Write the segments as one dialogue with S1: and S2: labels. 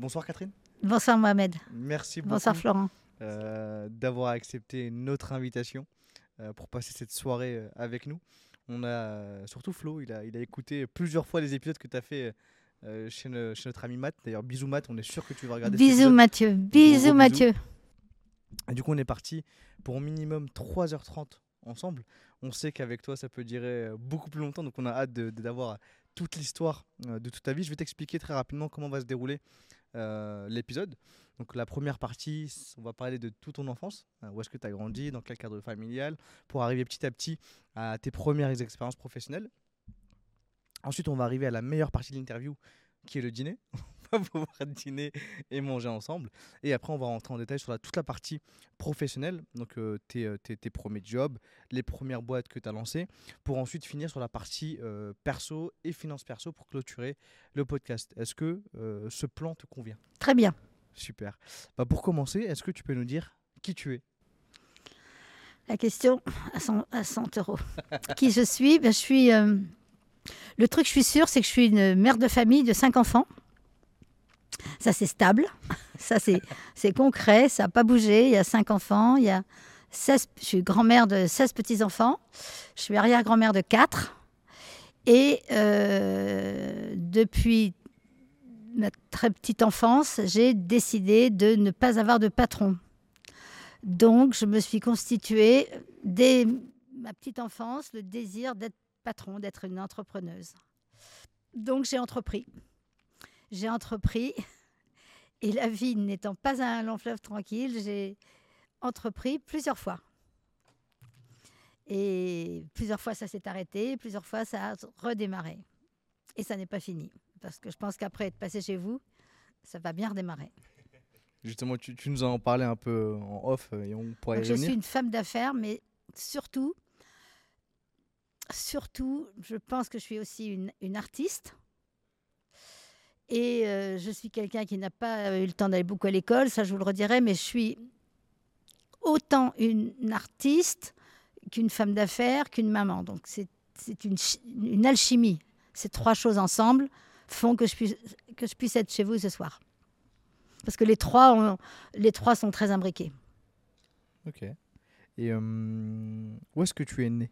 S1: Bonsoir Catherine.
S2: Bonsoir Mohamed.
S1: Merci beaucoup.
S2: Bonsoir Florent.
S1: euh, d'avoir accepté notre invitation euh, pour passer cette soirée euh, avec nous. On a surtout Flo, il a, il a écouté plusieurs fois les épisodes que tu as fait euh, chez, ne- chez notre ami Matt. D'ailleurs, bisous Matt, on est sûr que tu vas regarder.
S2: Bisous. Mathieu.
S1: Gros
S2: Bisous
S1: bisous.
S2: Mathieu.
S1: Et du coup, on est parti pour au minimum 3h30 ensemble. On sait qu'avec toi, ça peut durer beaucoup plus longtemps, donc on a hâte d'avoir toute l'histoire de toute ta vie. Je vais t'expliquer très rapidement comment va se dérouler euh, l'épisode. Donc la première partie, on va parler de toute ton enfance, hein, où est-ce que tu as grandi, dans quel cadre familial, pour arriver petit à petit à tes premières expériences professionnelles. Ensuite, on va arriver à la meilleure partie de l'interview, qui est le dîner. va pouvoir dîner et manger ensemble. Et après, on va rentrer en détail sur la, toute la partie professionnelle, donc euh, tes, euh, tes- tes premiers jobs, les premières boîtes que tu as lancées, pour ensuite finir sur la partie euh, perso et finance perso pour clôturer le podcast. Est-ce que euh, ce plan te convient?
S2: Très bien.
S1: Super. Bah, pour commencer, est-ce que tu peux nous dire qui tu es?
S2: La question à 100, à 100 euros. Qui je suis? Ben, Je suis. Le truc, je suis sûre, c'est que je suis une mère de famille de cinq enfants. Ça, c'est stable. Ça, c'est concret. Ça n'a pas bougé. Il y a cinq enfants. Il y a 16... Je suis grand-mère de 16 petits-enfants. Je suis arrière-grand-mère de 4. Et euh, depuis ma très petite enfance, j'ai décidé de ne pas avoir de patron. Donc, je me suis constituée dès ma petite enfance le désir d'être patron, d'être une entrepreneuse. Donc, j'ai entrepris. J'ai entrepris. Et la vie n'étant pas un long fleuve tranquille, j'ai entrepris plusieurs fois. Et plusieurs fois, ça s'est arrêté, plusieurs fois, ça a redémarré. Et ça n'est pas fini. Parce que je pense qu'après être passé chez vous, ça va bien redémarrer.
S1: Justement, tu, tu nous en parlais un peu en off euh, et on pourra y
S2: Donc, je
S1: revenir.
S2: suis une femme d'affaires, mais surtout, surtout, je pense que je suis aussi une, une artiste. Et euh, je suis quelqu'un qui n'a pas eu le temps d'aller beaucoup à l'école, ça je vous le redirai, mais je suis autant une artiste qu'une femme d'affaires, qu'une maman. Donc c'est une, chi- une alchimie. Ces trois choses ensemble font que je puisse, que je puisse être chez vous ce soir. Parce que les trois, ont- les trois sont très imbriqués.
S1: Ok. Et euh, où est-ce que tu es né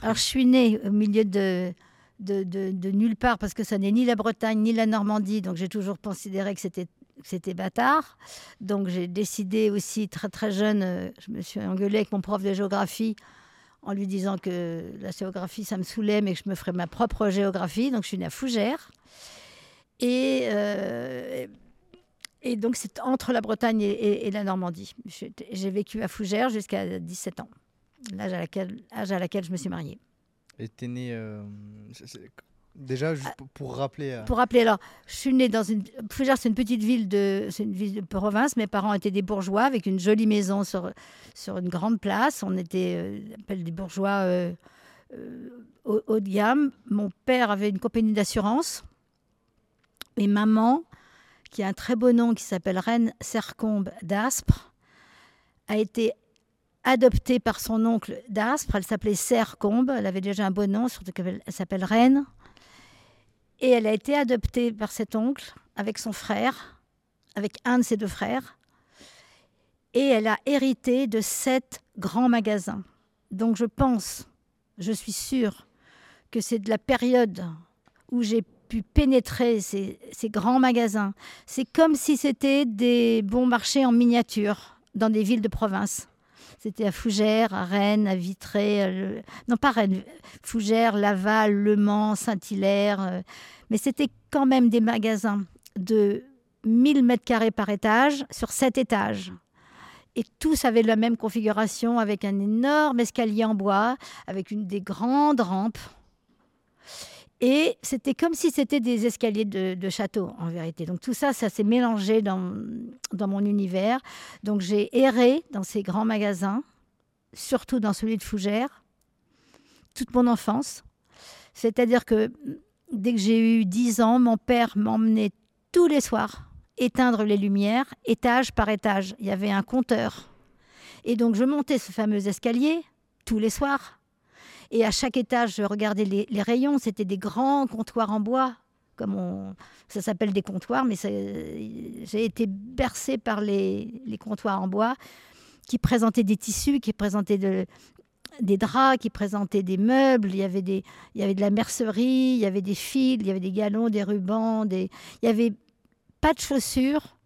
S2: Alors, je suis née au milieu de, de, nulle part parce que ça n'est ni la Bretagne ni la Normandie. Donc, j'ai toujours considéré que c'était bâtard. Donc, j'ai décidé aussi très très jeune, euh, je me suis engueulée avec mon prof de géographie en lui disant que la géographie, ça me saoulait, mais que je me ferais ma propre géographie. Donc, je suis née à Fougères. Et, euh, et donc, c'est entre la Bretagne et, la Normandie. J'ai vécu à Fougères jusqu'à 17 ans, l'âge à, à laquelle je me suis mariée.
S1: T'es né. euh, Déjà, juste pour, pour rappeler. à-
S2: Pour rappeler, alors, je suis née dans une. Fougères, c'est une petite ville de, c'est une ville de province. Mes parents étaient des bourgeois avec une jolie maison sur, sur une grande place. On était, euh, on appelle des bourgeois euh, euh, haut, haut de gamme. Mon père avait une compagnie d'assurance. Et maman, qui a un très beau nom qui s'appelle Reine Sercombe d'Aspre, a été adoptée par son oncle d'Aspre. Elle s'appelait Sercombe. Elle avait déjà un beau nom, surtout qu'elle elle s'appelle Reine. Et elle a été adoptée par cet oncle avec son frère, avec un de ses deux frères. Et elle a hérité de sept grands magasins. Donc je pense, je suis sûre, que c'est de la période où j'ai pu pénétrer ces grands magasins. C'est comme si c'était des bons marchés en miniature dans des villes de province. C'était à Fougères, à Rennes, à Vitré, Le- non pas Rennes, Fougères, Laval, Le Mans, Saint-Hilaire. euh, mais c'était quand même des magasins de 1000 mètres carrés par étage sur 7 étages. Et tous avaient la même configuration avec un énorme escalier en bois, avec une des grandes rampes. Et c'était comme si c'était des escaliers de, château, en vérité. Donc tout ça, ça s'est mélangé dans, dans mon univers. Donc j'ai erré dans ces grands magasins, surtout dans celui de Fougères, toute mon enfance. C'est-à-dire que dès que j'ai eu 10 ans, mon père m'emmenait tous les soirs éteindre les lumières, étage par étage. Il y avait un compteur. Et donc je montais ce fameux escalier tous les soirs. Et à chaque étage, je regardais les, rayons. C'était des grands comptoirs en bois comme on, ça s'appelle des comptoirs, mais j'ai été bercée par les, comptoirs en bois qui présentaient des tissus, qui présentaient de, des draps, qui présentaient des meubles. Il y avait de la mercerie, il y avait des fils, il y avait des galons, des rubans, des, il y avait pas de chaussures,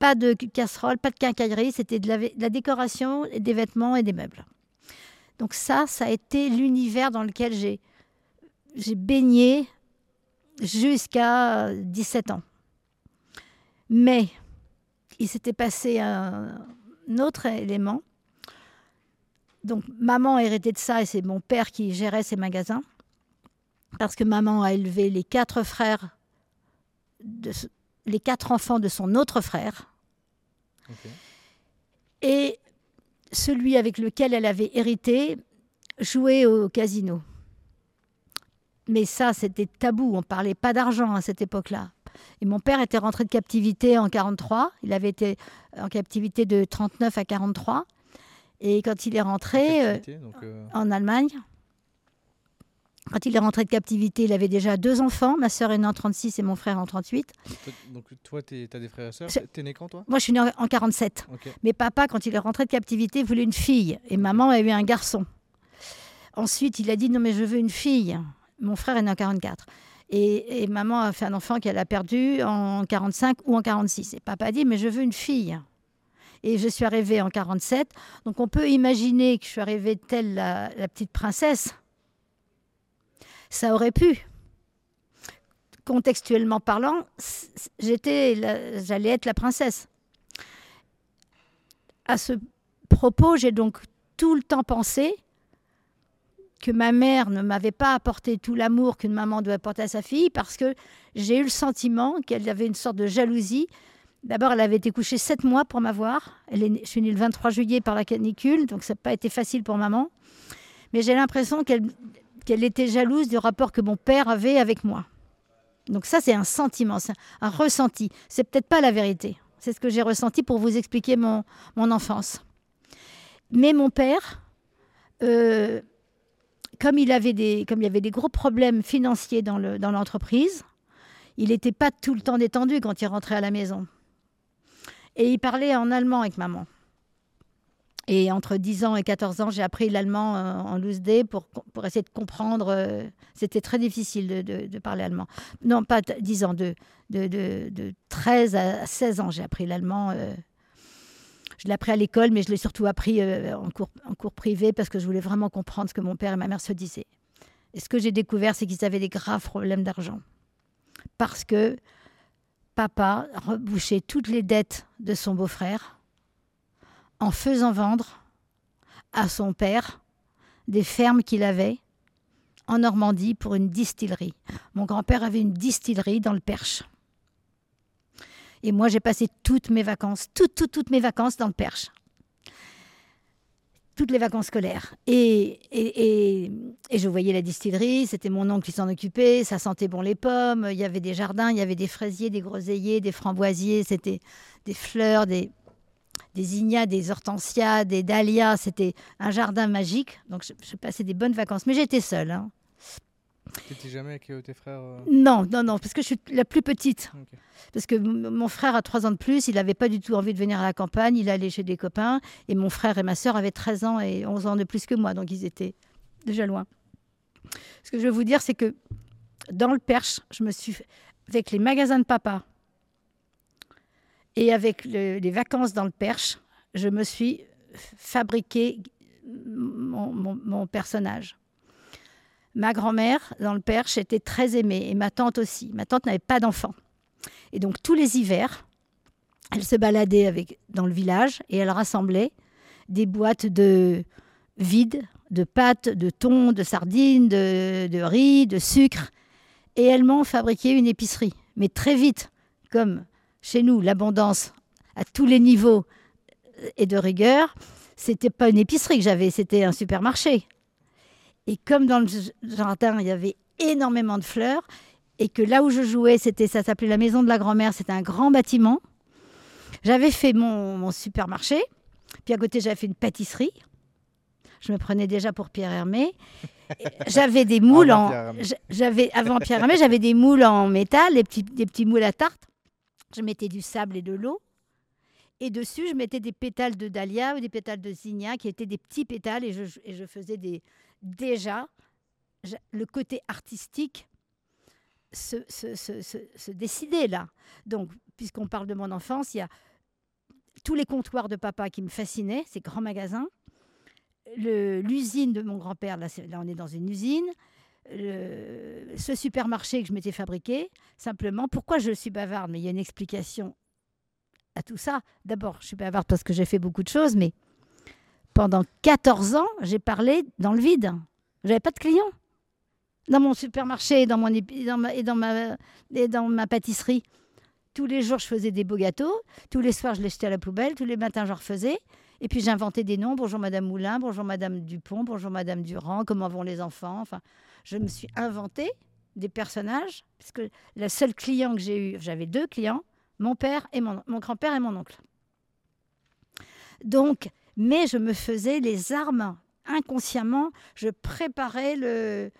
S2: pas de casseroles, pas de quincaillerie. C'était de la décoration, des vêtements et des meubles. Donc ça, ça a été l'univers dans lequel j'ai j'ai baigné jusqu'à 17 ans. Mais il s'était passé un, autre élément. Donc maman a hérité de ça et c'est mon père qui gérait ses magasins. Parce que maman a élevé les quatre frères, de, les quatre enfants de son autre frère. Et celui avec lequel elle avait hérité jouait au casino. Mais ça, c'était tabou. On ne parlait pas d'argent à cette époque-là. Et mon père était rentré de captivité en 43. Il avait été en captivité de 39 à 43. Et quand il est rentré euh, euh, en Allemagne, quand il est rentré de captivité, il avait déjà deux enfants. Ma sœur est née en 36 et mon frère en 38.
S1: Donc toi, tu as des frères et sœurs Tu es né quand toi?
S2: Moi, je suis née en 47. Mais papa, quand il est rentré de captivité, voulait une fille. Et maman a eu un garçon. Ensuite, il a dit non, mais je veux une fille. Mon frère est né en 44. Et, maman a fait un enfant qu'elle a perdu en 45 ou en 46. Et papa a dit, mais je veux une fille. Et je suis arrivée en 47. Donc on peut imaginer que je suis arrivée telle la, petite princesse. Ça aurait pu. Contextuellement parlant, j'allais être la princesse. À ce propos, j'ai donc tout le temps pensé que ma mère ne m'avait pas apporté tout l'amour qu'une maman doit apporter à sa fille parce que j'ai eu le sentiment qu'elle avait une sorte de jalousie. D'abord, elle avait été couchée sept mois pour m'avoir. je suis née le 23 juillet par la canicule, donc ça n'a pas été facile pour maman. Mais j'ai l'impression qu'elle était jalouse du rapport que mon père avait avec moi. Donc ça, c'est un sentiment, un ressenti. C'est peut-être pas la vérité. C'est ce que j'ai ressenti pour vous expliquer mon, mon enfance. Mais mon père, euh, comme il, avait des, comme il y avait des gros problèmes financiers dans l'entreprise, dans il n'était pas tout le temps détendu quand il rentrait à la maison. Et il parlait en allemand avec maman. Et entre 10 ans et 14 ans, j'ai appris l'allemand euh, en loose day pour, pour essayer de comprendre. Euh, c'était très difficile de, parler allemand. Non, pas 10 ans, de, de, de 13 à 16 ans, j'ai appris l'allemand. Euh, je l'ai appris à l'école, mais je l'ai surtout appris en, cours, en cours privé parce que je voulais vraiment comprendre ce que mon père et ma mère se disaient. Et ce que j'ai découvert, c'est qu'ils avaient des graves problèmes d'argent. Parce que papa rebouchait toutes les dettes de son beau-frère en faisant vendre à son père des fermes qu'il avait en Normandie pour une distillerie. Mon grand-père avait une distillerie dans le Perche. Et moi, j'ai passé toutes mes vacances, toutes, toutes, toutes mes vacances dans le Perche. Toutes les vacances scolaires. Et, et, et, je voyais la distillerie, c'était mon oncle qui s'en occupait, ça sentait bon les pommes, il y avait des jardins, il y avait des fraisiers, des groseilliers, des framboisiers, c'était des fleurs, des, des ignas, des hortensias, des dahlias, c'était un jardin magique. Donc je, passais des bonnes vacances, mais j'étais seule. Hein.
S1: Tu n'étais jamais avec euh, tes frères euh?
S2: Non, non, non, parce que je suis la plus petite. Parce que mon frère a 3 ans de plus, il n'avait pas du tout envie de venir à la campagne, il allait chez des copains. Et mon frère et ma sœur avaient 13 ans et 11 ans de plus que moi, donc ils étaient déjà loin. Ce que je veux vous dire, c'est que dans le Perche, je me suis, avec les magasins de papa et avec les vacances dans le Perche, je me suis fabriqué mon personnage. Ma grand-mère, dans le Perche, était très aimée, et ma tante aussi. Ma tante n'avait pas d'enfant. Et donc, tous les hivers, elle se baladait avec, dans le village et elle rassemblait des boîtes de vides, de pâtes, de thon, de sardines, de, riz, de sucre. Et elle m'en fabriquait une épicerie. Mais très vite, comme chez nous, l'abondance à tous les niveaux et de rigueur, c'était pas une épicerie que j'avais, c'était un supermarché. Et comme dans le jardin, il y avait énormément de fleurs, et que là où je jouais, c'était, ça s'appelait la maison de la grand-mère, c'était un grand bâtiment. J'avais fait mon, supermarché, puis à côté j'avais fait une pâtisserie. Je me prenais déjà pour Pierre Hermé. J'avais des moules en. J'avais avant Pierre Hermé, j'avais des moules en métal, des petits, des petits moules à tarte. Je mettais du sable et de l'eau. Et dessus, je mettais des pétales de dahlia ou des pétales de zinnia qui étaient des petits pétales et je, faisais des déjà le côté artistique se, se, se, se- décidait là. Donc, puisqu'on parle de mon enfance, il y a tous les comptoirs de papa qui me fascinaient, ces grands magasins. L'usine de mon grand-père, là, là, on est dans une usine. Le- ce supermarché que je m'étais fabriqué, simplement, pourquoi je suis bavarde? Mais il y a une explication à tout ça. D'abord, je suis bavarde parce que j'ai fait beaucoup de choses, mais pendant 14 ans, j'ai parlé dans le vide. J'avais pas de clients. Dans mon supermarché dans, mon et dans, ma, et dans, ma, pâtisserie. Tous les jours, je faisais des beaux gâteaux. Tous les soirs, je les jetais à la poubelle. Tous les matins, j'en refaisais. Et puis, j'inventais des noms. Bonjour Madame Moulin, bonjour Madame Dupont, bonjour Madame Durand, comment vont les enfants? Enfin, je me suis inventé des personnages. Parce que le seul client que j'ai eu, j'avais deux clients, mon père et mon, grand-père et mon oncle. Donc, mais je me faisais les armes inconsciemment. Je préparais le,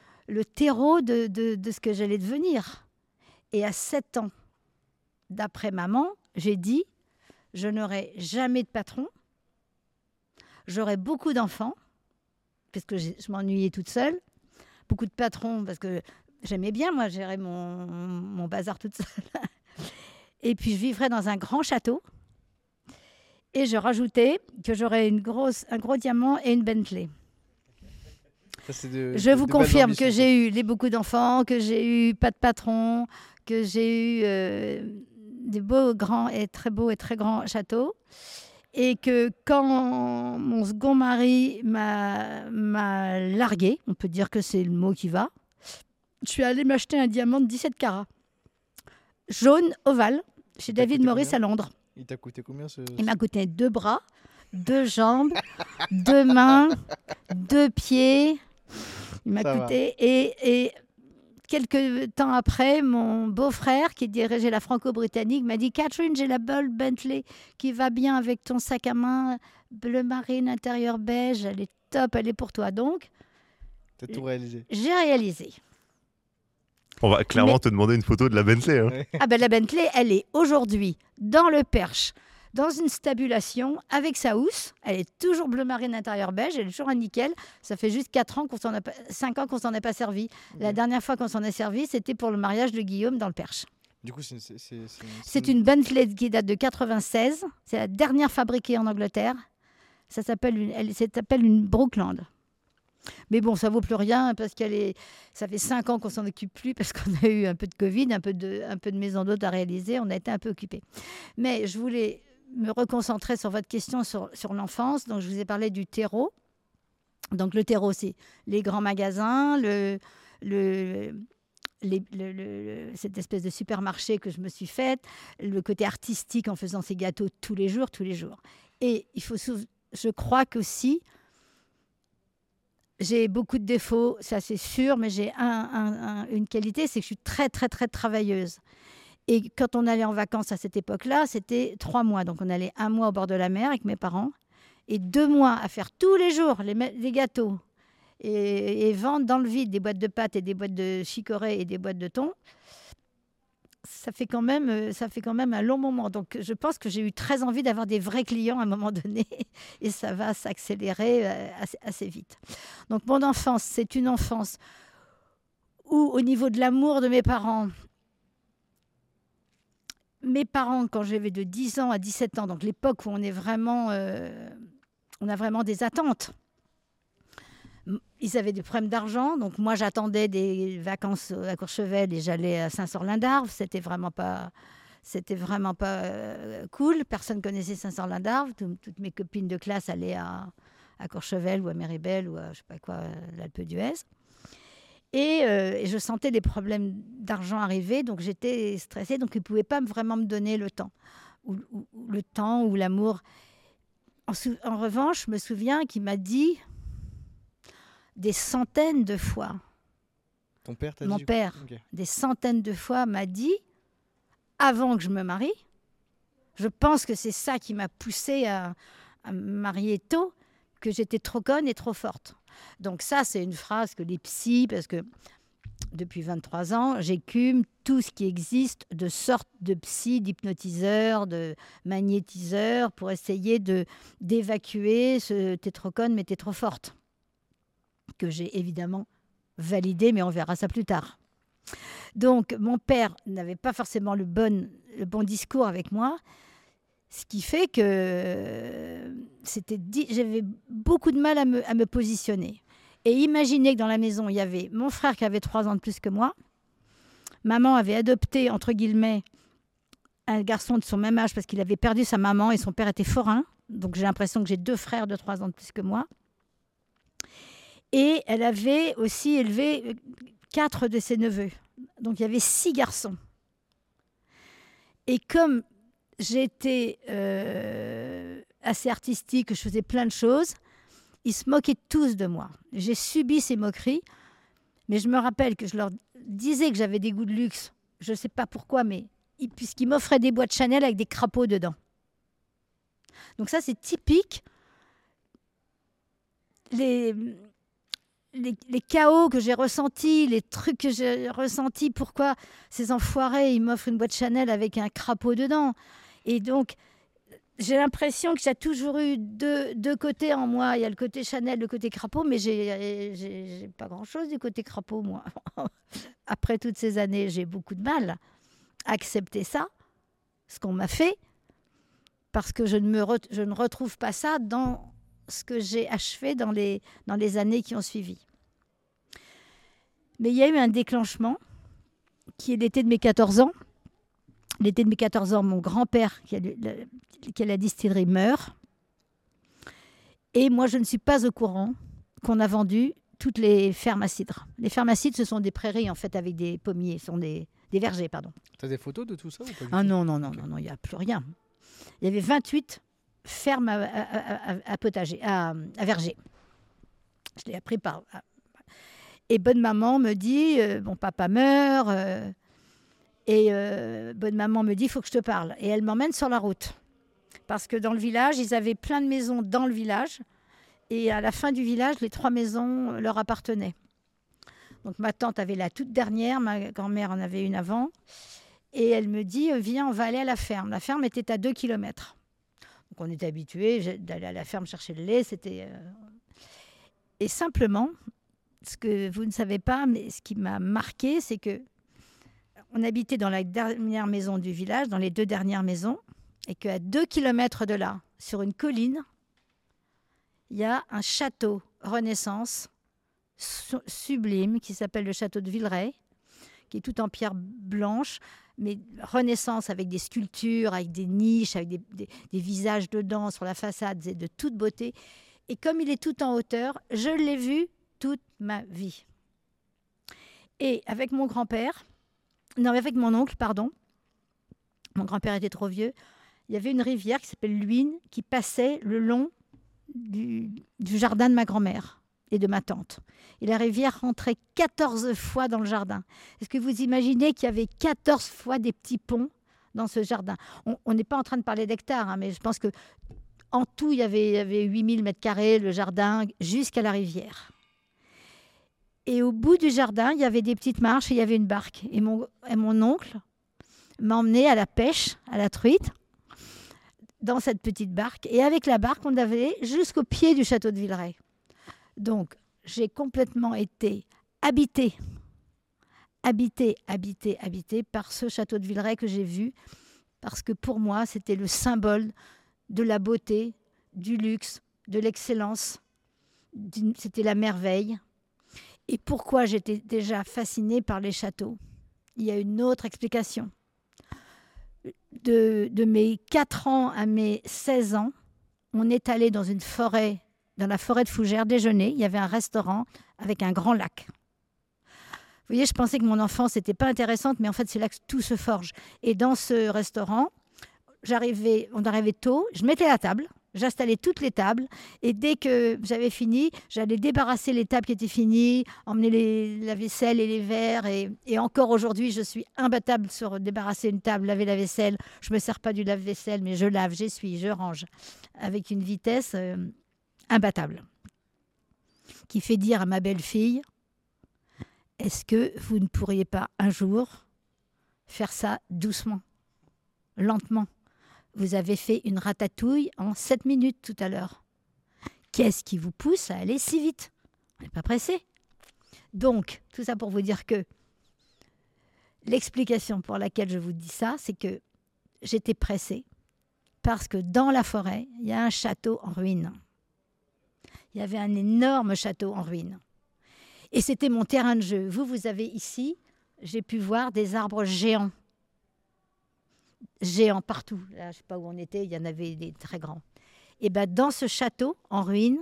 S2: terreau de, ce que j'allais devenir. Et à 7 ans, d'après maman, j'ai dit, je n'aurai jamais de patron, j'aurai beaucoup d'enfants, parce que j'ai- je m'ennuyais toute seule, beaucoup de patrons, parce que j'aimais bien, moi, gérer mon, mon bazar toute seule. Et puis, je vivrais dans un grand château. Et je rajoutais que j'aurais une grosse, un gros diamant et une Bentley.
S1: Ça, c'est de-
S2: Je
S1: de-
S2: vous
S1: de
S2: confirme que j'ai eu les beaucoup d'enfants, que j'ai eu pas de patron, que j'ai eu euh, des beaux, grands et très beaux et très grands châteaux. Et que quand mon second mari m'a largué, on peut dire que c'est le mot qui va, je suis allée m'acheter un diamant de 17 carats, jaune, ovale, chez David
S1: coûté
S2: Maurice à Londres.
S1: Il t'a coûté combien ce.
S2: Il m'a coûté deux bras, deux jambes, deux mains, deux pieds. Il m'a
S1: Ça va.
S2: coûté. Et, et quelques temps après, mon beau-frère, qui dirigeait la franco-britannique, m'a dit Catherine, j'ai la belle Bentley qui va bien avec ton sac à main bleu marine, intérieur beige. Elle est top, elle est pour toi. Donc,
S1: T'as tout réalisé.
S2: j'ai réalisé.
S3: On va clairement
S2: Mais-
S3: te demander une photo de la Bentley. hein.
S2: Ah ben la Bentley, elle est aujourd'hui dans le Perche, dans une stabulation avec sa housse. Elle est toujours bleu marine intérieur beige, elle est toujours en nickel. Ça fait juste 4 ans qu'on s'en a pas, 5 ans qu'on s'en est pas servi. La dernière fois qu'on s'en est servi, c'était pour le mariage de Guillaume dans le Perche.
S1: Du coup, c'est C'est
S2: une Bentley qui date de 96. C'est la dernière fabriquée en Angleterre. Ça s'appelle une, elle s'appelle une Brookland. Mais bon, ça vaut plus rien parce qu'elle est. Ça fait cinq ans qu'on s'en occupe plus parce qu'on a eu un peu de Covid, un peu de, un peu de maison d'hôte à réaliser. On a été un peu occupés. Mais je voulais me reconcentrer sur votre question sur, sur l'enfance. Donc, je vous ai parlé du terreau. Donc, le terreau, c'est les grands magasins, cette espèce de supermarché que je me suis faite, le côté artistique en faisant ces gâteaux tous les jours, tous les jours. Et il faut, je crois qu'aussi, j'ai beaucoup de défauts, ça c'est sûr, mais j'ai un- un- un- une qualité, c'est que je suis très, très, très travailleuse. Et quand on allait en vacances à cette époque-là, c'était trois mois. Donc on allait un mois au bord de la mer avec mes parents et deux mois à faire tous les jours les, gâteaux et, et vendre dans le vide des boîtes de pâtes et des boîtes de chicorée et des boîtes de thon. Ça fait, quand même, euh, ça fait quand même un long moment. Donc, je pense que j'ai eu très envie d'avoir des vrais clients à un moment donné. Et ça va s'accélérer euh, assez, assez vite. Donc, mon enfance, c'est une enfance où, au niveau de l'amour de mes parents, mes parents, quand j'avais de 10 ans à 17 ans, donc l'époque où on est vraiment, euh, on a vraiment des attentes. Ils avaient des problèmes d'argent, donc moi j'attendais des vacances à Courchevel et j'allais à Saint-Sorlin-d'Arve. C'était vraiment pas, c'était vraiment pas euh, cool. Personne connaissait Saint-Sorlin-d'Arve. Tout- Toutes mes copines de classe allaient à, Courchevel ou à Méribel ou à je sais pas quoi, l'Alpe d'Huez. Et, euh, et je sentais des problèmes d'argent arriver, donc j'étais stressée, donc ils ne pouvaient pas vraiment me donner le temps, ou, ou- ou le temps ou l'amour. En, revanche, je me souviens qu'il m'a dit des centaines de fois,
S1: Ton père t'a
S2: mon
S1: dit
S2: père,
S1: Ok.
S2: des centaines de fois m'a dit, avant que je me marie, je pense que c'est ça qui m'a poussée à, à me marier tôt, que j'étais trop conne et trop forte. Donc ça, c'est une phrase que les psys, parce que depuis 23 ans, j'écume tout ce qui existe de sorte de psy, d'hypnotiseur, de magnétiseur pour essayer de d'évacuer ce conne mais t'es trop forte que j'ai évidemment validé, mais on verra ça plus tard. Donc mon père n'avait pas forcément le bon, le bon discours avec moi, ce qui fait que c'était j'avais beaucoup de mal à me, à me positionner. Et imaginez que dans la maison, il y avait mon frère qui avait trois ans de plus que moi. Maman avait adopté, entre guillemets, un garçon de son même âge parce qu'il avait perdu sa maman et son père était forain. Donc j'ai l'impression que j'ai deux frères de trois ans de plus que moi. Et elle avait aussi élevé euh, quatre de ses neveux. Donc il y avait six garçons. Et comme j'étais euh, assez artistique, je faisais plein de choses, ils se moquaient tous de moi. J'ai subi ces moqueries, mais je me rappelle que je leur disais que j'avais des goûts de luxe. Je ne sais pas pourquoi, mais puisqu'ils m'offraient des boîtes Chanel avec des crapauds dedans. Donc ça, c'est typique. Les, les, les, chaos que j'ai ressentis, les trucs que j'ai ressentis, pourquoi ces enfoirés, ils m'offrent une boîte Chanel avec un crapaud dedans. Et donc, j'ai l'impression que j'ai toujours eu deux, deux, côtés en moi. Il y a le côté Chanel, le côté crapaud, mais j'ai pas grand-chose du côté crapaud, moi. Après toutes ces années, j'ai beaucoup de mal à accepter ça, ce qu'on m'a fait, parce que je ne, me je ne retrouve pas ça dans ce que j'ai achevé dans les, dans les années qui ont suivi. Mais il y a eu un déclenchement qui est l'été de mes 14 ans. L'été de mes 14 ans, mon grand-père, qui, qui a la distillerie, meurt. Et moi, je ne suis pas au courant qu'on a vendu toutes les fermes à cidre. Les fermes à cidre, ce sont des prairies, en fait, avec des pommiers, ce sont des, des vergers, pardon.
S1: Tu as des photos de tout ça ou pas
S2: Ah non, non, non, non, non, il n'y a plus rien. Il y avait 28 fermes à, à, potager, à, verger. Je l'ai appris par... Et bonne maman me dit, euh, mon papa meurt, euh, et euh, bonne maman me dit, il faut que je te parle. Et elle m'emmène sur la route. Parce que dans le village, ils avaient plein de maisons dans le village. Et à la fin du village, les trois maisons leur appartenaient. Donc ma tante avait la toute dernière, ma grand-mère en avait une avant. Et elle me dit, viens, on va aller à la ferme. La ferme était à 2 km. Donc on était habitué d'aller à la ferme chercher le lait. C'était euh, Et simplement, ce que vous ne savez pas, mais ce qui m'a marqué, c'est que on habitait dans la dernière maison du village, dans les deux dernières maisons, et qu'à deux kilomètres de là, sur une colline, il y a un château Renaissance sublime qui s'appelle le château de Villeray, qui est tout en pierre blanche, mais Renaissance avec des sculptures, avec des niches, avec des, des visages dedans sur la façade, c'est de toute beauté. Et comme il est tout en hauteur, je l'ai vu toute ma vie. Et avec mon grand-père, non, avec mon oncle, pardon, mon grand-père était trop vieux, il y avait une rivière qui s'appelle l'Uine qui passait le long du, jardin de ma grand-mère et de ma tante. Et la rivière rentrait 14 fois dans le jardin. Est-ce que vous imaginez qu'il y avait 14 fois des petits ponts dans ce jardin? On n'est pas en train de parler d'hectares, hein, mais je pense que en tout, il y avait, il y avait 8000 mètres carrés, le jardin, jusqu'à la rivière. Et au bout du jardin, il y avait des petites marches et il y avait une barque. Et mon, oncle m'a emmené à la pêche, à la truite dans cette petite barque. Et avec la barque, on avait jusqu'au pied du château de Villeray. Donc, j'ai complètement été habitée, habitée, habitée, habitée par ce château de Villeray que j'ai vu, parce que pour moi, c'était le symbole de la beauté, du luxe, de l'excellence. C'était la merveille. Et pourquoi j'étais déjà fascinée par les châteaux? Il y a une autre explication de, mes 4 ans à mes 16 ans, on est allé dans une forêt, dans la forêt de Fougères, déjeuner. Il y avait un restaurant avec un grand lac. Vous voyez, je pensais que mon enfance n'était pas intéressante, mais en fait, c'est là que tout se forge. Et dans ce restaurant, j'arrivais, on arrivait tôt, je mettais la table, J'installais toutes les tables et dès que j'avais fini, j'allais débarrasser les tables qui étaient finies, emmener la vaisselle et les verres. Et, encore aujourd'hui, je suis imbattable sur débarrasser une table, laver la vaisselle. Je me sers pas du lave-vaisselle, mais je lave, j'essuie, je range avec une vitesse. Euh, imbattable, qui fait dire à ma belle-fille, est-ce que vous ne pourriez pas un jour faire ça doucement, lentement? Vous avez fait une ratatouille en 7 minutes tout à l'heure. Qu'est-ce qui vous pousse à aller si vite? On n'est pas pressé. Donc, tout ça pour vous dire que l'explication pour laquelle je vous dis ça, c'est que j'étais pressée parce que dans la forêt, il y a un château en ruine. Il y avait un énorme château en ruine. Et c'était mon terrain de jeu. Vous, vous avez ici, j'ai pu voir des arbres géants. Géants partout. Là, je sais pas où on était, il y en avait des très grands. Et ben, dans ce château en ruine,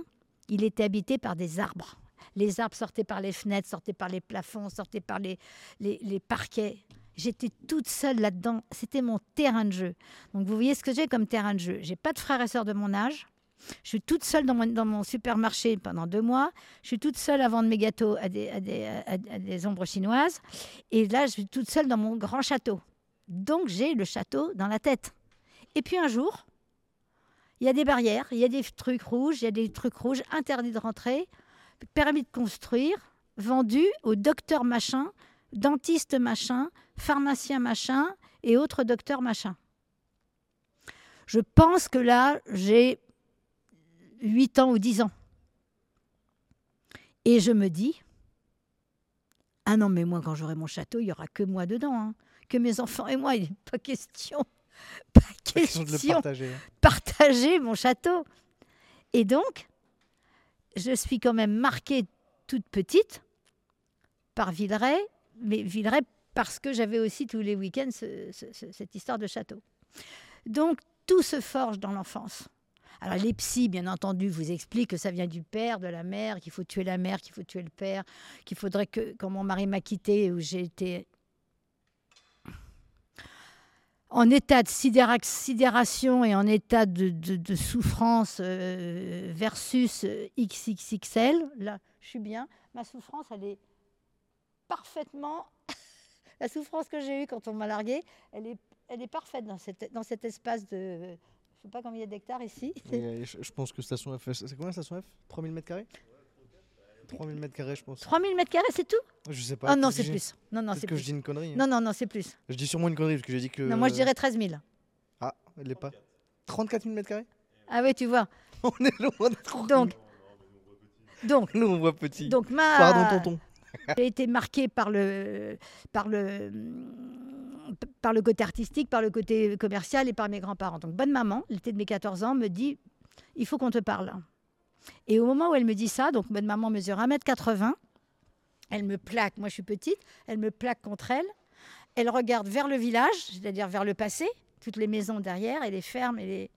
S2: il était habité par des arbres. Les arbres sortaient par les fenêtres, sortaient par les plafonds, sortaient par les, les, parquets. J'étais toute seule là-dedans. C'était mon terrain de jeu. Donc vous voyez ce que j'ai comme terrain de jeu. J'ai pas de frères et sœurs de mon âge. Je suis toute seule dans mon, dans mon supermarché pendant deux mois. Je suis toute seule à vendre mes gâteaux à des, à des, à des ombres chinoises. Et là, je suis toute seule dans mon grand château. Donc j'ai le château dans la tête. Et puis un jour, il y a des barrières, il y a des trucs rouges, il y a des trucs rouges interdits de rentrer, permis de construire, vendus au docteur machin, dentiste machin, pharmacien machin et autres docteurs machin. Je pense que là, j'ai 8 ans ou 10 ans. Et je me dis, ah non, mais moi, quand j'aurai mon château, il n'y aura que moi dedans, hein. Que mes enfants et moi, il n'est pas question, pas
S1: Question de
S2: question
S1: partager.
S2: partager mon château. Et donc, je suis quand même marquée toute petite par Villeray, mais Villeray parce que j'avais aussi tous les week-ends ce- ce- ce- cette histoire de château. Donc, tout se forge dans l'enfance. Alors, les psys, bien entendu, vous expliquent que ça vient du père, de la mère, qu'il faut tuer la mère, qu'il faut tuer le père, qu'il faudrait que, quand mon mari m'a quitté, où j'ai été en état de sidéra- sidération et en état de, souffrance euh, versus euh, XXXL, là, je suis bien. Ma souffrance, elle est parfaitement. La souffrance que j'ai eue quand on m'a larguée, elle est, elle est parfaite dans, cette, dans cet espace de. Je ne sais pas combien il y a d'hectares ici.
S1: Euh, je, pense que station F, c'est combien station F? 3000 mètres carrés? 3000 mètres carrés, je pense.
S2: 3000 mètres carrés, c'est tout?
S1: Je sais pas.
S2: Ah non, c'est plus. Non, non, c'est
S1: que je dis une connerie. hein.
S2: Non, non, non, c'est plus.
S1: Je dis sûrement une connerie parce que j'ai dit que.
S2: Non, moi, je dirais 13 000.
S1: Ah, elle est pas. 34 000 mètres carrés?
S2: Ah oui, tu vois.
S1: On est loin d'être.
S2: Donc, donc,
S1: Nous, on voit petit.
S2: donc ma.
S1: Pardon, tonton.
S2: J'ai été marquée par le, par, le, par le côté artistique, par le côté commercial et par mes grands-parents. Donc, bonne maman, l'été de mes 14 ans, me dit il faut qu'on te parle. Et au moment où elle me dit ça, donc bonne maman mesure 1m80, elle me plaque, moi je suis petite, elle me plaque contre elle, elle regarde vers le village, c'est-à-dire vers le passé, toutes les maisons derrière et les fermes. Et, les...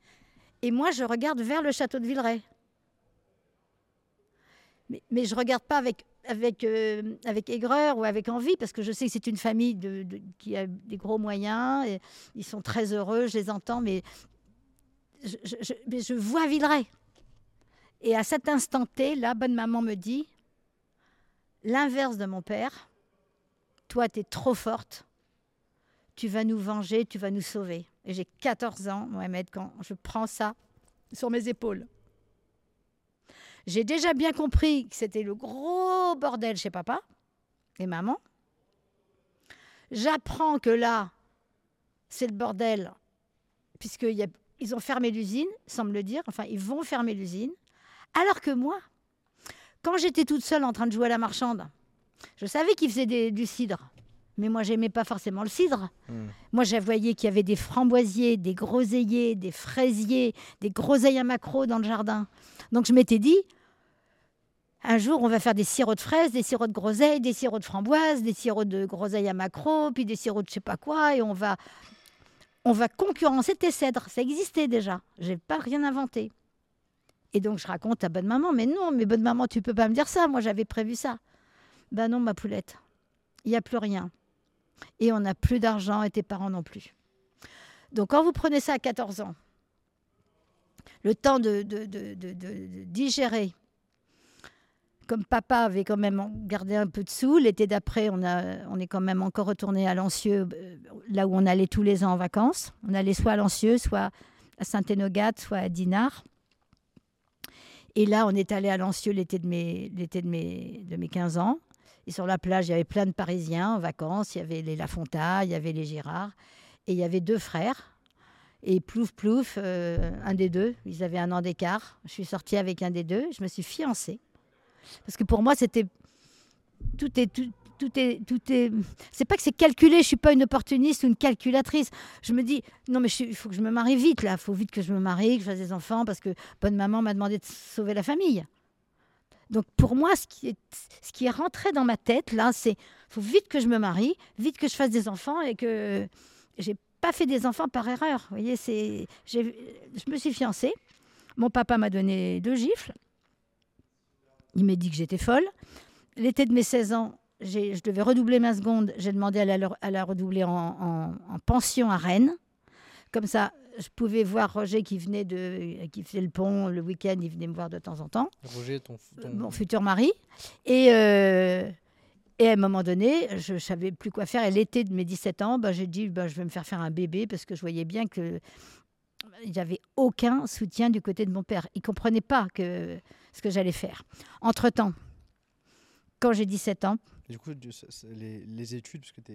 S2: et moi je regarde vers le château de Villeray. Mais, je ne regarde pas avec, avec, euh, avec aigreur ou avec envie, parce que je sais que c'est une famille qui a des gros moyens, et ils sont très heureux, je les entends, mais je- mais je vois Villeray. Et à cet instant T, la bonne maman me dit, l'inverse de mon père, toi, tu es trop forte, tu vas nous venger, tu vas nous sauver. Et j'ai 14 ans, Mohamed, quand je prends ça sur mes épaules. J'ai déjà bien compris que c'était le gros bordel chez papa et maman. J'apprends que là, c'est le bordel, puisqu'ils ont fermé l'usine, me le dire. Enfin, ils vont fermer l'usine. Alors que moi, quand j'étais toute seule en train de jouer à la marchande, je savais qu'ils faisaient des- du cidre. Mais moi, j'aimais pas forcément le cidre.
S1: Hmm.
S2: Moi, je voyais qu'il y avait des framboisiers, des groseilliers, des fraisiers, des groseilles à macro dans le jardin. Donc, je m'étais dit, un jour, on va faire des sirops de fraises, des sirops de groseilles, des sirops de framboises, des sirops de groseilles à macro, puis des sirops de je sais pas quoi, et on va, on va concurrencer tes cèdres. Ça existait déjà. J'ai pas rien inventé. Et donc, je raconte à bonne maman, mais non, mais bonne maman, tu peux pas me dire ça. Moi, j'avais prévu ça. Ben non, ma poulette, il n'y a plus rien. Et on n'a plus d'argent et tes parents non plus. Donc, quand vous prenez ça à 14 ans, le temps de, digérer, comme papa avait quand même gardé un peu de sous, l'été d'après, on, on est quand même encore retourné à Lancieux, euh, là où on allait tous les ans en vacances. On allait soit à Lancieux, soit à Saint-Énogat, soit à Dinard. Et là, on est allé à Lancieux l'été de mes, l'été de mes, de mes 15 ans. Et sur la plage, il y avait plein de Parisiens en vacances. Il y avait les Lafonta, il y avait les Girard. Et il y avait deux frères. Et plouf, plouf, euh, un des deux. Ils avaient un an d'écart. Je suis sortie avec un des deux. Je me suis fiancée. Parce que pour moi, c'était. Tout est. Tout, tout est, tout est. C'est pas que c'est calculé. Je suis pas une opportuniste ou une calculatrice. Je me dis non mais il faut que je me marie vite là. Il faut vite que je me marie, que je fasse des enfants parce que bonne maman m'a demandé de sauver la famille. Donc pour moi, ce qui est, ce qui est rentré dans ma tête là, c'est faut vite que je me marie, vite que je fasse des enfants et que j'ai pas fait des enfants par erreur. Vous voyez, c'est, je me suis fiancée. Mon papa m'a donné deux gifles. Il m'a dit que j'étais folle. L'été de mes 16 ans, je devais redoubler ma seconde. J'ai demandé à la, à la redoubler en, en- en pension à Rennes. Comme ça, je pouvais voir Roger qui venait de, qui faisait le pont le week-end. Il venait me voir de temps en temps
S1: Roger, ton, ton-
S2: mon futur mari. Et, euh, et à un moment donné, je ne savais plus quoi faire. Et l'été de mes 17 ans, bah, j'ai dit bah, je vais me faire faire un bébé parce que je voyais bien que avait aucun soutien du côté de mon père. Il ne comprenait pas que, ce que j'allais faire. Entre-temps, quand j'ai 17 ans,
S1: Du coup, les, les études, parce que tu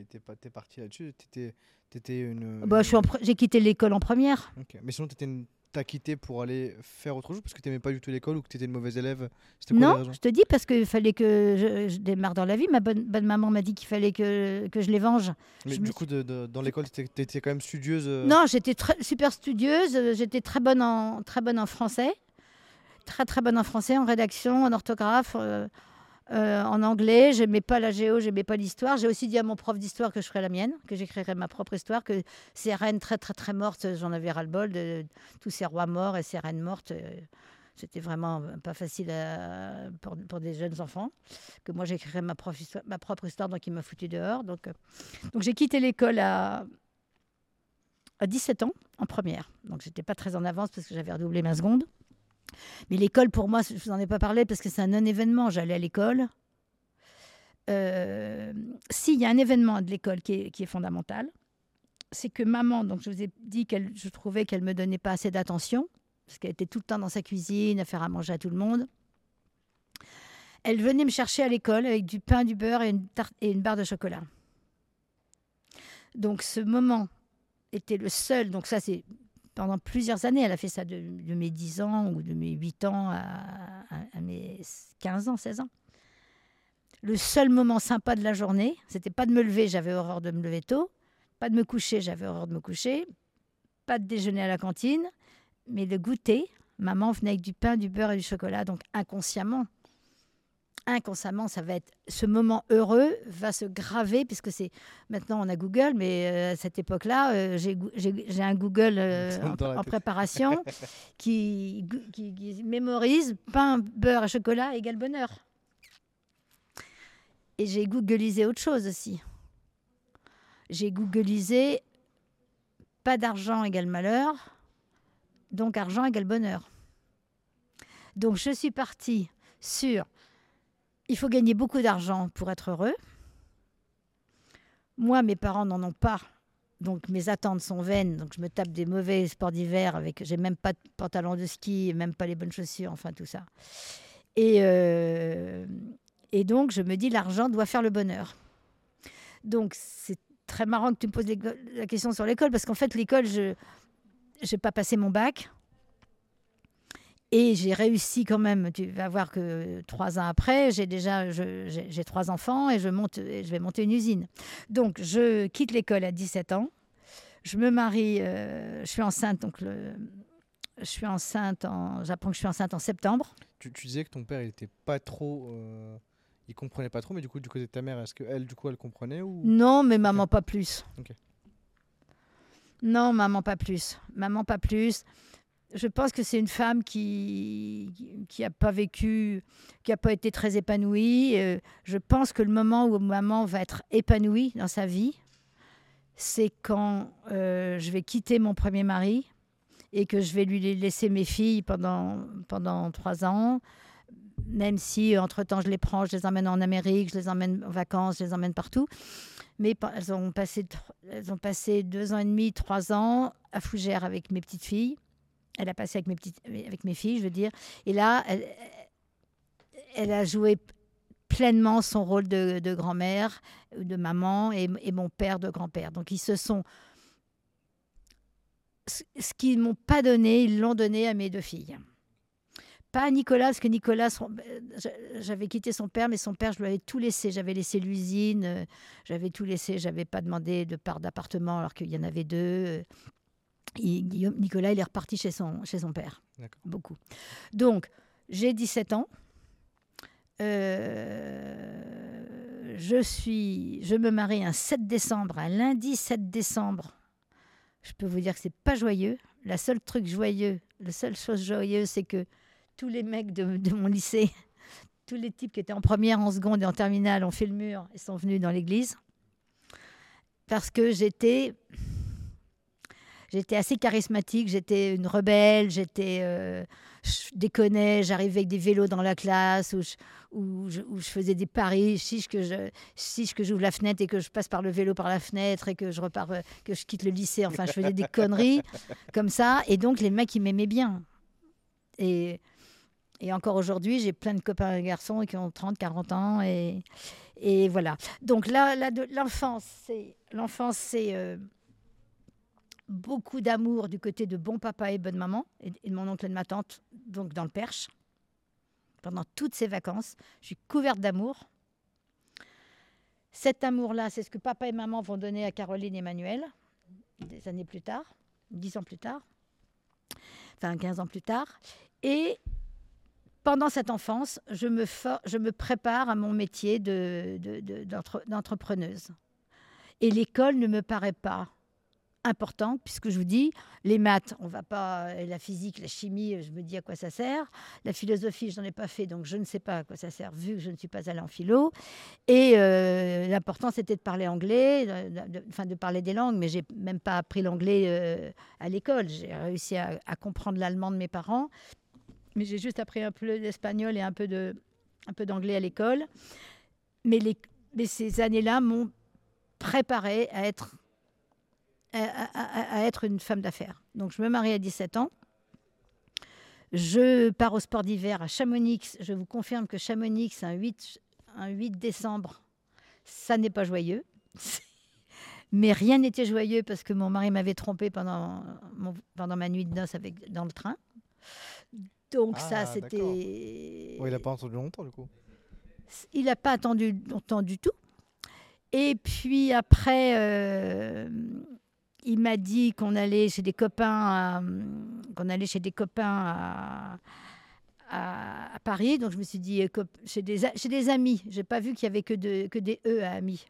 S1: es, parti là-dessus, tu étais, une.
S2: bah, en pre- j'ai quitté l'école en première.
S1: Ok. Mais sinon, tu as quitté pour aller faire autre chose parce que tu n'aimais pas du tout l'école ou que tu étais une mauvaise élève? Quoi
S2: Non, je te dis parce qu'il fallait que je, je démarre dans la vie. Ma bonne, bonne maman m'a dit qu'il fallait que, que je les venge.
S1: Mais
S2: je
S1: du
S2: me
S1: coup, de- de- dans l'école, tu étais, quand même studieuse euh,
S2: Non, j'étais super studieuse. J'étais très bonne en très bonne en français, très très bonne en français, en rédaction, en orthographe, euh, euh, en anglais. J'aimais pas la géo, j'aimais pas l'histoire. J'ai aussi dit à mon prof d'histoire que je ferais la mienne, que j'écrirais ma propre histoire, que ces reines très très très mortes, j'en avais ras le bol de tous ces rois morts et ces reines mortes. euh, C'était vraiment pas facile pour, des jeunes enfants. Que moi j'écrirais ma, propre histoire- donc il m'a foutu dehors. Donc, euh, donc j'ai quitté l'école à, à 17 ans en première. Donc j'étais pas très en avance parce que j'avais redoublé ma seconde. Mais l'école, pour moi, je vous en ai pas parlé parce que c'est un non-événement. J'allais à l'école. Euh, S'il y a un événement de l'école qui est, fondamental, c'est que maman, donc je vous ai dit qu'elle, je trouvais qu'elle me donnait pas assez d'attention parce qu'elle était tout le temps dans sa cuisine à faire à manger à tout le monde. Elle venait me chercher à l'école avec du pain, du beurre et une, tarte et une barre de chocolat. Donc ce moment était le seul, donc ça c'est pendant plusieurs années, elle a fait ça de, de mes 10 ans ou de mes 8 ans à, à- mes 15 ans, 16 ans. Le seul moment sympa de la journée, c'était pas de me lever, j'avais horreur de me lever tôt, pas de me coucher, j'avais horreur de me coucher, pas de déjeuner à la cantine, mais le goûter, maman venait avec du pain, du beurre et du chocolat, donc inconsciemment, inconsciemment, ça va être ce moment heureux va se graver puisque c'est maintenant on a Google, mais euh, à cette époque-là, euh, j'ai un Google euh, en, préparation qui, gu- qui, qui mémorise pain, beurre et chocolat égale bonheur. Et j'ai googlisé autre chose aussi. J'ai googlisé pas d'argent égale malheur, donc argent égale bonheur. Donc je suis partie sur il faut gagner beaucoup d'argent pour être heureux. Moi, mes parents n'en ont pas. Donc mes attentes sont vaines. Donc je me tape des mauvais sports d'hiver avec. J'ai même pas de pantalon de ski, même pas les bonnes chaussures, enfin tout ça. Et, euh, et donc je me dis l'argent doit faire le bonheur. Donc c'est très marrant que tu me poses la question sur l'école parce qu'en fait l'école je j'ai pas passé mon bac. Et j'ai réussi quand même. Tu vas voir que trois ans après, j'ai déjà j'ai trois enfants et je, monte, et je vais monter une usine. Donc, je quitte l'école à 17 ans. Je me marie, euh, je suis enceinte. Donc, le, je suis enceinte. En, j'apprends que je suis enceinte en septembre.
S1: Tu, tu disais que ton père, il était pas trop. euh, il comprenait pas trop, mais du coup, du côté de ta mère, est-ce qu'elle, du coup, elle comprenait ou...
S2: Non, mais maman, pas plus. Non, maman, pas plus. Maman, pas plus. Je pense que c'est une femme qui qui a pas vécu, qui a pas été très épanouie. Euh, je pense que le moment où maman va être épanouie dans sa vie, c'est quand euh, je vais quitter mon premier mari et que je vais lui laisser mes filles pendant, pendant trois ans. Même si, entre-temps, je les prends, je les emmène en Amérique, je les emmène en vacances, je les emmène partout. Mais elles ont passé, elles ont passé deux ans et demi, trois ans à Fougères avec mes petites filles. Elle a passé avec mes, petites, avec mes filles, je veux dire. Et là, elle, elle a joué pleinement son rôle de, grand-mère, de maman et, et mon père de grand-père. Donc ils se sont... Ce qu'ils m'ont pas donné, ils l'ont donné à mes deux filles. Pas à Nicolas, parce que Nicolas, j'avais quitté son père, mais son père, je lui avais tout laissé. J'avais laissé l'usine, euh, j'avais tout laissé. J'avais pas demandé de part d'appartement alors qu'il y en avait deux. Il- Guillaume, Nicolas, il est reparti chez son, chez son père. Beaucoup. Donc, j'ai 17 ans. Euh, je, suis, je me marie un 7 décembre, un lundi 7 décembre. Je peux vous dire que c'est pas joyeux. La seule truc joyeux, la seule chose joyeuse, c'est que tous les mecs de, de mon lycée, tous les types qui étaient en première, en seconde et en terminale ont fait le mur et sont venus dans l'église. Parce que j'étais j'étais assez charismatique, j'étais une rebelle, j'étais euh, je déconnais, j'arrivais avec des vélos dans la classe où je, où je, où je faisais des paris, si je, que je si je, que j'ouvre la fenêtre et que je passe par le vélo par la fenêtre et que je repars euh, que je quitte le lycée, enfin je faisais des conneries comme ça et donc les mecs ils m'aimaient bien. Et et encore aujourd'hui, j'ai plein de copains et garçons qui ont 30, 40 ans. Et, et voilà. Donc là, l'enfance, c'est, l'enfance, c'est euh, beaucoup d'amour du côté de bon papa et bonne maman, et, de mon oncle et de ma tante, donc dans le Perche. Pendant toutes ces vacances, je suis couverte d'amour. Cet amour-là, c'est ce que papa et maman vont donner à Caroline et Emmanuel, des années plus tard, dix ans plus tard, enfin 15 ans plus tard. Et pendant cette enfance, je me, je me prépare à mon métier de- de- de- d'entre- d'entrepreneuse. Et l'école ne me paraît pas importante, puisque je vous dis, les maths, on va pas, et la physique, la chimie, je me dis à quoi ça sert. La philosophie, je n'en ai pas fait, donc je ne sais pas à quoi ça sert, vu que je ne suis pas allée en philo. Et euh, l'important, c'était de parler anglais, enfin de, parler des langues, mais j'ai même pas appris l'anglais euh, à l'école. J'ai réussi à- à comprendre l'allemand de mes parents mais j'ai juste appris un peu d'espagnol et un peu d'anglais à l'école. Mais, mais ces années-là m'ont préparé à être à, à- à- à être une femme d'affaires. Donc je me marie à 17 ans. Je pars au sport d'hiver à Chamonix. Je vous confirme que Chamonix, un 8, un 8 décembre, ça n'est pas joyeux. Mais rien n'était joyeux parce que mon mari m'avait trompé pendant, mon- pendant ma nuit de noces avec, dans le train. Donc
S1: Ah,
S2: ça, c'était...
S1: Ouais, il a pas entendu longtemps du coup.
S2: Il n'a pas attendu longtemps du tout. Et puis après, euh, il m'a dit qu'on allait chez des copains, à- qu'on allait chez des copains à, à- à Paris. Donc je me suis dit euh, chez des, chez des amis. J'ai pas vu qu'il y avait que, de, que des E à amis.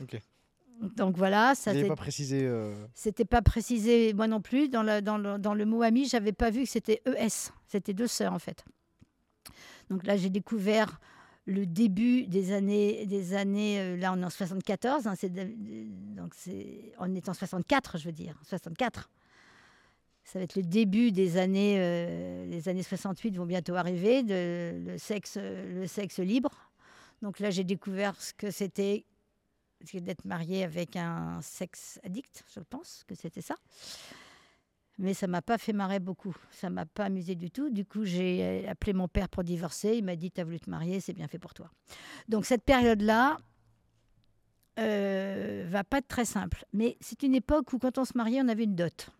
S1: Ok.
S2: Donc voilà, ça c'est-
S1: pas précisé. euh,
S2: c'était pas précisé moi non plus dans le, dans le, dans le mot ami. J'avais pas vu que c'était ES. C'était deux sœurs en fait. Donc là, j'ai découvert le début des années, des années. euh, là, on est en 74. hein, c'est de- donc c'est, on est en 64, je veux dire, 64. Ça va être le début des années, euh, les années 68 vont bientôt arriver, le sexe, le sexe libre. Donc là, j'ai découvert ce que c'était d'être mariée avec un sexe addict, je pense que c'était ça. Mais ça m'a pas fait marrer beaucoup. Ça m'a pas amusé du tout. Du coup, j'ai appelé mon père pour divorcer. Il m'a dit T'as voulu te marier, c'est bien fait pour toi. Donc, cette période-là euh, va pas être très simple. Mais c'est une époque où, quand on se mariait, on avait une dot.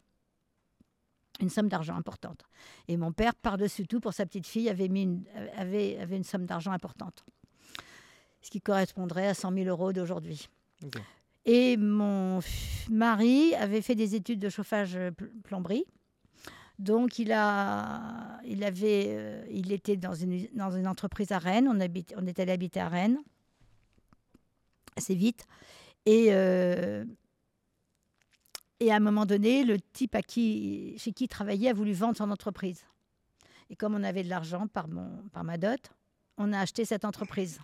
S2: Une somme d'argent importante. Et mon père, par-dessus tout, pour sa petite fille, avait, mis une, avait, avait une somme d'argent importante. Ce qui correspondrait à 100 000 euros d'aujourd'hui. Et mon mari avait fait des études de chauffage euh, pl- plomberie. Donc, il, a, il, avait, euh, il était dans une, dans une entreprise à Rennes. On, habite, on est allé habiter à Rennes assez vite. Et, euh, et à un moment donné, le type à qui, chez qui il travaillait a voulu vendre son entreprise. Et comme on avait de l'argent par, mon, par ma dot, on a acheté cette entreprise.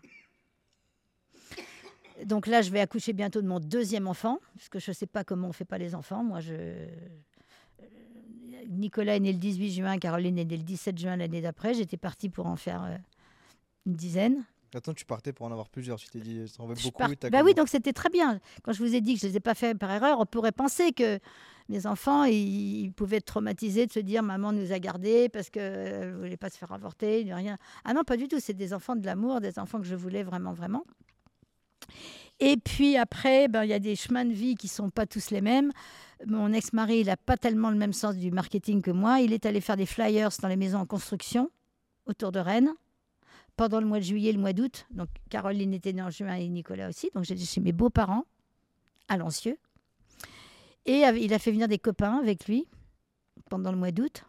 S2: Donc là, je vais accoucher bientôt de mon deuxième enfant, parce que je ne sais pas comment on ne fait pas les enfants. Moi, je... euh, Nicolas est né le 18 juin, Caroline est née le 17 juin l'année d'après. J'étais partie pour en faire euh, une dizaine.
S1: Attends, tu partais pour en avoir plusieurs. Tu t'es dit, ça en beaucoup.
S2: part- Bah oui, donc c'était très bien. Quand je vous ai dit que je ne les ai pas fait par erreur, on pourrait penser que mes enfants, ils, ils pouvaient être traumatisés de se dire maman nous a gardés parce qu'elle ne voulait pas se faire avorter, rien. Ah non, pas du tout. C'est des enfants de l'amour, des enfants que je voulais vraiment, vraiment. Et puis après, ben, il y a des chemins de vie qui sont pas tous les mêmes. Mon ex-mari, il n'a pas tellement le même sens du marketing que moi. Il est allé faire des flyers dans les maisons en construction autour de Rennes pendant le mois de juillet et le mois d'août. Donc Caroline était née en juin et Nicolas aussi. Donc j'étais chez mes beaux-parents à Lancieux. Et il a fait venir des copains avec lui pendant le mois d'août.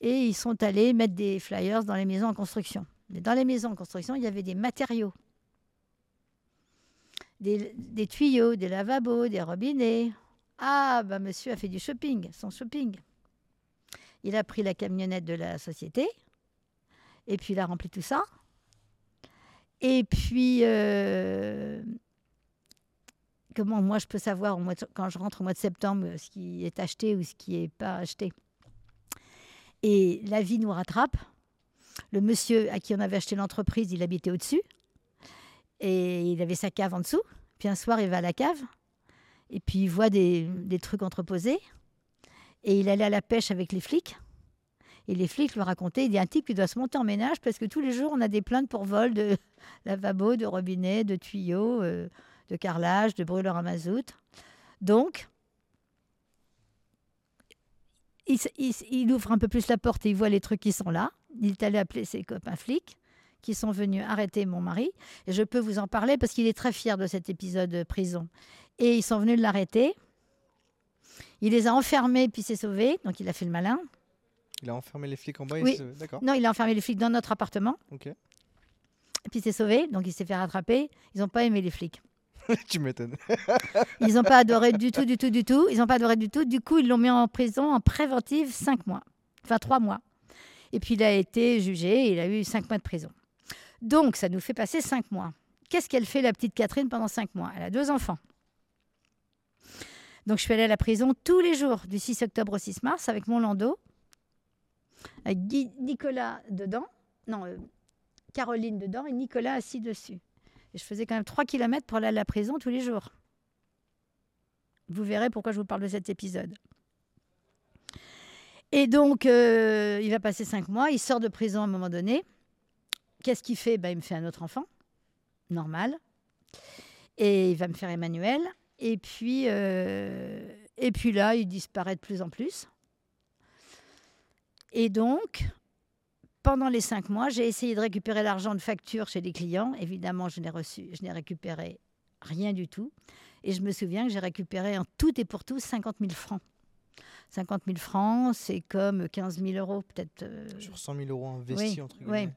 S2: Et ils sont allés mettre des flyers dans les maisons en construction. Mais dans les maisons en construction, il y avait des matériaux. Des, tuyaux, des lavabos, des robinets. Ah, bah monsieur a fait du shopping, son shopping. Il a pris la camionnette de la société. Et puis il a rempli tout ça. Et puis, euh, comment moi je peux savoir au mois quand je rentre au mois de septembre ce qui est acheté ou ce qui n'est pas acheté Et la vie nous rattrape. Le monsieur à qui on avait acheté l'entreprise, il habitait au-dessus. Et il avait sa cave en dessous. Puis un soir, il va à la cave. Et puis il voit des, des trucs entreposés. Et il allait à la pêche avec les flics. Et les flics lui racontaient, il y a un type qui doit se monter en ménage parce que tous les jours, on a des plaintes pour vol de lavabo, de robinet, de tuyaux, euh, de carrelage, de brûleurs à mazout. Donc, il, il ouvre un peu plus la porte et il voit les trucs qui sont là. Il est allé appeler ses copains flics qui sont venus arrêter mon mari. Et je peux vous en parler parce qu'il est très fier de cet épisode euh, prison. Et ils sont venus l'arrêter. Il les a enfermés puis s'est sauvé. Donc il a fait le malin.
S1: Il a enfermé les flics en bas.
S2: Oui.
S1: D'accord.
S2: Non, il a enfermé les flics dans notre appartement.
S1: Ok.
S2: Et puis s'est sauvé. Donc il s'est fait rattraper. Ils n'ont pas aimé les flics.
S1: tu m'étonnes.
S2: Ils n'ont pas adoré du tout, du tout, du tout. Ils n'ont pas adoré du tout. Du coup, ils l'ont mis en prison en préventive cinq mois. Enfin, trois mois. Et puis, il a été jugé et il a eu cinq mois de prison. Donc, ça nous fait passer cinq mois. Qu'est-ce qu'elle fait, la petite Catherine, pendant cinq mois? Elle a deux enfants. Donc, je suis allée à la prison tous les jours, du 6 octobre au 6 mars, avec mon landau, avec Nicolas dedans, non, euh, Caroline dedans et Nicolas assis dessus. Et je faisais quand même 3 km pour aller à la prison tous les jours. Vous verrez pourquoi je vous parle de cet épisode. Et donc, euh, il va passer cinq mois, il sort de prison à un moment donné. Qu'est-ce qu'il fait? Ben, Il me fait un autre enfant, normal. Et il va me faire Emmanuel. Et puis, euh, et puis là, il disparaît de plus en plus. Et donc, pendant les cinq mois, j'ai essayé de récupérer l'argent de facture chez les clients. Évidemment, je n'ai reçu, je n'ai récupéré rien du tout. Et je me souviens que j'ai récupéré en tout et pour tout 50 000 francs. 50 000 francs, c'est comme 15 000 euros, peut-être. euh,
S1: Sur 100 000 euros investis,
S2: Oui,
S1: entre
S2: oui.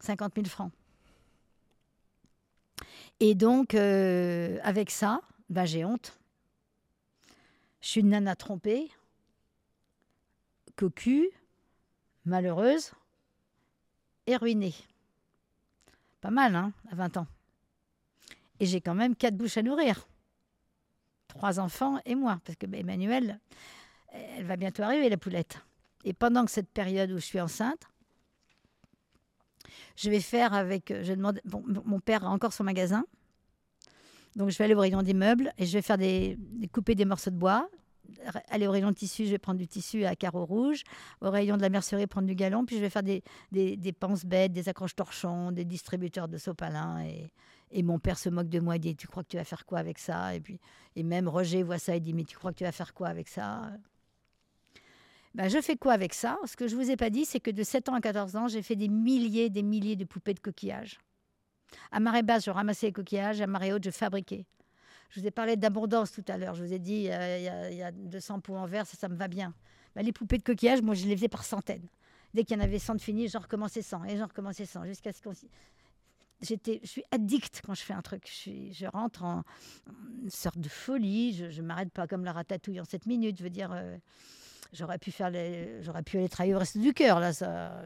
S1: Guillemets.
S2: 50 000 francs. Et donc, euh, avec ça, ben, j'ai honte. Je suis une nana trompée, cocu, malheureuse et ruinée. Pas mal, hein, à 20 ans. Et j'ai quand même quatre bouches à nourrir. Trois enfants et moi, parce que ben, Emmanuel, elle va bientôt arriver, la poulette. Et pendant cette période où je suis enceinte, je vais faire avec. euh, Je demande, mon père a encore son magasin. Donc, je vais aller au rayon des meubles et je vais faire des, couper des morceaux de bois. Aller au rayon de tissu, je vais prendre du tissu à carreaux rouges. Au rayon de la mercerie, prendre du galon. Puis, je vais faire des, des, des panse-bêtes, des accroches-torchons, des distributeurs de sopalin. Et, et mon père se moque de moi. Il dit Tu crois que tu vas faire quoi avec ça? Et puis, et même Roger voit ça. Il dit Mais tu crois que tu vas faire quoi avec ça? Ben, je fais quoi avec ça? Ce que je ne vous ai pas dit, c'est que de 7 ans à 14 ans, j'ai fait des milliers des milliers de poupées de coquillages. À marée basse, je ramassais les coquillages, à marée haute, je fabriquais. Je vous ai parlé d'abondance tout à l'heure. Je vous ai dit, euh, il y a- il y, a 200 pots en verre, ça, me va bien. Ben, les poupées de coquillages, moi, je les faisais par centaines. Dès qu'il y en avait 100 de finis, j'en recommençais 100 et j'en recommençais 100 jusqu'à ce qu'on... J'étais, je suis addict quand je fais un truc. Je rentre en une sorte de folie. Je ne m'arrête pas comme la ratatouille en 7 minutes. Je veux dire, euh, j'aurais pu faire les, j'aurais pu aller travailler au reste du cœur là. Ça,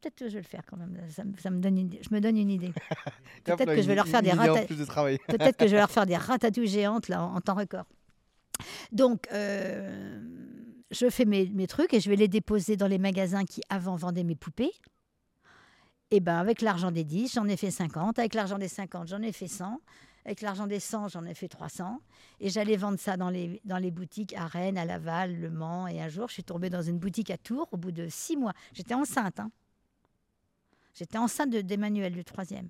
S2: peut-être que je vais le faire quand même. Ça, me- ça me donne une idée. Je me donne une idée. Peut-être que je vais leur faire des
S1: idée en
S2: rata-
S1: plus de travail.
S2: Peut-être que je vais leur faire des ratatouilles géantes là en, en temps record. Donc, euh, je fais mes, mes trucs et je vais les déposer dans les magasins qui avant vendaient mes poupées. Et ben avec l'argent des 10, j'en ai fait 50. Avec l'argent des 50, j'en ai fait 100. Avec l'argent des 100, j'en ai fait 300. Et j'allais vendre ça dans les, dans les boutiques à Rennes, à Laval, Le Mans. Et un jour, je suis tombée dans une boutique à Tours au bout de six mois. J'étais enceinte. hein. J'étais enceinte de- d'Emmanuel, le troisième.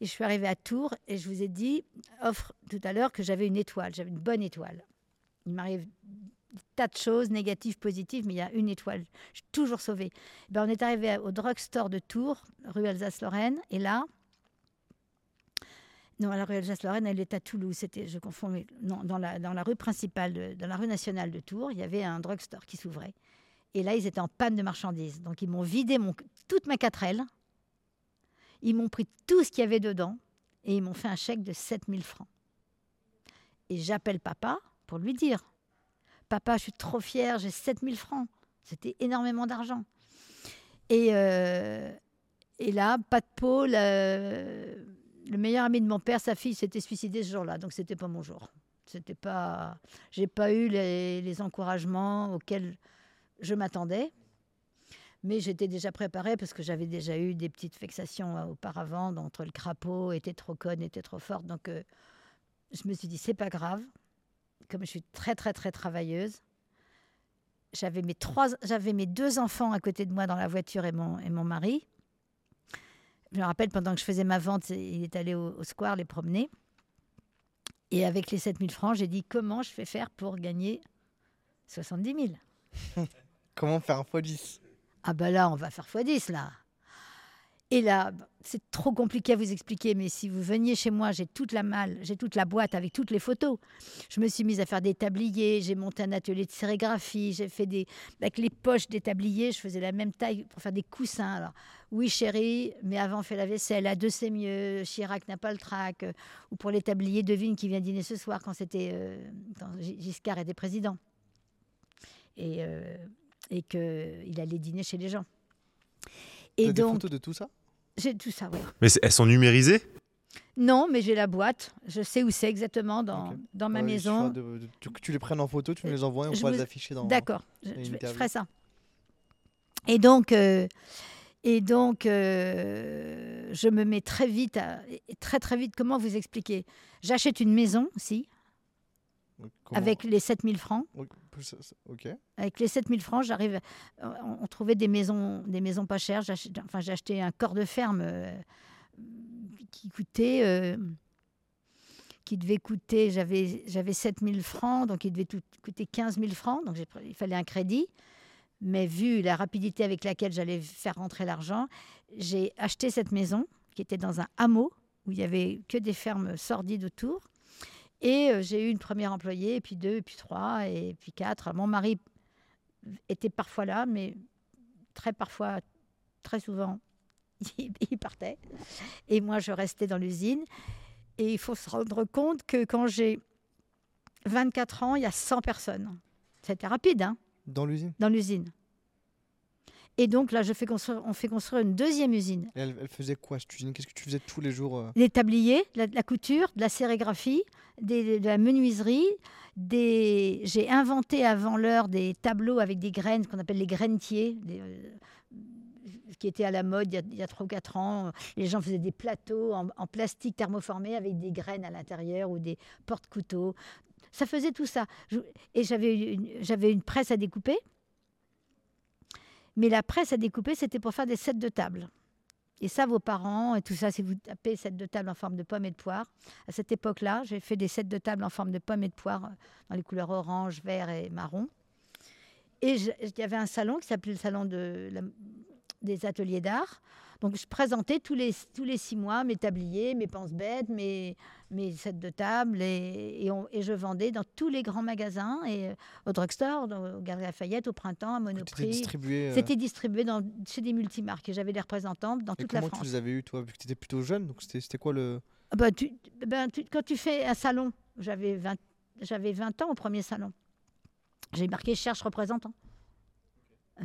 S2: Et je suis arrivée à Tours et je vous ai dit, offre tout à l'heure, que j'avais une étoile. J'avais une bonne étoile. Il m'arrive des tas de choses, négatives, positives, mais il y a une étoile. Je suis toujours sauvée. Ben, on est arrivé au drugstore de Tours, rue Alsace-Lorraine. Et là, non, la rue Alsace-Lorraine, elle est à Toulouse. C'était, je confonds, non, dans la, dans la rue principale, dans la rue nationale de Tours, il y avait un drugstore qui s'ouvrait. Et là, ils étaient en panne de marchandises. Donc, ils m'ont vidé mon, toute ma 4L. Ils m'ont pris tout ce qu'il y avait dedans et ils m'ont fait un chèque de 7000 francs. Et j'appelle papa pour lui dire Papa, je suis trop fière, j'ai 7000 francs. C'était énormément d'argent. Et, euh, et là, pas de peau, le, le meilleur ami de mon père, sa fille, s'était suicidée ce jour-là. Donc, c'était pas mon jour. C'était pas. J'ai pas eu les, encouragements auxquels je m'attendais. Mais j'étais déjà préparée parce que j'avais déjà eu des petites vexations euh, auparavant entre le crapaud, était trop conne, était trop forte. Donc, euh, je me suis dit, c'est pas grave. Comme je suis très, très, très travailleuse, j'avais mes, trois, j'avais mes deux enfants à côté de moi dans la voiture et mon, et mon mari. Je me rappelle, pendant que je faisais ma vente, il est allé au, au square les promener. Et avec les 7000 francs, j'ai dit comment je fais faire pour gagner 70 000
S1: Comment faire un x10
S2: Ah ben là, on va faire x10 là. Et là, b- c'est trop compliqué à vous expliquer, mais si vous veniez chez moi, j'ai toute la malle, j'ai toute la boîte avec toutes les photos. Je me suis mise à faire des tabliers, j'ai monté un atelier de sérigraphie, j'ai fait des... Avec les poches des tabliers, je faisais la même taille pour faire des coussins. Alors, oui chérie, mais avant fait la vaisselle, à deux c'est mieux, Chirac n'a pas le trac. euh, Ou pour les tabliers, devine qui vient dîner ce soir quand c'était... euh, quand Gi- Giscard était président. Et, euh, et qu'il allait dîner chez les gens. Et
S1: des
S2: donc,
S1: photos de tout ça?
S2: J'ai tout ça, oui.
S3: Mais elles sont numérisées?
S2: Non, mais j'ai la boîte. Je sais où c'est exactement dans, dans ma
S1: Ouais,
S2: maison.
S1: suffira de- de- tu- que tu les prennes en photo, tu me les envoies et on
S2: Je
S1: pourra
S2: vous-
S1: les afficher dans.
S2: D'accord, je, je ferai ça. Et donc, euh, et donc euh, je me mets très vite, à- et très très vite, comment vous expliquer? J'achète une maison aussi,
S1: Comment-
S2: avec les 7000 francs. Avec les 7000 francs, j'arrive. On, on trouvait des maisons, des maisons pas chères. Enfin, j'ai acheté un corps de ferme euh, qui coûtait, euh, qui devait coûter. J'avais, j'avais 7000 francs, donc il devait tout- coûter 15 000 francs. Donc il fallait un crédit. Mais vu la rapidité avec laquelle j'allais faire rentrer l'argent, j'ai acheté cette maison qui était dans un hameau où il y avait que des fermes sordides autour. Et euh, j'ai eu une première employée, et puis deux, et puis trois, et puis quatre. Mon mari était parfois là, mais très parfois, très souvent, il partait. Et moi, je restais dans l'usine. Et il faut se rendre compte que quand j'ai 24 ans, il y a 100 personnes. C'était rapide, hein,
S1: Dans l'usine?
S2: Dans l'usine. Et donc là, je fais construire, on fait construire une deuxième usine.
S1: Et elle, elle faisait quoi cette usine? Qu'est-ce que tu faisais tous les jours euh?
S2: Des tabliers, la, couture, de la sérigraphie, des- de la menuiserie. Des... J'ai inventé avant l'heure des tableaux avec des graines, ce qu'on appelle les grainetiers, des, euh, qui étaient à la mode il y a- il y a 3 ou 4 ans. Les gens faisaient des plateaux en, en plastique thermoformé avec des graines à l'intérieur ou des porte-couteaux. Ça faisait tout ça. Je- Et j'avais une, j'avais une presse à découper. Mais la presse à découper, c'était pour faire des sets de table. Et ça, vos parents et tout ça, si vous tapez set de table en forme de pomme et de poire, à cette époque-là, j'ai fait des sets de table en forme de pomme et de poire euh, dans les couleurs orange, vert et marron. Et il y avait un salon qui s'appelait le salon des ateliers d'art. Donc, je présentais tous les, tous les six mois mes tabliers, mes pense-bêtes, mes, mes sets de table. Et, et, on- et je vendais dans tous les grands magasins, et euh, au drugstore, au Galeries Lafayette, au printemps, à Monoprix.
S1: distribué euh,
S2: C'était distribué dans, chez des multimarques. Et j'avais des représentants dans
S1: Et
S2: toute la
S1: comment tu
S2: France.
S1: les avais eu, toi Vu que tu étais plutôt jeune, donc c'était c'était quoi le.
S2: Ah bah, tu- ben, tu- quand tu fais un salon, j'avais 20, j'avais 20 ans au premier salon. J'ai marqué cherche représentant.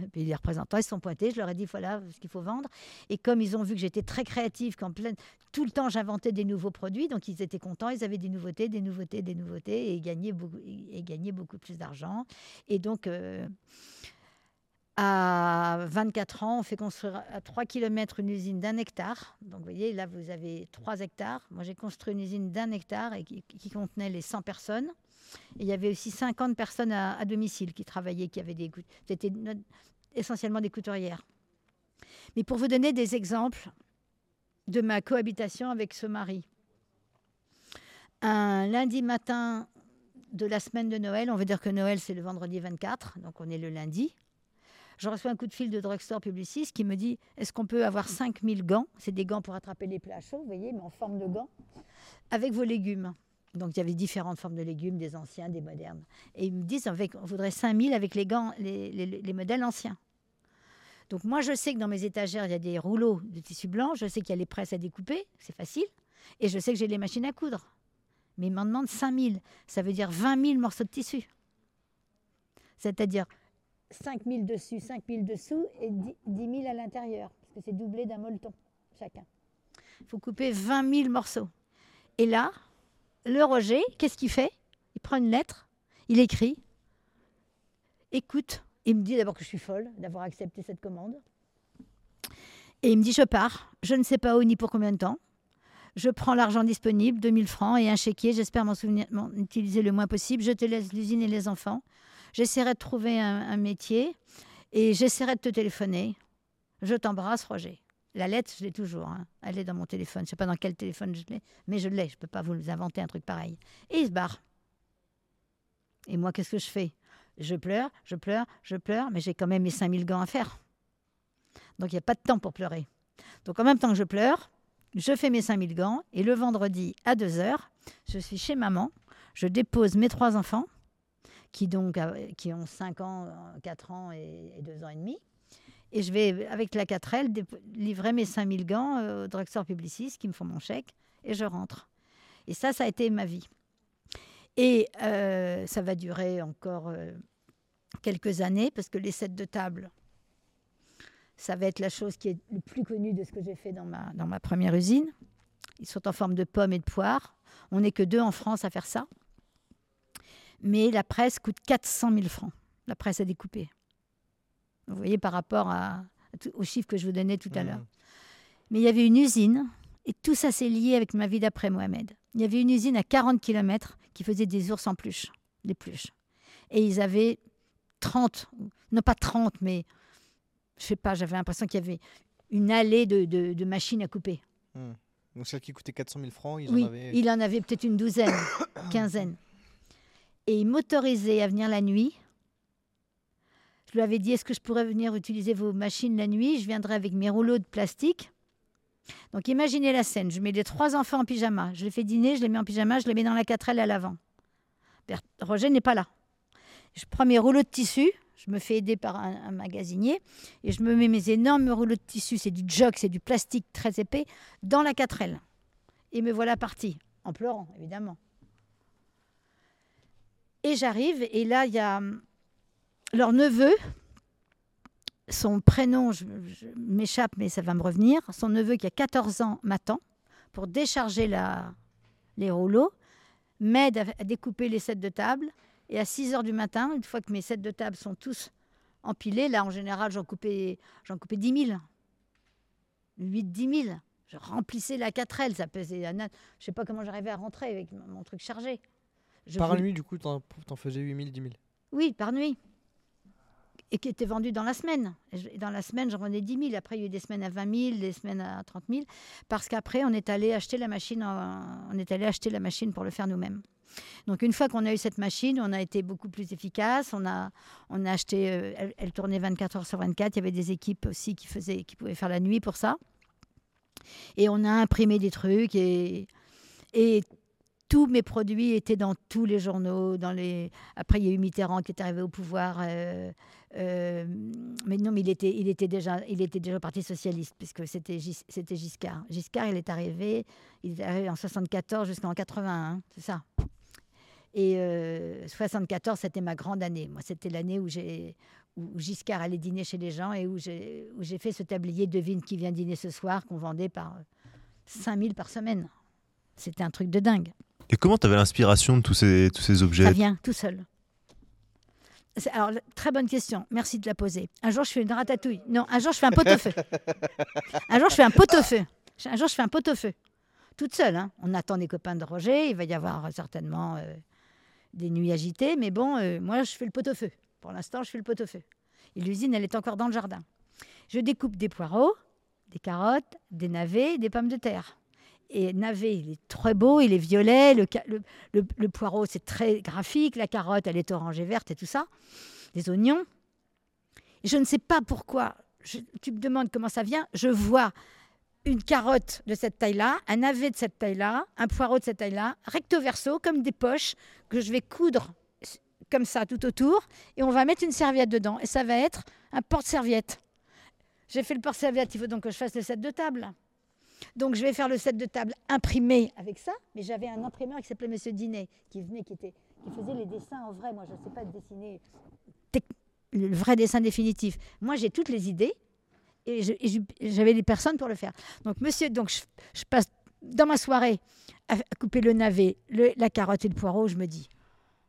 S2: Et puis les représentants, ils se sont pointés, je leur ai dit voilà ce qu'il faut vendre. Et comme ils ont vu que j'étais très créative, qu'en pleine, tout le temps j'inventais des nouveaux produits, donc ils étaient contents, ils avaient des nouveautés, des nouveautés, des nouveautés, et gagnaient beaucoup, et gagnaient beaucoup plus d'argent. Et donc, euh, À 24 ans, on fait construire à 3 km une usine d'un hectare. Donc, vous voyez, là, vous avez 3 hectares. Moi, j'ai construit une usine d'un hectare et qui, qui contenait les 100 personnes. Il y avait aussi 50 personnes à, domicile qui travaillaient, qui avaient des C'était essentiellement des couturières. Mais pour vous donner des exemples de ma cohabitation avec ce mari, un lundi matin de la semaine de Noël, on veut dire que Noël c'est le vendredi 24, donc on est le lundi. Je reçois un coup de fil de drugstore publiciste qui me dit Est-ce qu'on peut avoir 5000 gants? C'est des gants pour attraper les plats chauds, vous voyez, mais en forme de gants, avec vos légumes. Donc il y avait différentes formes de légumes, des anciens, des modernes. Et ils me disent avec, On voudrait 5000 avec les modèles anciens. Donc moi, je sais que dans mes étagères, il y a des rouleaux de tissu blanc, je sais qu'il y a les presses à découper, c'est facile, et je sais que j'ai les machines à coudre. Mais ils m'en demandent 5000. Ça veut dire 20 000 morceaux de tissu. C'est-à-dire 5 000 dessus, 5 000 dessous et 10 10 000 à l'intérieur. Parce que c'est doublé d'un molleton chacun. Il faut couper 20 000 morceaux. Et là, le Roger, qu'est-ce qu'il fait? Il prend une lettre, il écrit Écoute, il me dit d'abord que je suis folle d'avoir accepté cette commande. Et il me dit Je pars, je ne sais pas où ni pour combien de temps. Je prends l'argent disponible, 2000 francs et un chéquier. J'espère m'en souvenir, m'en utiliser le moins possible. Je te laisse l'usine et les enfants. J'essaierai de trouver un, un métier et j'essaierai de te téléphoner. Je t'embrasse, Roger. La lettre, je l'ai toujours. hein. Elle est dans mon téléphone. Je ne sais pas dans quel téléphone je l'ai, mais je l'ai. Je ne peux pas vous inventer un truc pareil. Et il se barre. Et moi, qu'est-ce que je fais? Je pleure, je pleure, je pleure, mais j'ai quand même mes 5000 gants à faire. Donc, il n'y a pas de temps pour pleurer. Donc, en même temps que je pleure, je fais mes 5000 gants et le vendredi à 2 heures, je suis chez maman. Je dépose mes trois enfants qui, donc, euh, qui ont 5 ans, 4 ans et, et 2 ans et demi. Et je vais, avec la 4L, dépo- livrer mes 5000 gants euh, au drugstore publiciste qui me font mon chèque et je rentre. Et ça, ça a été ma vie. Et euh, ça va durer encore euh, quelques années parce que les sets de table, ça va être la chose qui est le plus connue de ce que j'ai fait dans ma, dans ma première usine. Ils sont en forme de pommes et de poires. On n'est que deux en France à faire ça. Mais la presse coûte 400 000 francs, la presse à découper. Vous voyez, par rapport à, aux chiffres que je vous donnais tout à
S1: Mhm.
S2: l'heure. Mais il y avait une usine, et tout ça s'est lié avec ma vie d'après Mohamed. Il y avait une usine à 40 km qui faisait des ours en peluche, des peluches. Et ils avaient 30, non pas 30, mais je sais pas, j'avais l'impression qu'il y avait une allée de, de- de machines à couper.
S1: Hmm. Donc celle qui coûtait 400 000 francs, ils
S2: oui,
S1: en avaient.
S2: il en avait peut-être une douzaine, quinzaine. Et il m'autorisait à venir la nuit. Je lui avais dit, est-ce que je pourrais venir utiliser vos machines la nuit? Je viendrai avec mes rouleaux de plastique. Donc imaginez la scène, je mets les trois enfants en pyjama, je les fais dîner, je les mets en pyjama, je les mets dans la 4L à l'avant. Roger n'est pas là. Je prends mes rouleaux de tissu, je me fais aider par un, un magasinier, et je me mets mes énormes rouleaux de tissu, c'est du jog, c'est du plastique très épais, dans la 4L. Et me voilà partie, en pleurant, évidemment. Et j'arrive, et là, il y a hum, leur neveu, son prénom, je, je m'échappe, mais ça va me revenir, son neveu qui a 14 ans m'attend pour décharger la, les rouleaux, m'aide à, à découper les sets de table, et à 6 heures du matin, une fois que mes sets de table sont tous empilés, là, en général, j'en coupais, j'en coupais 10 000. 8-10 000. Je remplissais la 4L, ça pesait. Je ne sais pas comment j'arrivais à rentrer avec mon mon truc chargé. Je
S1: Par
S2: voulais-
S1: nuit, du coup, t'en t'en faisais 8 000, 10 000.
S2: Oui, par nuit. Et qui était vendu dans la semaine. Dans la semaine, j'en vendais 10 000. Après, il y a eu des semaines à 20 000, des semaines à 30 000. Parce qu'après, on est allé acheter la machine. On est allé acheter la machine pour le faire nous-mêmes. Donc, une fois qu'on a eu cette machine, on a été beaucoup plus efficace. On a, on a acheté. euh, elle, elle tournait 24 heures sur 24. Il y avait des équipes aussi qui faisaient, qui pouvaient faire la nuit pour ça. Et on a imprimé des trucs et, et tous mes produits étaient dans tous les journaux, dans les. Après, il y a eu Mitterrand qui est arrivé au pouvoir. euh, euh, mais non, mais il était, déjà, il était déjà au Parti socialiste puisque c'était Gis- c'était Giscard. Giscard, il est arrivé, il est arrivé en 74 jusqu'en 81, c'est ça. Et euh, 74, c'était ma grande année. Moi, c'était l'année où j'ai où Giscard allait dîner chez les gens et où j'ai où j'ai fait ce tablier devine qui vient dîner ce soir qu'on vendait par 5000 par semaine. C'était un truc de dingue.
S3: Et comment tu avais l'inspiration de tous ces, tous ces objets?
S2: Ça vient tout seul. alors, très bonne question. Merci de la poser. Un jour, je fais une ratatouille. Non, un jour, je fais un pot-au-feu. un jour, je fais un pot-au-feu. Un jour, je fais un pot-au-feu. Toute seule. hein. On attend des copains de Roger. Il va y avoir euh, certainement euh, des nuits agitées. Mais bon, euh, moi, je fais le pot-au-feu. Pour l'instant, je fais le pot-au-feu. Et l'usine, elle est encore dans le jardin. Je découpe des poireaux, des carottes, des navets, des pommes de terre. Et navet, il est très beau, il est violet. Le, poireau, c'est très graphique. La carotte, elle est orange et verte et tout ça. Des oignons. Je ne sais pas pourquoi. tu me demandes comment ça vient. Je vois une carotte de cette taille-là, un navet de cette taille-là, un poireau de cette taille-là, recto verso, comme des poches que je vais coudre comme ça tout autour. Et on va mettre une serviette dedans. Et ça va être un porte-serviette. J'ai fait le porte-serviette, il faut donc que je fasse le set de table. Donc je vais faire le set de table imprimé avec ça, mais j'avais un imprimeur qui s'appelait Monsieur Dinet, qui venait, qui, était, qui faisait les dessins en vrai. Moi, je ne sais pas dessiner le vrai dessin définitif. Moi, j'ai toutes les idées et j'avais les personnes pour le faire. Donc, monsieur, donc je, passe dans ma soirée à, couper le navet, la carotte et le poireau. Je me dis,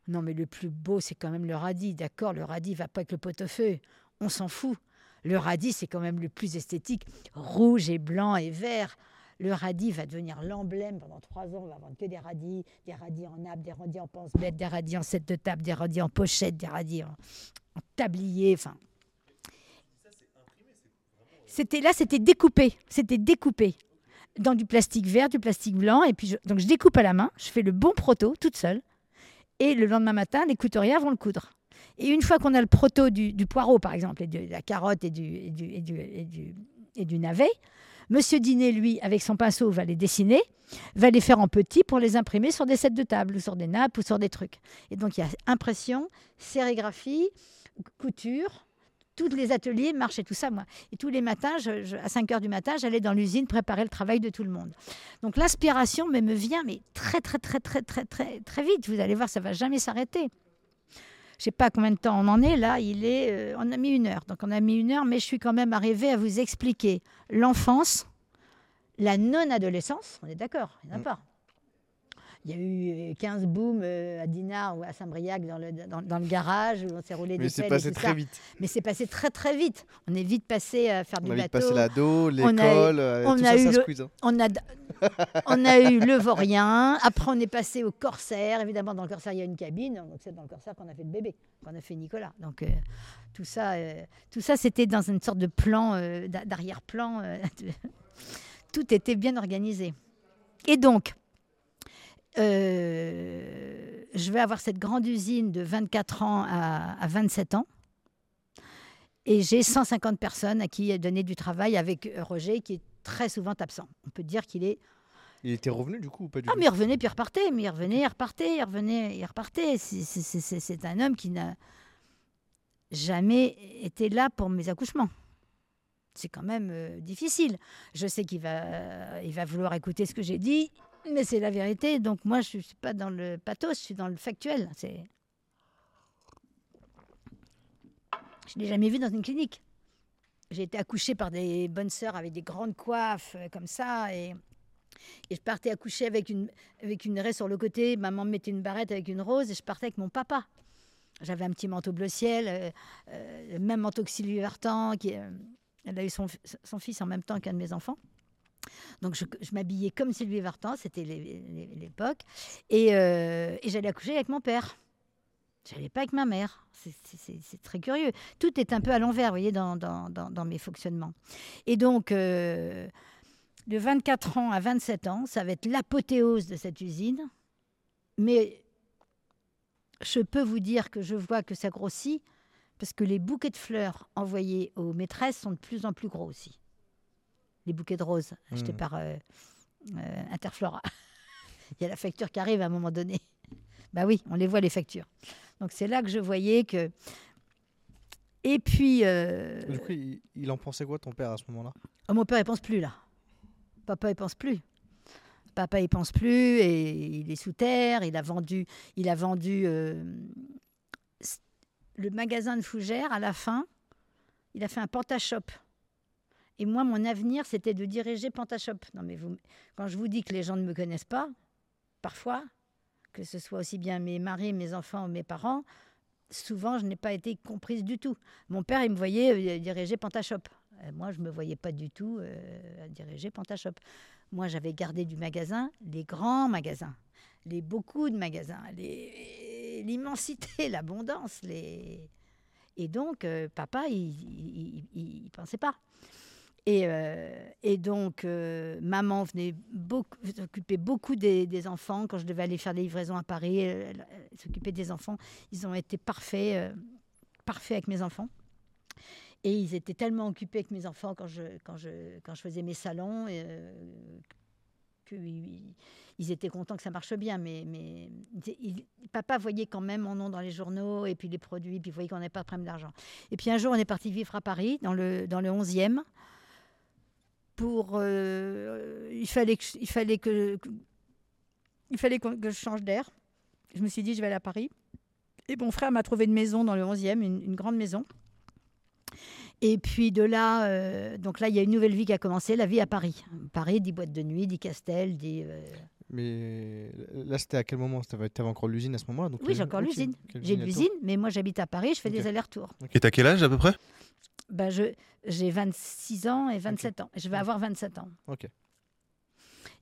S2: non, mais le plus beau, c'est quand même le radis. D'accord, le radis va pas avec le pot-au-feu. On s'en fout. Le radis, c'est quand même le plus esthétique. Rouge et blanc et vert. Le radis va devenir l'emblème. Pendant trois ans, on va vendre que des radis. Des radis en nappe, des radis en pense-bête, des radis en set de table, des radis en pochette, des radis en, en tablier. Enfin. C'était là, c'était découpé. C'était découpé dans du plastique vert, du plastique blanc. Et puis, je- donc, je découpe à la main. Je fais le bon proto toute seule. Et le lendemain matin, les couturières vont le coudre. Et une fois qu'on a le proto du, poireau, par exemple, et de la carotte et du navet, Monsieur Dinet, lui, avec son pinceau, va les dessiner, va les faire en petits pour les imprimer sur des sets de table, ou sur des nappes, ou sur des trucs. Et donc, il y a impression, sérigraphie, couture, tous les ateliers marchaient tout ça, moi. Et tous les matins, à 5 heures du matin, j'allais dans l'usine préparer le travail de tout le monde. Donc l'inspiration me vient mais très, très, très, très, très, très, très vite. Vous allez voir, ça va jamais s'arrêter. Je sais pas combien de temps on en est là. Il est, euh, on a mis une heure. Donc on a mis une heure, mais je suis quand même arrivée à vous expliquer l'enfance, la non-adolescence. On est d'accord, il n'y en a
S1: Mm.
S2: pas. Il y a eu euh, 15 booms euh, à Dinard ou à Saint-Briac dans le, dans, dans le garage où on s'est roulé
S1: Mais
S2: des
S1: c'est
S2: pelles et
S1: passé
S2: tout
S1: très
S2: ça.
S1: vite.
S2: Mais c'est passé très très vite. On est vite passé à faire
S1: On
S2: du bateau.
S1: passé l'ado,
S2: On
S1: l'école,
S2: on
S1: hein.
S2: On a, on a eu le vaurien. Après, on est passé au corsaire. Évidemment, dans le corsaire, il y a une cabine. Donc, c'est dans le corsaire qu'on a fait le bébé, qu'on a fait Nicolas. Donc, euh, tout ça, euh, tout ça c'était dans une sorte de plan, euh, d'a- d'arrière-plan. tout était bien organisé. Et donc, euh, je vais avoir cette grande usine de 24 ans à, à 27 ans. Et j'ai 150 personnes à qui donner du travail avec Roger, qui est très souvent absent. On peut dire qu'il est.
S1: Il était revenu du coup ou pas du
S2: Ah, mais il revenait, puis il repartait, mais il revenait, il repartait, il revenait, il repartait. C'est- un homme qui n'a jamais été là pour mes accouchements. C'est quand même euh, difficile. Je sais qu'il va, il va vouloir écouter ce que j'ai dit, mais c'est la vérité. Donc moi, je ne suis pas dans le pathos, je suis dans le factuel. Je ne l'ai jamais vu dans une clinique. J'ai été accouchée par des bonnes sœurs avec des grandes coiffes euh, comme ça. Et, je partais accoucher avec une, avec une raie sur le côté. Maman me mettait une barrette avec une rose et je partais avec mon papa. J'avais un petit manteau bleu ciel, euh, euh, le même manteau que Sylvie Vartan. Qui, elle a eu son, son fils en même temps qu'un de mes enfants. Donc je, m'habillais comme Sylvie Vartan, c'était l'époque. Et, euh, et j'allais accoucher avec mon père. J'allais pas avec ma mère. C'est- très curieux. Tout est un peu à l'envers, vous voyez, dans mes fonctionnements. Et donc, euh, de 24 ans à 27 ans, ça va être l'apothéose de cette usine. Mais je peux vous dire que je vois que ça grossit parce que les bouquets de fleurs envoyés aux maîtresses sont de plus en plus gros aussi. Les bouquets de roses achetés
S1: Mhm.
S2: par euh, euh, Interflora. Il y a la facture qui arrive à un moment donné. Bah oui, on les voit les factures. Donc c'est là que je voyais que. Et puis, euh,
S1: Du coup, il, il en pensait quoi ton père à ce moment-là?
S2: Oh, mon père, il pense plus là. Papa, il pense plus. Papa, il pense plus et il est sous terre. Il a vendu, il a vendu le magasin de Fougères à la fin. Il a fait un Pantashop. Et moi, mon avenir, c'était de diriger Pantashop. Non, mais quand je vous dis que les gens ne me connaissent pas, parfois, que ce soit aussi bien mes maris, mes enfants ou mes parents, souvent, je n'ai pas été comprise du tout. Mon père, il me voyait euh, diriger Pantashop. Euh, moi, je ne me voyais pas du tout euh, diriger Pantashop. Moi, j'avais gardé du magasin, les grands magasins, les beaucoup de magasins, l'immensité, l'abondance. Et donc, papa, il ne pensait pas. Et, et donc, maman venait s'occuper beaucoup des, enfants. Quand je devais aller faire des livraisons à Paris, elle, s'occupait des enfants. Ils ont été parfaits, parfaits avec mes enfants. Et ils étaient tellement occupés avec mes enfants quand je, quand je, quand je faisais mes salons euh, qu'ils étaient contents que ça marche bien. Mais, mais papa voyait quand même mon nom dans les journaux et puis les produits, puis il voyait qu'on n'avait pas de problème d'argent. Et puis un jour, on est parti vivre à Paris, dans le, dans le 11e. Pour, euh, il fallait que, il fallait que, il fallait que, je change d'air. Je me suis dit, je vais aller à Paris. Et mon frère m'a trouvé une maison dans le 11e, une grande maison. Et puis de là, euh, donc là, il y a une nouvelle vie qui a commencé, la vie à Paris. Paris, dit boîtes de nuit, dit Castel, dit. Euh,
S1: mais là, c'était à quel moment? Tu avais encore l'usine à ce moment-là
S2: Oui, j'ai encore l'usine. J'ai l'usine, mais moi, j'habite à Paris, je fais des allers-retours.
S3: Et tu as quel âge à peu près?
S2: Ben, J'ai 26 ans et 27 ans. Je vais avoir 27 ans.
S1: Ok.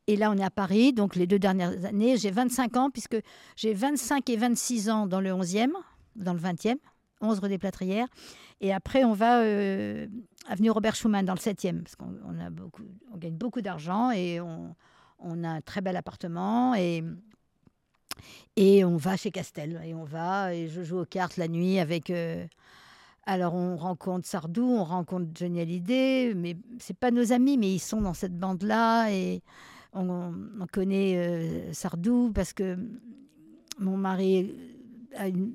S2: Et là, on est à Paris, donc les deux dernières années, j'ai 25 ans, puisque j'ai 25 et 26 ans dans le 11e, dans le 20e, 11 rue des Plâtrières. Et après, on va euh, avenue Robert Schumann dans le 7e, parce qu'on a beaucoup, on gagne beaucoup d'argent et on, on, a un très bel appartement. Et, et on va chez Castel. Et on va, et je joue aux cartes la nuit avec. Euh, alors, on rencontre Sardou, on rencontre Johnny Hallyday, mais c'est pas nos amis, mais ils sont dans cette bande-là. Et on, on connaît euh, Sardou parce que mon mari a une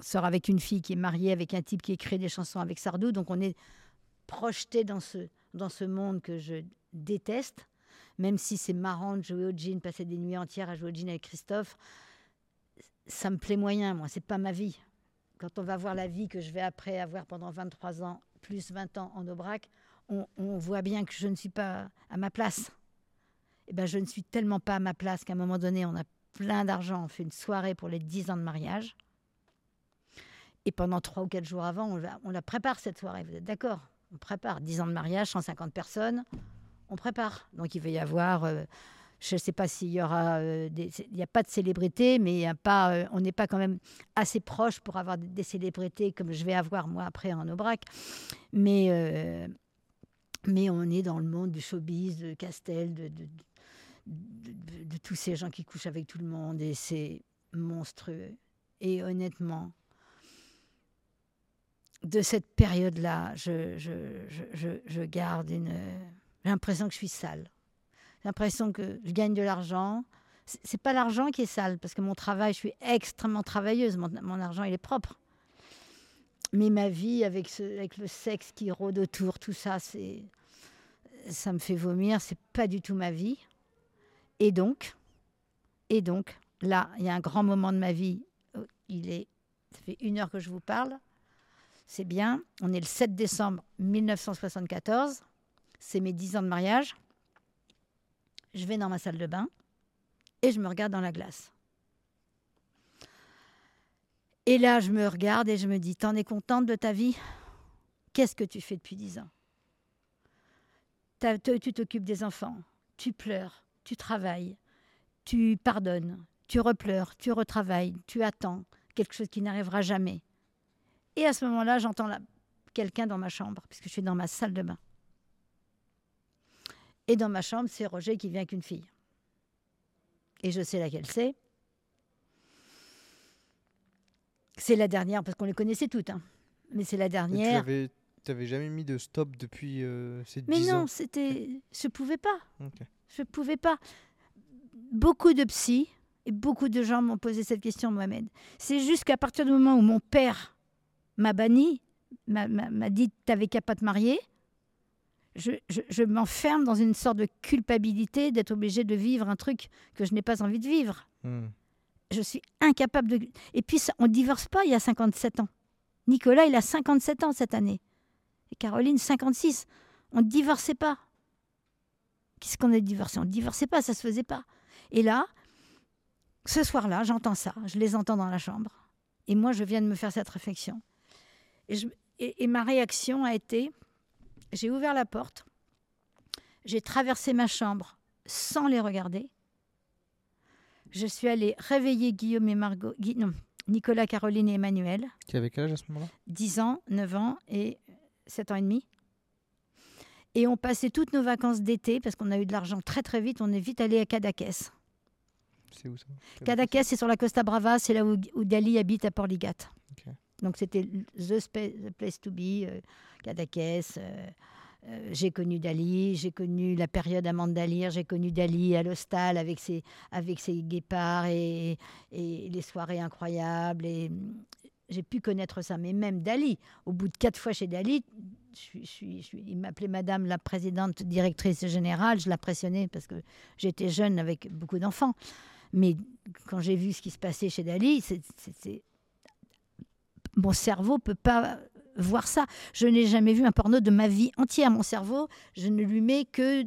S2: sort avec une fille qui est mariée avec un type qui écrit des chansons avec Sardou. Donc on est projeté dans ce, dans ce monde que je déteste. Même si c'est marrant de jouer au jean, passer des nuits entières à jouer au jean avec Christophe, ça me plaît moyen, moi. C'est pas ma vie. Quand on va voir la vie que je vais après avoir pendant 23 ans, plus 20 ans en Aubrac, on, voit bien que je ne suis pas à ma place. Et eh ben, je ne suis tellement pas à ma place qu'à un moment donné, on a plein d'argent, on fait une soirée pour les 10 ans de mariage. Et pendant trois ou quatre jours avant, on la, on la prépare cette soirée. Vous êtes d'accord? On prépare 10 ans de mariage, 150 personnes. On prépare. Donc il va y avoir. Euh, je ne sais pas s'il y aura. Euh, il n'y a pas de célébrité, mais euh, on n'est pas quand même assez proche pour avoir des, célébrités comme je vais avoir moi après en Aubrac. Mais, mais on est dans le monde du showbiz, de Castel, de, tous ces gens qui couchent avec tout le monde. Et c'est monstrueux. Et honnêtement, de cette période-là, je, garde. J'ai l'impression que je suis sale. J'ai l'impression que je gagne de l'argent. C'est pas l'argent qui est sale, parce que mon travail, je suis extrêmement travailleuse. Mon, argent, il est propre. Mais ma vie, avec, le sexe qui rôde autour, tout ça, ça me fait vomir. C'est pas du tout ma vie. Et donc, et donc, là, il y a un grand moment de ma vie. Il est, ça fait une heure que je vous parle c'est bien. On est le 7 décembre 1974. C'est mes 10 ans de mariage. Je vais dans ma salle de bain et je me regarde dans la glace. Et là, je me regarde et je me dis, t'en es contente de ta vie? Qu'est-ce que tu fais depuis 10 ans? Tu t'occupes des enfants, tu pleures, tu travailles, tu pardonnes, tu repleures, tu retravailles, tu attends quelque chose qui n'arrivera jamais. Et à ce moment-là, j'entends quelqu'un dans ma chambre, puisque je suis dans ma salle de bain. Et dans ma chambre, c'est Roger qui vient avec une fille. Et je sais laquelle c'est. C'est la dernière, parce qu'on les connaissait toutes. Hein. Mais c'est la dernière.
S1: Tu n'avais jamais mis de stop depuis euh, ces
S2: Mais non, c'était. Je pouvais pas. Je pouvais pas. Beaucoup de psy et beaucoup de gens m'ont posé cette question, Mohamed. C'est juste qu'à partir du moment où mon père m'a banni, m'a dit T'avais qu'à pas te marier. Je, m'enferme dans une sorte de culpabilité d'être obligée de vivre un truc que je n'ai pas envie de vivre. Hmm. Je suis incapable de. Et puis, on ne divorce pas il y a 57 ans. Nicolas, il a 57 ans cette année. Et Caroline, 56. On ne divorçait pas. Qu'est-ce qu'on a divorcé? On ne divorçait pas, ça ne se faisait pas. Et là, ce soir-là, j'entends ça. Je les entends dans la chambre. Et moi, je viens de me faire cette réflexion. Et, je- et- et ma réaction a été, j'ai ouvert la porte, j'ai traversé ma chambre sans les regarder. Je suis allée réveiller Guillaume et Margot, non, Nicolas, Caroline et Emmanuel,
S1: Qui avait quel âge à ce moment-là?
S2: 10 ans, 9 ans et 7 ans et demi. Et on passait toutes nos vacances d'été, parce qu'on a eu de l'argent très très vite, on est vite allé à Cadaqués.
S1: C'est où ça?
S2: Cadaqués, c'est sur la Costa Brava, c'est là où, où Dali habite à Port-Ligat.
S1: Ok.
S2: Donc c'était the, place to be, euh, euh, euh, j'ai connu Dali, j'ai connu la période à Mandalire, j'ai connu Dali à l'hostal avec ses, avec ses guépards et, les soirées incroyables. Hum, j'ai pu connaître ça. Mais même Dali, au bout de quatre fois chez Dali, il m'appelait Madame la présidente directrice générale. Je l'impressionnais parce que j'étais jeune avec beaucoup d'enfants. Mais quand j'ai vu ce qui se passait chez Dali, c'est- mon cerveau peut pas voir ça. Je n'ai jamais vu un porno de ma vie entière. Mon cerveau, je ne lui mets que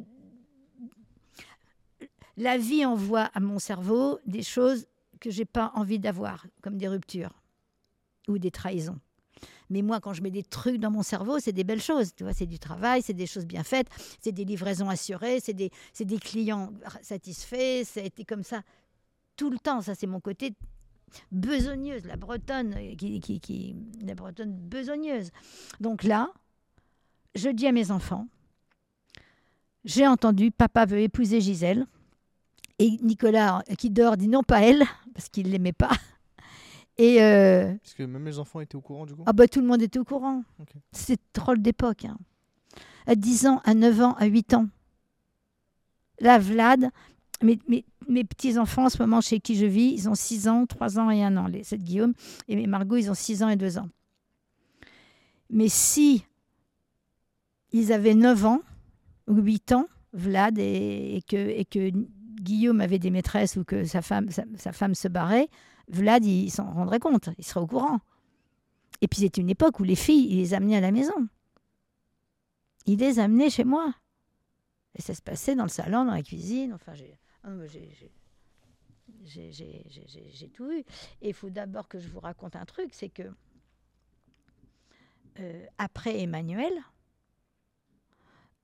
S2: la vie envoie à mon cerveau des choses que j'ai pas envie d'avoir, comme des ruptures ou des trahisons. Mais moi, quand je mets des trucs dans mon cerveau, c'est des belles choses. Tu vois, c'est du travail, c'est des choses bien faites, c'est des livraisons assurées, c'est des, des clients satisfaits. Été comme ça tout le temps. Ça, c'est mon côté besogneuse, la bretonne, euh, qui, qui, qui- la bretonne besogneuse. Donc là, je dis à mes enfants, j'ai entendu, papa veut épouser Gisèle. Et Nicolas, qui dort, dit non, pas elle, parce qu'il ne l'aimait pas. Et euh,
S1: Parce que même les enfants étaient au courant du coup?
S2: Ah bah, tout le monde était au courant.
S1: Ok.
S2: C'est drôle d'époque. hein. À 10 ans, à 9 ans, à 8 ans. Là, Vlad, mes, mes, mes petits-enfants en ce moment chez qui je vis, ils ont 6 ans, 3 ans et 1 an. Les, c'est Guillaume et mes Margot, ils ont 6 ans et 2 ans. Mais si ils avaient 9 ans ou 8 ans, Vlad, et, et que, et que Guillaume avait des maîtresses ou que sa femme, sa, sa femme se barrait, Vlad, il s'en rendrait compte, il serait au courant. Et puis c'était une époque où les filles, il les amenait à la maison. Il les amenait chez moi. Et ça se passait dans le salon, dans la cuisine. Enfin, j'ai, mais j'ai, tout eu. Et il faut d'abord que je vous raconte un truc, c'est que euh, après Emmanuel,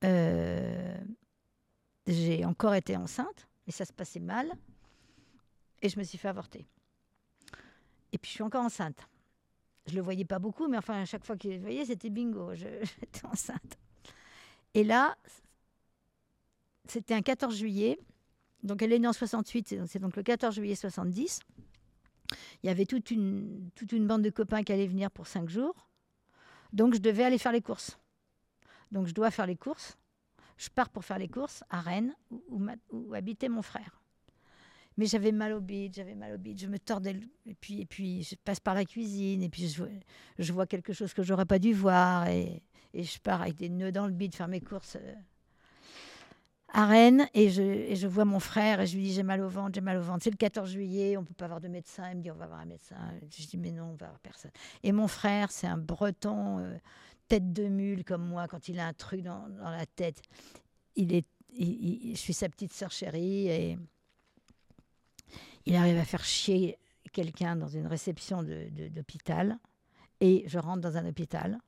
S2: euh, j'ai encore été enceinte, et ça se passait mal, et je me suis fait avorter. Et puis je suis encore enceinte. Je le voyais pas beaucoup, mais enfin, à chaque fois qu'il le voyait, c'était bingo, j'étais enceinte. Et là, c'était un 14 juillet, donc elle est née en 68, c'est donc- le 14 juillet 70. Il y avait toute une, toute une bande de copains qui allaient venir pour cinq jours. Donc je devais aller faire les courses. Donc je dois faire les courses. Je pars pour faire les courses à Rennes, où, habitait mon frère. Mais j'avais mal au bide, j'avais mal au bide, je me tordais. le- Et puis, et puis je passe par la cuisine, et puis je vois quelque chose que j'aurais pas dû voir, et, et je pars avec des nœuds dans le bide faire mes courses euh, à Rennes, et je, vois mon frère, et je lui dis j'ai mal au ventre, j'ai mal au ventre. C'est le 14 juillet, on peut pas avoir de médecin. Il me dit on va voir un médecin. Je dis mais non, on va voir personne. Et mon frère, c'est un breton, euh, tête de mule comme moi, quand il a un truc dans, la tête, il est, je suis sa petite sœur chérie, et il arrive à faire chier quelqu'un dans une réception d'hôpital. Et je rentre dans un hôpital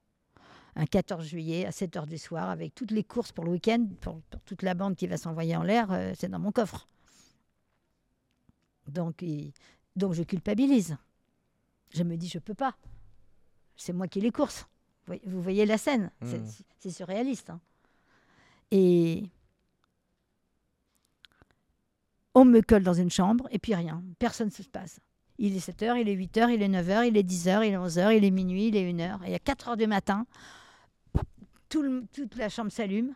S2: un 14 juillet à 7 h du soir avec toutes les courses pour le week-end, pour, pour toute la bande qui va s'envoyer en l'air, euh, c'est dans mon coffre. Donc, il- donc je culpabilise. Je me dis, je peux pas. C'est moi qui ai les courses. Vous voyez, vous voyez la scène, c'est
S1: Mm.
S2: c'est surréaliste. hein. Et on me colle dans une chambre et puis rien, personne ne se passe. Il est 7h, il est 8h, il est 9h, il est 10h, il est 11h, il est minuit, il est 1h. Et à 4h du matin, toute la chambre s'allume.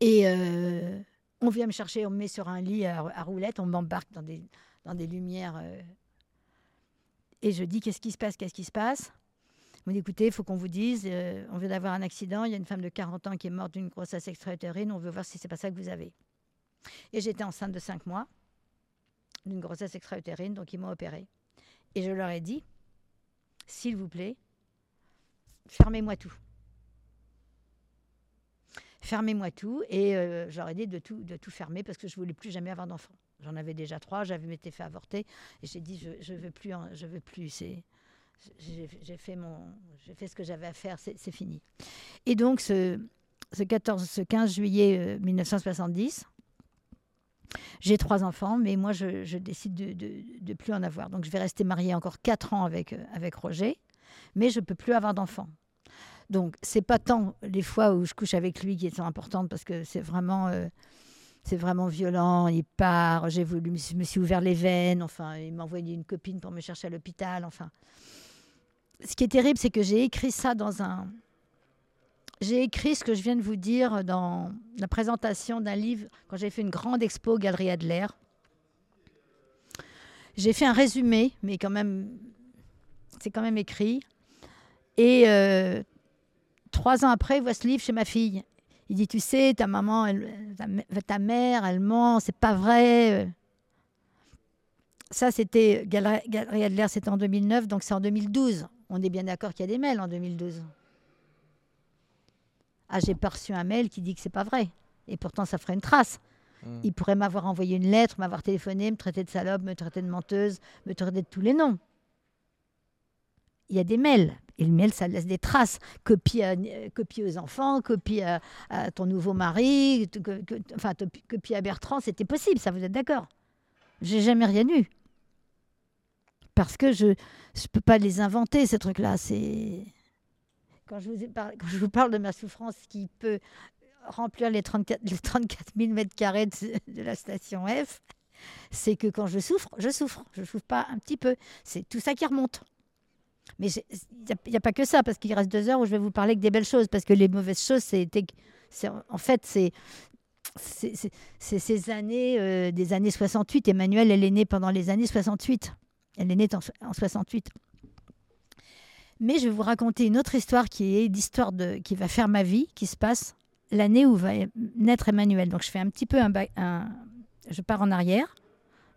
S2: Et euh, on vient me chercher, on me met sur un lit à, à roulettes, on m'embarque dans des, dans des lumières. euh, et je dis Qu'est-ce qui se passe Qu'est-ce qui se passe? On me dit Écoutez, il faut qu'on vous dise euh, on vient d'avoir un accident, il y a une femme de 40 ans qui est morte d'une grossesse extra-utérine, on veut voir si c'est pas ça que vous avez. Et j'étais enceinte de 5 mois d'une grossesse extra-utérine, donc ils m'ont opérée. Et je leur ai dit, s'il vous plaît, fermez-moi tout. Fermez-moi tout. Et euh, ai dit de tout, de tout fermer parce que je voulais plus jamais avoir d'enfant. J'en avais déjà trois, j'avais m'étais fait avorter. Et j'ai dit, je ne veux plus, je veux plus. C'est, j'ai, fait mon, j'ai fait ce que j'avais à faire, c'est, fini. Et donc, ce, ce 14, ce 15 juillet euh, 1970, j'ai trois enfants, mais moi, je, je décide de, de, de plus en avoir. Donc, je vais rester mariée encore quatre ans avec, euh, avec Roger, mais je peux plus avoir d'enfants. Donc, c'est pas tant les fois où je couche avec lui qui sont importantes parce que c'est vraiment, euh, vraiment violent. Il part, j'ai voulu, je me suis ouvert les veines. Enfin, il m'a envoyé une copine pour me chercher à l'hôpital. Enfin, ce qui est terrible, c'est que j'ai écrit ça dans un. J'ai écrit ce que je viens de vous dire dans la présentation d'un livre quand j'ai fait une grande expo aux Galeries Adler. J'ai fait un résumé, mais quand même, c'est quand même écrit. Et euh, trois ans après, il voit ce livre chez ma fille. Il dit, tu sais, ta maman, elle- ta, mè- ta mère, elle ment, c'est pas vrai. Ça, c'était Galerie Adler, c'était en 2009, donc c'est en 2012. On est bien d'accord qu'il y a des mails en 2012. Ah, j'ai pas reçu un mail qui dit que c'est pas vrai. Et pourtant, ça ferait une trace.
S1: Mm.
S2: Il pourrait m'avoir envoyé une lettre, m'avoir téléphoné, me traiter de salope, me traiter de menteuse, me traiter de tous les noms. Il y a des mails. Et le mail, ça laisse des traces. Copie, aux enfants, copie à, ton nouveau mari, enfin, copie à Bertrand. C'était possible, ça, vous êtes d'accord? J'ai jamais rien eu. Parce que je ne peux pas les inventer, ces trucs-là. Quand je, vous parle de ma souffrance qui peut remplir les 34, les 34 000 mètres carrés de la station F, c'est que quand je souffre, je souffre. Je ne souffre pas un petit peu. C'est tout ça qui remonte. Mais il n'y a, pas que ça, parce qu'il reste deux heures où je vais vous parler que des belles choses, parce que les mauvaises choses, c'est, en fait, c'est, ces années, euh, des années 68. Emmanuelle, elle est née pendant les années 68. Elle est née en, so- en 68. Mais je vais vous raconter une autre histoire qui est l'histoire qui va faire ma vie, qui se passe l'année où va naître Emmanuel. Donc je fais un petit peu un- je pars en arrière.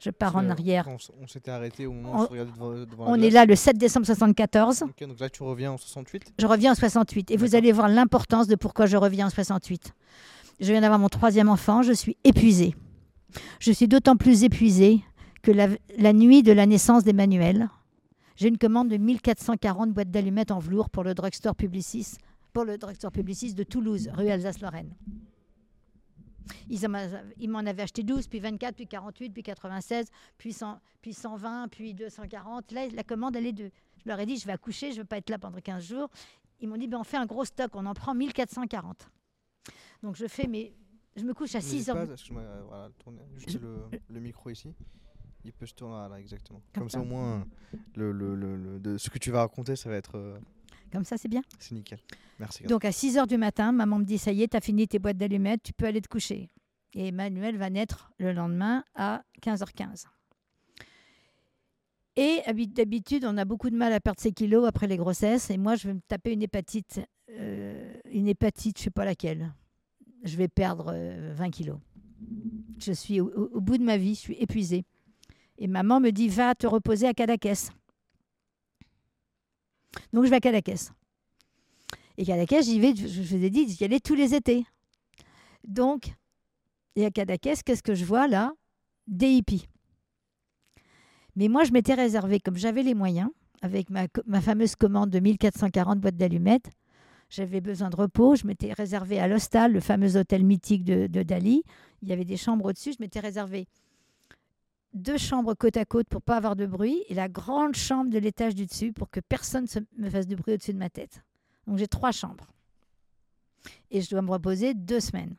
S2: Je pars en arrière.
S1: On, s'était arrêté au moment
S2: On-
S1: où on se devant, devant
S2: On est là le 7 décembre 74.
S1: Ok, donc là, tu reviens en 68.
S2: Je reviens en 68. Et vous allez voir l'importance de pourquoi je reviens en 68. Je viens d'avoir mon troisième enfant. Je suis épuisée. Je suis d'autant plus épuisée que la, la nuit de la naissance d'Emmanuel, j'ai une commande de 1440 boîtes d'allumettes en velours pour le drugstore Publicis, pour le drugstore Publicis de Toulouse, rue Alsace-Lorraine. Ils m'en avaient acheté 12, puis 24, puis 48, puis 96, puis, 100, puis 120, puis 240. Là, la commande, elle est de. Je leur ai dit, je vais accoucher, je ne veux pas être là pendant 15 jours. Ils m'ont dit, ben, on fait un gros stock, on en prend 1440. Donc je fais mes. Je me couche à
S1: N'hésite
S2: 6 heures.
S1: pas,
S2: du-
S1: excuse-moi, euh, voilà, juste
S2: Je-
S1: le, le micro ici. Il peut se tourner, voilà, exactement.
S2: Comme
S1: Comme, ça.
S2: ça.
S1: au moins, le, le- le- le- de ce que tu vas raconter, ça va être. euh,
S2: Comme ça, c'est bien.
S1: c'est nickel. Merci.
S2: Donc à 6 heures du matin, maman me dit ça y est, tu as fini tes boîtes d'allumettes, tu peux aller te coucher. Et Emmanuel va naître le lendemain à 15h15. Et habi- d'habitude, on a beaucoup de mal à perdre ses kilos après les grossesses. Et moi, je vais me taper une hépatite. euh, une hépatite, je sais pas laquelle. Je vais perdre euh, 20 kilos. Je suis au bout de ma vie, je suis épuisée. Et maman me dit va te reposer à Cadaqués. Donc je vais à Cadaqués. Et Cadaqués, j'y vais, je, vous ai dit, j'y allais tous les étés. Donc, et à Cadaqués, qu'est-ce que je vois là? Des hippies. Mais moi, je m'étais réservé, comme j'avais les moyens, avec ma, ma fameuse commande de 1440 boîtes d'allumettes, j'avais besoin de repos. Je m'étais réservé à l'Hostal, le fameux hôtel mythique de, de Dali. Il y avait des chambres au-dessus. Je m'étais réservé deux chambres côte à côte pour pas avoir de bruit et la grande chambre de l'étage du dessus pour que personne ne me fasse de bruit au-dessus de ma tête. Donc j'ai trois chambres. Et je dois me reposer deux semaines.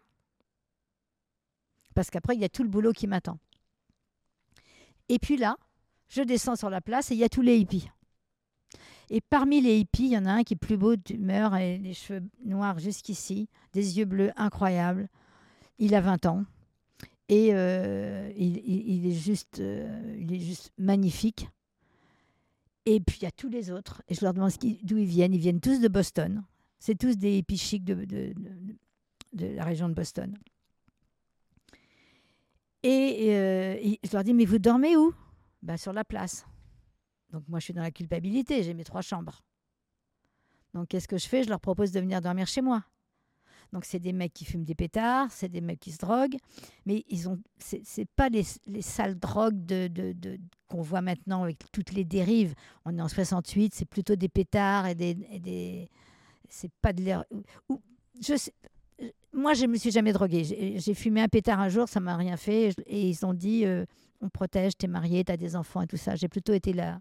S2: Parce qu'après, il y a tout le boulot qui m'attend. Et puis là, je descends sur la place et il y a tous les hippies. Et parmi les hippies, il y en a un qui est plus beau d'humeur et les cheveux noirs jusqu'ici, des yeux bleus incroyables. Il a 20 ans. Et euh, il, est juste, euh, il est juste magnifique. Et puis il y a tous les autres. Et je leur demande d'où ils viennent. Ils viennent tous de Boston. C'est tous des hippies de, la région de Boston. Et euh, et je leur dis, mais vous dormez où? Ben, Sur la place. Donc moi, je suis dans la culpabilité, j'ai mes trois chambres. Donc qu'est-ce que je fais? Je leur propose de venir dormir chez moi. Donc c'est des mecs qui fument des pétards, c'est des mecs qui se droguent, mais ils ont, c'est pas les, les sales drogues qu'on voit maintenant avec toutes les dérives. On est en 68, c'est plutôt des pétards et des, des c'est pas de l'air. Je sais- moi, je me suis jamais droguée. J'ai fumé un pétard un jour, ça m'a rien fait, et ils ont dit, euh, on protège, t'es mariée, t'as des enfants et tout ça. J'ai plutôt été la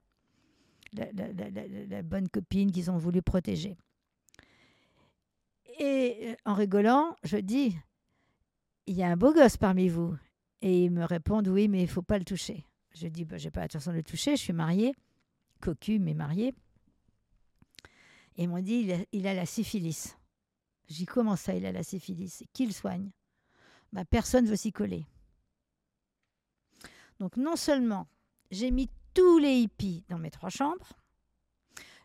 S2: bonne copine qu'ils ont voulu protéger. Et euh, en rigolant, je dis, il y a un beau gosse parmi vous. Et ils me répondent, oui, mais il faut pas le toucher. Je dis, bah, j'ai pas l'intention de le toucher, je suis mariée, cocu, mais mariée. Et ils m'ont dit, il a, la syphilis. Dis, comment ça, il a la syphilis? Qui le soigne bah, Personne ne veut s'y coller. Donc non seulement j'ai mis tous les hippies dans mes trois chambres,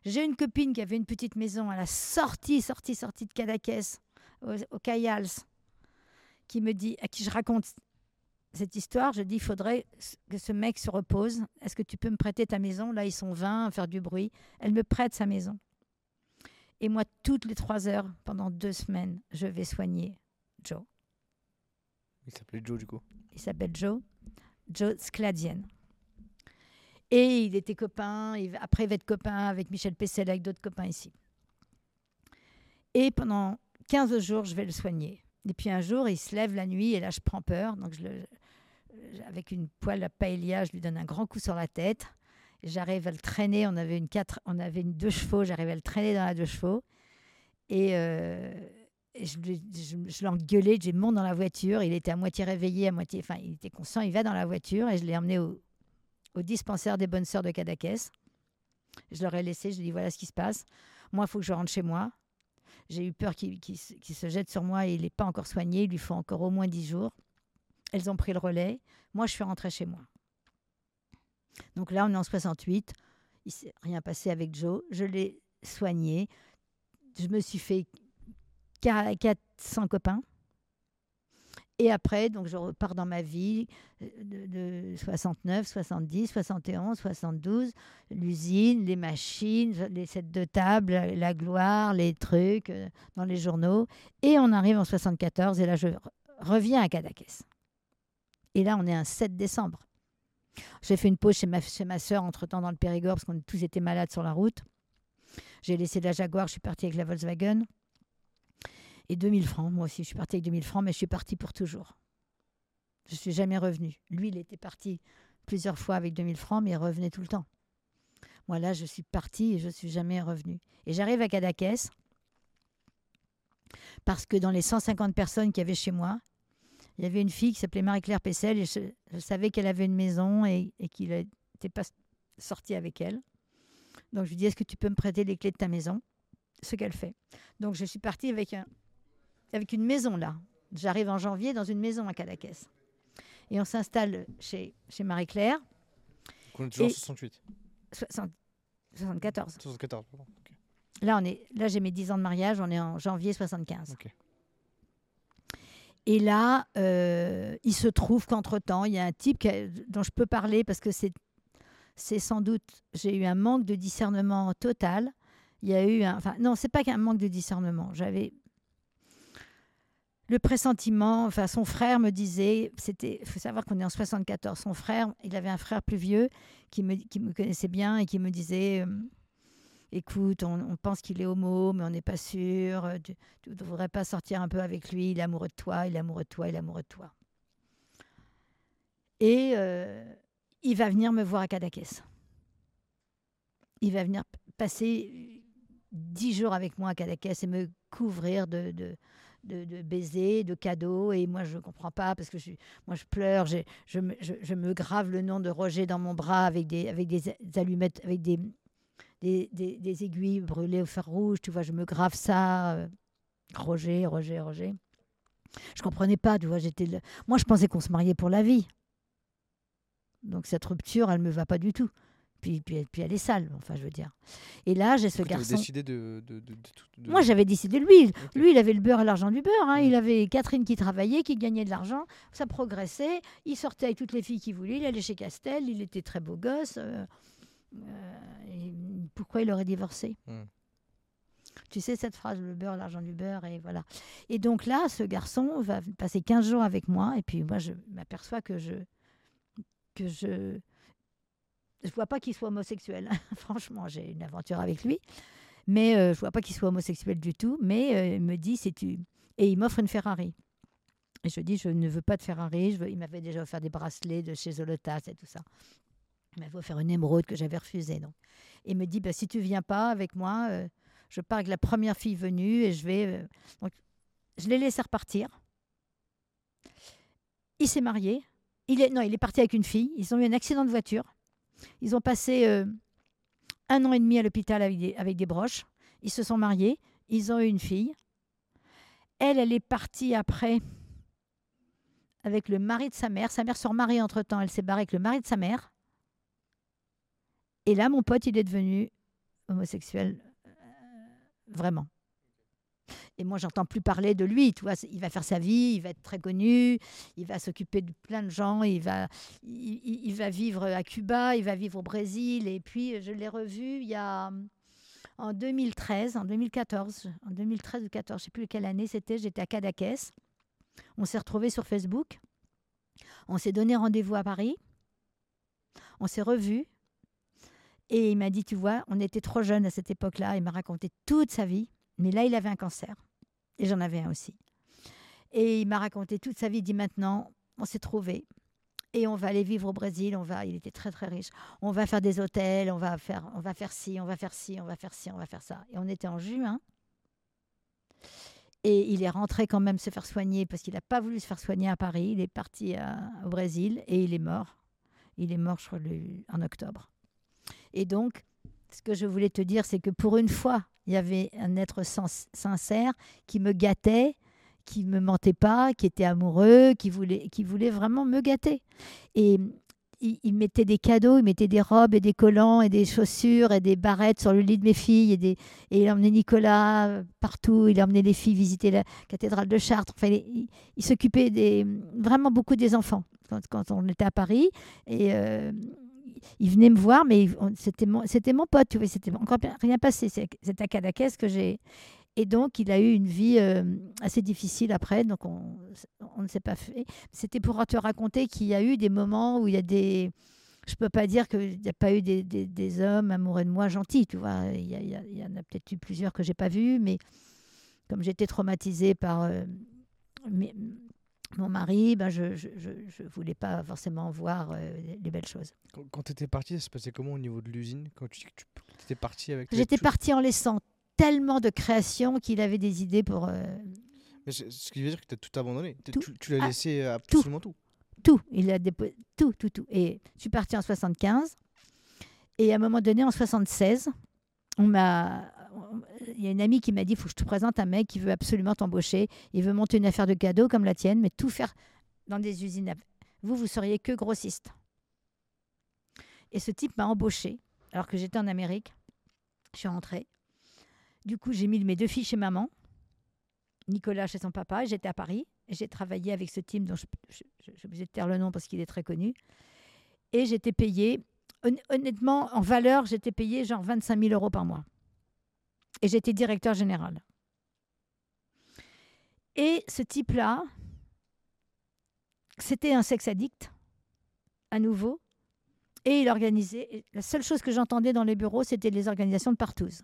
S2: j'ai une copine qui avait une petite maison à la sortie, sortie, sortie de Cadaqués, au, au Cayals, qui me dit, à qui je raconte cette histoire, je dis, il faudrait que ce mec se repose. Est-ce que tu peux me prêter ta maison? Là, ils sont 20 à faire du bruit. Elle me prête sa maison. Et moi, toutes les trois heures, pendant deux semaines, je vais soigner Joe.
S1: Il s'appelait Joe du coup.
S2: Il s'appelle Joe. Joe Skladian. Et il était copain. après, il va être copain avec Michel Pessel, avec d'autres copains ici. Et pendant 15 jours, je vais le soigner. Et puis un jour, il se lève la nuit et là, je prends peur. Donc, avec une poêle à paella, je lui donne un grand coup sur la tête. J'arrive à le traîner. On avait une, quatre, on avait une deux chevaux. J'arrive à le traîner dans la deux chevaux. Et, euh, et je, je, je l'ai engueulé. Je monte dans la voiture. Il était à moitié réveillé, à moitié. Enfin, il était conscient. Il va dans la voiture et je l'ai emmené au, au dispensaire des bonnes sœurs de Cadaqués. Je leur ai laissé. Je lui ai dit voilà ce qui se passe. Moi, il faut que je rentre chez moi. J'ai eu peur qu'il se- jette sur moi et il n'est pas encore soigné. Il lui faut encore au moins 10 jours. Elles ont pris le relais. Moi, je suis rentrée chez moi. Donc là, on est en 68. Il s'est rien passé avec Joe. Je l'ai soigné. Je me suis fait qua- 400 copains. Et après, donc je repars dans ma vie euh, de, de 69, 70, 71, 72, l'usine, les machines, les sets de table, la, la gloire, les trucs euh, dans les journaux. Et on arrive en 74 et là, je re- reviens à Cadaqués. Et là, on est un 7 décembre. J'ai fait une pause chez ma, chez ma soeur entre-temps dans le Périgord parce qu'on tous été malades sur la route. J'ai laissé la Jaguar, je suis partie avec la Volkswagen. Et 2000 francs, moi aussi, je suis partie avec 2000 francs, mais je suis partie pour toujours. Je suis jamais revenue. Lui, il était parti plusieurs fois avec 2000 francs, mais il revenait tout le temps. Moi, là, je suis partie et je suis jamais revenue. Et j'arrive à Cadaqués parce que dans les 150 personnes qu'il y avait chez moi, il y avait une fille qui s'appelait Marie-Claire Pessel et je, je savais qu'elle avait une maison et, et qu'il n'était pas sorti avec elle. Donc je lui dis, est-ce que tu peux me prêter les clés de ta maison? Ce qu'elle fait. Donc je suis partie avec, un, avec une maison là. J'arrive en janvier dans une maison à Cadaqués. Et on s'installe chez, chez Marie-Claire,
S1: Donc, on est toujours en
S2: Et-
S1: 68.
S2: 60 74.
S1: 74, pardon.
S2: Là, on est, là j'ai mes 10 ans de mariage, on est en janvier 75.
S1: Ok.
S2: Et là, euh, il se trouve qu'entre-temps, il y a un type dont je peux parler parce que c'est, c'est sans doute, j'ai eu un manque de discernement total. Il y a eu un, enfin, non, c'est pas qu'un manque de discernement. J'avais le pressentiment, enfin, son frère me disait, c'était, il faut savoir qu'on est en 74. Son frère, il avait un frère plus vieux qui me, connaissait bien et qui me disait. euh, Écoute, on, pense qu'il est homo, mais on n'est pas sûr. euh, Tu ne devrais pas sortir un peu avec lui. Il est amoureux de toi, il est amoureux de toi, il est amoureux de toi. Et euh, il va venir me voir à Cadaqués. Il va venir passer dix jours avec moi à Cadaqués et me couvrir de, de, baisers, de cadeaux. Et moi, je ne comprends pas parce que je, moi, je pleure. Je, me- je, me grave le nom de Roger dans mon bras avec des, avec des allumettes, avec des, des, aiguilles brûlées au fer rouge. Tu vois, je me grave ça. euh, Roger, Roger, Roger. Je comprenais pas, tu vois. J'étais Moi, je pensais qu'on se mariait pour la vie. Donc, cette rupture, elle me va pas du tout. Puis, puis, puis elle est sale, enfin, je veux dire. Et là, j'ai ce garçon.
S1: décidé de, de,
S2: Moi, j'avais décidé de lui. Lui, il avait le beurre et l'argent du beurre. hein. Il avait Catherine qui travaillait, qui gagnait de l'argent. Ça progressait. Il sortait avec toutes les filles qu'il voulait. Il allait chez Castel. Il était très beau gosse. euh, euh, et pourquoi il aurait divorcé
S1: Mm.
S2: Tu sais cette phrase, le beurre, l'argent du beurre, et voilà. Et donc là, ce garçon va passer 15 jours avec moi, et puis moi, je m'aperçois que je. que je. Je vois pas qu'il soit homosexuel. Franchement, j'ai une aventure avec lui. Mais euh, je vois pas qu'il soit homosexuel du tout. Mais euh, il me dit, c'est tu. Et il m'offre une Ferrari. Et je dis, je ne veux pas de Ferrari. Il m'avait déjà offert des bracelets de chez Zolotas et tout ça. Il m'avait offert une émeraude que j'avais refusée. Donc. Et il me dit, bah, si tu viens pas avec moi, euh, je pars avec la première fille venue et je vais. euh, Donc, je l'ai laissé repartir. Il s'est marié. Non, il est parti avec une fille. Ils ont eu un accident de voiture. Ils ont passé euh, un an et demi à l'hôpital avec des, broches. Ils se sont mariés. Ils ont eu une fille. Elle, elle est partie après avec le mari de sa mère. Sa mère se remarie entre-temps. Elle s'est barrée avec le mari de sa mère. Et là, mon pote, il est devenu homosexuel. euh, vraiment. Et moi, j'entends plus parler de lui. Tu vois, il va faire sa vie, il va être très connu, il va s'occuper de plein de gens, il va, il, va vivre à Cuba, il va vivre au Brésil. Et puis, je l'ai revu il y a en 2013, en 2014, en 2013 ou 14, je sais plus quelle année c'était. J'étais à Cadaqués. On s'est retrouvés sur Facebook. On s'est donné rendez-vous à Paris. On s'est revus. Et il m'a dit, tu vois, on était trop jeunes à cette époque-là. Il m'a raconté toute sa vie. Mais là, il avait un cancer. Et j'en avais un aussi. Et il m'a raconté toute sa vie. Il dit, maintenant, on s'est trouvés. Et on va aller vivre au Brésil. On va, il était très, très riche. On va faire des hôtels. On va faire, on va faire ci, on va faire ci, on va faire ci, on va faire ça. Et on était en juin. Et il est rentré quand même se faire soigner parce qu'il n'a pas voulu se faire soigner à Paris. Il est parti à- au Brésil et il est mort. Il est mort, je crois, en octobre. Et donc, ce que je voulais te dire, c'est que pour une fois, il y avait un être sincère qui me gâtait, qui me mentait pas, qui était amoureux, qui voulait, qui voulait vraiment me gâter. Et il, mettait des cadeaux, il mettait des robes et des collants et des chaussures et des barrettes sur le lit de mes filles et, il emmenait Nicolas euh, partout, il emmenait les filles visiter la cathédrale de Chartres. Enfin, il, s'occupait vraiment beaucoup des enfants quand, quand on était à Paris. Et euh, il venait me voir, mais c'était mon, mon pote, tu vois, c'était encore rien passé. C'est à Cadaqués que j'ai. Et donc, il a eu une vie euh, assez difficile après, donc on, on ne s'est pas fait. C'était pour te raconter qu'il y a eu des moments où il y a des. Je peux pas dire qu'il n'y a pas eu des, des- des hommes amoureux de moi gentils, tu vois. Il y, a- il y en a peut-être eu plusieurs que j'ai pas vus, mais comme j'étais traumatisée par euh, mon mari, ben je ne je, je, voulais pas forcément voir euh, les belles choses.
S1: Quand, tu étais parti, ça se passait comment au niveau de l'usine? Quand tu étais parti avec.
S2: J'étais
S1: tout-
S2: partie en laissant tellement de créations qu'il avait des idées pour euh,
S1: Mais Ce qui veut dire que tu as tout abandonné.
S2: Tout.
S1: Tu, tu l'as
S2: Ah,
S1: laissé absolument tout.
S2: tout. Il a dépo- tout, tout, tout. Et je suis partie en 75. Et à un moment donné, en 76, on m'a. Il y a une amie qui m'a dit il faut que je te présente un mec qui veut absolument t'embaucher. Il veut monter une affaire de cadeaux comme la tienne, mais tout faire dans des usines. Vous, vous seriez que grossiste. Et ce type m'a embauché alors que j'étais en Amérique. Je suis rentrée. Du coup, j'ai mis mes deux filles chez maman. Nicolas chez son papa, j'étais à Paris. J'ai travaillé avec ce team dont je, je, je- je de taire le nom parce qu'il est très connu. Et j'étais payée, hon- honnêtement, en valeur, j'étais payée genre 25 000 euros par mois. Et j'étais directeur général. Et ce type-là, c'était un sex addict, à nouveau. Et il organisait. et La seule chose que j'entendais dans les bureaux, c'était les organisations de partous.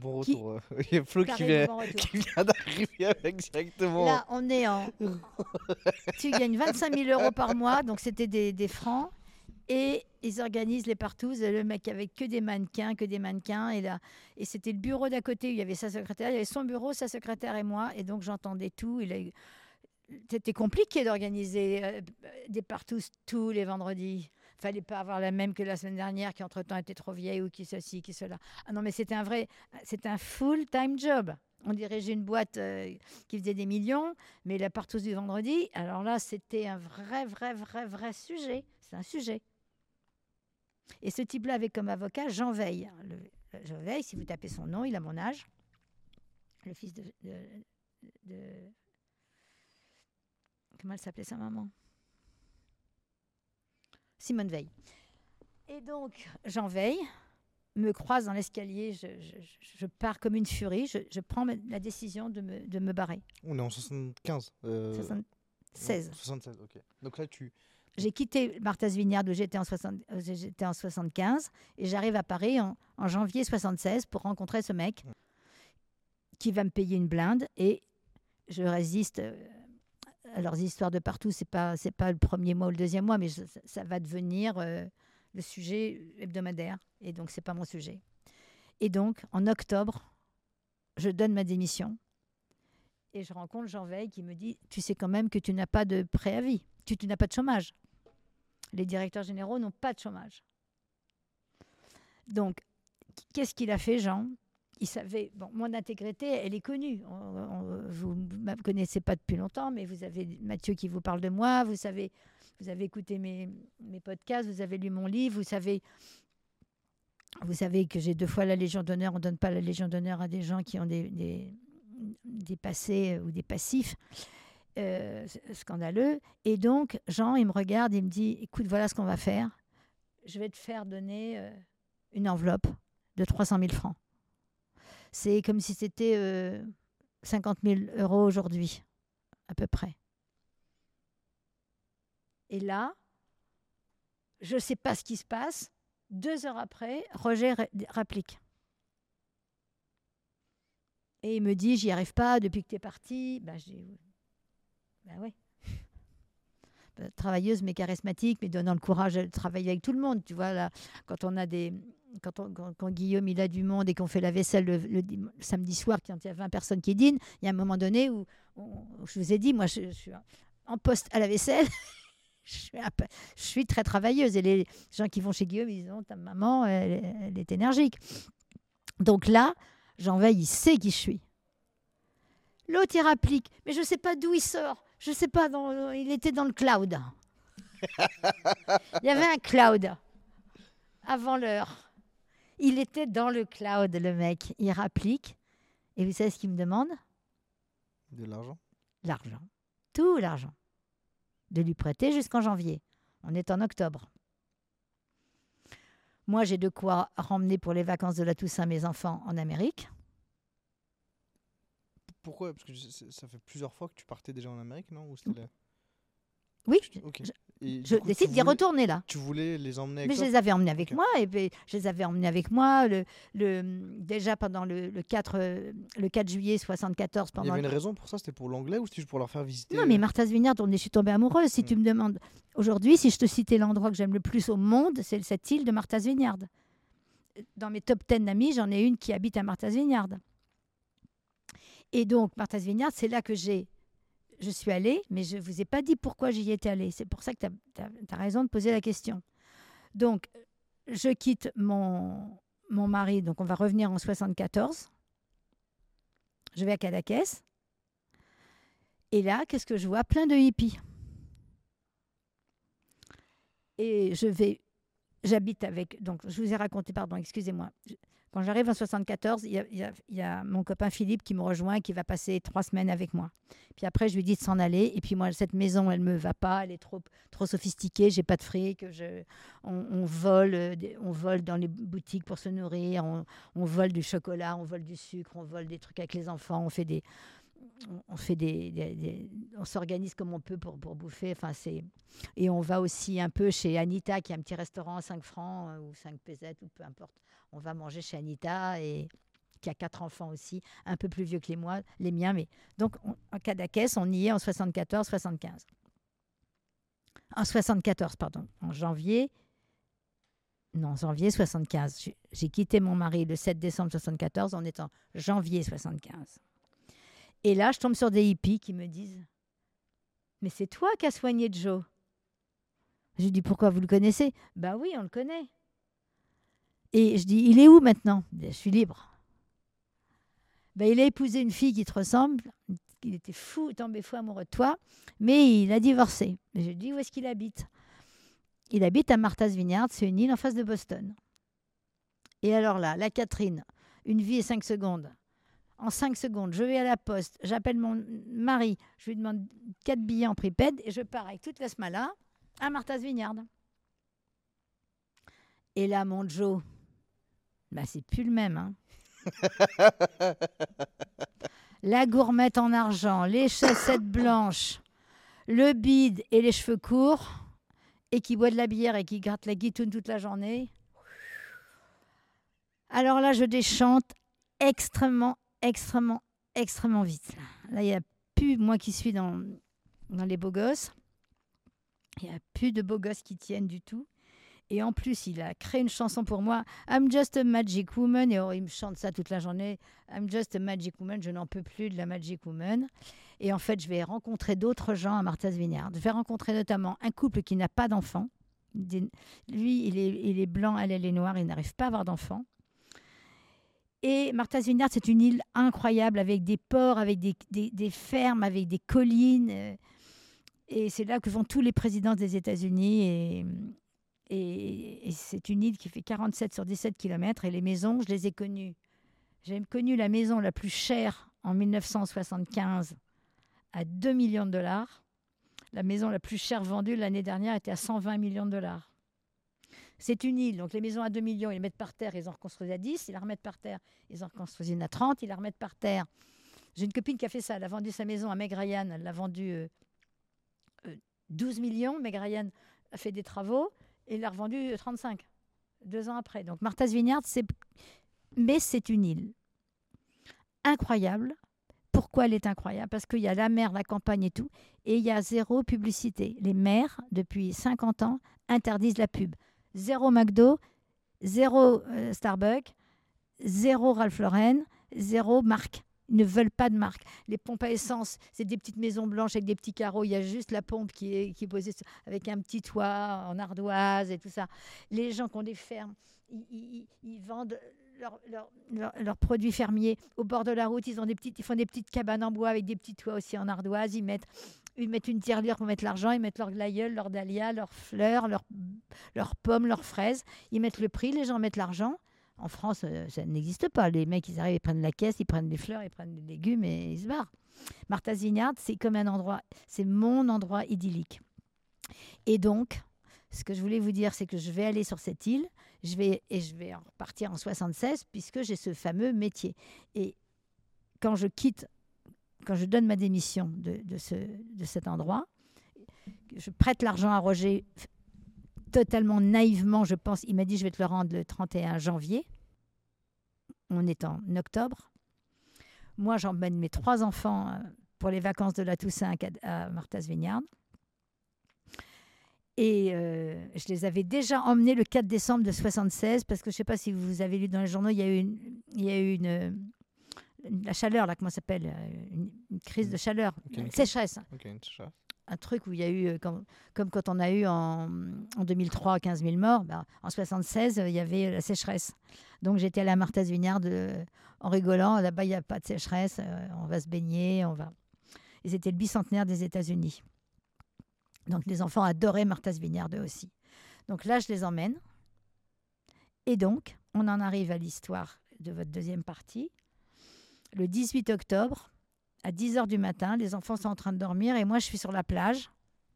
S1: Bon
S2: Qui-
S1: retour. euh, Il y a Flo qui vient, qui d'arriver avec directement.
S2: Là, on est en. tu gagnes 25 000 euros par mois, donc c'était des, des francs. Et ils organisent les partous. Le mec avec que des mannequins, que des mannequins. Et, là, et c'était le bureau d'à côté où il y avait sa secrétaire. Il y avait son bureau, sa secrétaire et moi. Et donc j'entendais tout. Il C'était compliqué d'organiser euh, des partous tous les vendredis. Fallait pas avoir la même que la semaine dernière qui entre-temps était trop vieille ou qui ceci, qui cela. Ah non, mais c'était un vrai, c'était un full-time job. On dirigeait une boîte euh, qui faisait des millions, mais la partouze du vendredi, alors là, c'était un vrai, vrai, vrai, vrai sujet. C'est un sujet. Et ce type-là avait comme avocat Jean Veil. Le- Jean Veil, si vous tapez son nom, il a mon âge. Le fils de. de- de- Comment elle s'appelait sa maman? Simone Veil. Et donc, Jean Veil, me croise dans l'escalier, je, je- je pars comme une furie, je, je prends la décision de me, de me barrer.
S1: On est en 75. euh,
S2: 76.
S1: non, 76, ok. Donc là, tu.
S2: J'ai quitté Martha's Vineyard où j'étais en, 60 euh, 75 et j'arrive à Paris en, janvier 76 pour rencontrer ce mec qui va me payer une blinde et je résiste euh, à leurs histoires de partout. C'est pas c'est pas le premier mois ou le deuxième mois, mais ça va devenir euh, le sujet hebdomadaire et donc c'est pas mon sujet. Et donc en octobre, je donne ma démission et je rencontre Jean Veil qui me dit Tu sais quand même que tu n'as pas de préavis, tu, n'as pas de chômage. Les directeurs généraux n'ont pas de chômage. Donc, qu'est-ce qu'il a fait, Jean? Il savait. Bon, mon intégrité, elle est connue. On- on- vous ne me connaissez pas depuis longtemps, mais vous avez Mathieu qui vous parle de moi. Vous savez, vous avez écouté mes, mes podcasts, vous avez lu mon livre, vous savez. Vous savez que j'ai deux fois la Légion d'honneur. On ne donne pas la Légion d'honneur à des gens qui ont des, des passés ou des passifs euh, scandaleux. Et donc, Jean, il me regarde, il me dit, écoute, voilà ce qu'on va faire. Je vais te faire donner euh, une enveloppe de 300 000 francs. C'est comme si c'était euh, 50 000 euros aujourd'hui, à peu près. Et là, je ne sais pas ce qui se passe. Deux heures après, Roger ré- rapplique. Et il me dit, j'y arrive pas depuis que tu es parti. Ben, ben oui. Ben, Travailleuse mais charismatique, mais donnant le courage de travailler avec tout le monde. Tu vois, quand on a des. Quand, on- Guillaume il a du monde et qu'on fait la vaisselle le, samedi soir, quand il y a 20 personnes qui dînent, il y a un moment donné où, je vous ai dit, moi je, suis en poste à la vaisselle, je, suis très travailleuse. Et les gens qui vont chez Guillaume, ils disent, ta maman, elle, est- elle est énergique. Donc là, Jean Veil, il sait qui je suis. L'autre, il rapplique, mais je ne sais pas d'où il sort. Je ne sais pas, dans, il était dans le cloud. il y avait un cloud avant l'heure. Il était dans le cloud, le mec. Il rapplique. Et vous savez ce qu'il me demande?
S1: De l'argent
S2: L'argent. Tout l'argent. De lui prêter jusqu'en janvier. On est en octobre. Moi, j'ai de quoi ramener pour les vacances de la Toussaint mes enfants en Amérique.
S1: Pourquoi? Parce que je- ça fait plusieurs fois que tu partais déjà en Amérique, non? Ou c'était la-
S2: Oui,
S1: Ok.
S2: je-
S1: coup,
S2: décide d'y retourner là.
S1: Tu voulais les emmener avec
S2: Mais je les avais emmenés avec moi, et puis je les avais emmenés avec moi le, le, déjà pendant le, le 4, euh, le 4 juillet 74.
S1: Il y
S2: Pendant
S1: avait une raison pour ça C'était pour l'anglais ou c'était juste pour leur faire visiter
S2: Non, mais Martha's Vineyard, on est, je suis tombée amoureuse. Si
S1: Mm.
S2: tu me demandes aujourd'hui, si je te citais l'endroit que j'aime le plus au monde, c'est cette île de Martha's Vineyard. Dans mes top 10 d'amis, j'en ai une qui habite à Martha's Vineyard. Et donc, Martha's Vineyard, c'est là que j'ai. Je suis allée, mais je ne vous ai pas dit pourquoi j'y étais allée. C'est pour ça que tu as, raison de poser la question. Donc, je quitte mon, mon mari, donc on va revenir en 74. Je vais à Cadaqués. Et là, qu'est-ce que je vois? Plein de hippies. Et je vais, j'habite avec, donc je vous ai raconté, pardon, excusez-moi. Quand j'arrive en 74, il y, a, mon copain Philippe qui me rejoint qui va passer trois semaines avec moi. Puis après, je lui dis de s'en aller. Et puis moi, cette maison, elle me va pas, elle est trop, trop sophistiquée, j'ai pas de fric. On, vole, euh, on vole dans les boutiques pour se nourrir, on, vole du chocolat, on vole du sucre, on vole des trucs avec les enfants, on fait des, on- fait des- on s'organise comme on peut pour, pour bouffer. Enfin, c'est et on va aussi un peu chez Anita, qui a un petit restaurant à 5 francs euh, ou 5 pesettes ou peu importe. On va manger chez Anita et qui a quatre enfants aussi, un peu plus vieux que les, miens. Mais donc on, en Cadaqués, on y est en 74-75. En 74, pardon, en janvier. Non, janvier 75. J'ai- quitté mon mari le 7 décembre 74. On est en janvier 75. Et là, je tombe sur des hippies qui me disent Mais c'est toi qui as soigné Joe? Je dis Pourquoi vous le connaissez? Ben oui, on le connaît. Et je dis Il est où maintenant? Je suis libre. Ben, il a épousé une fille qui te ressemble. Il était fou, tombé fou amoureux de toi, mais il a divorcé. Je dis Où est-ce qu'il habite? Il habite à Martha's Vineyard, c'est une île en face de Boston. Et alors là, la Catherine, une vie et cinq secondes en 5 secondes, je vais à la poste, j'appelle mon mari, je lui demande 4 billets en prépède et je pars avec toute la smala à Martha's Vineyard. Et là, mon Joe, Bah, c'est plus le même. hein. La gourmette en argent, les chaussettes blanches, le bide et les cheveux courts, et qui boit de la bière et qui gratte la guitoune toute la journée. Alors là, je déchante extrêmement, extrêmement, extrêmement vite. Là, il n'y a plus, moi qui suis dans, dans les beaux gosses, il n'y a plus de beaux gosses qui tiennent du tout. Et en plus, il a créé une chanson pour moi, I'm just a magic woman. Et oh, il me chante ça toute la journée. I'm just a magic woman. Je n'en peux plus de la magic woman. Et en fait, je vais rencontrer d'autres gens à Martha's Vineyard. Je vais rencontrer notamment un couple qui n'a pas d'enfant. Lui, il est, blanc, elle, est noire. Il n'arrive pas à avoir d'enfant. Et Martha's Vineyard, c'est une île incroyable avec des ports, avec des, fermes, avec des collines. Et c'est là que vont tous les présidents des États-Unis. Et, c'est une île qui fait 47 sur 17 km. Et les maisons, je les ai connues. J'ai connu la maison la plus chère en 1975 à 2 millions de dollars. La maison la plus chère vendue l'année dernière était à 120 millions de dollars. C'est une île, donc les maisons à 2 millions, ils les mettent par terre, ils en reconstruisent à 10, ils la remettent par terre, ils en reconstruisent une à 30, ils la remettent par terre. J'ai une copine qui a fait ça, elle a vendu sa maison à Meg Ryan, elle l'a vendue euh, euh, 12 millions, Meg Ryan a fait des travaux et l'a revendue euh, 35, deux ans après. Donc Martha's Vineyard, c'est... Mais c'est une île incroyable. Pourquoi elle est incroyable? Parce qu'il y a la mer, la campagne et tout, et il y a zéro publicité. Les maires, depuis 50 ans, interdisent la pub. Zéro McDo, zéro euh, Starbucks, zéro Ralph Lauren, zéro marque. Ils ne veulent pas de marque. Les pompes à essence, c'est des petites maisons blanches avec des petits carreaux. Il y a juste la pompe qui est, qui est posée avec un petit toit en ardoise et tout ça. Les gens qui ont des fermes, ils, ils- vendent leurs produits fermiers au bord de la route. Ils, ont des petites, ils font des petites cabanes en bois avec des petits toits aussi en ardoise. Ils mettent, ils mettent une tirelire pour mettre l'argent. Ils mettent leur glaïeul, leurs dahlias, leurs fleurs, leurs, leurs pommes, leurs fraises. Ils mettent le prix, les gens mettent l'argent. En France, euh, ça n'existe pas. Les mecs, ils arrivent, ils prennent la caisse, ils prennent des fleurs, ils prennent des légumes et ils se barrent. Martha's Vineyard, c'est comme un endroit, c'est mon endroit idyllique. Et donc, ce que je voulais vous dire, c'est que je vais aller sur cette île, je vais, et je vais repartir en 76, puisque j'ai ce fameux métier. Et quand je quitte, quand je donne ma démission de, ce, de cet endroit, je prête l'argent à Roger totalement naïvement, je pense. Il m'a dit, je vais te le rendre le 31 janvier. On est en octobre. Moi, j'emmène mes trois enfants euh, pour les vacances de la Toussaint à Martha's Vineyard. Et euh, je les avais déjà emmenés le 4 décembre de 76 parce que je ne sais pas si vous avez lu dans les journaux, il y a eu une, il y a eu une, la chaleur là, comment ça s'appelle, euh, une, une crise de chaleur,
S1: Ok, une
S2: une
S1: crise.
S2: sécheresse,
S1: Ok, une chasse.
S2: Un truc où il y a eu euh, comme, quand on a eu en, en 2003 15 000 morts, ben, en 76 euh, il y avait la sécheresse. Donc j'étais à la Martha's Vineyard euh, en rigolant, là-bas il n'y a pas de sécheresse, on va se baigner, on va. Et c'était le bicentenaire des États-Unis. Donc les enfants adoraient Martha's Vineyard eux aussi. Donc là, je les emmène. Et donc, on en arrive à l'histoire de votre deuxième partie. Le 18 octobre, à 10 h du matin, les enfants sont en train de dormir et moi, je suis sur la plage,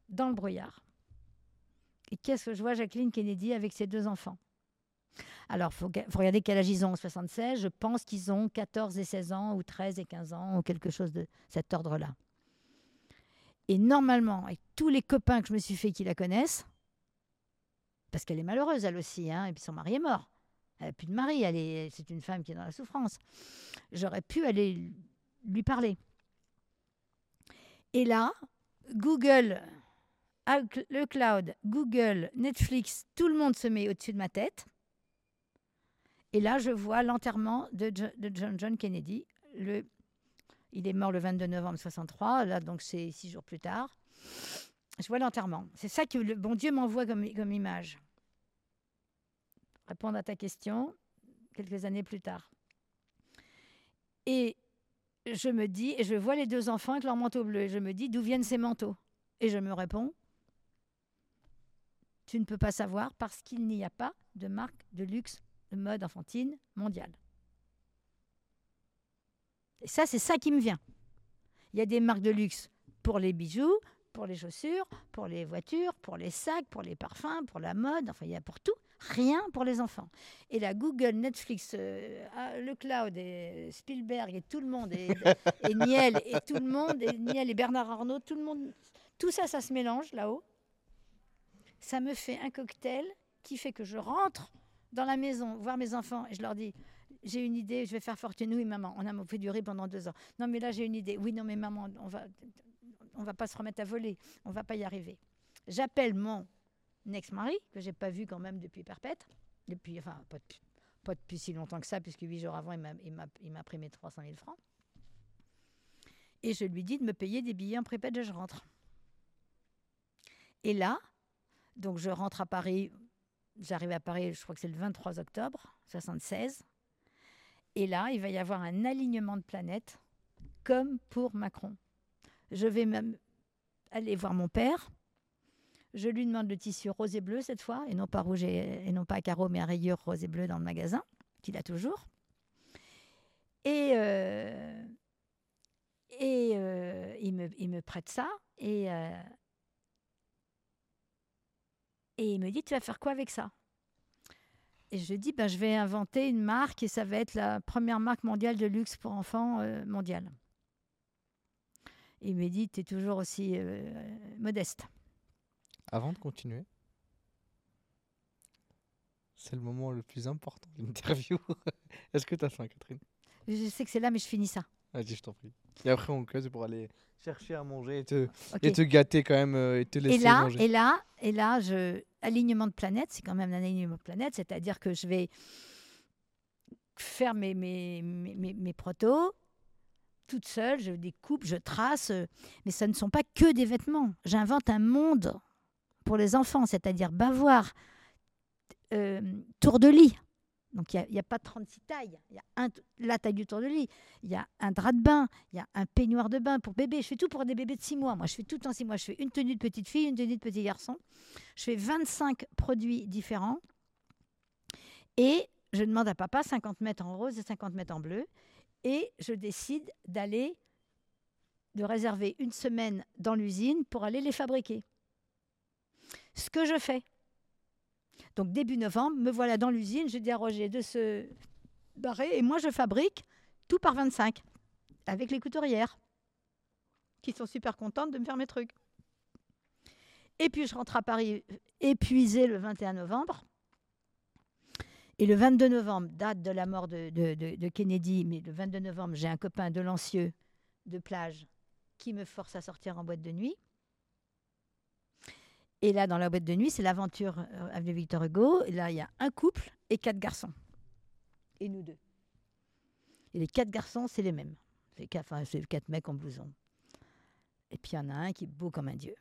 S2: dans le brouillard. Et qu'est-ce que je vois Jacqueline Kennedy avec ses deux enfants? Alors, il faut, ga- faut regarder quel âge ils ont en 76. Je pense qu'ils ont 14 et 16 ans, ou 13 et 15 ans, ou quelque chose de cet ordre-là. Et normalement, avec tous les copains que je me suis fait qui la connaissent, parce qu'elle est malheureuse elle aussi, hein, et puis son mari est mort. Elle n'a plus de mari, c'est une femme qui est dans la souffrance. J'aurais pu aller lui parler. Et là, Google, Out- le cloud, Google, Netflix, tout le monde se met au-dessus de ma tête. Et là, je vois l'enterrement de, Jo- de John, Kennedy. Il est mort le 22 novembre 63, là, donc c'est six jours plus tard. Je vois l'enterrement. C'est ça que le bon Dieu m'envoie comme, comme image. Répondre à ta question quelques années plus tard. Et je me dis, et je vois les deux enfants avec leur manteau bleu, et je me dis, d'où viennent ces manteaux? Et je me réponds, tu ne peux pas savoir parce qu'il n'y a pas de marque de luxe de mode enfantine mondiale. Et ça, c'est ça qui me vient. Il y a des marques de luxe pour les bijoux, pour les chaussures, pour les voitures, pour les sacs, pour les parfums, pour la mode, enfin, il y a pour tout. Rien pour les enfants. Et là, Google, Netflix, euh, ah, le cloud, et Spielberg, et tout le monde, et, et Niel, et tout le monde, et Niel et Bernard Arnault, tout le monde, tout ça, ça se mélange là-haut. Ça me fait un cocktail qui fait que je rentre dans la maison voir mes enfants et je leur dis j'ai une idée, je vais faire fortune. Oui, maman, on a fait du riz pendant deux ans. Non, mais là, j'ai une idée. Oui, non, mais maman, on va, on va pas se remettre à voler. On va pas y arriver. J'appelle mon ex-mari, que j'ai pas vu quand même depuis perpète. Depuis, enfin, pas depuis, si longtemps que ça, puisque huit jours avant, il m'a- mes 300 000 francs. Et je lui dis de me payer des billets en prépète je rentre. Et là, donc je rentre à Paris. J'arrive à Paris, je crois que c'est le 23 octobre 76. Et là, il va y avoir un alignement de planètes, comme pour Macron. Je vais même aller voir mon père. Je lui demande le tissu rose et bleu cette fois, et non pas rouge et, non pas à carreaux, mais à rayures rose et bleu dans le magasin, qu'il a toujours. Et, euh, et euh, il, me, il me prête ça, et, euh, et il me dit, tu vas faire quoi avec ça? Et je dis, ben, je vais inventer une marque, et ça va être la première marque mondiale de luxe pour enfants mondiale. Il me dit, tu es toujours aussi modeste.
S1: Avant de continuer, c'est le moment le plus important de l'interview. Est-ce que tu as faim, Catherine?
S2: Je sais que c'est là, mais je finis ça.
S1: Vas-y, je t'en prie. Et après, on cause pour aller chercher à manger et te, et te gâter quand même euh, et te laisser
S2: Et là,
S1: manger.
S2: et là, et là, je alignement de planète, c'est quand même un alignement de planète, c'est-à-dire que je vais faire mes, mes, mes, mes- mes protos toute seule, je découpe, je trace, euh, mais ce ne sont pas que des vêtements. J'invente un monde pour les enfants, c'est-à-dire bavoir, euh, tour de lit. Donc il n'y a, pas 36 tailles. Il y a un, la taille du tour de lit, il y a un drap de bain, il y a un peignoir de bain pour bébé. Je fais tout pour des bébés de 6 mois. Moi, je fais tout en 6 mois. Je fais une tenue de petite fille, une tenue de petit garçon. Je fais 25 produits différents. Et je demande à papa 50 mètres en rose et 50 mètres en bleu. Et je décide d'aller, de réserver une semaine dans l'usine pour aller les fabriquer. Ce que je fais. Donc début novembre, me voilà dans l'usine, je dis à Roger de se barrer et moi je fabrique tout par 25 avec les couturières qui sont super contentes de me faire mes trucs. Et puis je rentre à Paris euh, épuisée le 21 novembre. Et le 22 novembre, date de la mort de Kennedy, mais le 22 novembre, j'ai un copain de Lancieux de plage qui me force à sortir en boîte de nuit. Et là, dans la boîte de nuit, c'est l'aventure euh, avenue Victor Hugo. Et là, il y a un couple et quatre garçons. Et nous deux. Et les quatre garçons, c'est les mêmes. C'est quatre, enfin, quatre mecs en blouson. Et puis il y en a un qui est beau comme un dieu.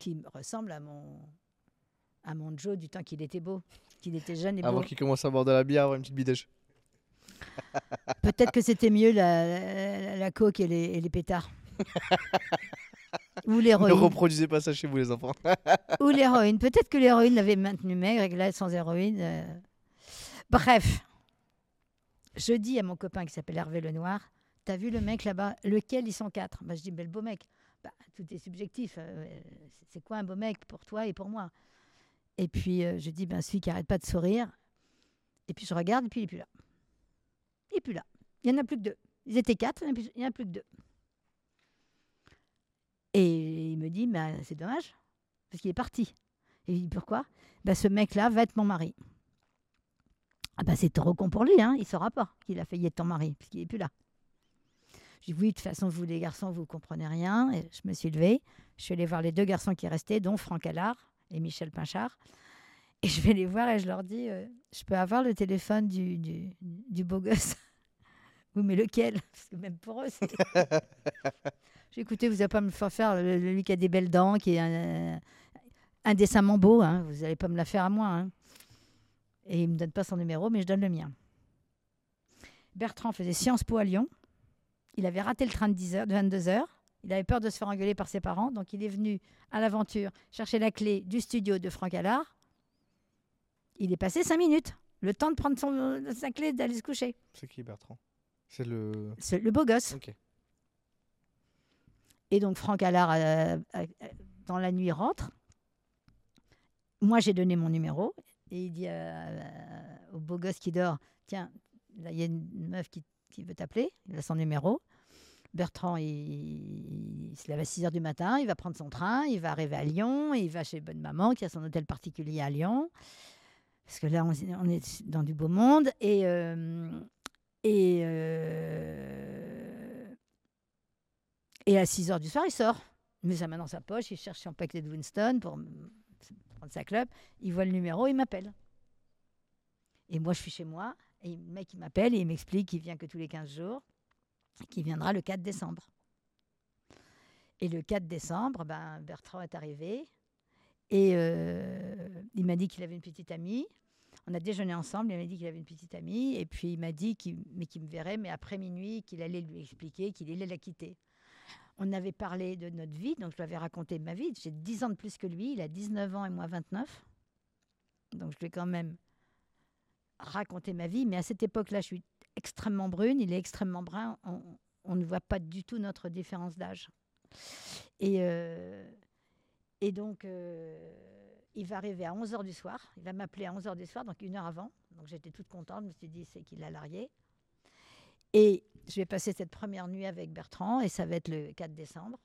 S2: Qui ressemble à mon, à mon Joe du temps qu'il était beau. Qu'il était jeune et beau.
S1: Avant qu'il commence à boire de la bière, avoir une petite bidèche.
S2: Peut-être que c'était mieux la, la, la coke et les, et les pétards. Ou
S1: Ne reproduisez pas ça chez vous, les enfants.
S2: Ou l'héroïne. Peut-être que l'héroïne l'avait maintenu maigre et que là, sans héroïne. euh, Bref. Je dis à mon copain qui s'appelle Hervé Lenoir T'as vu le mec là-bas? Lequel? Ils sont quatre bah, Je dis Mais le beau mec. Bah, tout est subjectif. euh, c'est- c'est quoi un beau mec pour toi et pour moi Et puis euh, je dis ben, Celui qui arrête pas de sourire. Et puis je regarde et puis il n'est plus là. Il n'est plus là. Il n'y en a plus que deux. Ils étaient quatre, il n'y en a plus que deux. Et il me dit, bah, c'est dommage, parce qu'il est parti. Et je dis, pourquoi? Bah, Ce mec-là va être mon mari. Ah bah, c'est trop con pour lui, hein. il ne saura pas qu'il a failli être ton mari, puisqu'il n'est plus là. Je dis, oui, de toute façon, vous les garçons, vous ne comprenez rien. Et je me suis levée, je suis allée voir les deux garçons qui restaient, dont Franck Allard et Michel Pinchard. Et je vais les voir et je leur dis, euh, je peux avoir le téléphone du, du, du beau gosse? Oui, mais lequel? Parce que même pour eux. J'ai écouté, vous n'allez pas me faire faire le- lui qui a des belles dents, qui est un, indécemment beau. hein. Vous n'allez pas me la faire à moi. hein. Et il ne me donne pas son numéro, mais je donne le mien. Bertrand faisait Sciences Po à Lyon. Il avait raté le train de, 10 heures, de 22 heures. Il avait peur de se faire engueuler par ses parents. Donc il est venu à l'aventure chercher la clé du studio de Franck Allard. Il est passé cinq minutes. Le temps de prendre son, sa clé et d'aller se coucher.
S1: C'est qui, Bertrand? C'est le.
S2: Le beau gosse.
S1: Ok.
S2: Et donc Franck Allard, euh, euh, euh, dans la nuit, rentre. Moi, j'ai donné mon numéro. Et il dit euh, au beau gosse qui dort Tiens, là, il y a une meuf qui, qui veut t'appeler. Il a son numéro. Bertrand, il, il se lève à 6 h du matin, il va prendre son train, il va arriver à Lyon, il va chez Bonne Maman qui a son hôtel particulier à Lyon. Parce que là, on, on est dans du beau monde. Et, euh, et, euh, et à 6 h du soir, il sort. Il met sa main dans sa poche, il cherche son paquet de Winston pour prendre sa clope. Il voit le numéro, il m'appelle. Et moi, je suis chez moi. Et le mec, il m'appelle et il m'explique qu'il vient que tous les 15 jours qui viendra le 4 décembre. Et le 4 décembre, ben, Bertrand est arrivé et euh, il m'a dit qu'il avait une petite amie. On a déjeuné ensemble, il m'a dit qu'il avait une petite amie et puis il m'a dit qu'il me verrait, mais après minuit, qu'il allait lui expliquer qu'il allait la quitter. On avait parlé de notre vie, donc je lui avais raconté ma vie. J'ai 10 ans de plus que lui, il a 19 ans et moi 29. Donc je lui ai quand même raconté ma vie, mais à cette époque-là, je suis extrêmement brune, il est extrêmement brun. On, on ne voit pas du tout notre différence d'âge. Et, euh, et donc, euh, il va arriver à 11h du soir. Il va m'appeler à 11h du soir, donc une heure avant. Donc j'étais toute contente. Je me suis dit, c'est qu'il a largué. Et je vais passer cette première nuit avec Bertrand, et ça va être le 4 décembre.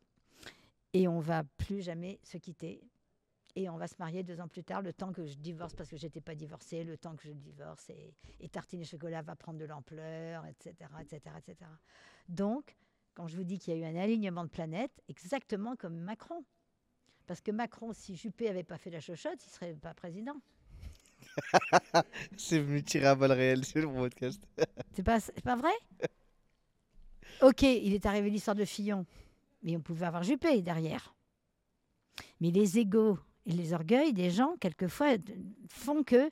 S2: Et on va plus jamais se quitter. Et on va se marier deux ans plus tard, le temps que je divorce, parce que j'étais pas divorcée, le temps que je divorce, et, et Tartine et Chocolat va prendre de l'ampleur, etc., etc., etc. Donc, quand je vous dis qu'il y a eu un alignement de planètes, exactement comme Macron. Parce que Macron, si Juppé avait pas fait la chochotte, il serait pas président.
S1: C'est venu tirer à balles réelles sur le podcast.
S2: C'est pas, c'est pas vrai? Ok, il est arrivé l'histoire de Fillon, mais on pouvait avoir Juppé derrière. Mais les égaux et les orgueils des gens, quelquefois, font que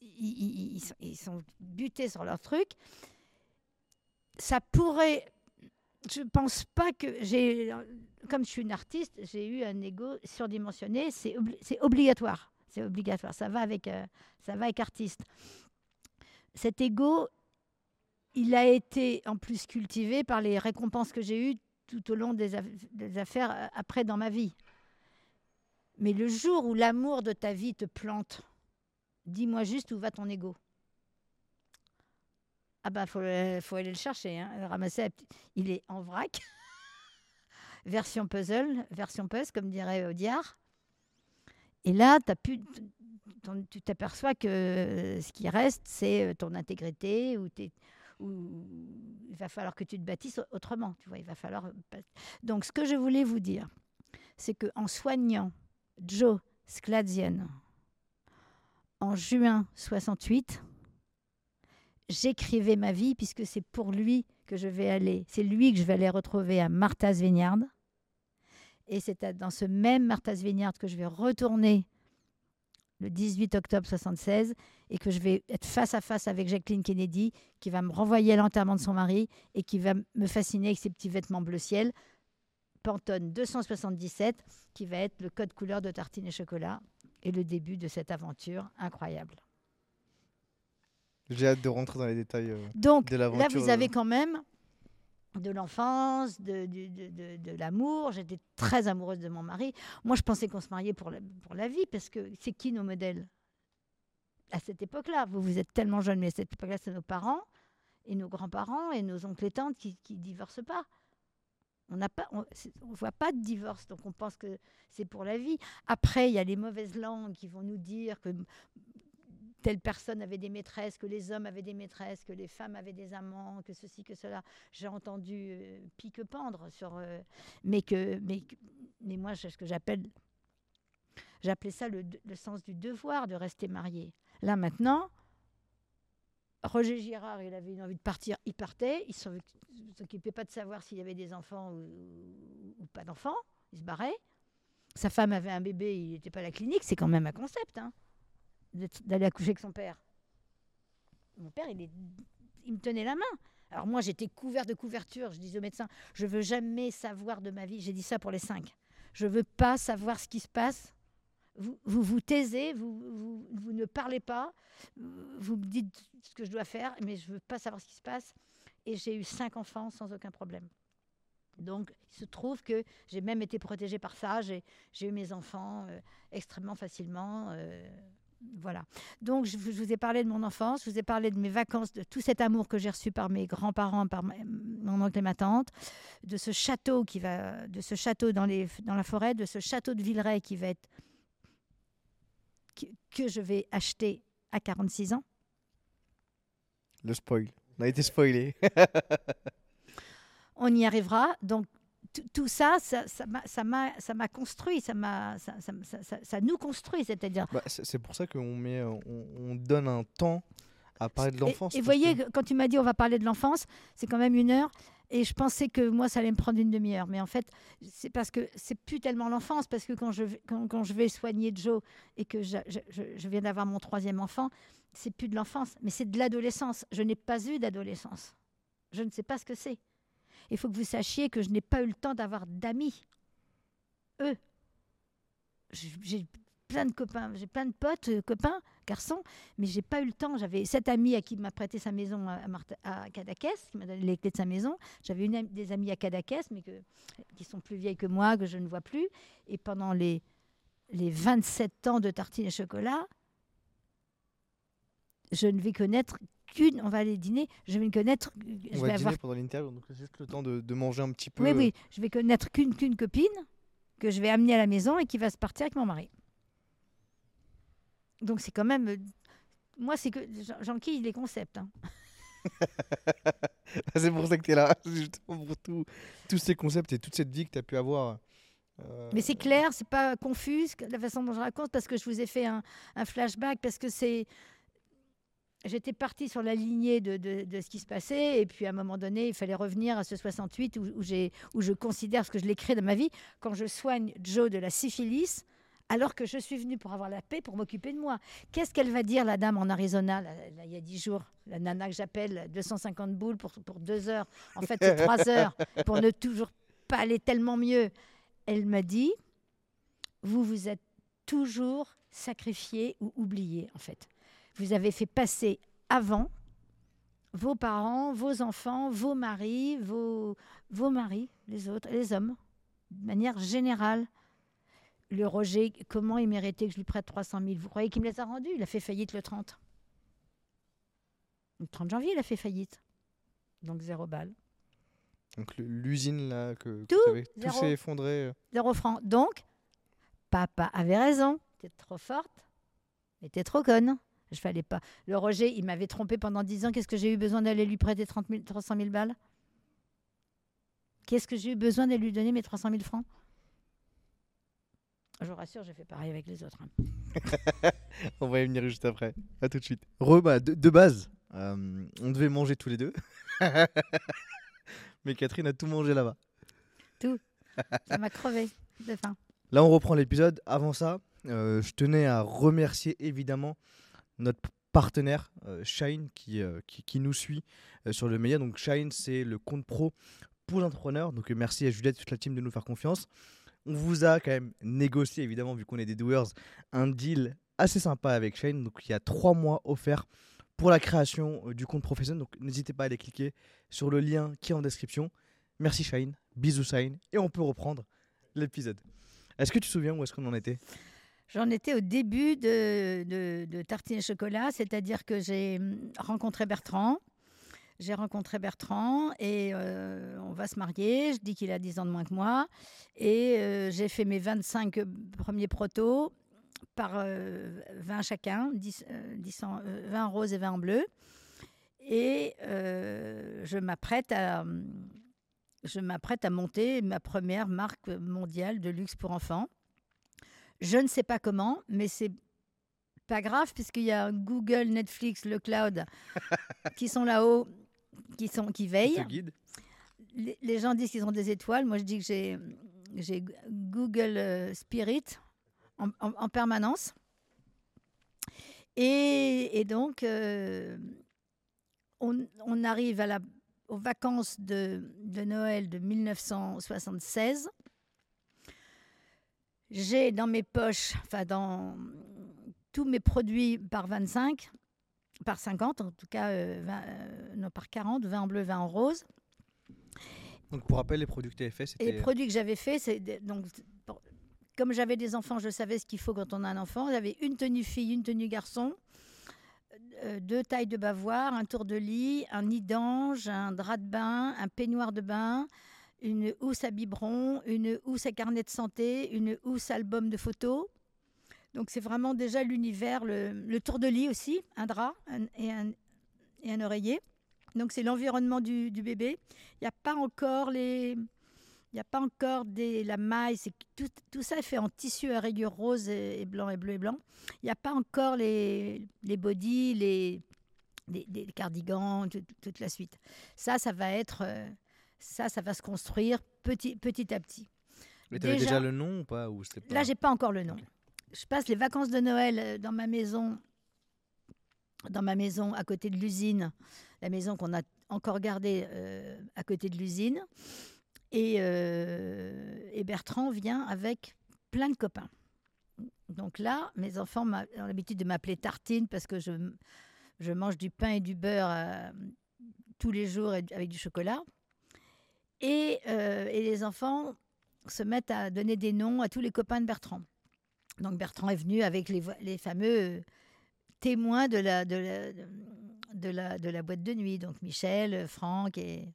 S2: ils sont butés sur leur truc. Ça pourrait. Je pense pas que j'ai. Comme je suis une artiste, j'ai eu un ego surdimensionné. C'est obli- c'est obligatoire. C'est obligatoire. Ça va avec, euh, ça va avec artiste. Cet ego, il a été en plus cultivé par les récompenses que j'ai eues tout au long des, des affaires euh, après dans ma vie. Mais le jour où l'amour de ta vie te plante, dis-moi juste où va ton ego. Ah bah faut, le- faut aller le chercher, hein, le ramasser. Il est en vrac, version puzzle, version puzzle comme dirait Audiard. Et là, t'as pu, tu t'aperçois que euh, ce qui reste, c'est euh, ton intégrité ou tes, il va falloir que tu te bâtisses au- autrement. Tu vois, il va falloir. Donc, ce que je voulais vous dire, c'est que en soignant Joe Sclazian en juin 68, j'écrivais ma vie puisque c'est pour lui que je vais aller. C'est lui que je vais aller retrouver à Martha's Vineyard. Et c'est dans ce même Martha's Vineyard que je vais retourner le 18 octobre 76 et que je vais être face à face avec Jacqueline Kennedy qui va me renvoyer à l'enterrement de son mari et qui va me fasciner avec ses petits vêtements bleu ciel. Pantone 277 qui va être le code couleur de tartine et chocolat et le début de cette aventure incroyable.
S1: J'ai hâte de rentrer dans les détails. euh,
S2: Donc
S1: De
S2: là, vous avez
S1: euh.
S2: quand même de l'enfance, de, de, de- de l'amour. J'étais très amoureuse de mon mari. Moi, je pensais qu'on se mariait pour la, pour la vie, parce que c'est qui nos modèles À cette époque-là, vous, vous êtes tellement jeune, mais à cette époque-là, c'est nos parents et nos grands-parents et nos oncles et tantes qui ne divorcent pas. On n'a pas, on, c'est- on voit pas de divorce, donc on pense que c'est pour la vie. Après, il y a les mauvaises langues qui vont nous dire que telle personne avait des maîtresses, que les hommes avaient des maîtresses, que les femmes avaient des amants, que ceci, que cela. J'ai entendu euh, pique-pendre sur. euh, mais, que, mais, mais moi, ce que j'appelle. J'appelais ça le, sens du devoir de rester marié. Là, maintenant, Roger Girard, il avait une envie de partir, il partait. Il ne s'occupait pas de savoir s'il y avait des enfants ou, ou pas d'enfants. Il se barrait. Sa femme avait un bébé, il n'était pas à la clinique. C'est quand même un concept. Hein d'aller accoucher avec son père. Mon père, il, me tenait la main. Alors moi, j'étais couvert de couverture. Je disais au médecin, je veux jamais savoir de ma vie. J'ai dit ça pour les cinq. Je veux pas savoir ce qui se passe. Vous vous, vous taisez, vous, vous, vous ne parlez pas, vous me dites ce que je dois faire, mais je veux pas savoir ce qui se passe. Et j'ai eu cinq enfants sans aucun problème. Donc, il se trouve que j'ai même été protégée par ça. J'ai j'ai eu mes enfants euh, extrêmement facilement. euh, voilà. Donc, je, vous- je vous ai parlé de mon enfance, je vous ai parlé de mes vacances, de tout cet amour que j'ai reçu par mes grands-parents, par ma- mon oncle et ma tante, de ce château qui va, de ce château dans, les, dans la forêt, de ce château de Villeray qui va être que, que je vais acheter à 46 ans.
S1: Le spoil. On a été spoilé.
S2: on y arrivera. Donc, tout ça, ça m'a- ça ça m'a construit, ça, ça, nous construit, c'est-à-dire.
S1: Bah, c'est pour ça qu'on met, on, on donne un temps à parler de l'enfance.
S2: Et, vous voyez,
S1: que-
S2: quand tu m'as dit on va parler de l'enfance, c'est quand même une heure. Et je pensais que moi, ça allait me prendre une demi-heure. Mais en fait, c'est parce que c'est plus tellement l'enfance. Parce que quand je, vais- quand, quand je vais soigner Joe et que je- je viens d'avoir mon troisième enfant, c'est plus de l'enfance, mais c'est de l'adolescence. Je n'ai pas eu d'adolescence. Je ne sais pas ce que c'est. Il faut que vous sachiez que je n'ai pas eu le temps d'avoir d'amis. Eux. J'ai plein de copains, j'ai plein de potes, euh, copains, garçons, mais j'ai pas eu le temps. J'avais cet ami à qui m'a prêté sa maison à, Marthe- qui m'a donné les clés de sa maison. J'avais une, des amies à Cadaqués, mais qui sont plus vieilles que moi, que je ne vois plus. Et pendant les, les 27 ans de tartines et chocolat, je ne vais connaître qu'une. On va aller dîner. Je vais connaître.
S1: On
S2: Je
S1: va
S2: vais
S1: dîner
S2: avoir.
S1: pendant l'interview, donc c'est juste le temps de, de manger un petit peu.
S2: Oui, oui. Je vais connaître qu'une qu'une copine que je vais amener à la maison et qui va se partir avec mon mari. Donc c'est quand même. euh, Moi, c'est que j'en- j'enquille les concepts. hein.
S1: c'est pour ça que tu es là. Justement pour tout- tous ces concepts et toute cette vie que tu as pu avoir. euh,
S2: Mais c'est clair, c'est pas confus la façon dont je raconte parce que je vous ai fait un, un flashback parce que c'est. J'étais partie sur la lignée de, de- de ce qui se passait et puis à un moment donné, il fallait revenir à ce 68 où, où j'ai, où je considère, parce que je l'ai créé dans ma vie, quand je soigne Joe de la syphilis, alors que je suis venue pour avoir la paix, pour m'occuper de moi. Qu'est-ce qu'elle va dire, la dame en Arizona, là, là, il y a 10 jours, la nana que j'appelle, 250 boules pour, pour deux heures. En fait, trois heures pour ne toujours pas aller tellement mieux. Elle m'a dit, vous vous êtes toujours sacrifié ou oublié, en fait. Vous avez fait passer avant vos parents, vos enfants, vos maris, vos, vos maris, les autres, les hommes, de manière générale. Le Roger, comment il méritait que je lui prête 300 000 Vous croyez qu'il me les a rendus? Il a fait faillite le 30. Le 30 janvier, il a fait faillite. Donc zéro balle.
S1: Donc l'usine là que,
S2: Tout,
S1: s'est effondré. euh.
S2: Zéro franc. Donc, papa avait raison. T'es trop forte, mais t'es trop conne. Je fallais pas. Le Roger, il m'avait trompé pendant 10 ans. Qu'est-ce que j'ai eu besoin d'aller lui prêter 30 000 300 000 balles? Qu'est-ce que j'ai eu besoin de lui donner mes 300 000 francs? Je vous rassure, j'ai fait pareil avec les autres. hein.
S1: On va y venir juste après. À tout de suite. De, de base, euh, on devait manger tous les deux. Mais Catherine a tout mangé là-bas.
S2: Ça m'a crevé de faim.
S1: Là, on reprend l'épisode. Avant ça, euh, je tenais à remercier évidemment notre partenaire euh, Shine qui, euh, qui, qui nous suit euh, sur le média. Donc Shine, c'est le compte pro pour l'entrepreneur. Donc merci à Juliette et toute la team de nous faire confiance. On vous a quand même négocié, évidemment, vu qu'on est des doers, un deal assez sympa avec Shine. Donc il y a trois mois offerts pour la création du compte professionnel. Donc n'hésitez pas à aller cliquer sur le lien qui est en description. Merci Shine, bisous Shine, et on peut reprendre l'épisode. Est-ce que tu te souviens où est-ce qu'on en était?
S2: J'en étais au début de, de, Tartines et Chocolat, c'est-à-dire que j'ai hum, rencontré Bertrand. J'ai rencontré Bertrand et euh, on va se marier. Je dis qu'il a 10 ans de moins que moi. Et euh, j'ai fait mes 25 premiers protos par euh, 20 chacun, 10, euh, 10 en- euh, 20 en rose et 20 en bleu. Et euh, hum, je m'apprête à monter ma première marque mondiale de luxe pour enfants. Je ne sais pas comment, mais c'est pas grave puisqu'il y a Google, Netflix, le cloud qui sont là-haut, qui sont qui veillent. Les, les gens disent qu'ils ont des étoiles. Moi, je dis que j'ai j'ai Google euh, Spirit en, en- en permanence. Et, et donc, euh, on, on arrive à la, aux vacances de, de Noël de 1976. J'ai dans mes poches, enfin dans tous mes produits par 25, par 50, en tout cas, euh, 20, euh, non, par 40, 20 en bleu, 20 en rose.
S1: Donc pour rappel, les produits que tu avais fait, c'était.
S2: les produits que j'avais fait, c'est des- donc pour- comme j'avais des enfants, je savais ce qu'il faut quand on a un enfant. J'avais une tenue fille, une tenue garçon, euh, deux tailles de bavoir, un tour de lit, un nid d'ange, un drap de bain, un peignoir de bain, une housse à biberon, une housse à carnet de santé, une housse album de photos. Donc c'est vraiment déjà l'univers, le, tour de lit aussi, un drap et, un, oreiller. Donc c'est l'environnement du, bébé. Il n'y a pas encore les, il n'y a pas encore la maille, c'est tout, ça est fait en tissu à rayures roses et, blanc et bleu et blanc. Il n'y a pas encore les, les bodys, les, cardigans, tout- toute la suite. Ça, ça va être, euh, ça, ça va se construire petit, petit à petit.
S1: Mais t'avais déjà...
S2: déjà-
S1: le nom ou pas ou c'était pas...
S2: Là, j'ai pas encore le nom. Je passe les vacances de Noël euh, dans ma maison, dans ma maison à côté de l'usine, la maison qu'on a encore gardée euh, à côté de l'usine. Et, euh, et Bertrand vient avec plein de copains. Donc là, mes enfants ont l'habitude de m'appeler Tartine parce que je, je mange du pain et du beurre euh, tous les jours avec du chocolat. Et, euh, et les enfants se mettent à donner des noms à tous les copains de Bertrand. Donc Bertrand est venu avec les, fameux euh, témoins de la, boîte de nuit. Donc Michel, euh, Franck et, et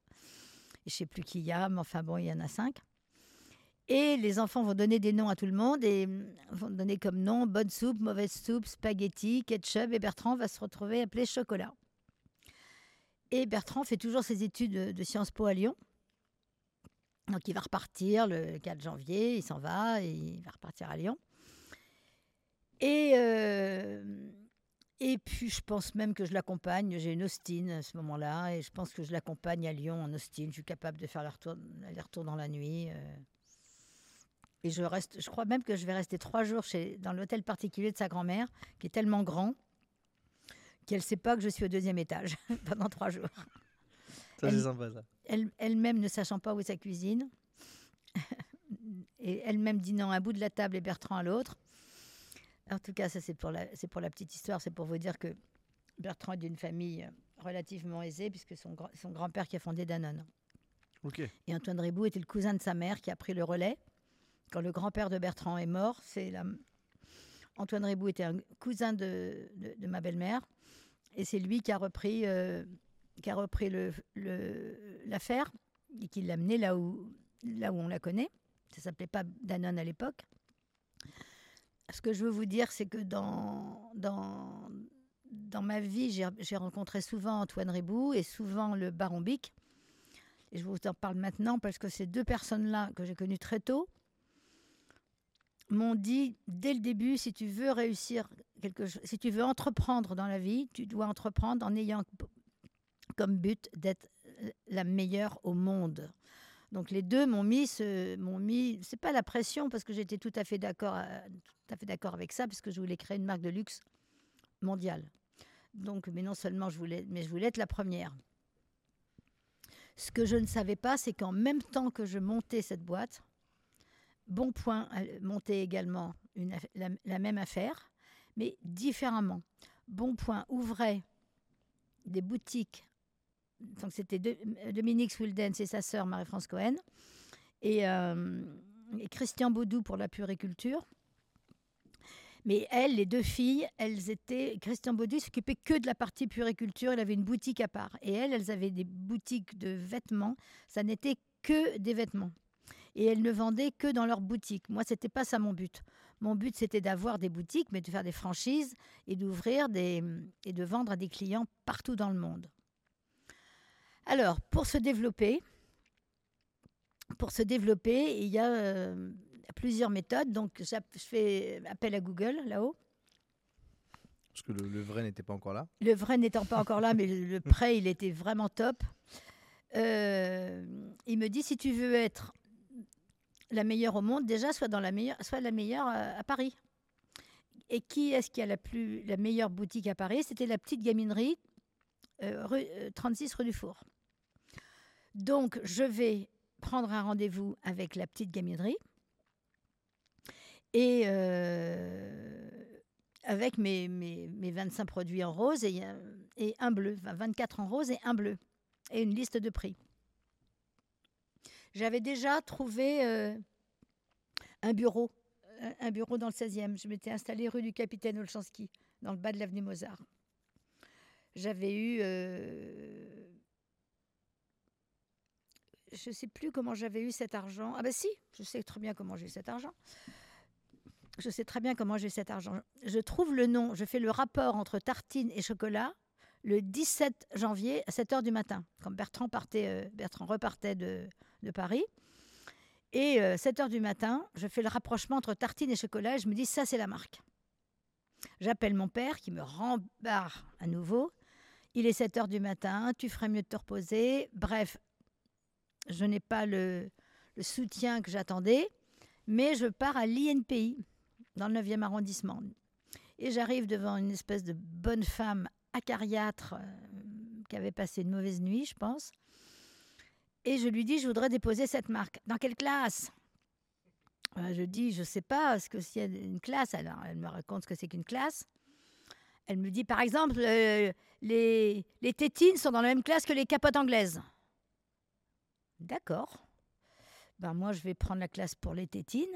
S2: je ne sais plus qui il y a, mais enfin bon, il y en a cinq. Et les enfants vont donner des noms à tout le monde et vont donner comme nom bonne soupe, mauvaise soupe, spaghetti, ketchup. Et Bertrand va se retrouver appelé chocolat. Et Bertrand fait toujours ses études de, de Sciences Po à Lyon. Donc il va repartir le 4 janvier, il s'en va et il va repartir à Lyon. Et, euh, et puis je pense même que je l'accompagne, j'ai une Austin à ce moment-là, et je pense que je l'accompagne à Lyon en Austin, je suis capable de faire l'aller-retour aller-retour dans la nuit. euh. Et je, reste, je crois même que je vais rester trois jours chez, dans l'hôtel particulier de sa grand-mère, qui est tellement grand qu'elle ne sait pas que je suis au deuxième étage pendant trois jours
S1: Ça, c'est sympa ça.
S2: Elle- elle-même ne sachant pas où est sa cuisine. et elle-même non à un bout de la table et Bertrand à l'autre. En tout cas, ça c'est pour, la, pour la petite histoire, c'est pour vous dire que Bertrand est d'une famille euh, relativement aisée, puisque son, son grand-père qui a fondé Danone.
S1: Ok.
S2: Et Antoine Ribou était le cousin de sa mère qui a pris le relais. Quand le grand-père de Bertrand est mort, c'est la... Antoine Ribou était un cousin de, de- de ma belle-mère. Et c'est lui qui a repris, euh, qui a repris l'affaire et qui l'a amené là où, on la connaît. Ça s'appelait pas Danone à l'époque. Ce que je veux vous dire, c'est que dans, ma vie, j'ai rencontré souvent Antoine Ribou et souvent le Baron Bic. Et je vous en parle maintenant parce que ces deux personnes-là que j'ai connues très tôt m'ont dit dès le début, si tu veux réussir quelque chose, si tu veux entreprendre dans la vie, tu dois entreprendre en ayant comme but d'être la meilleure au monde. Donc les deux m'ont mis, ce, m'ont mis, c'est pas la pression parce que j'étais tout à fait d'accord, à- tout à fait d'accord avec ça parce que je voulais créer une marque de luxe mondiale. Donc, mais non seulement je voulais, mais je voulais être la première. Ce que je ne savais pas, c'est qu'en même temps que je montais cette boîte, Bon Point a monté également la même affaire, mais différemment. Bon Point ouvrait des boutiques. Donc c'était de- Dominique Swildens et sa sœur Marie-France Cohen et, euh, Christian Baudou pour la puriculture. Mais elles, les deux filles, elles étaient. Christian Baudou s'occupait que de la partie puriculture. Il avait une boutique à part. Et elles, elles avaient des boutiques de vêtements. Ça n'était que des vêtements. Et elles ne vendaient que dans leur boutique. Moi, c'était pas ça mon but. Mon but, c'était d'avoir des boutiques, mais de faire des franchises et d'ouvrir des et de vendre à des clients partout dans le monde. Alors, pour se développer, pour se développer, il y a euh, plusieurs méthodes. Donc, je fais appel à Google là-haut.
S1: Parce que le, le vrai n'était pas encore là.
S2: Le vrai n'étant pas encore là, mais le, prêt, il était vraiment top. Euh, il me dit si tu veux être la meilleure au monde, déjà sois dans la meilleure, sois la meilleure à, à Paris. Et qui est-ce qui a la plus la meilleure boutique à Paris? C'était la petite gaminerie euh, rue, euh, 36 rue du Four. Donc je vais prendre un rendez-vous avec la petite gaminerie et euh, avec mes, mes, mes 25 produits en rose et, un- et un bleu, enfin 24 en rose et un bleu, et une liste de prix. J'avais déjà trouvé euh, un bureau, un- bureau dans le 16e. Je m'étais installée rue du Capitaine Olchanski, dans le bas de l'avenue Mozart. J'avais eu. euh, je ne sais plus comment j'avais eu cet argent. Ah ben si, je sais très bien comment j'ai eu cet argent. Je sais très bien comment j'ai cet argent. Je trouve le nom, je fais le rapport entre tartine et chocolat le 17 janvier à 7 h du matin, quand Bertrand, partait, euh, Bertrand repartait de, de Paris. Et euh, 7 h du matin, je fais le rapprochement entre tartine et chocolat et je me dis, ça c'est la marque. J'appelle mon père qui me rembarre à nouveau. Il est 7 h du matin, tu ferais mieux de te reposer. Bref, je n'ai pas le, soutien que j'attendais, mais je pars à l'INPI, dans le 9e arrondissement. Et j'arrive devant une espèce de bonne femme acariâtre euh, qui avait passé une mauvaise nuit, je pense. Et je lui dis, je voudrais déposer cette marque. Dans quelle classe? Euh, Je dis, je ne sais pas ce que c'est une classe. Alors, elle me raconte ce que c'est qu'une classe. Elle me dit, par exemple, euh, les tétines sont dans la même classe que les capotes anglaises. D'accord. Ben, moi, je vais prendre la classe pour les tétines.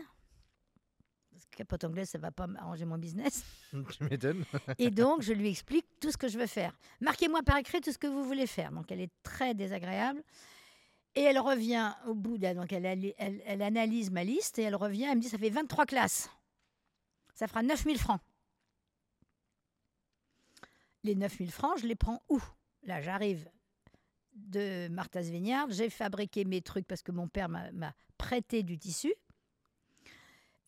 S2: Parce que capote anglaise, ça ne va pas arranger mon business.
S1: tu m'étonnes.
S2: Et donc, je lui explique tout ce que je veux faire. Marquez-moi par écrit tout ce que vous voulez faire. Donc, elle est très désagréable. Et elle revient au bout, de, donc elle, elle, elle, elle analyse ma liste et elle revient, elle me dit, ça fait 23 classes. Ça fera 9000 francs. Les 9000 francs, je les prends où? Là, j'arrive de Martha's Vineyard, j'ai fabriqué mes trucs parce que mon père m'a prêté du tissu.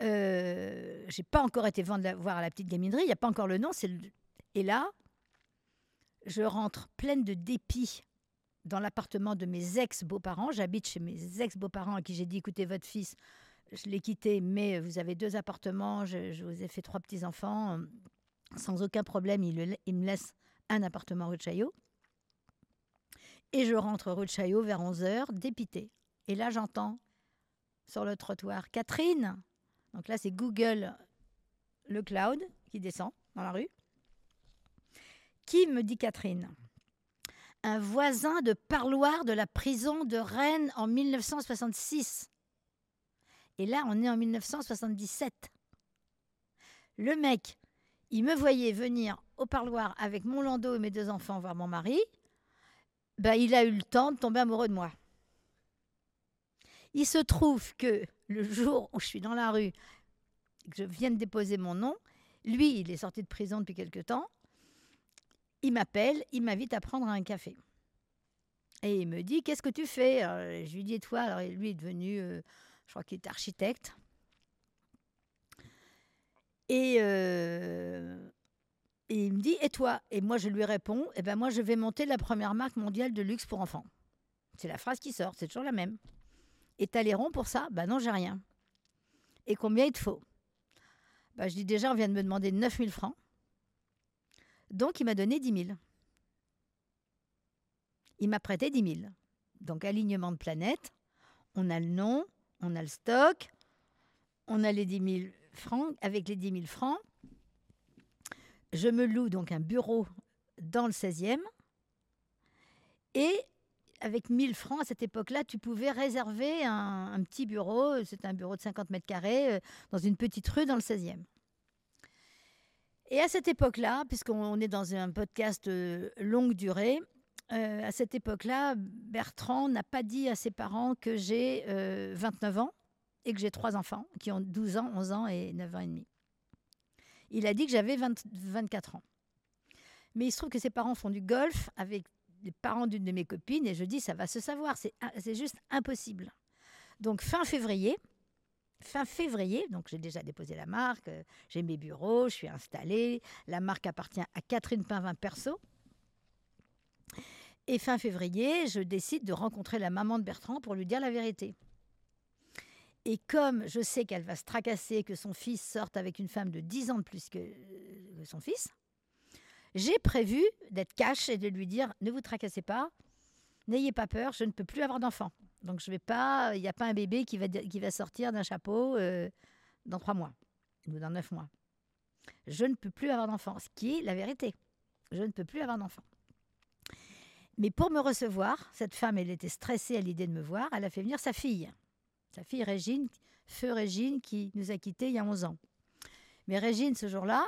S2: Euh, j'ai pas encore été vendre la- voir à la petite gaminerie, il n'y a pas encore le nom. le- Et là, je rentre pleine de dépit dans l'appartement de mes ex-beaux-parents. J'habite chez mes ex-beaux-parents à qui j'ai dit écoutez, votre fils, je l'ai quitté, mais vous avez deux appartements, je, vous ai fait trois petits-enfants. Sans aucun problème, il, il me laisse un appartement rue Chaillot. Et je rentre rue de Chaillot vers 11h, dépité. Et là, j'entends sur le trottoir Catherine. Donc là, c'est Google, le cloud, qui descend dans la rue. Qui me dit Catherine? Un voisin de parloir de la prison de Rennes en 1966. Et là, on est en 1977. Le mec, il me voyait venir au parloir avec mon landau et mes deux enfants voir mon mari. Ben, il a eu le temps de tomber amoureux de moi. Il se trouve que le jour où je suis dans la rue, que je viens de déposer mon nom, lui, il est sorti de prison depuis quelque temps. Il m'appelle, il m'invite à prendre un café. Et il me dit Qu'est-ce que tu fais? Alors, Je lui dis Et toi Alors, lui est devenu, euh, je crois qu'il est architecte. Et, euh, et il me dit Et toi? Et moi, je lui réponds Eh ben, moi, je vais monter la première marque mondiale de luxe pour enfants. C'est la phrase qui sort, c'est toujours la même. Et t'as les ronds pour ça? Ben non, j'ai rien. Et combien il te faut? Ben, Je dis déjà, on vient de me demander 9000 francs. Donc, il m'a donné 10 000. Il m'a prêté 10 000. Donc, alignement de planète. On a le nom, on a le stock, on a les 10 000 francs. Avec les 10 000 francs, je me loue donc un bureau dans le 16e. Et avec 1000 francs, à cette époque-là, tu pouvais réserver un, petit bureau. C'est un bureau de 50 mètres carrés euh, dans une petite rue dans le 16e. Et à cette époque-là, puisqu'on est dans un podcast euh, longue durée, euh, à cette époque-là, Bertrand n'a pas dit à ses parents que j'ai euh, 29 ans et que j'ai trois enfants qui ont 12 ans, 11 ans et 9 ans et demi. Il a dit que j'avais 20 24 ans. Mais il se trouve que ses parents font du golf avec les parents d'une de mes copines et je dis ça va se savoir, c'est c'est juste impossible. Donc fin février, fin février, donc j'ai déjà déposé la marque, euh, j'ai mes bureaux, je suis installée, la marque appartient à Catherine Pinvin Perso. Et fin février, je décide de rencontrer la maman de Bertrand pour lui dire la vérité. Et comme je sais qu'elle va se tracasser, que son fils sorte avec une femme de 10 ans de plus que, son fils, j'ai prévu d'être cash et de lui dire ne vous tracassez pas, n'ayez pas peur, je ne peux plus avoir d'enfant. Donc je vais pas, il n'y a pas un bébé qui va, qui va sortir d'un chapeau euh, dans trois mois ou dans neuf mois. Je ne peux plus avoir d'enfant, ce qui est la vérité. Je ne peux plus avoir d'enfant. Mais pour me recevoir, cette femme, elle était stressée à l'idée de me voir. Elle a fait venir sa fille, sa fille Régine, feu Régine, qui nous a quittés il y a 11 ans. Mais Régine, ce jour-là,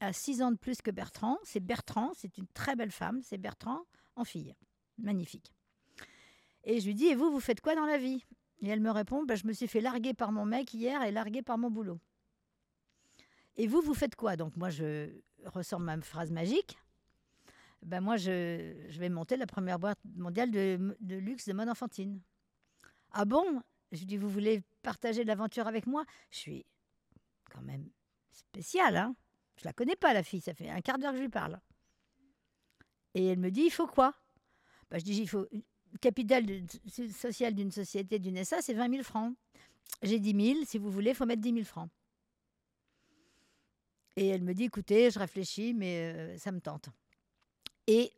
S2: a 6 ans de plus que Bertrand. C'est Bertrand, c'est une très belle femme. C'est Bertrand en fille. Magnifique. Et je lui dis, et vous, vous faites quoi dans la vie? Et elle me répond, bah, je me suis fait larguer par mon mec hier et larguer par mon boulot. Et vous, vous faites quoi? Donc moi, je ressors ma phrase magique. Ben moi, je, vais monter la première boîte mondiale de, de luxe de mode enfantine. Ah bon? Je lui dis, vous voulez partager l'aventure avec moi? Je suis quand même spéciale, hein Je la connais pas, la fille. Ça fait un quart d'heure que je lui parle. Et elle me dit, il faut quoi? Ben, Je dis, il faut le capital social d'une société, d'une SA, c'est 20 000 francs. J'ai 10 000. Si vous voulez, il faut mettre 10 000 francs. Et elle me dit, écoutez, je réfléchis, mais euh, ça me tente. Et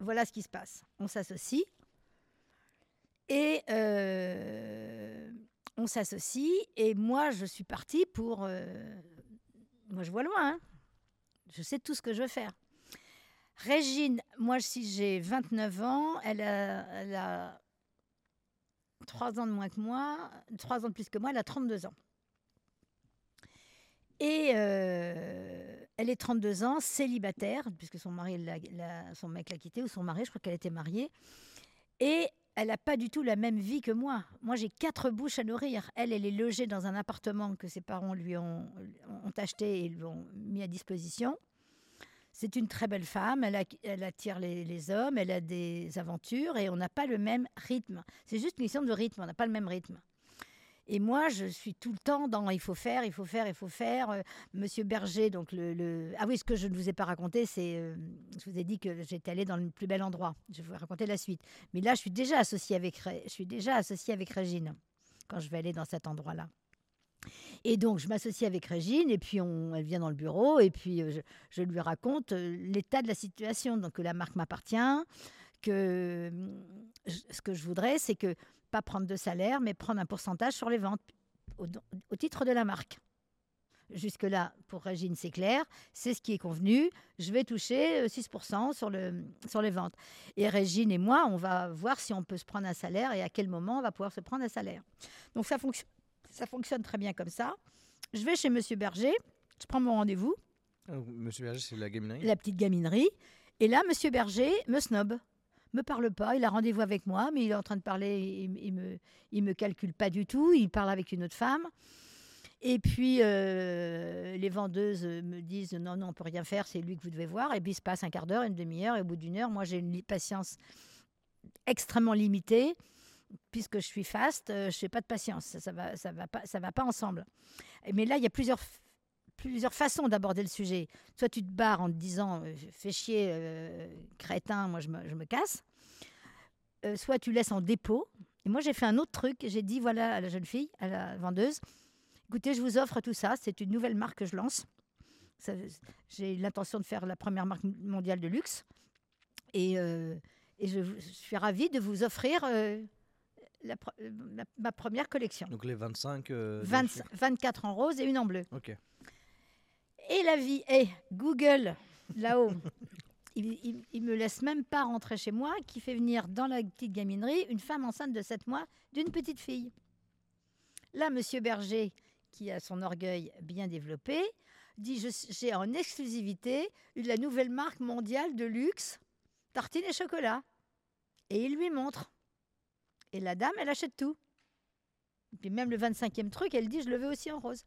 S2: voilà ce qui se passe. On s'associe. Et on s'associe. Et moi, je suis partie pour... moi, je vois loin. hein. Je sais tout ce que je veux faire. Régine, moi, si j'ai 29 ans, elle a, elle a 3 ans de moins que moi, 3 ans de plus que moi, elle a 32 ans. Et elle est 32 ans, célibataire, puisque son mari, son mec l'a quittée, ou son mari, je crois qu'elle était mariée. Et elle n'a pas du tout la même vie que moi. Moi, j'ai quatre bouches à nourrir. Elle, elle est logée dans un appartement que ses parents lui ont, acheté et lui ont mis à disposition. C'est une très belle femme, elle attire les, les hommes, elle a des aventures et on n'a pas le même rythme. C'est juste une question de rythme, on n'a pas le même rythme. Et moi, je suis tout le temps dans il faut faire, il faut faire, il faut faire. Euh, Monsieur Berger, donc le, Ah oui, ce que je ne vous ai pas raconté, c'est. euh, je vous ai dit que j'étais allée dans le plus bel endroit. Je vais vous raconter la suite. Mais là, je suis déjà associée avec, je suis déjà associée avec Régine quand je vais aller dans cet endroit-là. Et donc, je m'associe avec Régine, et puis elle vient dans le bureau, et puis euh, je, je lui raconte l'état de la situation. Donc, la marque m'appartient, que ce que je voudrais, c'est que pas prendre de salaire, mais prendre un pourcentage sur les ventes au, au titre de la marque. Jusque-là, pour Régine, c'est clair, c'est ce qui est convenu. Je vais toucher euh, 6% sur, le, sur les ventes. Et Régine et moi, on va voir si on peut se prendre un salaire et à quel moment on va pouvoir se prendre un salaire. Donc ça, ça fonctionne très bien comme ça. Je vais chez Monsieur Berger, je prends mon rendez-vous,
S1: Euh, Monsieur Berger, c'est la gaminerie?
S2: la petite gaminerie. Et là, Monsieur Berger me snob, me parle pas. Il a rendez-vous avec moi, mais il est en train de parler. Il, il me, il me calcule pas du tout. Il parle avec une autre femme. Et puis euh, les vendeuses me disent non, non, on peut rien faire. C'est lui que vous devez voir. Et puis il se passe un quart d'heure, une demi-heure, et au bout d'une heure, moi j'ai une patience extrêmement limitée. Puisque je suis faste, euh, je n'ai pas de patience. Ça, ça va, ça va pas, ça va pas ensemble. Mais là, il y a plusieurs plusieurs façons d'aborder le sujet. Soit tu te barres en te disant euh, fais chier, euh, crétin, moi je me, je me casse. Euh, soit tu laisses en dépôt. Et moi j'ai fait un autre truc. J'ai dit voilà à la jeune fille, à la vendeuse écoutez, je vous offre tout ça. C'est une nouvelle marque que je lance. J'ai l'intention de faire la première marque mondiale de luxe. Et, euh, et je, je suis ravie de vous offrir euh, la pre- la- ma première collection.
S1: Donc les 25. euh, de
S2: 20
S1: chiffres.
S2: 24 en rose et une en bleu.
S1: Ok.
S2: Et la vie est Google, là-haut. il, il, il me laisse même pas rentrer chez moi, qui fait venir dans la petite gaminerie une femme enceinte de 7 mois d'une petite fille. Là, Monsieur Berger, qui a son orgueil bien développé, dit J'ai en exclusivité la nouvelle marque mondiale de luxe, tartines et chocolat. Et il lui montre. Et la dame, elle achète tout. Et puis même le 25e truc, elle dit Je le veux aussi en rose.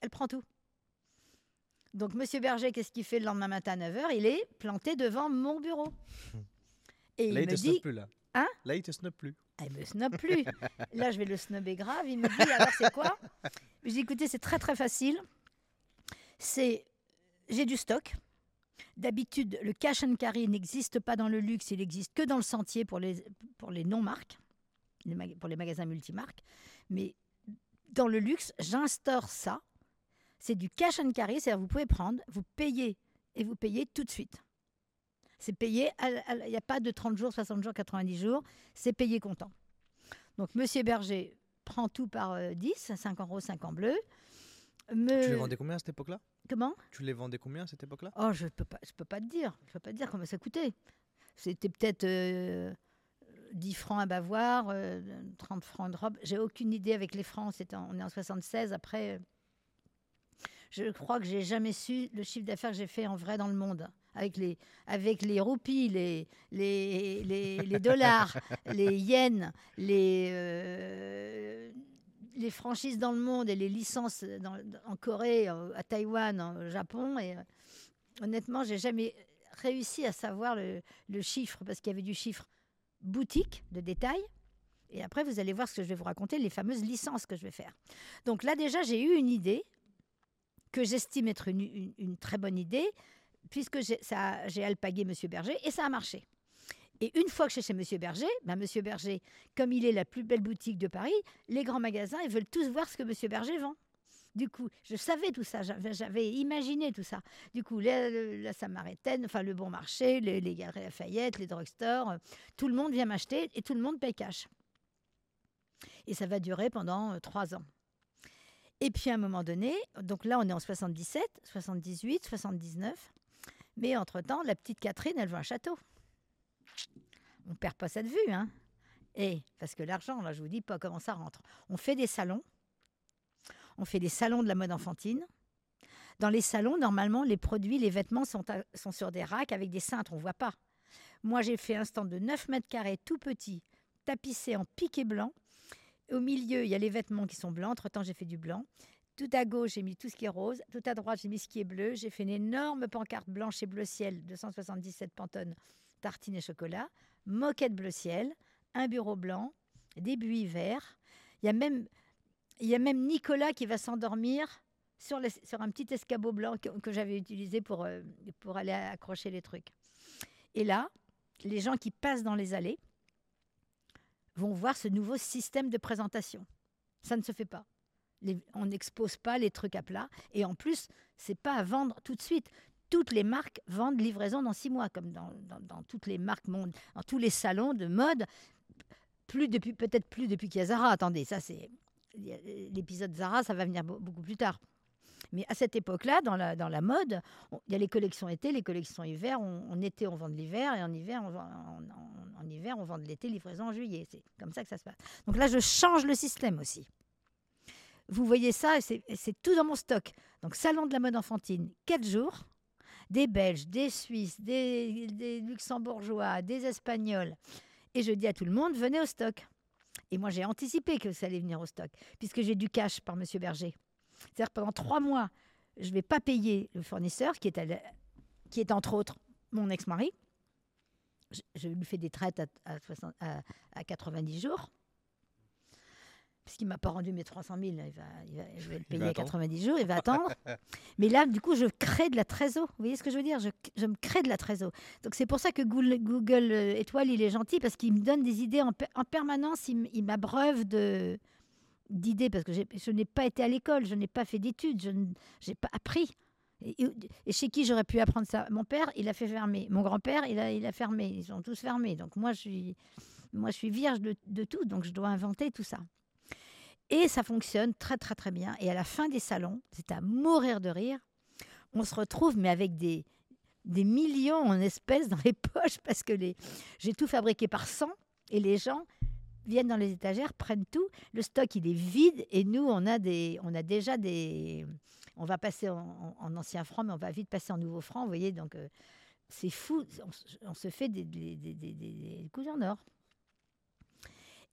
S2: Elle prend tout. Donc, Monsieur Berger, qu'est-ce qu'il fait le lendemain matin à 9h Il est planté devant mon bureau. Et
S1: Là,
S2: il
S1: il
S2: me
S1: te
S2: dit,
S1: plus là.
S2: Hein?
S1: Là, il te snob plus.
S2: ah, il me snob plus. Là, je vais le snobber grave. Il me dit, alors c'est quoi? Je dis, écoutez, c'est très très facile. C'est, j'ai du stock. D'habitude, le cash and carry n'existe pas dans le luxe, il existe que dans le sentier pour les, pour les non-marques, pour les magasins multimarques. Mais dans le luxe, j'instaure ça. C'est du cash and carry, c'est-à-dire vous pouvez prendre, vous payez et vous payez tout de suite. C'est payé, il n'y a pas de 30 jours, 60 jours, 90 jours, c'est payé comptant. Donc, Monsieur Berger prend tout par euh, 10, 5 en rose, 5 en bleu. Me-
S1: Tu les vendais combien à cette époque-là?
S2: Comment?
S1: Tu les vendais combien à cette époque-là?
S2: Oh, je peux pas, je peux pas te dire. Je peux pas te dire combien ça coûtait. C'était peut-être euh, 10 francs à Bavoir, euh, 30 francs de robe. J'ai aucune idée avec les francs. On est en 76. Après, euh, je crois que j'ai jamais su le chiffre d'affaires que j'ai fait en vrai dans le monde. Avec les, avec les roupies, les, les, les, les dollars, les yens, les, euh, les franchises dans le monde et les licences dans- en Corée, à Taïwan, au Japon. Et euh, honnêtement, j'ai jamais réussi à savoir le, le chiffre parce qu'il y avait du chiffre boutique de détail. Et après, vous allez voir ce que je vais vous raconter, les fameuses licences que je vais faire. Donc là, déjà, j'ai eu une idée que j'estime être une, très bonne idée, puisque j'ai alpagué M. Berger, et ça a marché. Et une fois que je suis chez M. Berger, ben, M. Berger, comme il est la plus belle boutique de Paris, les grands magasins, ils veulent tous voir ce que M. Berger vend. Du coup, je savais tout ça, j'avais imaginé tout ça. Du coup, la, la- Samaritaine, enfin le Bon Marché, les, les Galeries Lafayette, les drugstores, euh, tout le monde vient m'acheter et tout le monde paye cash. Et ça va durer pendant euh, trois ans. Et puis à un moment donné, donc là on est en 77, 78, 79, mais entre-temps, la petite Catherine, elle veut un château. On perd pas cette vue, hein Et parce que l'argent, là, je vous dis pas comment ça rentre. On fait des salons, on fait des salons de la mode enfantine. Dans les salons, normalement, les produits, les vêtements sont, sur des racks avec des cintres, on voit pas. Moi, j'ai fait un stand de 9 mètres carrés, tout petit, tapissé en piqué blanc. Au milieu, il y a les vêtements qui sont blancs. Entre-temps, j'ai fait du blanc. Tout à gauche, j'ai mis tout ce qui est rose. Tout à droite, j'ai mis ce qui est bleu. J'ai fait une énorme pancarte blanche et bleu ciel, 277 Pantone, tartine et chocolat. Moquette bleu ciel, un bureau blanc, des buis verts. Il y a même, il y a même Nicolas qui va s'endormir sur, un petit escabeau blanc que, que j'avais utilisé pour, euh, pour aller accrocher les trucs. Et là, les gens qui passent dans les allées vont voir ce nouveau système de présentation. Ça ne se fait pas. On n'expose pas les trucs à plat. Et en plus, c'est pas à vendre tout de suite. Toutes les marques vendent livraison dans six mois, comme dans, toutes les marques monde, dans tous les salons de mode. Plus depuis, peut-être plus depuis qu'il y a Zara. Attendez, ça c'est a- l'épisode Zara, ça va venir beau- beaucoup plus tard. Mais à cette époque-là, dans la, mode, il y a les collections été, les collections hiver. On- En été, on vend de l'hiver, et en hiver, on vend, en, hiver, on vend de l'été, livraison en juillet. C'est comme ça que ça se passe. Donc là, je change le système aussi. Vous voyez ça, c'est tout dans mon stock. Donc, salon de la mode enfantine, 4 jours. Des Belges, des Suisses, des, des Luxembourgeois, des Espagnols. Et je dis à tout le monde, venez au stock. Et moi, j'ai anticipé que ça allait venir au stock, puisque j'ai du cash par Monsieur Berger. C'est-à-dire pendant trois mois, je ne vais pas payer le fournisseur, qui est, à la- qui est entre autres mon ex-mari. Je, je lui fais des traites à, à 60 à- à 90 jours. Puisqu'il ne m'a pas rendu mes 300 000, il va, il va- je vais le payer à
S1: attendre.
S2: 90 jours, il va attendre. Mais là, du coup, je crée de la trésor. Vous voyez ce que je veux dire? Je, je me crée de la trésor. Donc c'est pour ça que Google, Google, euh, Étoile, il est gentil, parce qu'il me donne des idées en, en permanence, il m'abreuve de d'idées, parce que je n'ai pas été à l'école, je n'ai pas fait d'études, je n'ai pas appris. Et, chez qui j'aurais pu apprendre ça? Mon père, il a fait fermer. Mon grand-père, il a, il a fermé. Ils sont tous fermés. Donc moi, je suis, moi, je suis vierge de, tout, donc je dois inventer tout ça. Et ça fonctionne très, très, très bien. Et à la fin des salons, c'est à mourir de rire. On se retrouve, mais avec des, des millions en espèces dans les poches, parce que j'ai tout fabriqué par 100, et les gens viennent dans les étagères, prennent tout. Le stock, il est vide, et nous, on a, des, on a déjà des... On va passer en, en- en ancien franc, mais on va vite passer en nouveau franc, vous voyez, donc euh, c'est fou. On, se- fait des, des, en or.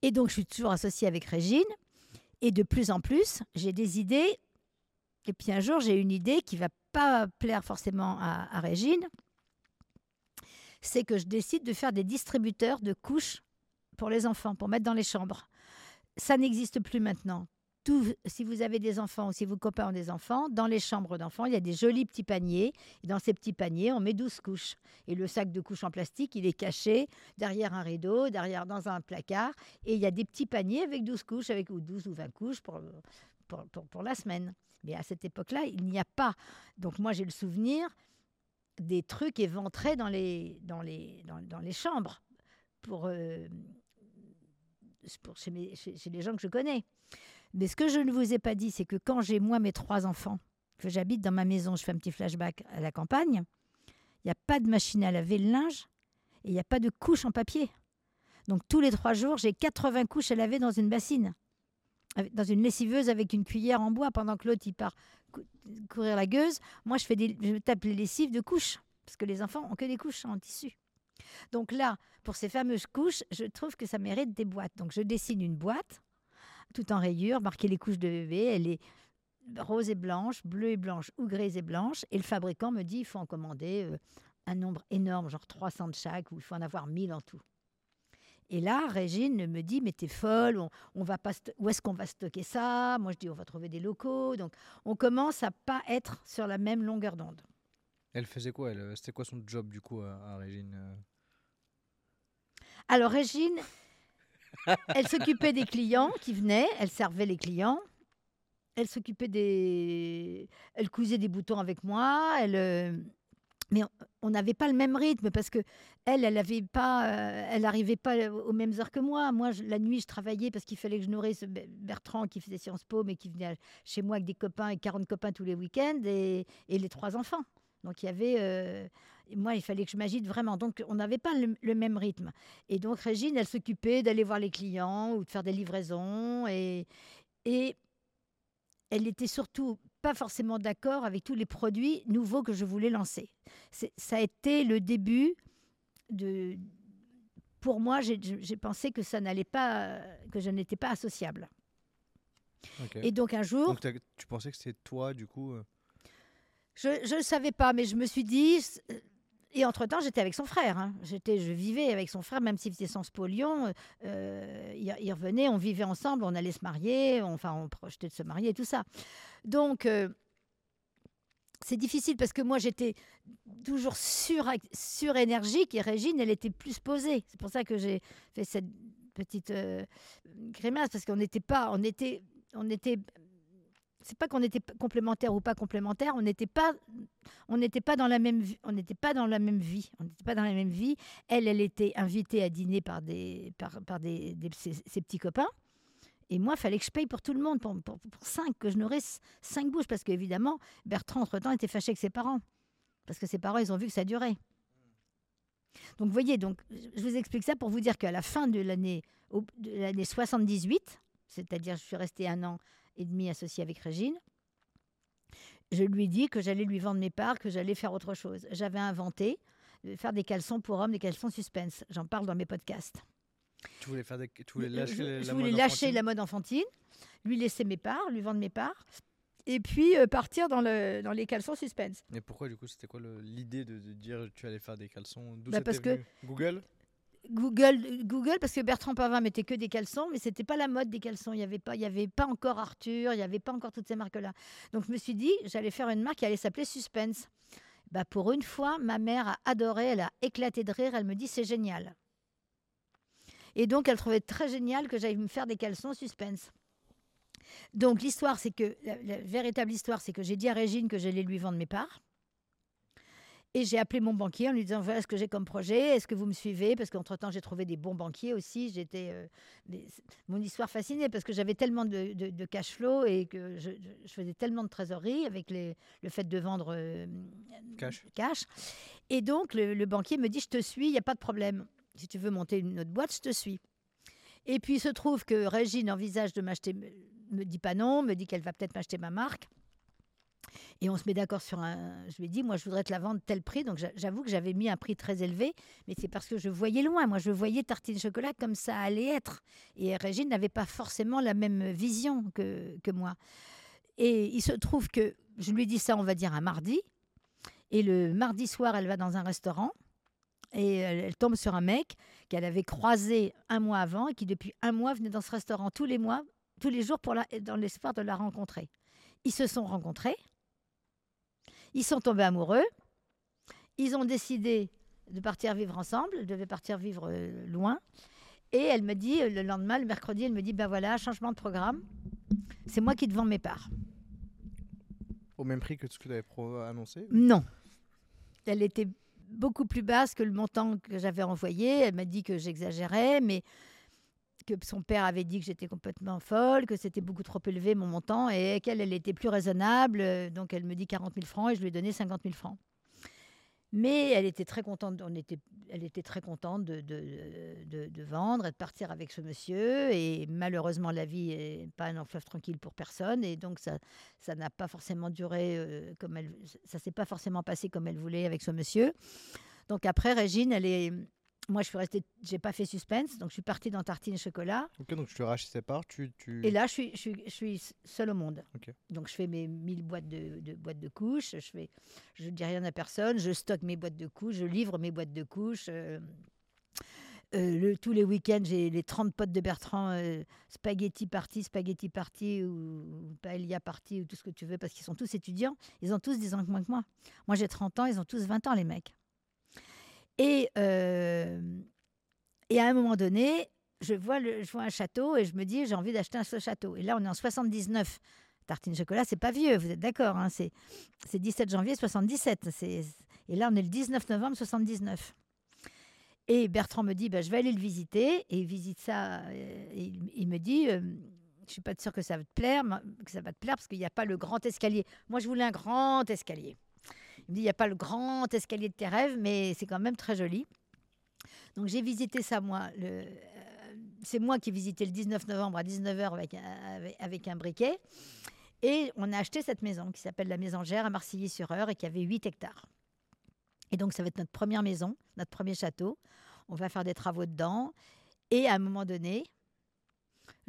S2: Et donc, je suis toujours associée avec Régine. Et de plus en plus, j'ai des idées. Et puis un jour, j'ai une idée qui va pas plaire forcément à Régine. C'est que je décide de faire des distributeurs de couches pour les enfants, pour mettre dans les chambres. Ça n'existe plus maintenant. Si vous avez des enfants ou si vos copains ont des enfants, dans les chambres d'enfants, il y a des jolis petits paniers. Dans ces petits paniers, on met 12 couches. Et le sac de couches en plastique, il est caché derrière un rideau, derrière dans un placard. Et il y a des petits paniers avec 12 couches, avec ou 12 ou 20 couches pour, pour, pour- la semaine. Mais à cette époque-là, il n'y a pas. Donc moi, j'ai le souvenir des trucs éventrés dans les, dans les, dans, dans les chambres pour, euh, chez, chez- les gens que je connais. Mais ce que je ne vous ai pas dit, c'est que quand j'ai moi mes trois enfants, que j'habite dans ma maison, je fais un petit flashback à la campagne, il n'y a pas de machine à laver le linge Et il n'y a pas de couche en papier. Donc tous les trois jours, j'ai 80 couches à laver dans une bassine, dans une lessiveuse avec une cuillère en bois, pendant que l'autre part cou- courir la gueuse. Moi, je fais des, je tape les lessives de couches, parce que les enfants ont que des couches en tissu. Donc là, pour ces fameuses couches, je trouve que ça mérite des boîtes. Donc je dessine une boîte, tout en rayures, marquée les couches de bébé. Elle est rose et blanche, bleue et blanche ou grise et blanche. Et le fabricant me dit il faut en commander euh, un nombre énorme, genre 300 de chaque, ou il faut en avoir 1000 en tout. Et là, Régine me dit mais t'es folle, on, va pas où est-ce qu'on va stocker ça? Moi je dis on va trouver des locaux. Donc on commence à pas être sur la même longueur d'onde.
S1: Elle faisait quoi euh, C'était quoi son job du coup à, à Régine euh?
S2: Alors Régine, elle s'occupait des clients qui venaient, elle servait les clients, elle s'occupait des, elle cousait des boutons avec moi, elle, euh, mais on- n'avait pas le même rythme parce que elle, elle pas, euh, elle n'arrivait pas aux mêmes heures que moi. Moi, la nuit, je travaillais parce qu'il fallait que je nourrisse Be- Bertrand qui faisait Sciences Po, mais qui venait chez moi avec des copains et 40 copains tous les week-ends et les trois enfants. Donc il y avait, euh, moi, il fallait que je m'agite vraiment. Donc on n'avait pas le- le même rythme. Et donc Régine, elle s'occupait d'aller voir les clients ou de faire des livraisons. Et, et elle était surtout pas forcément d'accord avec tous les produits nouveaux que je voulais lancer. Ça a été le début de... Pour moi, j'ai pensé que ça n'allait pas, que je n'étais pas associable. Et donc un jour,
S1: Donc tu pensais que c'était toi du coup euh
S2: Je ne savais pas, mais je me suis dit. euh, Et entre-temps, j'étais avec son frère. hein. J'étais, je vivais avec son frère, même s'il faisait Sciences Po Lyon. euh, il, revenait, on vivait ensemble, on allait se marier, on- enfin, on projetait de se marier et tout ça. Donc, euh, c'est difficile parce que moi, j'étais toujours sur, surénergique et Régine, elle était plus posée. C'est pour ça que j'ai fait cette petite euh, grimace parce qu'on n'était pas, on était, on était c'est pas qu'on était complémentaires ou pas complémentaires, on n'était pas, on n'était pas dans la même, on n'était pas dans la même vie, on n'était pas dans la même vie. Elle, elle était invitée à dîner par des, par, des, ses, petits copains, et moi, fallait que je paye pour tout le monde, pour, cinq, que je nourrisse cinq bouches, parce qu'évidemment, Bertrand entre temps était fâché avec ses parents, parce que ses parents, ils ont vu que ça durait. Donc, vous voyez, donc, je vous explique ça pour vous dire qu'à la fin de l'année 78, c'est-à-dire je suis restée un an et demi associée avec Régine. Je lui ai dit que j'allais lui vendre mes parts, que j'allais faire autre chose. J'avais inventé de faire des caleçons pour hommes, des caleçons suspense. J'en parle dans mes podcasts.
S1: Tu voulais faire des... tu voulais lâcher
S2: je,
S1: la
S2: je
S1: mode
S2: voulais lâcher
S1: enfantine
S2: la mode enfantine, lui laisser mes parts, lui vendre mes parts, et puis euh, partir dans, le, dans les caleçons suspense.
S1: Mais pourquoi du coup c'était quoi l'idée de, de dire tu allais faire des caleçons? D'où
S2: Bah, parce
S1: venu? Google?
S2: Google, Google, parce que Bertrand Pavin mettait que des caleçons, mais c'était pas la mode des caleçons. Il n'y avait pas, il avait pas encore Arthur, il n'y avait pas encore toutes ces marques-là. Donc je me suis dit, j'allais faire une marque qui allait s'appeler Suspense. Bah, pour une fois, ma mère a adoré, elle a éclaté de rire, elle me dit c'est génial. Et donc elle trouvait très génial que j'aille me faire des caleçons Suspense. Donc l'histoire, c'est que la, la véritable histoire, c'est que j'ai dit à Régine que j'allais lui vendre mes parts. Et j'ai appelé mon banquier en lui disant voilà ce que j'ai comme projet, est-ce que vous me suivez? Parce qu'entre-temps, j'ai trouvé des bons banquiers aussi. J'étais, euh, mon histoire fascinée parce que j'avais tellement de, de- de cash flow et que je, faisais tellement de trésorerie avec les- le fait de vendre euh,
S1: Cash.
S2: Et donc, le, le banquier me dit je te suis, il n'y a pas de problème. Si tu veux monter une autre boîte, je te suis. Et puis, il se trouve que Régine envisage de m'acheter, me, me dit pas non, me dit qu'elle va peut-être m'acheter ma marque. Et on se met d'accord sur un. Je lui ai dit, moi, je voudrais te la vendre tel prix. Donc, j'a- j'avoue que j'avais mis un prix très élevé, mais c'est parce que je voyais loin. Moi, je voyais tartine chocolat comme ça allait être. Et Régine n'avait pas forcément la même vision que, que moi. Et il se trouve que je lui ai dit ça, on va dire, un mardi. Et le mardi soir, elle va dans un restaurant. Et elle, tombe sur un mec qu'elle avait croisé un mois avant et qui, depuis un mois, venait dans ce restaurant tous les mois, tous les jours, pour dans l'espoir de la rencontrer. Ils se sont rencontrés. Ils sont tombés amoureux. Ils ont décidé de partir vivre ensemble. Ils devaient partir vivre euh, loin. Et elle me dit, le lendemain, le mercredi, elle me dit, ben voilà, changement de programme. C'est moi qui te vends mes parts.
S1: Au même prix que ce que tu avais annoncé
S2: Non. Elle était beaucoup plus basse que le montant que j'avais envoyé. Elle m'a dit que j'exagérais, mais que son père avait dit que j'étais complètement folle, que c'était beaucoup trop élevé mon montant et qu'elle, elle était plus raisonnable. Euh, Donc elle me dit 40 000 francs et je lui ai donné 50 000 francs. Mais elle était très contente, on était, elle était très contente de, de, vendre et de partir avec ce monsieur. Et malheureusement, la vie n'est pas un fleuve tranquille pour personne. Et donc, ça ça n'a pas forcément duré euh, comme elle. Ça s'est pas forcément passé comme elle voulait avec ce monsieur. Donc, après, Régine, elle est. Moi, je suis restée. J'ai pas fait suspense. Donc, je suis partie dans Tartine et Chocolat.
S1: Ok, donc tu rachètes ses parts, tu. tu...
S2: Et là, je suis, je suis, je suis seule au monde. Donc, je fais mes 1000 boîtes de, de boîtes de couches. Je fais, je dis rien à personne. Je stocke mes boîtes de couches. Je livre mes boîtes de couches. euh, euh, le- tous les week-ends, j'ai les 30 potes de Bertrand, euh, spaghetti party, spaghetti party ou, ou paella party ou tout ce que tu veux, parce qu'ils sont tous étudiants. Ils ont tous 10 ans de moins que moi. Moi, j'ai 30 ans, ils ont tous 20 ans, les mecs. Et, à un moment donné, je vois, je vois un château et je me dis, j'ai envie d'acheter un ce château. Et là, on est en 79. Tartine chocolat, c'est pas vieux, vous êtes d'accord hein, C'est c'est 17 janvier 77. c'est- Et là, on est le 19 novembre 79. Et Bertrand me dit, bah, je vais aller le visiter. Et il visite ça. euh, il, me dit, euh, je suis pas sûre que ça va te plaire, que ça va te plaire parce qu'il n'y a pas le grand escalier. Moi, je voulais un grand escalier. Il n'y a pas le grand escalier de tes rêves, mais c'est quand même très joli. Donc j'ai visité ça, moi. euh, c'est moi qui ai visité le 19 novembre à 19h avec, avec, un briquet. Et on a acheté cette maison qui s'appelle la Mésangère à Marcilly-sur-Eure et qui avait 8 hectares. Et donc ça va être notre première maison, notre premier château. On va faire des travaux dedans. Et à un moment donné,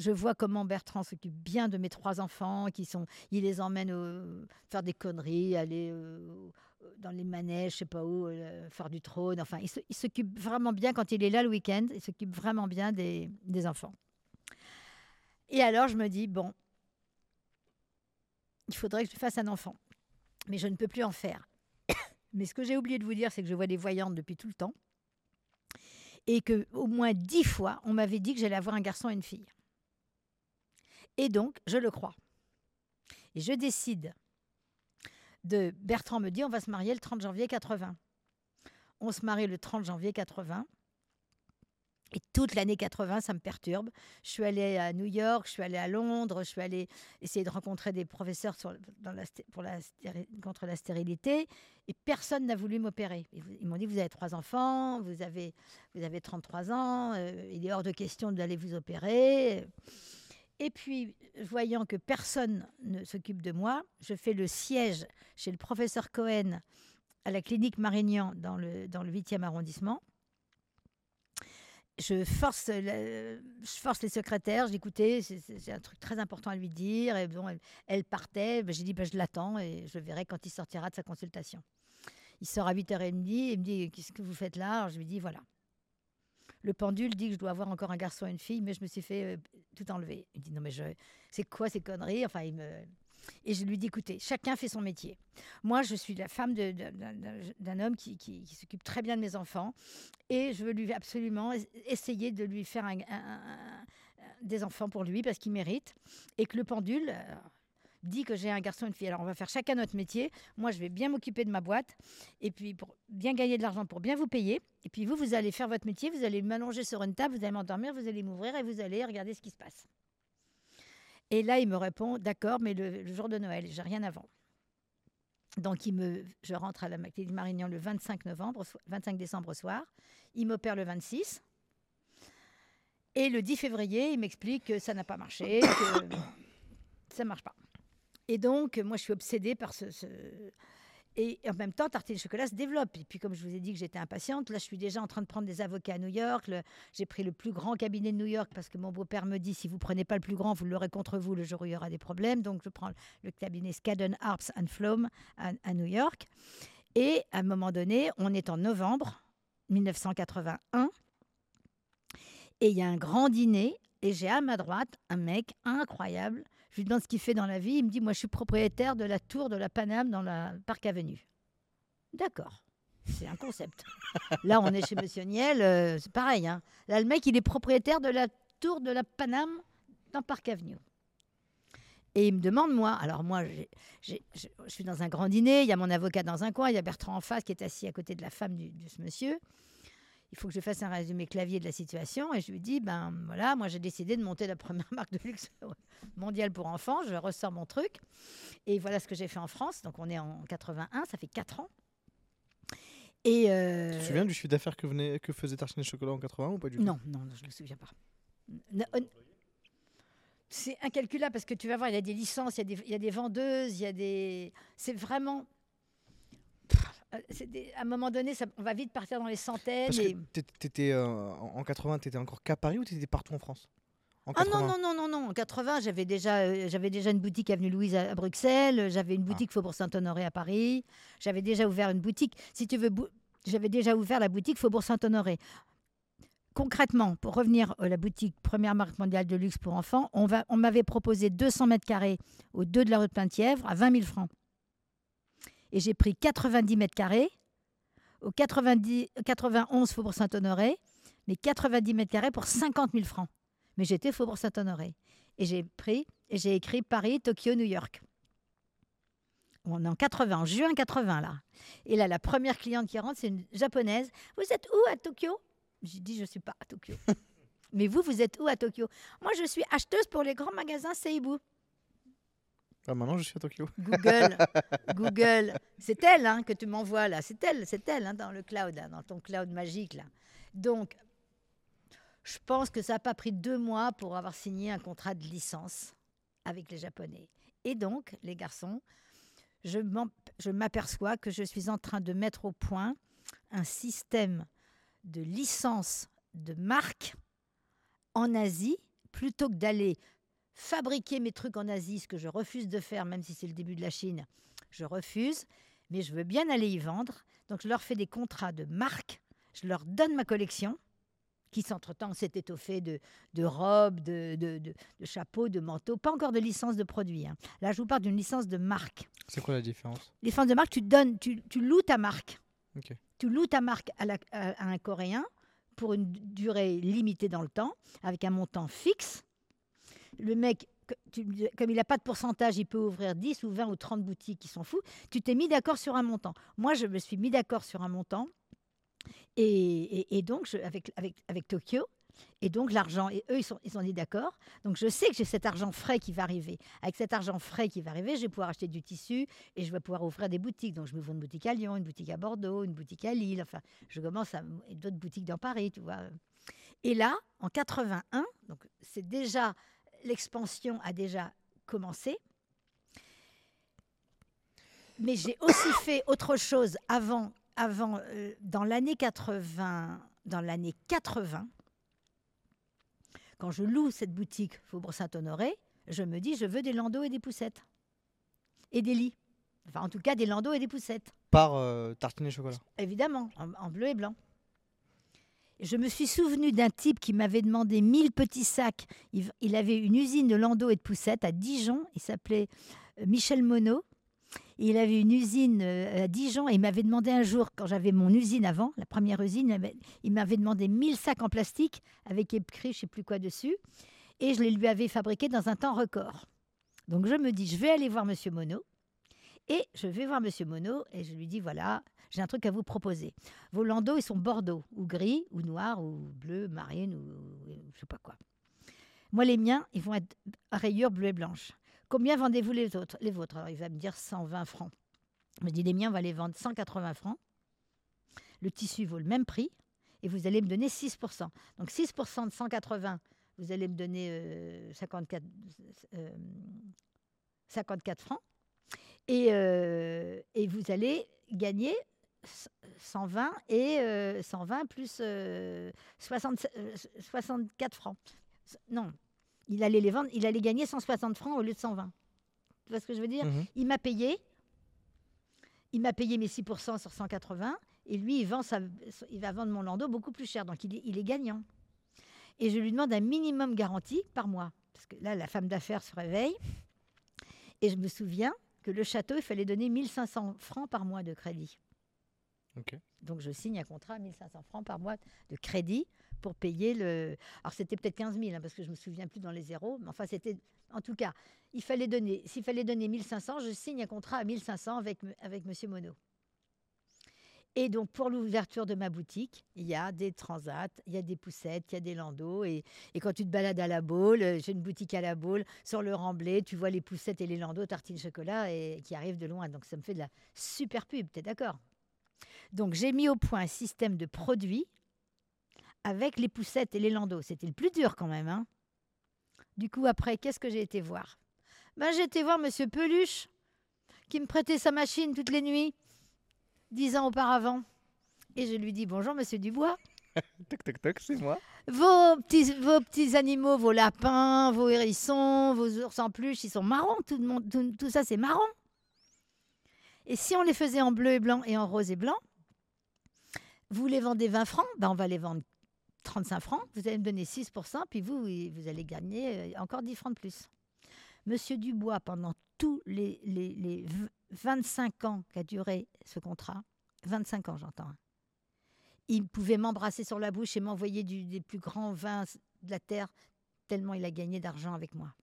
S2: je vois comment Bertrand s'occupe bien de mes trois enfants, qui sont, il les emmène faire des conneries, aller euh, dans les manèges, je sais pas où, euh, faire du trône. Enfin, il s'occupe vraiment bien quand il est là le week-end. Il s'occupe vraiment bien des, des enfants. Et alors, je me dis bon, il faudrait que je fasse un enfant, mais je ne peux plus en faire. Mais ce que j'ai oublié de vous dire, c'est que je vois des voyantes depuis tout le temps, et que au moins dix fois, on m'avait dit que j'allais avoir un garçon et une fille. Et donc, je le crois. Et je décide de. Bertrand me dit on va se marier le 30 janvier 80. On se marie le 30 janvier 80. Et toute l'année 80, ça me perturbe. Je suis allée à New York, je suis allée à Londres, je suis allée essayer de rencontrer des professeurs contre la stérilité. Et personne n'a voulu m'opérer. Ils m'ont dit vous avez trois enfants, vous avez, vous avez 33 ans, euh, il est hors de question d'aller vous opérer. Et puis, voyant que personne ne s'occupe de moi, je fais le siège chez le professeur Cohen à la clinique Marignan dans le, dans le 8e arrondissement. Je force, les secrétaires, je dis écoutez, c'est- un truc très important à lui dire. Et bon, elle, partait, ben, j'ai dit ben, je l'attends et je verrai quand il sortira de sa consultation. Il sort à 8h30 et il me dit qu'est-ce que vous faites là? Je lui dis voilà. Le pendule dit que je dois avoir encore un garçon et une fille, mais je me suis fait euh, tout enlever. Il dit non mais je, c'est quoi ces conneries? Enfin il me et je lui dis écoutez, chacun fait son métier. Moi je suis la femme d'un homme qui, qui- s'occupe très bien de mes enfants et je veux lui absolument es- essayer de lui faire des enfants pour lui parce qu'il mérite et que le pendule euh, dit que j'ai un garçon et une fille. Alors on va faire chacun notre métier. Moi je vais bien m'occuper de ma boîte et puis pour bien gagner de l'argent pour bien vous payer. Et puis vous, vous allez faire votre métier, vous allez m'allonger sur une table, vous allez m'endormir, vous allez m'ouvrir et vous allez regarder ce qui se passe. Et là, il me répond, d'accord, mais le, jour de Noël, j'ai rien avant. Donc, il me, je rentre à la clinique Marignan le 25, novembre, au so- 25 décembre au soir. Il m'opère le 26. Et le 10 février, il m'explique que ça n'a pas marché, que ça ne marche pas. Et donc, moi, je suis obsédée par ce, Et en même temps, Tartine Chocolat se développe. Et puis, comme je vous ai dit que j'étais impatiente, là, je suis déjà en train de prendre des avocats à New York. J'ai pris le plus grand cabinet de New York parce que mon beau-père me dit si vous prenez pas le plus grand, vous l'aurez contre vous le jour où il y aura des problèmes. Donc, je prends le cabinet Skadden Arps and Flom à New York. Et à un moment donné, on est en novembre 1981. Et il y a un grand dîner. Et j'ai à ma droite un mec incroyable. Je lui demande ce qu'il fait dans la vie. Il me dit Moi, je suis propriétaire de la tour de la Paname dans la Parc Avenue. D'accord. C'est un concept. Là, on est chez Monsieur Niel. euh, c'est pareil. hein. Là, le mec, il est propriétaire de la tour de la Paname dans Parc Avenue. Et il me demande, moi, alors moi, je je suis dans un grand dîner, il y a mon avocat dans un coin, il y a Bertrand en face qui est assis à côté de la femme du- de ce monsieur. Il faut que je fasse un résumé clavier de la situation. Et je lui dis, ben voilà, moi j'ai décidé de monter la première marque de luxe mondiale pour enfants. Je ressors mon truc. Et voilà ce que j'ai fait en France. Donc on est en 81, ça fait 4 ans. Et
S1: Tu
S2: euh,
S1: te souviens du chiffre d'affaires que, venait- que faisait Tartine Chocolat en 80 ou pas du tout?
S2: Non, non, non, je ne me souviens pas. Non, hon- C'est incalculable parce que tu vas voir, il y a des licences, il y a des, il y a des vendeuses, il y a des. C'est vraiment. Euh, des- À un moment donné, ça- on va vite partir dans les centaines.
S1: Parce
S2: et-
S1: que t'étais- euh, en en 80, t'étais encore qu'à Paris ou t'étais partout en France? En
S2: Ah non,
S1: 80.
S2: non, non, non, non. En 80, j'avais déjà, euh, j'avais déjà une boutique Avenue Louise à, à Bruxelles. J'avais une boutique Faubourg Saint-Honoré à Paris. J'avais déjà ouvert une boutique. Si tu veux, bou- j'avais déjà ouvert la boutique Faubourg Saint-Honoré. Concrètement, pour revenir à la boutique première marque mondiale de luxe pour enfants, on, va, on m'avait proposé 200 mètres carrés au 2 de la rue de Plaintièvre à 20 000 francs. Et j'ai pris 90 mètres carrés au 90, 91 Faubourg Saint-Honoré, mais 90 mètres carrés pour 50 000 francs. Mais j'étais Faubourg Saint-Honoré. Et j'ai pris, et j'ai écrit Paris, Tokyo, New York. On est en 80, en juin 80 là. Et là, la première cliente qui rentre, c'est une japonaise. Vous êtes où à Tokyo? J'ai dit, je ne suis pas à Tokyo. Mais vous, vous êtes où à Tokyo? Moi, je suis acheteuse pour les grands magasins Seibu.
S1: Ah, maintenant, je suis à Tokyo.
S2: Google, Google, c'est elle hein, que tu m'envoies là, c'est elle, c'est elle hein, dans le cloud, là, dans ton cloud magique là. Donc, je pense que ça n'a pas pris deux mois pour avoir signé un contrat de licence avec les Japonais. Et donc, les garçons, je m'aperçois que je suis en train de mettre au point un système de licence de marque en Asie, plutôt que d'aller fabriquer mes trucs en Asie, ce que je refuse de faire, même si c'est le début de la Chine, je refuse, mais je veux bien aller y vendre. Donc je leur fais des contrats de marque, je leur donne ma collection, qui s'entre-temps s'est étoffée de, de robes, de, de, de- de chapeaux, de manteaux, pas encore de licence de produit. hein. Là, je vous parle d'une licence de marque.
S1: C'est quoi la différence?
S2: Licence de marque, tu donnes, tu, tu loues ta marque. Tu loues ta marque à, la- à- à un Coréen pour une durée limitée dans le temps, avec un montant fixe. Le mec, comme il n'a pas de pourcentage, il peut ouvrir 10 ou 20 ou 30 boutiques qui s'en fout. Tu t'es mis d'accord sur un montant. Moi, je me suis mis d'accord sur un montant. Et, donc, avec, avec, Tokyo, et donc l'argent, et eux, ils sont, ils sont dit d'accord. Donc, je sais que j'ai cet argent frais qui va arriver. Avec cet argent frais qui va arriver, je vais pouvoir acheter du tissu et je vais pouvoir ouvrir des boutiques. Donc, je m'ouvre une boutique à Lyon, une boutique à Bordeaux, une boutique à Lille. Enfin, je commence à d'autres boutiques dans Paris, tu vois. Et là, en 81, donc c'est déjà l'expansion a déjà commencé. Mais j'ai aussi fait autre chose avant, avant euh, dans l'année 80, dans l'année 80, quand je loue cette boutique Faubourg Saint-Honoré, je me dis je veux des landaux et des poussettes et des lits. Enfin, en tout cas, des landaux et des poussettes
S1: Par euh, Tartine et Chocolat.
S2: évidemment, en, en bleu et blanc. Je me suis souvenu d'un type qui m'avait demandé 1000 petits sacs. Il, avait une usine de landaux et de poussettes à Dijon. Il s'appelait euh, Michel Monod. Il avait une usine euh, à Dijon et il m'avait demandé un jour, quand j'avais mon usine avant, la première usine, il m'avait- il m'avait demandé 1000 sacs en plastique avec écrit je ne sais plus quoi dessus. Et je les lui avais fabriqués dans un temps record. Donc je me dis, je vais aller voir Monsieur Monod. Et je vais voir Monsieur Monod et je lui dis, voilà, j'ai un truc à vous proposer. Vos landaux, ils sont bordeaux, ou gris, ou noir, ou bleu, marine, ou, je sais pas quoi. Moi, les miens, ils vont être à rayures bleu et blanche. Combien vendez-vous les autres Les vôtres? Alors, il va me dire 120 francs. Je me dis, les miens, on va les vendre 180 francs. Le tissu vaut le même prix, et vous allez me donner 6%. Donc, 6% de 180, vous allez me donner euh, 54, euh, 54 francs. Euh, et vous allez gagner 120 et euh, 120 plus euh, 60 euh, 64 francs. Non, il allait les vendre, il allait gagner 160 francs au lieu de 120. Tu vois ce que je veux dire?
S1: Mhm.
S2: Il m'a payé, il m'a payé mes 6% sur 180 et lui, il, vend sa- il va vendre mon landau beaucoup plus cher, donc il est, il est gagnant. Et je lui demande un minimum garanti par mois, parce que là, la femme d'affaires se réveille. Et je me souviens que le château, il fallait donner 1500 francs par mois de crédit. Donc je signe un contrat à 1500 francs par mois de crédit pour payer le. Alors c'était peut-être 15 000 hein, parce que je me souviens plus dans les zéros, mais enfin c'était. En tout cas, il fallait donner. S'il fallait donner 1500, je signe un contrat à 1500 avec m- avec Monsieur Monod. Et donc pour l'ouverture de ma boutique, il y a des transats, il y a des poussettes, il y a des landaux. Et, quand tu te balades à la Baule, euh, j'ai une boutique à la Baule, sur le Remblai, tu vois les poussettes et les landaux tartines chocolat et, qui arrivent de loin. Donc ça me fait de la super pub, t'es d'accord? Donc j'ai mis au point un système de produits avec les poussettes et les landaux. C'était le plus dur quand même. hein. Du coup, après, qu'est-ce que j'ai été voir? Ben, J'ai été voir Monsieur Peluche, qui me prêtait sa machine toutes les nuits, dix ans auparavant. Et je lui dis Bonjour, Monsieur Dubois.
S1: Toc, toc, toc, c'est moi.
S2: Vos petits, vos petits animaux, vos lapins, vos hérissons, vos ours en peluche, ils sont marrons. Tout, le monde, tout, tout ça, c'est marrant. Et si on les faisait en bleu et blanc et en rose et blanc, vous les vendez 20 francs, ben on va les vendre 35 francs. Vous allez me donner 6%, puis vous, vous allez gagner euh, encore 10 francs de plus. Monsieur Dubois, pendant tous les, les, les v- 25 ans qu'a duré ce contrat, 25 ans j'entends, hein, il pouvait m'embrasser sur la bouche et m'envoyer des plus grands vins de la terre, tellement il a gagné d'argent avec moi.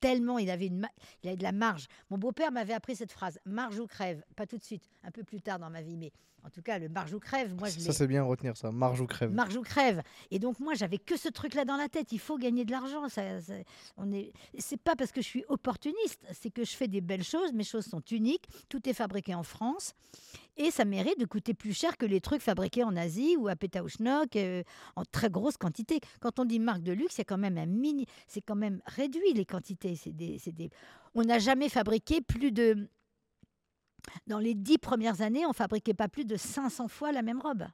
S2: Tellement il avait, une il avait de la marge. Mon beau-père m'avait appris cette phrase marge ou crève. Pas tout de suite, un peu plus tard dans ma vie, mais en tout cas, le marge ou crève, moi je
S1: Ça, c'est bien retenir, ça. Marge ou crève.
S2: Marge ou crève. Et donc moi, j'avais que ce truc-là dans la tête. Il faut gagner de l'argent. Ça, ça- on est. C'est pas parce que je suis opportuniste, c'est que je fais des belles choses. Mes choses sont uniques. Tout est fabriqué en France, et ça mérite de coûter plus cher que les trucs fabriqués en Asie ou à Pétaouchnok euh, en très grosse quantité. Quand on dit marque de luxe, c'est quand même un mini. C'est quand même réduit les quantités. C'est des, c'est des. On n'a jamais fabriqué plus de. Dans les dix premières années, on fabriquait pas plus de 500 fois la même robe.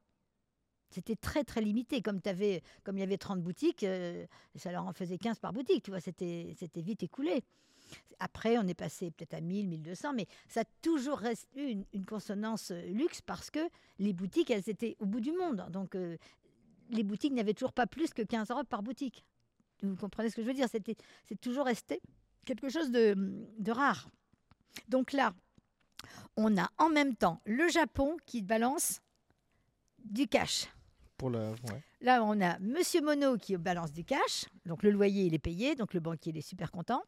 S2: C'était très très limité. Comme, il y avait 30 boutiques, euh, ça leur en faisait 15 par boutique. Tu vois, c'était, vite écoulé. Après, on est passé peut-être à 1000, 1200, mais ça a toujours resté une, consonance euh, luxe parce que les boutiques, elles étaient au bout du monde. Donc, euh, les boutiques n'avaient toujours pas plus que 15 robes par boutique. Vous comprenez ce que je veux dire? C'est toujours resté quelque chose de rare. Donc là, on a en même temps le Japon qui balance du cash.
S1: Pour ouais.
S2: Là, on a Monsieur Monod qui balance du cash. Donc, le loyer, il est payé. Donc, le banquier, il est super content.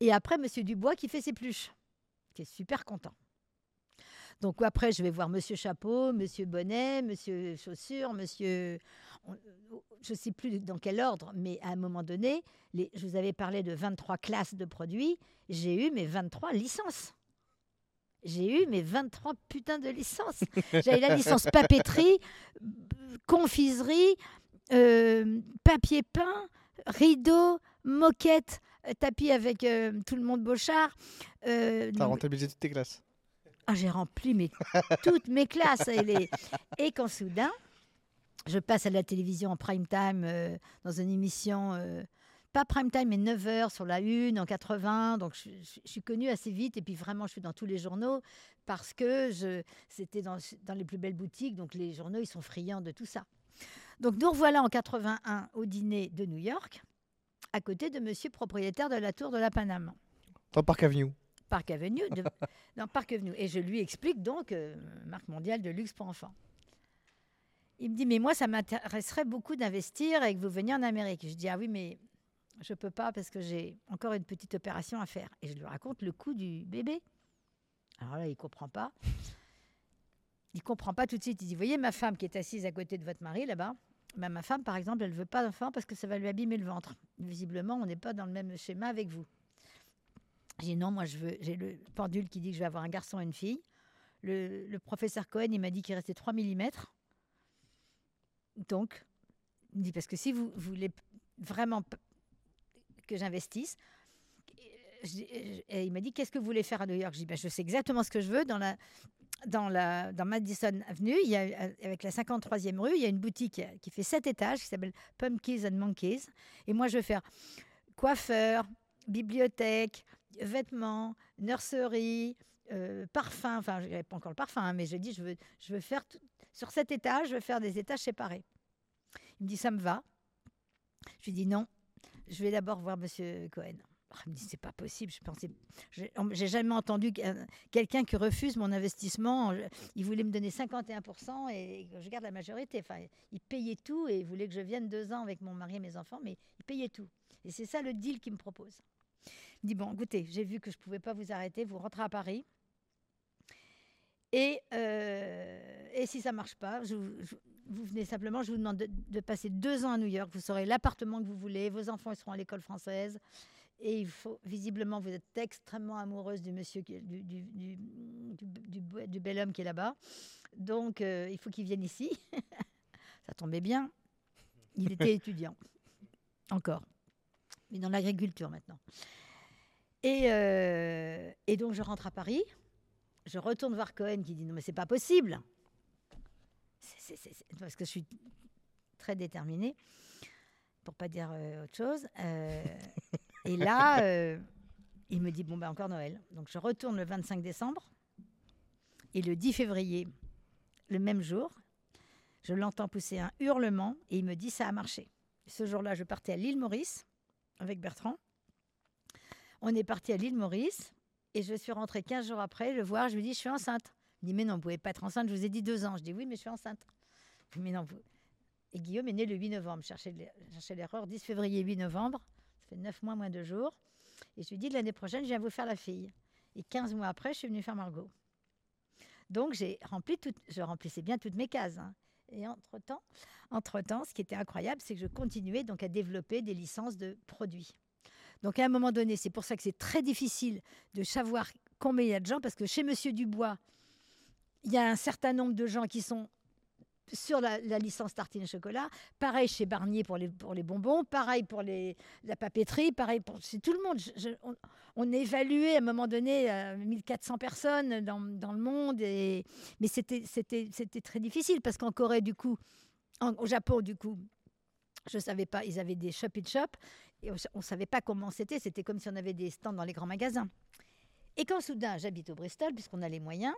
S2: Et après, Monsieur Dubois qui fait ses pluches, qui est super content. Donc, après, je vais voir Monsieur Chapeau, Monsieur Bonnet, Monsieur Chaussure, Monsieur. on- Je ne sais plus dans quel ordre, mais à un moment donné, les... je vous avais parlé de 23 classes de produits. J'ai eu mes 23 licences. J'ai eu mes 23 putains de licences. J'avais la licence papeterie, confiserie, euh, papier peint, rideau, moquette, euh, tapis avec euh, tout le monde Beauchard. Euh,
S1: T'as rentabilisé toutes tes classes.
S2: ah, j'ai rempli mes, toutes mes classes. Et, les- et quand soudain, je passe à la télévision en prime time euh, dans une émission, euh, pas prime time, mais 9 heures sur la une en 80. Donc je, je- je suis connue assez vite. Et puis vraiment, je suis dans tous les journaux parce que je- c'était dans, dans les plus belles boutiques. Donc les journaux, ils sont friands de tout ça. Donc nous revoilà en 81 au dîner de New York, à côté de monsieur propriétaire de la tour de la Paname.
S1: Dans Park Avenue.
S2: Park Avenue, de, dans Park Avenue. Et je lui explique donc euh, marque mondiale de luxe pour enfants. Il me dit mais moi ça m'intéresserait beaucoup d'investir et que vous veniez en Amérique. Je dis ah oui mais je peux pas parce que j'ai encore une petite opération à faire. Et je lui raconte le coût du bébé. Alors là il comprend pas. Il comprend pas tout de suite. Il dit voyez ma femme qui est assise à côté de votre mari là-bas. Ben, ma femme par exemple elle veut pas d'enfant parce que ça va lui abîmer le ventre. Visiblement on n'est pas dans le même schéma avec vous. J'ai non, moi je veux, j'ai le pendule qui dit que je vais avoir un garçon et une fille. Le, le professeur Cohen, il m'a dit qu'il restait 3 mm. Donc, il me dit parce que si vous, voulez vraiment que j'investisse, je dis- et il m'a dit qu'est-ce que vous voulez faire à New York? Je dis ben, je sais exactement ce que je veux dans la dans la dans Madison Avenue, il y a avec la 53e rue, il y a une boutique qui fait 7 étages qui s'appelle Pumpkins and Monkeys et moi je veux faire coiffeur, bibliothèque, vêtements, nurserie, euh, parfum. Enfin, je n'avais pas encore le parfum, hein, mais je dis, je veux, je veux faire sur cet étage, je veux faire des étages séparés. Il me dit, ça me va. Je lui dis non. Je vais d'abord voir Monsieur Cohen. Ah, Il me dit, c'est pas possible. Je pensais, j'ai jamais entendu qu'un- quelqu'un qui refuse mon investissement. Il voulait me donner 51% et je garde la majorité. Enfin, il payait tout et il voulait que je vienne deux ans avec mon mari et mes enfants, mais il payait tout. Et c'est ça le deal qu'il me propose. Il me dit bon, écoutez, j'ai vu que je pouvais pas vous arrêter, vous rentrez à Paris. Et, euh, et si ça marche pas, je, je- vous venez simplement, je vous demande de, de passer deux ans à New York. Vous aurez l'appartement que vous voulez, vos enfants ils seront à l'école française. Et il faut, visiblement, vous êtes extrêmement amoureuse du monsieur, qui- du, du bel homme qui est là-bas. Donc, euh, il faut qu'il vienne ici. Ça tombait bien. Il était étudiant. Encore. Mais dans l'agriculture maintenant. Et, euh, et donc, je rentre à Paris. Je retourne voir Cohen qui dit Non, mais c'est pas possible. Parce que je suis très déterminée, pour pas dire euh, autre chose. Euh, et là, euh, il me dit Bon, ben encore Noël. Donc, je retourne le 25 décembre. Et le 10 février, le même jour, je l'entends pousser un hurlement et il me dit Ça a marché. Ce jour-là, je partais à l'île Maurice avec Bertrand. On est parti à l'île Maurice et je suis rentrée 15 jours après le voir. Je lui dis Je suis enceinte. Il dit Mais non, vous ne pouvez pas être enceinte. Je vous ai dit deux ans. Je dis Oui, mais je suis enceinte. Mais non. Et Guillaume est né le 8 novembre. Je cherchais l'erreur. 10 février, 8 novembre. Ça fait 9 mois moins de jours. Et je lui dis L'année prochaine, je viens vous faire la fille. Et 15 mois après, je suis venue faire Margot. Donc, j'ai rempli tout, je remplissais bien toutes mes cases. hein. Et entre-temps, entre-temps, ce qui était incroyable, c'est que je continuais donc à développer des licences de produits. Donc, à un moment donné, c'est pour ça que c'est très difficile de savoir combien il y a de gens, parce que chez Monsieur Dubois, il y a un certain nombre de gens qui sont sur la, licence tartine chocolat. Pareil chez Barnier pour les, pour les bonbons, pareil pour les, la papeterie, pareil pour c'est tout le monde. On, on évalué à un moment donné à 1400 personnes dans, dans le monde, et, mais c'était c'était- très difficile parce qu'en Corée, du coup, au Japon, du coup, je ne savais pas, ils avaient des shop-in-shop, et on ne savait pas comment c'était. C'était comme si on avait des stands dans les grands magasins. Et quand soudain, j'habite au Bristol, puisqu'on a les moyens,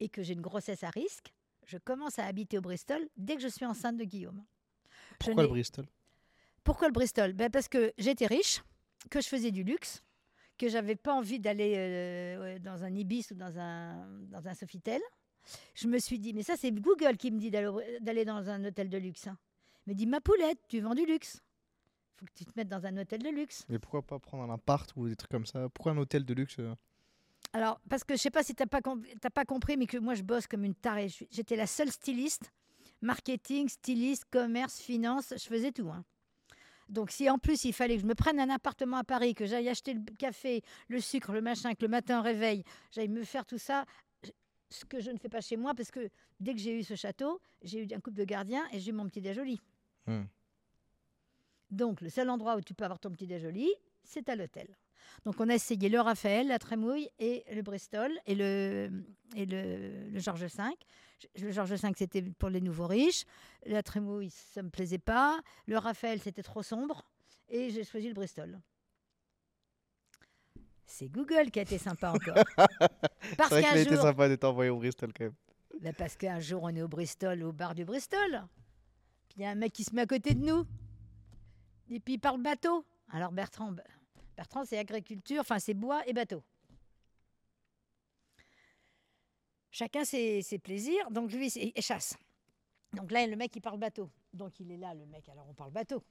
S2: et que j'ai une grossesse à risque, je commence à habiter au Bristol dès que je suis enceinte de Guillaume.
S1: Pourquoi le Bristol?
S2: Pourquoi le Bristol? Ben Parce que j'étais riche, que je faisais du luxe, que j'avais pas envie d'aller euh, dans un Ibis ou dans un, dans un Sofitel. Je me suis dit, mais ça c'est Google qui me dit d'aller dans un hôtel de luxe. hein. Il me dit, ma poulette, tu vends du luxe. faut que tu te mettes dans un hôtel de luxe.
S1: Mais pourquoi pas prendre un appart ou des trucs comme ça? Pourquoi un hôtel de luxe euh?
S2: Alors, parce que je sais pas si tu n'as pas, com- pas compris, mais que moi, je bosse comme une tarée. J'étais la seule styliste, marketing, styliste, commerce, finance, je faisais tout. hein. Donc, si en plus, il fallait que je me prenne un appartement à Paris, que j'aille acheter le café, le sucre, le machin, que le matin au réveil, j'aille me faire tout ça, ce que je ne fais pas chez moi, parce que dès que j'ai eu ce château, j'ai eu un couple de gardiens et j'ai eu mon petit déjoli.
S1: Hmm.
S2: Donc, le seul endroit où tu peux avoir ton petit déjoli, c'est à l'hôtel. Donc, on a essayé le Raphaël, la Trémouille et le Bristol et le, et le, le Georges V. Le Georges V, c'était pour les nouveaux riches. La Trémouille, ça ne me plaisait pas. Le Raphaël, c'était trop sombre. Et j'ai choisi le Bristol. C'est Google qui a été sympa encore. Parce
S1: C'est vrai qu'il a été
S2: jour,
S1: sympa d'être envoyé au Bristol quand même.
S2: ben parce qu'un jour, on est au Bristol, au bar du Bristol. Puis il y a un mec qui se met à côté de nous. Et puis il parle bateau. Alors Bertrand, Bertrand c'est agriculture, enfin c'est bois et bateau. Chacun ses, ses plaisirs. Donc lui, c'est et chasse. Donc là, le mec, il parle bateau. Donc il est là, le mec, alors on parle bateau.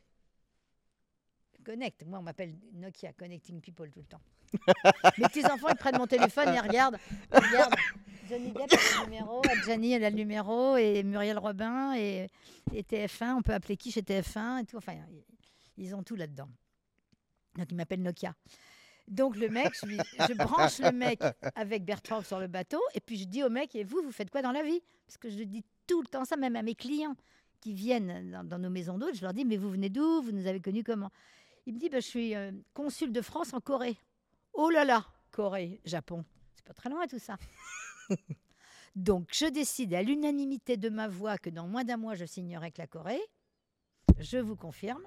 S2: Connect. Moi, on m'appelle Nokia, Connecting People tout le temps. Mes petits-enfants, ils prennent mon téléphone, ils regardent. Ils regardent. Johnny Depp a le numéro, Adjani elle a le numéro, et Muriel Robin, et, et TF1, on peut appeler qui chez TF1, et tout. Enfin, ils ont tout là-dedans. Donc, il m'appelle Nokia. Donc, le mec, je, branche le mec avec Bertrand sur le bateau, et puis je dis au mec, et vous, vous faites quoi dans la vie? Parce que je dis tout le temps ça, même à mes clients qui viennent dans, dans nos maisons d'hôtes, je leur dis, mais vous venez d'où? Vous nous avez connus comment? Il me dit, bah, je suis euh, consul de France en Corée. Oh là là, Corée, Japon. C'est pas très loin tout ça. Donc, je décide à l'unanimité de ma voix que dans moins d'un mois, je signerai avec la Corée. Je vous confirme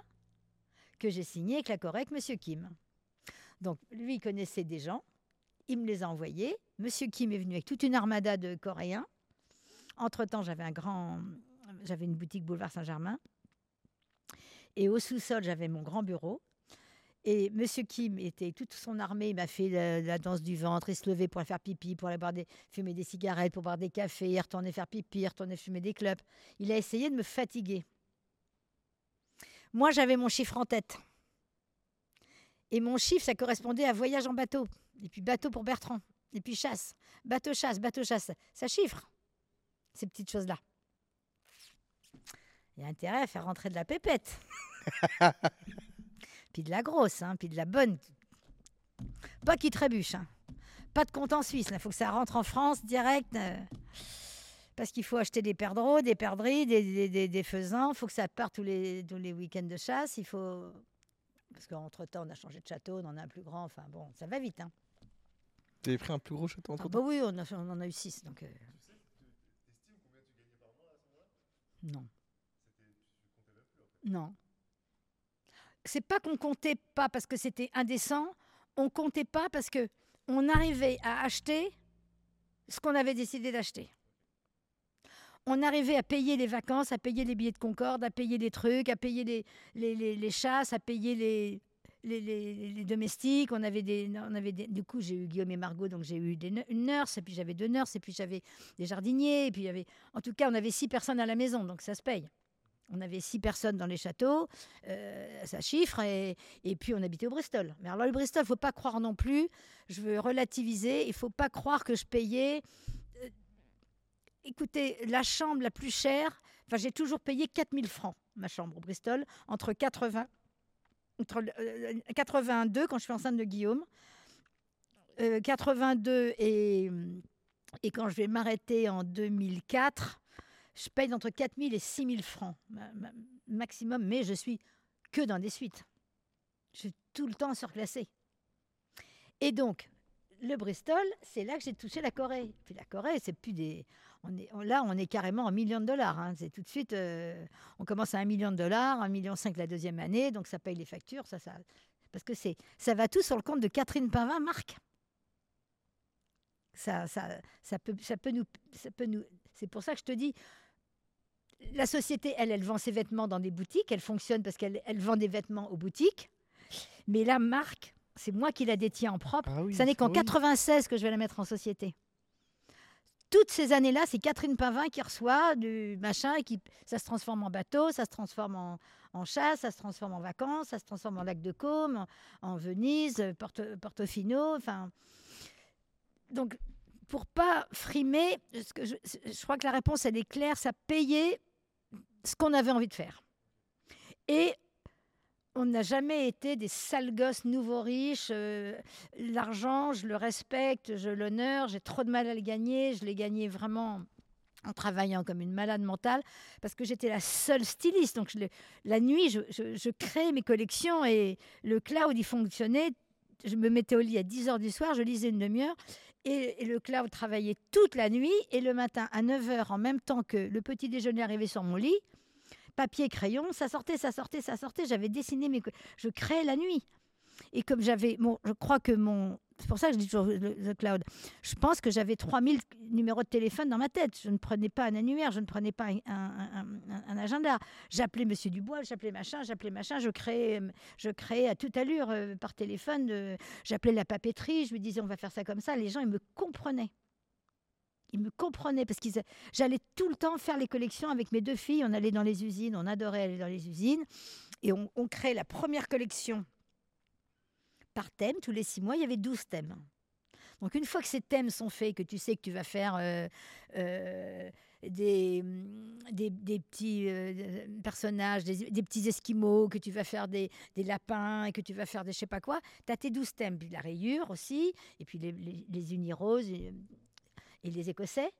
S2: que j'ai signé avec la avec Monsieur Kim. Donc, lui, il connaissait des gens. Il me les a envoyés. Monsieur Kim est venu avec toute une armada de Coréens. Entre-temps, j'avais un grand... J'avais une boutique boulevard Saint-Germain. Et au sous-sol, j'avais mon grand bureau. Et Monsieur Kim était toute son armée, il m'a fait la, danse du ventre, il se levait pour aller faire pipi, pour aller boire des, fumer des cigarettes, pour boire des cafés, il retournait faire pipi, il retournait fumer des clopes. Il a essayé de me fatiguer. Moi, j'avais mon chiffre en tête. Et mon chiffre, ça correspondait à voyage en bateau. Et puis bateau pour Bertrand. Et puis chasse. Bateau chasse, bateau chasse. Ça chiffre, ces petites choses-là. Il y a intérêt à faire rentrer de la pépette. puis de la grosse, hein, puis de la bonne. Pas qui trébuche. hein. Pas de compte en Suisse. Il faut que ça rentre en France direct. euh, parce qu'il faut acheter des perdreaux, des perdrix, des, des, des- des faisans. Il faut que ça parte tous les, tous les week-ends de chasse. Il faut. Parce qu'entre-temps, on a changé de château, on en a un plus grand. Enfin bon, ça va vite. Hein.
S1: Tu avais pris un plus gros château entre
S2: Ah bah oui, on, a- on en a eu six. Donc, euh, Non. Non. C'est pas qu'on comptait pas parce que c'était indécent, on comptait pas parce que on arrivait à acheter ce qu'on avait décidé d'acheter. On arrivait à payer les vacances, à payer les billets de Concorde, à payer les trucs, à payer les, les, les- chasses, à payer les, les, les- domestiques. On avait des, on avait des- du coup, j'ai eu Guillaume et Margot, donc j'ai eu des, une nurse, et puis j'avais deux nurses, et puis j'avais des jardiniers, et puis y avait, en tout cas, on avait six personnes à la maison, donc ça se paye. On avait six personnes dans les châteaux, euh, ça chiffre, et, et puis on habitait au Bristol. Mais alors le Bristol, faut pas croire non plus, je veux relativiser, il faut pas croire que je payais. Euh, écoutez, la chambre la plus chère, j'ai toujours payé 4000 francs, ma chambre au Bristol, entre 80, entre, le- euh, 82 quand je suis enceinte de Guillaume, euh, 82 et, et quand je vais m'arrêter en 2004, je paye entre 4 000 et 6 000 francs ma- ma- maximum, mais je suis que dans des suites. Je suis tout le temps surclassée. Et donc, le Bristol, c'est là que j'ai touché la Corée. Puis la Corée, c'est plus des. On est, on- là, on est carrément en millions de dollars. hein. C'est tout de suite. euh, on commence à un million de dollars, un million cinq la deuxième année, donc ça paye les factures. Ça, ça, parce que c'est, ça va tout sur le compte de Catherine Pinvin, Marc. Ça, ça, ça peut, ça peut nous, ça peut nous. C'est pour ça que je te dis, la société, elle, elle vend ses vêtements dans des boutiques. Elle fonctionne parce qu'elle elle vend des vêtements aux boutiques. Mais la marque, c'est moi qui la détiens en propre.
S1: Ah oui,
S2: Ça n'est qu'en
S1: oui.
S2: 96 que je vais la mettre en société. Toutes ces années-là, c'est Catherine Pavin qui reçoit du machin et qui ça se transforme en bateau, ça se transforme en, en chasse, ça se transforme en vacances, ça se transforme en lac de Côme, en, en Venise, Porto- Portofino, enfin. Donc, pour pas frimer, je crois que la réponse elle est claire, ça payait ce qu'on avait envie de faire. Et on n'a jamais été des sales gosses nouveaux riches. euh, L'argent, je le respecte, je l'honore. J'ai trop de mal à le gagner. Je l'ai gagné vraiment en travaillant comme une malade mentale parce que j'étais la seule styliste. Donc la nuit, je, je, créais mes collections et le cloud, il fonctionnait. Je me mettais au lit à 10 heures du soir, je lisais une demi-heure et, et le cloud travaillait toute la nuit et le matin à 9 heures, en même temps que le petit déjeuner arrivait sur mon lit, papier, crayon, ça sortait, ça sortait, ça sortait. J'avais dessiné mes. co- Je créais la nuit. Et comme j'avais. Bon, je crois que mon. C'est pour ça que je dis toujours le, cloud. Je pense que j'avais 3000 numéros de téléphone dans ma tête. Je ne prenais pas un annuaire, je ne prenais pas un, agenda. J'appelais Monsieur Dubois, j'appelais machin, j'appelais machin. Je créais, je créais à toute allure euh, par téléphone. euh, J'appelais la papeterie, je me disais on va faire ça comme ça. Les gens, ils me comprenaient. Ils me comprenaient parce qu'ils J'allais tout le temps faire les collections avec mes deux filles. On allait dans les usines, on adorait aller dans les usines. Et on, crée la première collection par thème. Tous les six mois, il y avait 12 thèmes. Donc une fois que ces thèmes sont faits, que tu sais que tu vas faire euh, euh, des, hum, des, petits euh, personnages, des, petits esquimaux, que tu vas faire des, des lapins et que tu vas faire des je sais pas quoi, tu as tes 12 thèmes. Puis la rayure aussi, et puis les, les, les uniroses et, les écossais.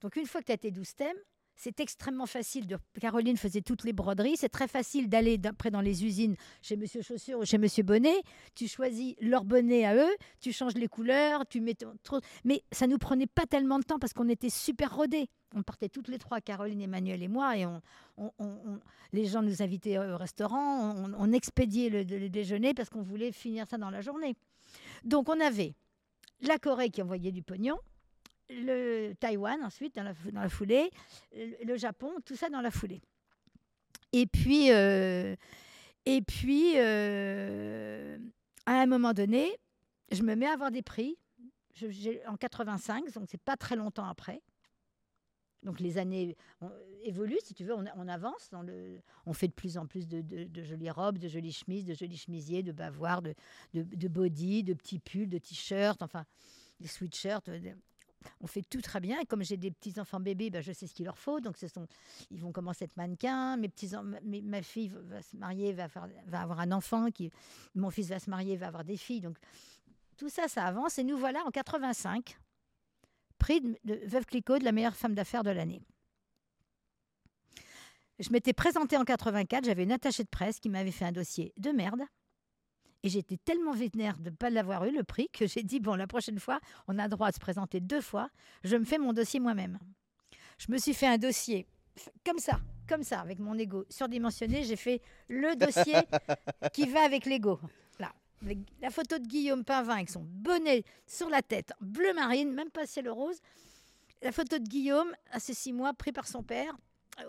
S2: Donc une fois que tu as tes 12 thèmes, c'est extrêmement facile. Caroline faisait toutes les broderies. C'est très facile d'aller après dans les usines chez Monsieur Chaussure ou chez Monsieur Bonnet. Tu choisis leur bonnet à eux, tu changes les couleurs, tu mets trop. Mais ça nous prenait pas tellement de temps parce qu'on était super rodés. On partait toutes les trois, Caroline, Emmanuel et moi, et on, on- on- les gens nous invitaient au restaurant. On, on expédiait le, le déjeuner parce qu'on voulait finir ça dans la journée. Donc on avait la Corée qui envoyait du pognon le Taïwan ensuite dans la, dans la foulée, le, Japon, tout ça dans la foulée. Et puis, euh, et puis euh, à un moment donné, je me mets à avoir des prix. Je- en 85, donc c'est pas très longtemps après. Donc les années évoluent, si tu veux, on, avance. On fait de plus en plus de, jolies robes, de jolies chemises, de jolis chemisiers, de bavoirs, de, de, de body, de petits pulls, de t-shirts, enfin des sweatshirts. On fait tout très bien. Comme j'ai des petits enfants bébés, ben, je sais ce qu'il leur faut. Donc, ce sont, ils vont commencer à être mannequins. Mes petits, ma fille va se marier, va, avoir un enfant. Mon fils va se marier, va avoir des filles. Donc, tout ça, ça avance et nous voilà en 85, prix de, de Veuve Clicquot de la meilleure femme d'affaires de l'année. Je m'étais présentée en 84, j'avais une attachée de presse qui m'avait fait un dossier de merde. Et j'étais tellement vénère de ne pas l'avoir eu, le prix, que j'ai dit, bon, la prochaine fois, on a le droit de se présenter deux fois, je me fais mon dossier moi-même. Je me suis fait un dossier comme ça, comme ça, avec mon ego surdimensionné. J'ai fait le dossier qui va avec l'ego. Là, avec la photo de Guillaume Pinvin avec son bonnet sur la tête, bleu marine, même pas ciel rose. La photo de Guillaume, à ses six mois, pris par son père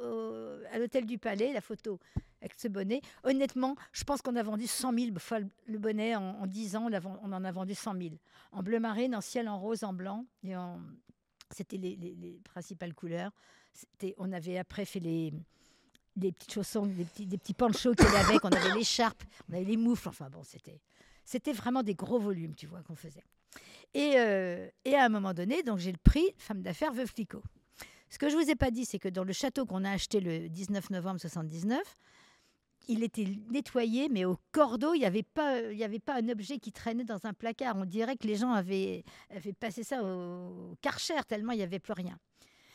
S2: au- à l'hôtel du Palais, la photo avec ce bonnet. Honnêtement, je pense qu'on a vendu 100 000 fois le- bonnet en, en 10 ans. On, en a vendu 100 000. En bleu marine, en ciel, en rose, en blanc. Et en... C'était les, les- les principales couleurs. On avait après fait les, des petites chaussons, des petits, des petits panchos qu'il y avait avec. On avait l'écharpe, on avait les moufles. Enfin bon, c'était, c'était vraiment des gros volumes, tu vois, qu'on faisait. Et, euh, et à un moment donné, donc j'ai le prix femme d'affaires Veuve Clicquot. Ce que je vous ai pas dit, c'est que dans le château qu'on a acheté le 19 novembre 79, il était nettoyé, mais au cordeau, il n'y avait, pas- avait pas un objet qui traînait dans un placard. On dirait que les gens avaient, passé ça au karcher, tellement il n'y avait plus rien.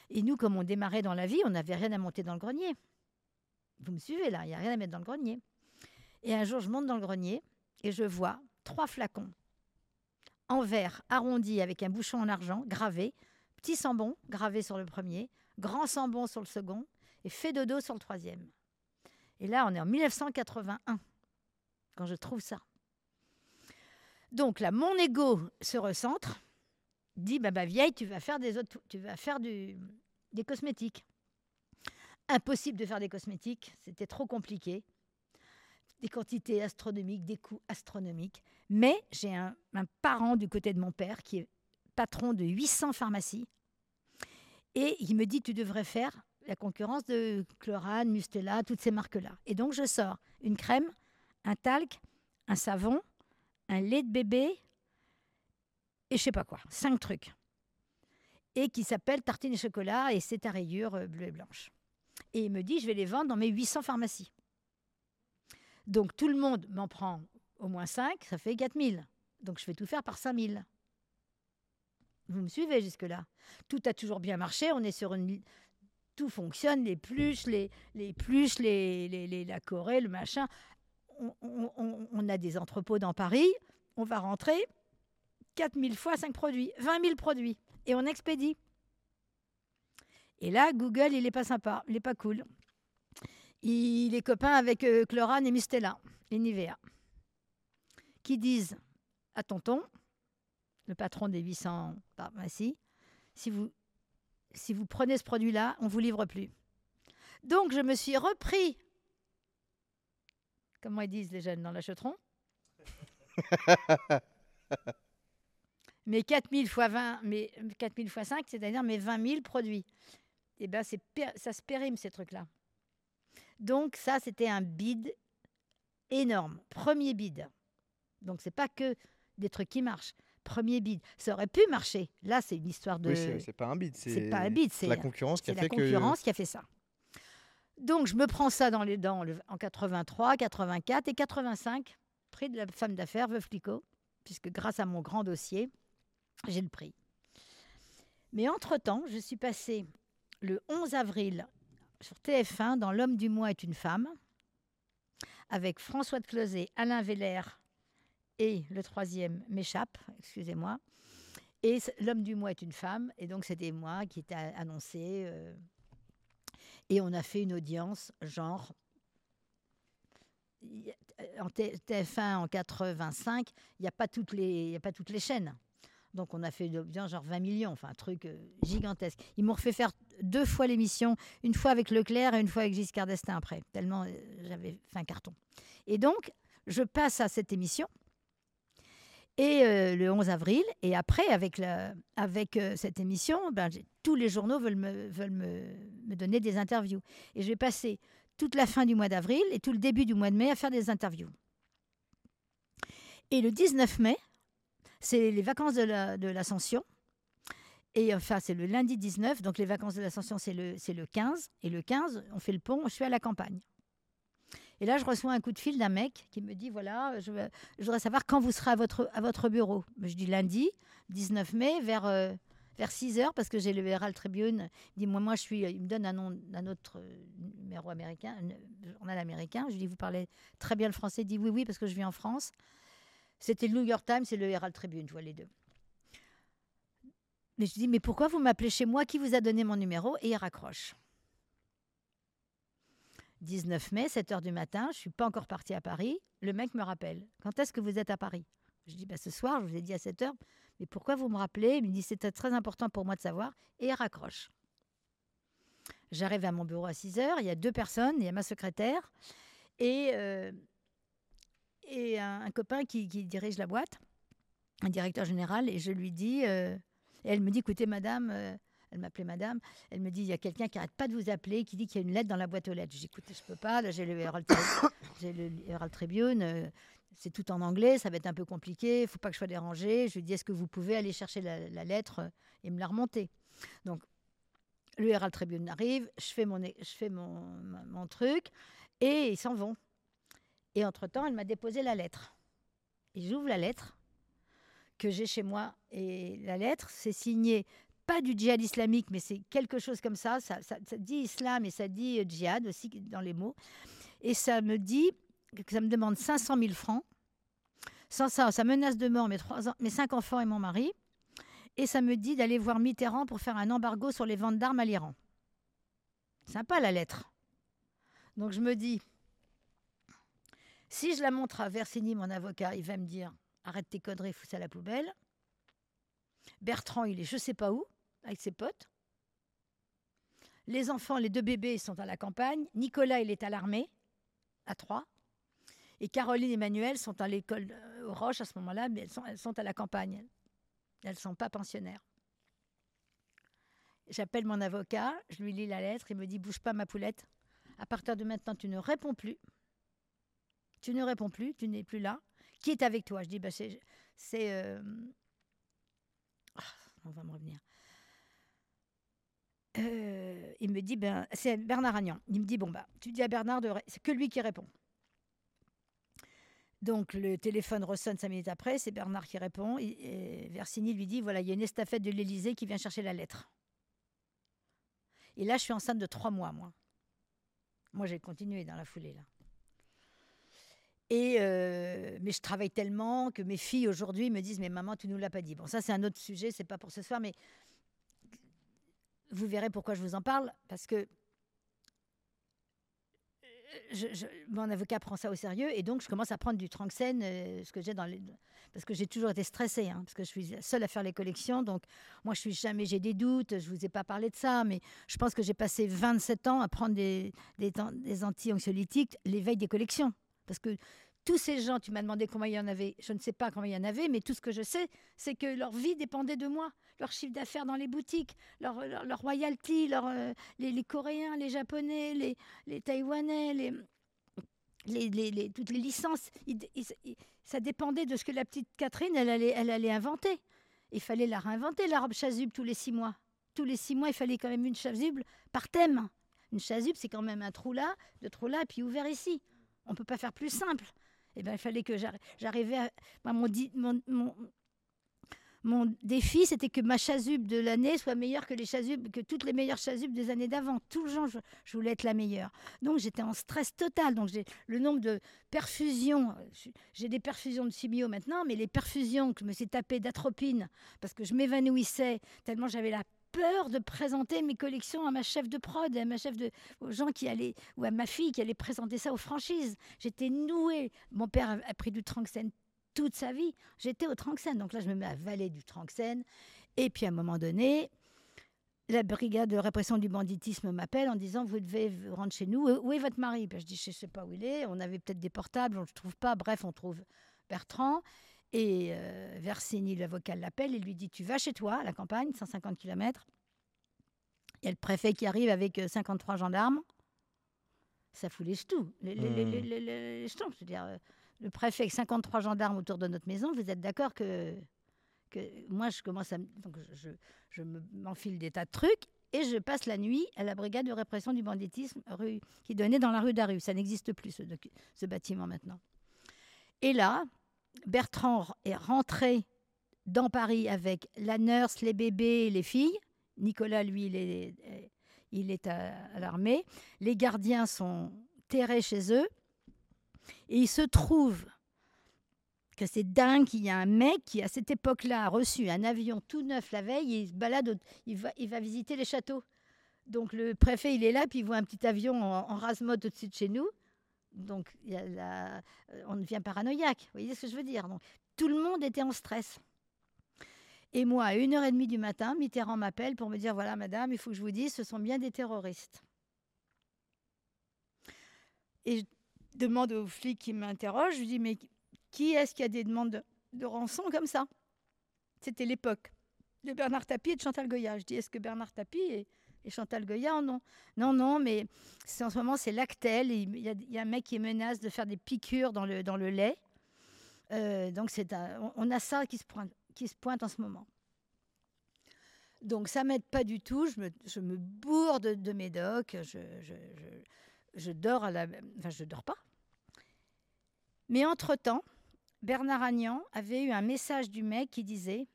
S2: Et nous, comme on démarrait dans la vie, on n'avait rien à monter dans le grenier. Vous me suivez là, il n'y a rien à mettre dans le grenier. Et un jour, je monte dans le grenier et je vois trois flacons en verre arrondi avec un bouchon en argent gravé, petit sambon gravé sur le premier, grand sambon sur le second et fait dodo sur le troisième. Et là, on est en 1981 quand je trouve ça. Donc là, mon ego se recentre, dit bah, bah vieille, tu vas faire des autres, tu vas faire des cosmétiques. Impossible de faire des cosmétiques, c'était trop compliqué. Des quantités astronomiques, des coûts astronomiques. Mais j'ai un parent du côté de mon père qui est patron de 800 pharmacies. Et il me dit, tu devrais faire la concurrence de Chlorane, Mustela, toutes ces marques-là. Et donc, je sors une crème, un talc, un savon, un lait de bébé et je sais pas quoi, cinq trucs. Et qui s'appelle Tartine et chocolat et c'est à rayures euh, bleues et blanches. Et il me dit, je vais les vendre dans mes 800 pharmacies. Donc, tout le monde m'en prend au moins 5, ça fait 4000. Donc, je vais tout faire par 5000. Vous me suivez jusque-là Tout a toujours bien marché. On est sur une. Tout fonctionne, les pluches, les, pluches, les, les- la Corée, le machin. On, on- on- a des entrepôts dans Paris. On va rentrer 4000 fois 5 produits, 20 000 produits. Et on expédie. Et là, Google, il n'est pas sympa, il n'est pas cool. Il est copain avec euh, et Mustela et Nivea, qui disent à tonton, le patron des 800 pharmacies, si vous, si vous prenez ce produit-là, on ne vous livre plus. Donc, je me suis repris, comment ils disent les jeunes dans l'achetron mes 4000 fois 20, mes 4000 fois 5, c'est-à-dire mes 20 000 produits. Et ben c'est pér- ça se périme ces trucs-là. Donc ça, c'était un bid énorme, premier bid. Donc c'est pas que des trucs qui marchent. Premier bid, ça aurait pu marcher. Là, c'est une histoire de.
S1: Oui, c'est pas un bid,
S2: c'est pas un bid, c'est
S1: la concurrence qui a
S2: la
S1: fait que.
S2: concurrence qui a fait ça. Donc, je me prends ça dans les dents en 83, 84 et 85, prix de la femme d'affaires Veuve Clicquot, puisque grâce à mon grand dossier, j'ai le prix. Mais entre-temps, je suis passée le 11 avril sur TF1 dans L'homme du mois est une femme, avec François de Closet, Alain Veller et le troisième m'échappe, excusez-moi. Et L'homme du mois est une femme, et donc c'était moi qui était annoncé. euh, et on a fait une audience genre. En T- TF1 en 85, il n'y a, pas toutes les- a pas toutes les chaînes. Donc on a fait une audience genre 20 millions, enfin un truc euh, gigantesque. Ils m'ont refait faire deux fois l'émission, une fois avec Leclerc et une fois avec Giscard d'Estaing après, tellement euh, j'avais fait un carton. Et donc, je passe à cette émission. Et le 11 avril, et après, avec, avec cette émission, ben, tous les journaux veulent, me, veulent me, donner des interviews. Et je vais passer toute la fin du mois d'avril et tout le début du mois de mai à faire des interviews. Et le 19 mai, c'est les vacances de la- de l'Ascension. et enfin, c'est le lundi 19, donc les vacances de l'Ascension, c'est le, le 15. Et le 15, on fait le pont, je suis à la campagne. Et là, je reçois un coup de fil d'un mec qui me dit voilà, je, voudrais savoir quand vous serez à votre, à votre bureau. Je dis lundi, 19 mai, vers, euh, vers 6 heures, parce que j'ai le Herald Tribune. Il dit moi, moi, je suis. Il me donne un nom d'un autre euh, numéro américain, un journal américain. Je lui dis vous parlez très bien le français. Il dit oui, oui, parce que je vis en France. C'était le New York Times et le Herald Tribune, je vois les deux. Mais je dis mais pourquoi vous m'appelez chez moi? Qui vous a donné mon numéro? Et il raccroche. 19 mai, 7 heures du matin, je suis pas encore partie à Paris. Le mec me rappelle. Quand est-ce que vous êtes à Paris? Je dis bah, ce soir, je vous ai dit à 7 heures. Mais pourquoi vous me rappelez? Il me dit c'était très important pour moi de savoir. Et il raccroche. J'arrive à mon bureau à 6 heures. Il y a deux personnes. Il y a ma secrétaire et, euh, et un, un copain qui, qui dirige la boîte, un directeur général. Et je lui dis, euh, et elle me dit écoutez, madame. euh, elle m'appelait madame. Elle me dit il y a quelqu'un qui arrête pas de vous appeler, qui dit qu'il y a une lettre dans la boîte aux lettres. Je écoutez, je peux pas. Là, j'ai le Herald, Tribune. euh, c'est tout en anglais, ça va être un peu compliqué. Il faut pas que je sois dérangée. Je lui dis est-ce que vous pouvez aller chercher la, lettre euh, et me la remonter? Donc le Herald Tribune arrive, je fais mon truc et ils s'en vont. Et entre-temps, elle m'a déposé la lettre. Et j'ouvre la lettre que j'ai chez moi. Et la lettre, c'est signé pas du djihad islamique, mais c'est quelque chose comme ça. Ça, dit islam et ça dit euh, djihad aussi dans les mots. Et ça me dit que ça me demande 500 000 francs. Sans ça, ça menace de mort mes, trois, mes cinq enfants et mon mari. Et ça me dit d'aller voir Mitterrand pour faire un embargo sur les ventes d'armes à l'Iran. Sympa la lettre. Donc je me dis, si je la montre à Versini, mon avocat, il va me dire arrête tes conneries, fous ça à la poubelle. Bertrand, il est je sais pas où, avec ses potes. Les enfants, les deux bébés, sont à la campagne. Nicolas, il est à l'armée, à Troyes. Et Caroline et Emmanuel sont à l'école euh, aux Roches à ce moment-là, mais elles sont, à la campagne. Elles ne sont pas pensionnaires. J'appelle mon avocat, je lui lis la lettre, il me dit Bouge pas, ma poulette. À partir de maintenant, tu ne réponds plus. Tu ne réponds plus, tu n'es plus là. Qui est avec toi? Je dis bah, C'est. c'est, euh, ah, on va me revenir. Euh, il me dit ben, C'est Bernard Agnan. Il me dit Bon, bah, tu dis à Bernard, c'est que lui qui répond. Donc le téléphone ressonne cinq minutes après, c'est Bernard qui répond. Et, Versini lui dit voilà, il y a une estafette de l'Élysée qui vient chercher la lettre. Et là, je suis enceinte de trois mois, moi. Moi, j'ai continué dans la foulée, là. Et euh, mais je travaille tellement que mes filles aujourd'hui me disent mais maman, tu nous l'as pas dit. Bon, ça c'est un autre sujet, c'est pas pour ce soir, mais vous verrez pourquoi je vous en parle parce que je- mon avocat prend ça au sérieux et donc je commence à prendre du Tranxène, euh, ce que j'ai dans les, parce que j'ai toujours été stressée, hein, parce que je suis seule à faire les collections, donc moi je suis jamais, j'ai des doutes, je vous ai pas parlé de ça, mais je pense que j'ai passé 27 ans à prendre des, des, des anti-anxiolytiques l'éveil des collections, parce que tous ces gens, tu m'as demandé combien il y en avait, je ne sais pas combien il y en avait, mais tout ce que je sais, c'est que leur vie dépendait de moi, leur chiffre d'affaires dans les boutiques, leur, royalty, leur, euh, les, Coréens, les Japonais, les, Taïwanais, les, toutes les licences, ça dépendait de ce que la petite Catherine, elle allait, elle allait inventer. Il fallait la réinventer, la robe chasuble, tous les six mois. Tous les six mois, il fallait quand même une chasuble par thème. Une chasuble, c'est quand même un trou là, deux trous là, puis ouvert ici. On ne peut pas faire plus simple. Eh ben, il fallait que j'arri- j'arrivais à... moi, mon, mon, défi, c'était que ma chasuble de l'année soit meilleure que les chasubes, que toutes les meilleures chasubes des années d'avant. Tout le temps, je, voulais être la meilleure. Donc j'étais en stress total. Donc j'ai le nombre de perfusions, j'ai des perfusions de chimio maintenant, mais les perfusions que je me suis tapé d'atropine parce que je m'évanouissais tellement j'avais la peur de présenter mes collections à ma chef de prod, à ma chef de, aux gens qui allaient, ou à ma fille qui allait présenter ça aux franchises. J'étais nouée. Mon père a, pris du Tranxène toute sa vie. J'étais au Tranxène. Donc là, je me mets à avaler du Tranxène. Et puis à un moment donné, la brigade de répression du banditisme m'appelle en disant Vous devez rendre chez nous. Où est votre mari? Je dis Je ne sais pas où il est. On avait peut-être des portables, on ne le trouve pas. Bref, on trouve Bertrand. Et euh, Versini, l'avocat, l'appelle et lui dit Tu vas chez toi, à la campagne, 150 km. Il y a le préfet qui arrive avec euh, 53 gendarmes. Ça fout les jetons. Les,
S3: Hmm.
S2: les- les- les- les jetons. Je veux dire, euh, le préfet avec 53 gendarmes autour de notre maison, vous êtes d'accord que, que moi, je commence à. Donc, je, je me- m'enfile des tas de trucs. et je passe la nuit à la brigade de répression du banditisme rue, qui donnait dans la rue d'Aru. Ça n'existe plus, ce bâtiment maintenant. Et là, Bertrand est rentré dans Paris avec la nurse, les bébés et les filles. Nicolas, lui, il est, il est à, à l'armée. Les gardiens sont terrés chez eux. Et il se trouve que c'est dingue qu'il y a un mec qui, à cette époque-là, a reçu un avion tout neuf la veille et il se balade, il va, il va visiter les châteaux. Donc le préfet, il est là, puis il voit un petit avion en, en rase-mode au-dessus de chez nous. Donc y a euh, on devient paranoïaque. Vous voyez ce que je veux dire? Donc, Tout le monde était en stress. Et moi, à 1h30 du matin, Mitterrand m'appelle pour me dire, voilà, madame, il faut que je vous dise, ce sont bien des terroristes. Et je demande au flic qui m'interroge, je lui dis, mais qui est-ce qui a des demandes de, de rançon comme ça? C'était l'époque de Bernard Tapie et de Chantal Goya. Je dis, est-ce que Bernard Tapie et, et Chantal Goya en ont Non, non, mais en ce moment, c'est Lactel. Il y, a, un mec qui menace de faire des piqûres dans le, dans le lait. Euh, donc, c'est on, on a ça qui se, pointe, qui se pointe en ce moment. Donc, ça m'aide pas du tout. Je me, bourre de, de médoc. Je, je, je, dors à la... Enfin, je dors pas. Mais entre-temps, Bernard Agnan avait eu un message du mec qui disait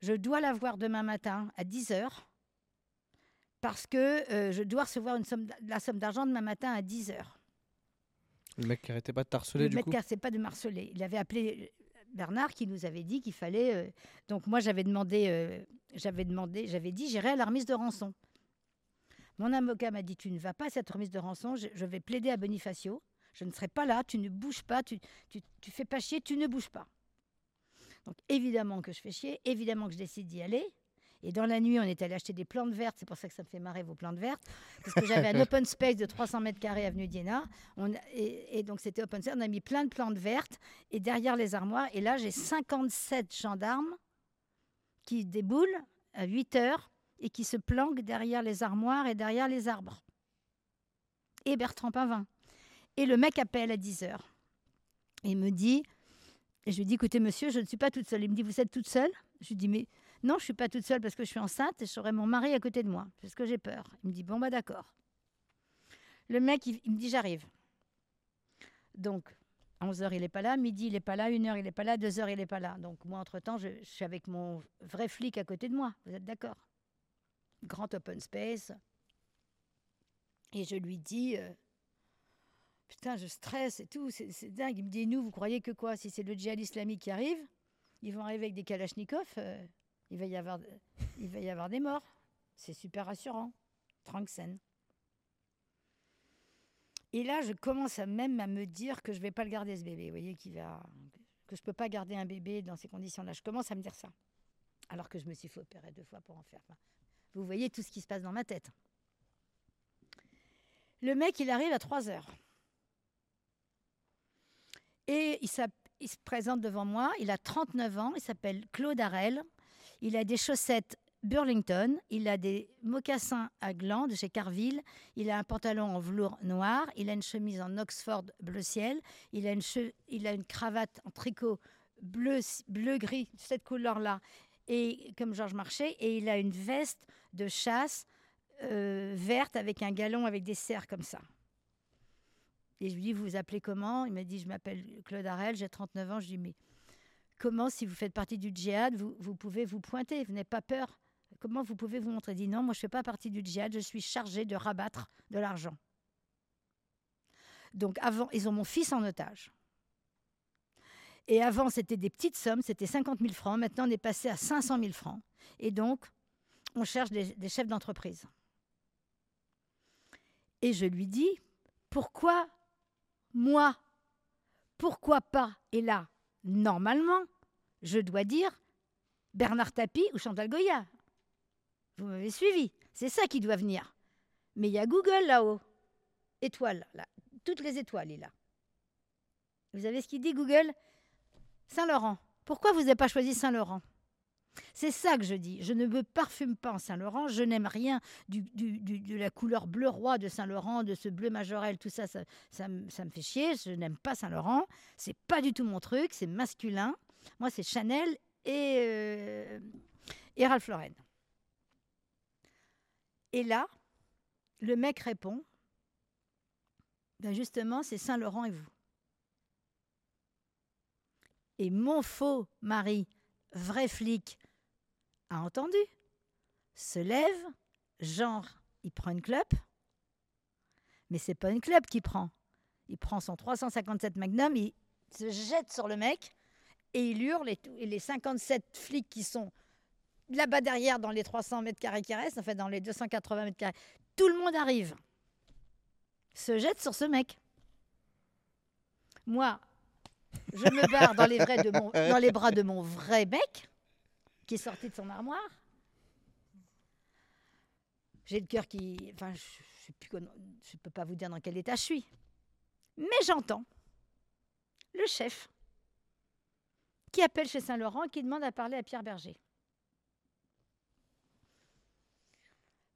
S2: Je dois la voir demain matin à 10h parce que euh, je dois recevoir une somme, d- la somme d'argent demain matin à 10h.
S1: Le mec qui arrêtait pas de t'harceler
S2: Le
S1: du
S2: mec
S1: coup.
S2: c'est pas de marceler. Il avait appelé Bernard qui nous avait dit qu'il fallait. euh, donc moi j'avais demandé, euh, j'avais demandé, j'avais dit j'irai à la remise de rançon. Mon avocat m'a dit tu ne vas pas à cette remise de rançon, je, je vais plaider à Bonifacio. Je ne serai pas là, tu ne bouges pas, tu, tu, tu fais pas chier, tu ne bouges pas. Donc évidemment que je fais chier, évidemment que je décide d'y aller. Et dans la nuit, on est allé acheter des plantes vertes. C'est pour ça que ça me fait marrer vos plantes vertes. Parce que j'avais un open space de 300 mètres carrés avenue d'Iéna. On a- et, et donc c'était open space. On a mis plein de plantes vertes et derrière les armoires. Et là, j'ai 57 gendarmes qui déboulent à 8 heures et qui se planquent derrière les armoires et derrière les arbres. Et Bertrand Pavin. Et le mec appelle à 10 heures. Et il me dit, et je lui dis, écoutez monsieur, je ne suis pas toute seule. Il me dit, vous êtes toute seule? Je lui dis, mais non, je suis pas toute seule parce que je suis enceinte et j'aurai mon mari à côté de moi, parce que j'ai peur. Il me dit, bon, bah d'accord. Le mec, il, me dit, j'arrive. Donc, à 11h, il n'est pas là. Midi, il n'est pas là. 1h, il n'est pas là. 2h, il n'est pas là. Donc, moi, entre-temps, je, je suis avec mon vrai flic à côté de moi. Vous êtes d'accord? Grand open space. Et je lui dis, euh, putain, je stresse et tout. C'est c'est dingue. Il me dit, nous, vous croyez que quoi? Si c'est le djihad islamique qui arrive, ils vont arriver avec des kalachnikovs. euh, il, va y avoir, il va y avoir des morts. C'est super rassurant. Tranxen. Et là, je commence même à me dire que je vais pas le garder ce bébé. Vous voyez, qui va, que je peux pas garder un bébé dans ces conditions-là. Je commence à me dire ça, alors que je me suis fait opérer deux fois pour en faire. Vous voyez tout ce qui se passe dans ma tête. Le mec, il arrive à 3 heures. Et il, il se présente devant moi. Il a 39 ans. Il s'appelle Claude Harel. Il a des chaussettes Burlington. Il a des mocassins à gland de chez Carville. Il a un pantalon en velours noir. Il a une chemise en Oxford bleu ciel. Il a une, cravate en tricot bleu, bleu gris, cette couleur-là. Et comme Georges Marchais. Et il a une veste de chasse euh, verte avec un galon avec des cerfs comme ça. Et je lui dis, vous vous appelez comment? Il m'a dit, je m'appelle Claude Harel, j'ai 39 ans. Je lui dis, mais comment, si vous faites partie du djihad, vous, pouvez vous pointer Vous n'avez pas peur Comment vous pouvez vous montrer? Dit, non, moi je ne fais pas partie du djihad, je suis chargé de rabattre de l'argent. Donc avant, ils ont mon fils en otage. Et avant, c'était des petites sommes, c'était 50 000 francs. Maintenant, on est passé à 500 000 francs. Et donc, on cherche des chefs d'entreprise. Et je lui dis, pourquoi moi? Pourquoi pas? Et là, normalement, je dois dire Bernard Tapie ou Chantal Goya. Vous m'avez suivi. C'est ça qui doit venir. Mais il y a Google là-haut. Étoile, là. Toutes les étoiles, il là. Vous avez ce qu'il dit, Google? Saint-Laurent. Pourquoi vous n'avez pas choisi Saint-Laurent? C'est ça que je dis. Je ne me parfume pas en Saint-Laurent. Je n'aime rien du, de la couleur bleu roi de Saint-Laurent, de ce bleu majorel, tout ça, ça, ça me- ça me fait chier. Je n'aime pas Saint-Laurent. C'est pas du tout mon truc. C'est masculin. Moi, c'est Chanel et, euh, et Ralph Lauren. Et là, le mec répond ben Justement, c'est Saint-Laurent et vous. Et mon faux mari, vrai flic, a entendu, se lève, genre, il prend une clope, mais c'est pas une clope qu'il prend. Il prend son 357 Magnum, il se jette sur le mec et il hurle. Et, et les 57 flics qui sont là-bas derrière, dans les 300 mètres carrés qui restent, en fait, dans les 280 mètres carrés, tout le monde arrive, se jette sur ce mec. Moi, je me barre dans les, vrais de mon- dans les bras de mon vrai mec, qui est sorti de son armoire. J'ai le cœur qui. Enfin, je ne peux pas vous dire dans quel état je suis. Mais j'entends le chef qui appelle chez Saint-Laurent qui demande à parler à Pierre Berger.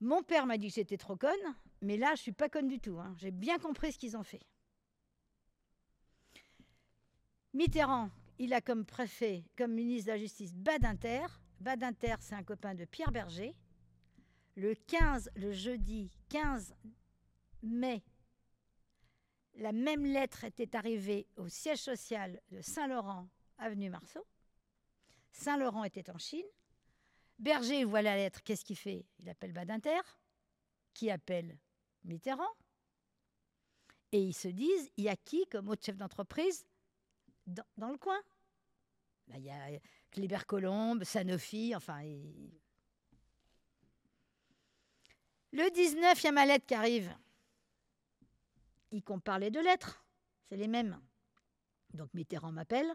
S2: Mon père m'a dit que j'étais trop conne, mais là, je suis pas conne du tout. hein. J'ai bien compris ce qu'ils ont fait. Mitterrand, il a comme préfet, comme ministre de la Justice, Badinter. Badinter, c'est un copain de Pierre Berger. Le 15, le jeudi 15 mai, la même lettre était arrivée au siège social de Saint-Laurent, avenue Marceau. Saint-Laurent était en Chine. Berger voit la lettre, qu'est-ce qu'il fait? Il appelle Badinter, qui appelle Mitterrand. Et ils se disent, il y a qui comme autre chef d'entreprise dans, le coin Ben, Il y a Kléber Colombe, Sanofi, enfin... il- Le 19, il y a ma lettre qui arrive. Ils comparent les deux lettres, c'est les mêmes. Donc Mitterrand m'appelle,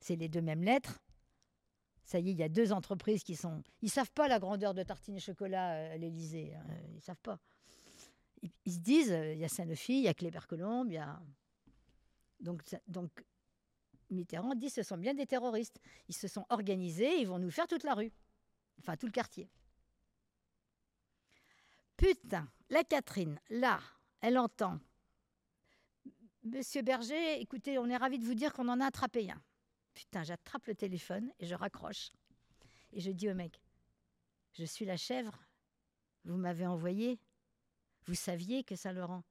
S2: c'est les deux mêmes lettres. Ça y est, il y a deux entreprises qui sont. Ils savent pas la grandeur de tartine et chocolat euh, à l'Élysée. hein, Ils savent pas. Ils, se disent, euh, il y a Sanofi, il y a Kléber Colombe, il y a. Donc, donc Mitterrand dit, ce sont bien des terroristes. Ils se sont organisés, ils vont nous faire toute la rue, enfin tout le quartier. Putain, la Catherine, là, elle entend. Monsieur Berger, écoutez, on est ravis de vous dire qu'on en a attrapé un. Putain, j'attrape le téléphone et je raccroche. Et je dis au mec, je suis la chèvre, vous m'avez envoyé, vous saviez que Saint-Laurent.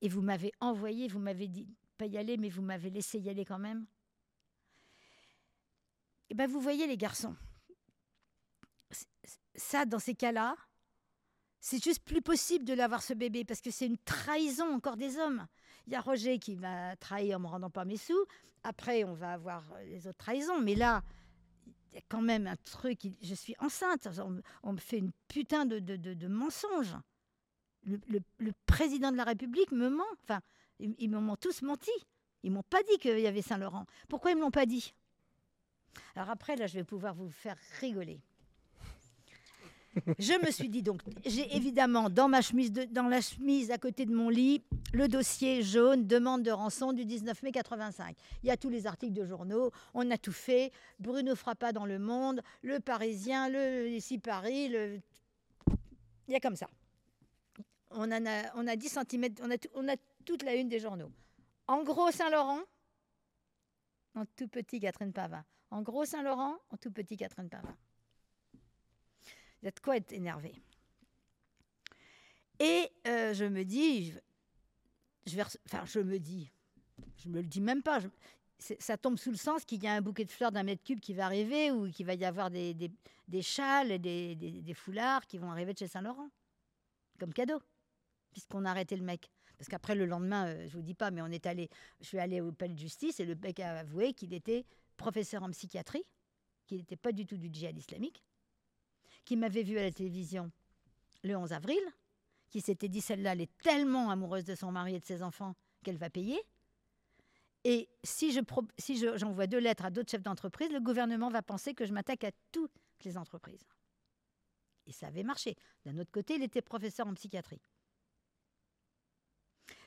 S2: Et vous m'avez envoyé, vous m'avez dit pas y aller, mais vous m'avez laissé y aller quand même. Et ben vous voyez les garçons, ça dans ces cas-là, c'est juste plus possible de l'avoir ce bébé parce que c'est une trahison encore des hommes. Il y a Roger qui m'a trahi en me rendant pas mes sous. Après, on va avoir euh, les autres trahisons. Mais là, il y a quand même un truc. Je suis enceinte. On, me- fait une putain de, de, de- de mensonge. Le, président de la République me ment. Enfin, ils, ils m'ont tous menti. Ils m'ont pas dit qu'il y avait Saint-Laurent. Pourquoi ils me l'ont pas dit? Alors après, là, je vais pouvoir vous faire rigoler. Je me suis dit donc, j'ai évidemment dans ma chemise, dans la chemise à côté de mon lit, le dossier jaune, demande de rançon du 19 mai 85. Il y a tous les articles de journaux, on a tout fait. Bruno Frappa dans Le Monde, Le Parisien, le ici Paris, le... il y a comme ça. On, a, on a 10 cm, on a, on a toute la une des journaux. En gros, Saint-Laurent, en tout petit Catherine Pavin. En gros, Saint-Laurent, en tout petit Catherine Pavin. Il y a quoi être énervé? Et euh, je me dis, je, je me dis, je me le dis même pas. ça tombe sous le sens qu'il y a un bouquet de fleurs d'un mètre cube qui va arriver ou qu'il va y avoir des, châles des- des foulards qui vont arriver de chez Saint-Laurent comme cadeau, puisqu'on a arrêté le mec. Parce qu'après, le lendemain, euh, je vous dis pas, mais on est allé, je suis allée au palais de justice et le mec a avoué qu'il était professeur en psychiatrie, qu'il n'était pas du tout du djihad islamique, qui m'avait vu à la télévision le 11 avril, qui s'était dit celle-là, elle est tellement amoureuse de son mari et de ses enfants qu'elle va payer. Et si je pro- si je- j'envoie deux lettres à d'autres chefs d'entreprise, le gouvernement va penser que je m'attaque à toutes les entreprises. Et ça avait marché. D'un autre côté, il était professeur en psychiatrie.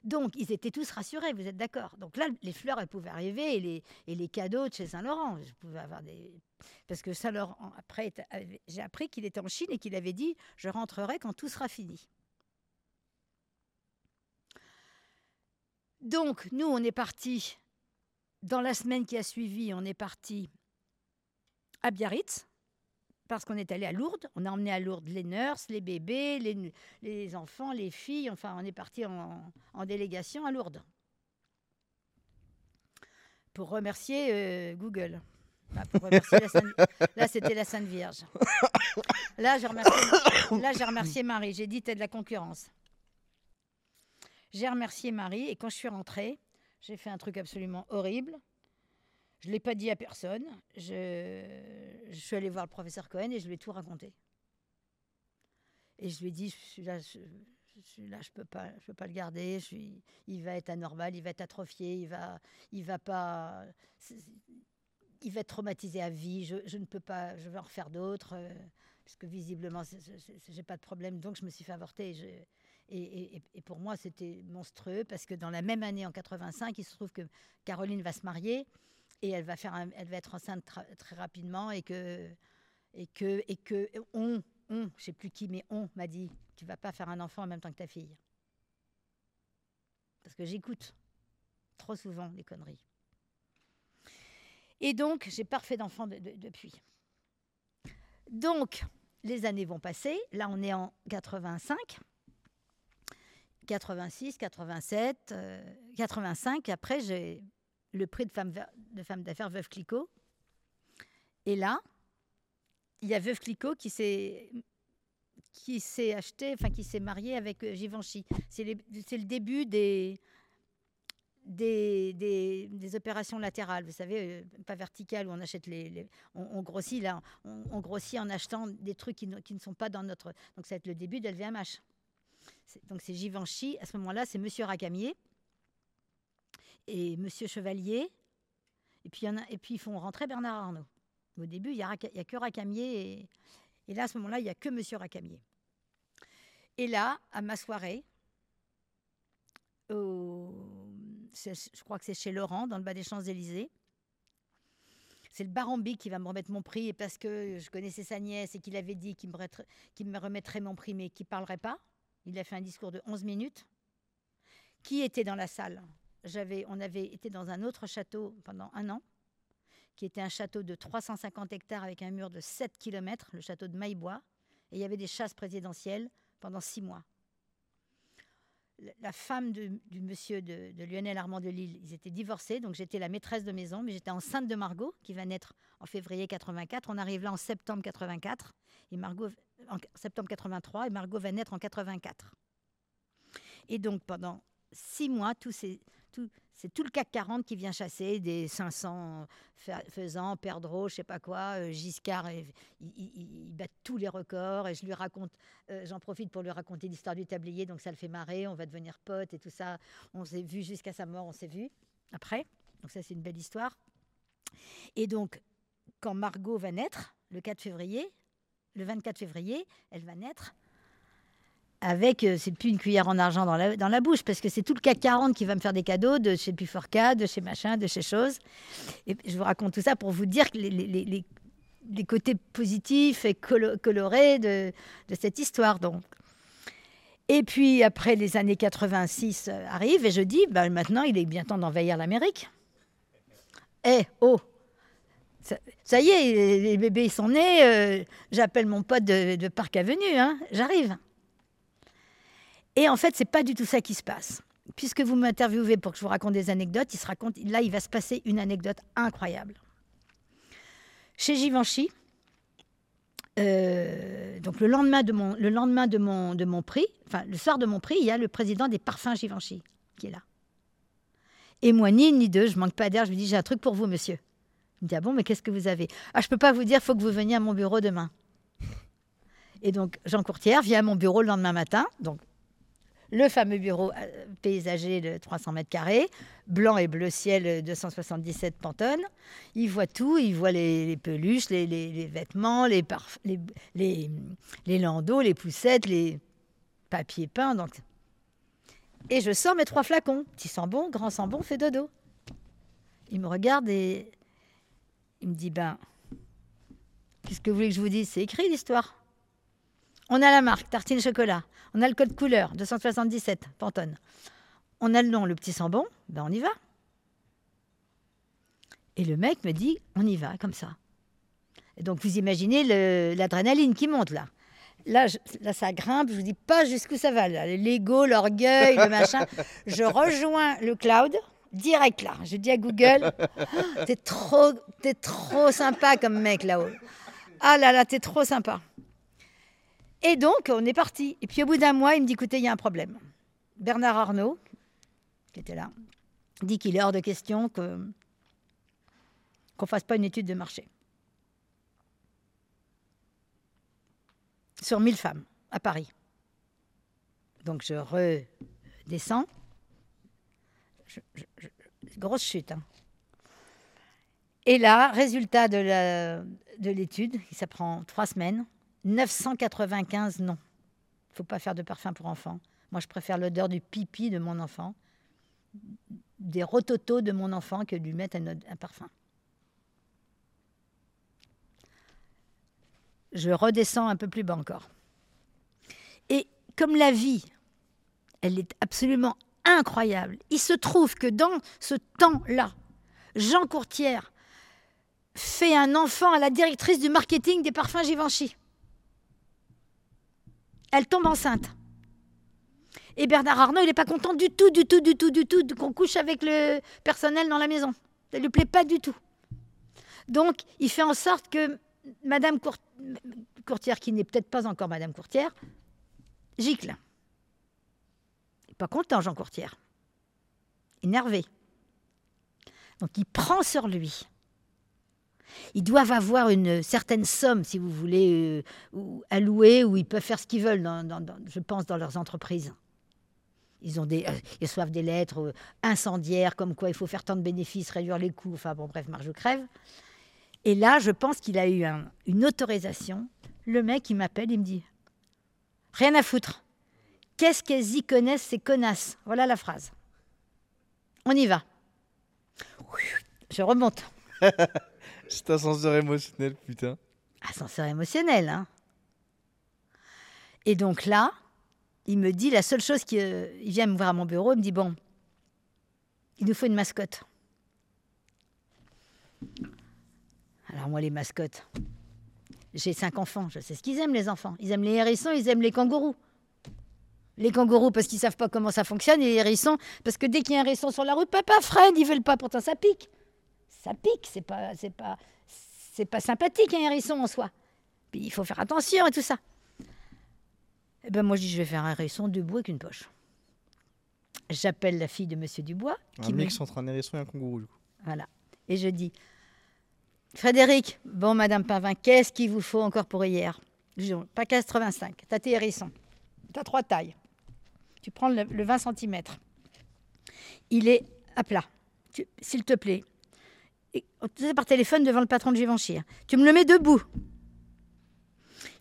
S2: Donc, ils étaient tous rassurés, vous êtes d'accord Donc là, les fleurs, elles pouvaient arriver et les, et les cadeaux de chez Saint-Laurent. Je pouvais avoir des... Parce que Saint-Laurent, après, j'ai appris qu'il était en Chine et qu'il avait dit « je rentrerai quand tout sera fini ». Donc, nous, on est parti, dans la semaine qui a suivi, on est parti à Biarritz, parce qu'on est allé à Lourdes. On a emmené à Lourdes les nurses, les bébés, les, les enfants, les filles. Enfin, on est parti en, en délégation à Lourdes pour remercier euh, Google. Enfin, pour remercier la Sainte- Là, c'était la Sainte Vierge. Là, j'ai remercié, remercié Marie. J'ai dit, t'es de la concurrence. J'ai remercié Marie et quand je suis rentrée, j'ai fait un truc absolument horrible. Je ne l'ai pas dit à personne. Je, suis allée voir le professeur Cohen et je lui ai tout raconté. Et je lui ai dit, je suis là, je, là, peux pas, je peux pas le garder. Il va être anormal, il va être atrophié, il va, il va pas, il va être traumatisé à vie. Je, ne peux pas, je vais en refaire d'autres, euh, parce que visiblement, j'ai pas de problème. Donc je me suis fait avorter. et- et pour moi, c'était monstrueux parce que dans la même année, en 85, il se trouve que Caroline va se marier et elle va être enceinte très rapidement et que on, on, je sais plus qui, mais on m'a dit, tu vas pas faire un enfant en même temps que ta fille. Parce que j'écoute trop souvent les conneries. Et donc, j'ai pas refait d'enfant de- de- depuis. Donc, les années vont passer. Là, on est en 85. 86, 87, euh, 85. Après, j'ai le prix de femme, d'affaires Veuve Clicquot. Et là, il y a Veuve Clicquot qui s'est qui s'est acheté, enfin qui s'est marié avec euh, Givenchy. C'est le début des, des, des, des opérations latérales, vous savez, euh, pas verticales où on achète les, on, grossit là, on, grossit en achetant des trucs qui qui ne sont pas dans notre. Donc ça va être le début de LVMH. Donc c'est Givenchy. À ce moment-là, c'est Monsieur Racamier et Monsieur Chevalier. Et puis, ils font rentrer Bernard Arnault. Au début, il n'y a, que Racamier. Et, là, à ce moment-là, il n'y a que Monsieur Racamier. Et là, à ma soirée, je crois que c'est chez Laurent, dans le bas des Champs-Élysées. C'est le baron Big qui va me remettre mon prix parce que je connaissais sa nièce et qu'il avait dit qu'il me, me remettrait mon prix mais qu'il ne parlerait pas. Il a fait un discours de 11 minutes. Qui était dans la salle? On avait été dans un autre château pendant un an, qui était un château de 350 hectares avec un mur de 7 km, le château de Maillebois. Et il y avait des chasses présidentielles pendant six mois. La- femme du monsieur de, Lionel Armand de Lille, ils étaient divorcés, donc j'étais la maîtresse de maison, mais j'étais enceinte de Margot, qui va naître en février 84. On arrive là en septembre 84, et Margot en septembre 83, et Margot va naître en 84. Et donc pendant six mois, tout ces- c'est tout le CAC 40 qui vient chasser des 500 fa- faisans, perdreaux, je sais pas quoi. euh, Giscard, il- il bat tous les records et je lui raconte, euh, j'en profite pour lui raconter l'histoire du tablier, donc ça le fait marrer, on va devenir potes et tout ça. On s'est vu jusqu'à sa mort, on s'est vu après. Donc ça, c'est une belle histoire. Et donc, quand Margot va naître, le 4 février, le 24 février, elle va naître avec, euh, c'est plus une cuillère en argent dans la, bouche, parce que c'est tout le CAC 40 qui va me faire des cadeaux de chez Puforca, de chez machin, de chez chose. Et je vous raconte tout ça pour vous dire les, côtés positifs et colo- colorés de, cette histoire. Donc. Et puis après, les années 86 euh, arrivent et je dis, bah, maintenant, il est bien temps d'envahir l'Amérique. Eh, oh ça, y est, les, bébés sont nés, euh, j'appelle mon pote de, de Parc Avenue, hein, j'arrive. Et en fait, c'est pas du tout ça qui se passe. Puisque vous m'interviewez pour que je vous raconte des anecdotes, il là, il va se passer une anecdote incroyable. Chez Givenchy, euh, donc le lendemain de mon, le lendemain de mon, de mon prix, enfin le soir de mon prix, il y a le président des parfums Givenchy qui est là. Et moi, ni une ni deux, je manque pas d'air, je lui dis j'ai un truc pour vous, monsieur. Il me dit ah bon, mais qu'est-ce que vous avez? Ah, je peux pas vous dire, faut que vous veniez à mon bureau demain. Et donc Jean Courtière vient à mon bureau le lendemain matin, donc le fameux bureau euh, paysager de 300 mètres carrés, blanc et bleu ciel euh, 277 Pantone. Il voit tout, il voit les, peluches, les, vêtements, les, les landaux, les poussettes, les papiers peints. Donc... Et je sors mes trois flacons. Petit sambon, grand sambon, fait dodo. Il me regarde et il me dit, ben, qu'est-ce que vous voulez que je vous dise? C'est écrit l'histoire. On a la marque, tartine chocolat. On a le code couleur, 277, Pantone. On a le nom, le petit sambon. Ben, on y va. Et le mec me dit, on y va, comme ça. Et donc, vous imaginez l'adrénaline qui monte là. Là, je- là, ça grimpe, je vous dis pas jusqu'où ça va. L'ego, l'orgueil, le machin. Je rejoins le cloud, direct là. Je dis à Google, Ah, t'es trop, t'es trop sympa comme mec là-haut. Ah là là, t'es trop sympa. Et donc, on est parti. Et puis, au bout d'un mois, il me dit, écoutez, il y a un problème. Bernard Arnault, qui était là, dit qu'il est hors de question que qu'on fasse pas une étude de marché. Sur 1000 femmes, à Paris. Donc, je redescends. Grosse chute. hein. Et là, résultat de l'étude, ça prend trois semaines, 995 non. Il faut pas faire de parfum pour enfants. Moi, je préfère l'odeur du pipi de mon enfant, des rototos de mon enfant que de lui mettre un parfum. Je redescends un peu plus bas encore. Et comme la vie, elle est absolument incroyable, il se trouve que dans ce temps-là, Jean Courtière fait un enfant à la directrice du marketing des parfums Givenchy. Elle tombe enceinte. Et Bernard Arnault, il n'est pas content du tout, du tout, du tout, du tout qu'on couche avec le personnel dans la maison. Ça ne lui plaît pas du tout. Donc, il fait en sorte que Madame Cour- Courtière, qui n'est peut-être pas encore Madame Courtière, gicle. Il n'est pas content, Jean Courtière. Énervé. Donc, il prend sur lui. Ils doivent avoir une certaine somme, si vous voulez, euh, ou allouée, où ils peuvent faire ce qu'ils veulent, je pense, dans leurs entreprises. Ils, ont des, euh, ils reçoivent des lettres euh, incendiaires, comme quoi il faut faire tant de bénéfices, réduire les coûts, enfin bon, bref, marge crève. Et là, je pense qu'il a eu un- une autorisation. Le mec, il m'appelle, il me dit Rien à foutre. Qu'est-ce qu'elles y connaissent, ces connasses? Voilà la phrase. On y va. Je remonte.
S1: C'est ascenseur émotionnel, putain.
S2: Ascenseur émotionnel. Hein. Et donc là, il me dit la seule chose qu'il il vient me voir à mon bureau, il me dit Bon, il nous faut une mascotte. Alors, moi, les mascottes, j'ai cinq enfants, je sais ce qu'ils aiment, les enfants. Ils aiment les hérissons, ils aiment les kangourous. Les kangourous parce qu'ils savent pas comment ça fonctionne, et les hérissons parce que dès qu'il y a un hérisson sur la route, papa, Fred, ils veulent pas, pourtant ça pique. Ça pique, c'est pas, c'est pas, c'est pas sympathique un hérisson en soi. Puis il faut faire attention et tout ça. Eh ben moi je dis je vais faire un hérisson debout avec une poche. J'appelle la fille de Monsieur Dubois
S1: Un
S2: qui me
S1: mix entre un hérisson et un kangourou, du coup.
S2: voilà. Et je dis Frédéric, bon, Madame Pavin, qu'est-ce qu'il vous faut encore pour hier? Dis, Pas 85, t'as tes hérissons. T'as trois tailles. Tu prends le, le 20 cm. Il est à plat. S'il te plaît. Te faisait par téléphone devant le patron de Givenchy. hein. Tu me le mets debout.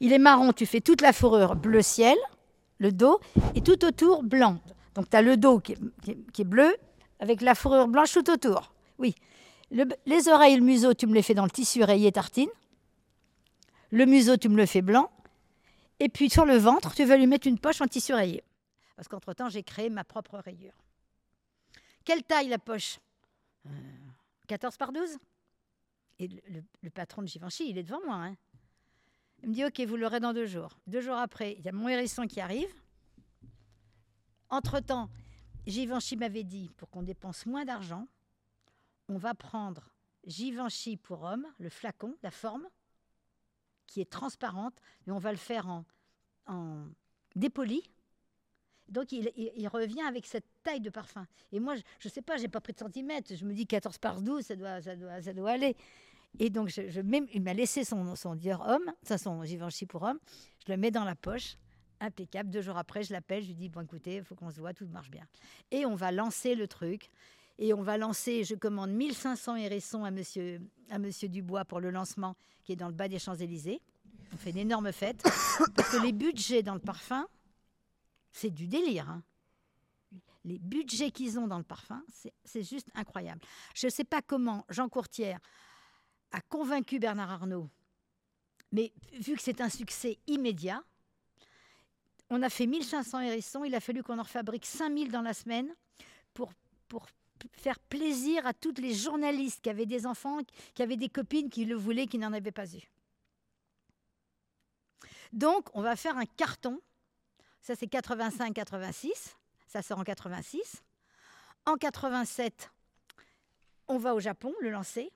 S2: Il est marron, tu fais toute la fourrure bleu ciel, le dos, et tout autour blanc. Donc tu as le dos qui est, bleu, avec la fourrure blanche tout autour. Oui. Le- les oreilles et le museau, tu me les fais dans le tissu rayé tartine. Le museau, tu me le fais blanc. Et puis sur le ventre, tu vas lui mettre une poche en tissu rayé. Parce qu'entre-temps, j'ai créé ma propre rayure. Quelle taille la poche? Euh, 14 par 12 Et le, patron de Givenchy, il est devant moi. hein. Il me dit, OK, vous l'aurez dans deux jours. Deux jours après, il y a mon hérisson qui arrive. Entre-temps, Givenchy m'avait dit, pour qu'on dépense moins d'argent, on va prendre Givenchy pour homme, le flacon, la forme, qui est transparente, mais on va le faire en, en dépoli. Donc il, revient avec cette taille de parfum. Et moi, je ne sais pas, j'ai pas pris de centimètres. Je me dis 14 par 12, ça doit, ça doit, ça doit aller. Et donc je, il m'a laissé son, son Dior homme, ça son Givenchy pour homme. Je le mets dans la poche, impeccable. Deux jours après, je l'appelle, je lui dis bon écoutez, il faut qu'on se voit, tout marche bien. Et on va lancer le truc. Et on va lancer, je commande 1500 hérissons à monsieur, à monsieur Dubois pour le lancement qui est dans le bas des Champs-Élysées. On fait une énorme fête. Parce que les budgets dans le parfum, c'est du délire. hein. Les budgets qu'ils ont dans le parfum, c'est- juste incroyable. Je ne sais pas comment Jean Courtière a convaincu Bernard Arnault, mais vu que c'est un succès immédiat, on a fait 1500 hérissons, il a fallu qu'on en fabrique 5000 dans la semaine pour, pour faire plaisir à toutes les journalistes qui avaient des enfants, qui avaient des copines qui le voulaient, qui n'en avaient pas eu. Donc, on va faire un carton. Ça, c'est 85-86. Ça sort en 86. En 87, on va au Japon le lancer.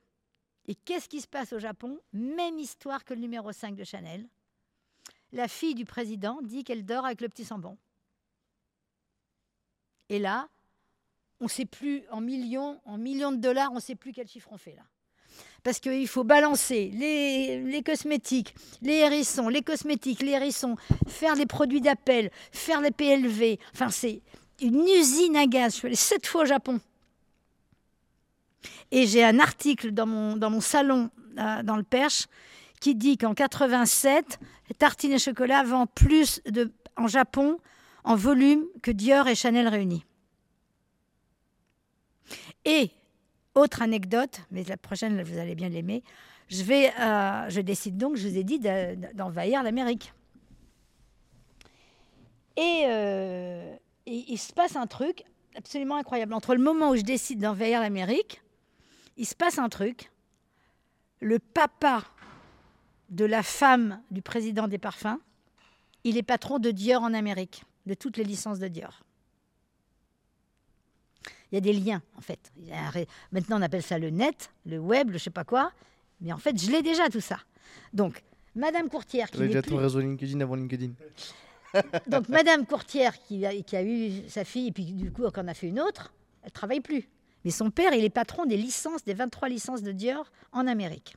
S2: Et qu'est-ce qui se passe au Japon? Même histoire que le numéro 5 de Chanel. La fille du président dit qu'elle dort avec le petit sambon. Et là, on ne sait plus, en millions, en millions de dollars, on ne sait plus quel chiffre on fait là. Parce qu'il faut balancer les, cosmétiques, les hérissons, les cosmétiques, les hérissons, faire les produits d'appel, faire les PLV. Enfin, c'est une usine à gaz. Je suis allée sept fois au Japon. Et j'ai un article dans mon, dans mon salon, euh, dans le Perche, qui dit qu'en 87, Tartine et Chocolat vend plus de, en Japon en volume que Dior et Chanel réunis. Et, autre anecdote, mais la prochaine, vous allez bien l'aimer, je, euh, décide donc, je vous ai dit, d'envahir l'Amérique. Et, euh, il se passe un truc absolument incroyable. Entre le moment où je décide d'envahir l'Amérique, il se passe un truc. Le papa de la femme du président des parfums, il est patron de Dior en Amérique, de toutes les licences de Dior. Il y a des liens, en fait. Maintenant, on appelle ça le net, le web, le je sais pas quoi. Mais en fait, je l'ai déjà, tout ça. Donc, Madame Courtière...
S1: Qui déjà ton réseau LinkedIn avant LinkedIn.
S2: Donc, Madame Courtière, qui a, qui a, eu sa fille, et puis du coup, quand on a fait une autre, elle travaille plus. Mais son père, il est patron des licences, des 23 licences de Dior en Amérique.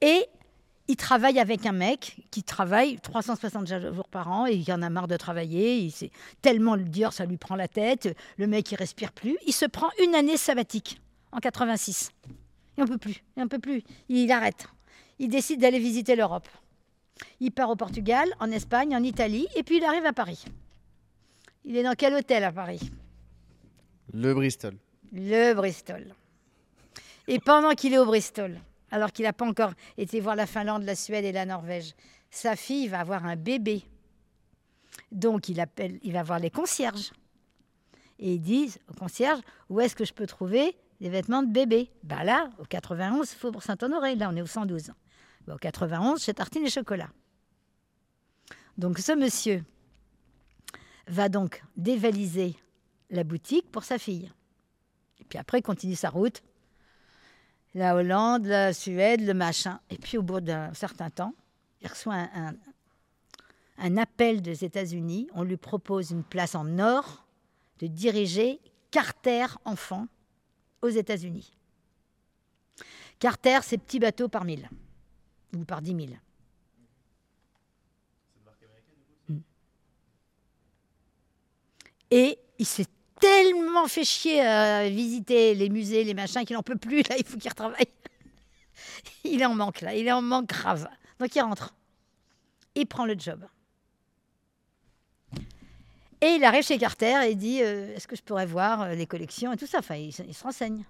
S2: Et il travaille avec un mec qui travaille 360 jours par an et il en a marre de travailler. Il tellement le ça lui prend la tête. Le mec, il respire plus. Il se prend une année sabbatique en 86. Il n'en peut plus. Il n'en peut plus. Il arrête. Il décide d'aller visiter l'Europe. Il part au Portugal, en Espagne, en Italie, et puis il arrive à Paris. Il est dans quel hôtel à Paris?
S1: Le Bristol
S2: le Bristol. Et pendant qu'il est au Bristol, alors qu'il n'a pas encore été voir la Finlande, la Suède et la Norvège, sa fille va avoir un bébé. Donc il, appelle, il va voir les concierges. Et ils disent au concierge, où est-ce que je peux trouver des vêtements de bébé? Bah là, au 91, Faubourg Saint-Honoré. Là, on est au 112. Bah, au 91, chez Tartine et Chocolat. Donc ce monsieur va donc dévaliser la boutique pour sa fille. Et puis après, il continue sa route. La Hollande, la Suède, le machin. Et puis au bout d'un certain temps, il reçoit un, un, appel des États-Unis. On lui propose une place en or de diriger Carter enfant aux États-Unis. Carter, c'est petit bateau par mille, ou par dix mille. Et il s'est tellement fait chier à visiter les musées, les machins, qu'il n'en peut plus. Là, il faut qu'il retravaille. il est en manque, là. Il est en manque grave. Donc, il rentre. Il prend le job. Et il arrive chez Carter et dit euh, Est-ce que je pourrais voir euh, les collections et tout ça? Enfin, il, se renseigne.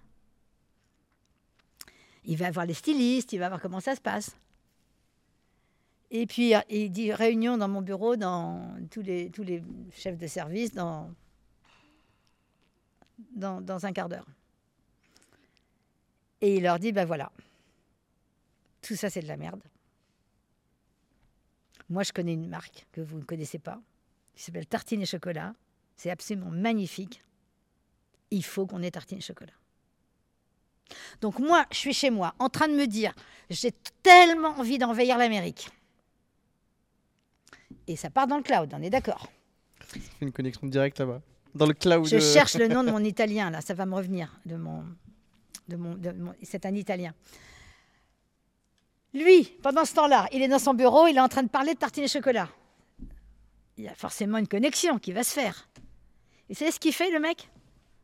S2: Il va voir les stylistes, il va voir comment ça se passe. Et puis, il dit Réunion dans mon bureau, dans tous les, tous les chefs de service, dans dans, un quart d'heure. Et il leur dit, ben voilà, tout ça c'est de la merde. Moi je connais une marque que vous ne connaissez pas, qui s'appelle Tartine et Chocolat. C'est absolument magnifique. Il faut qu'on ait Tartine et Chocolat. Donc moi, je suis chez moi, en train de me dire, j'ai tellement envie d'envahir l'Amérique. Et ça part dans le cloud, on est d'accord.
S1: Ça fait une connexion directe là-bas dans le cloud.
S2: Je cherche le nom de mon italien, là, ça va me revenir. De mon, de mon, c'est un italien. Lui, pendant ce temps-là, il est dans son bureau, il est en train de parler de tartines et chocolat. Il y a forcément une connexion qui va se faire. Et c'est ce qu'il fait, le mec?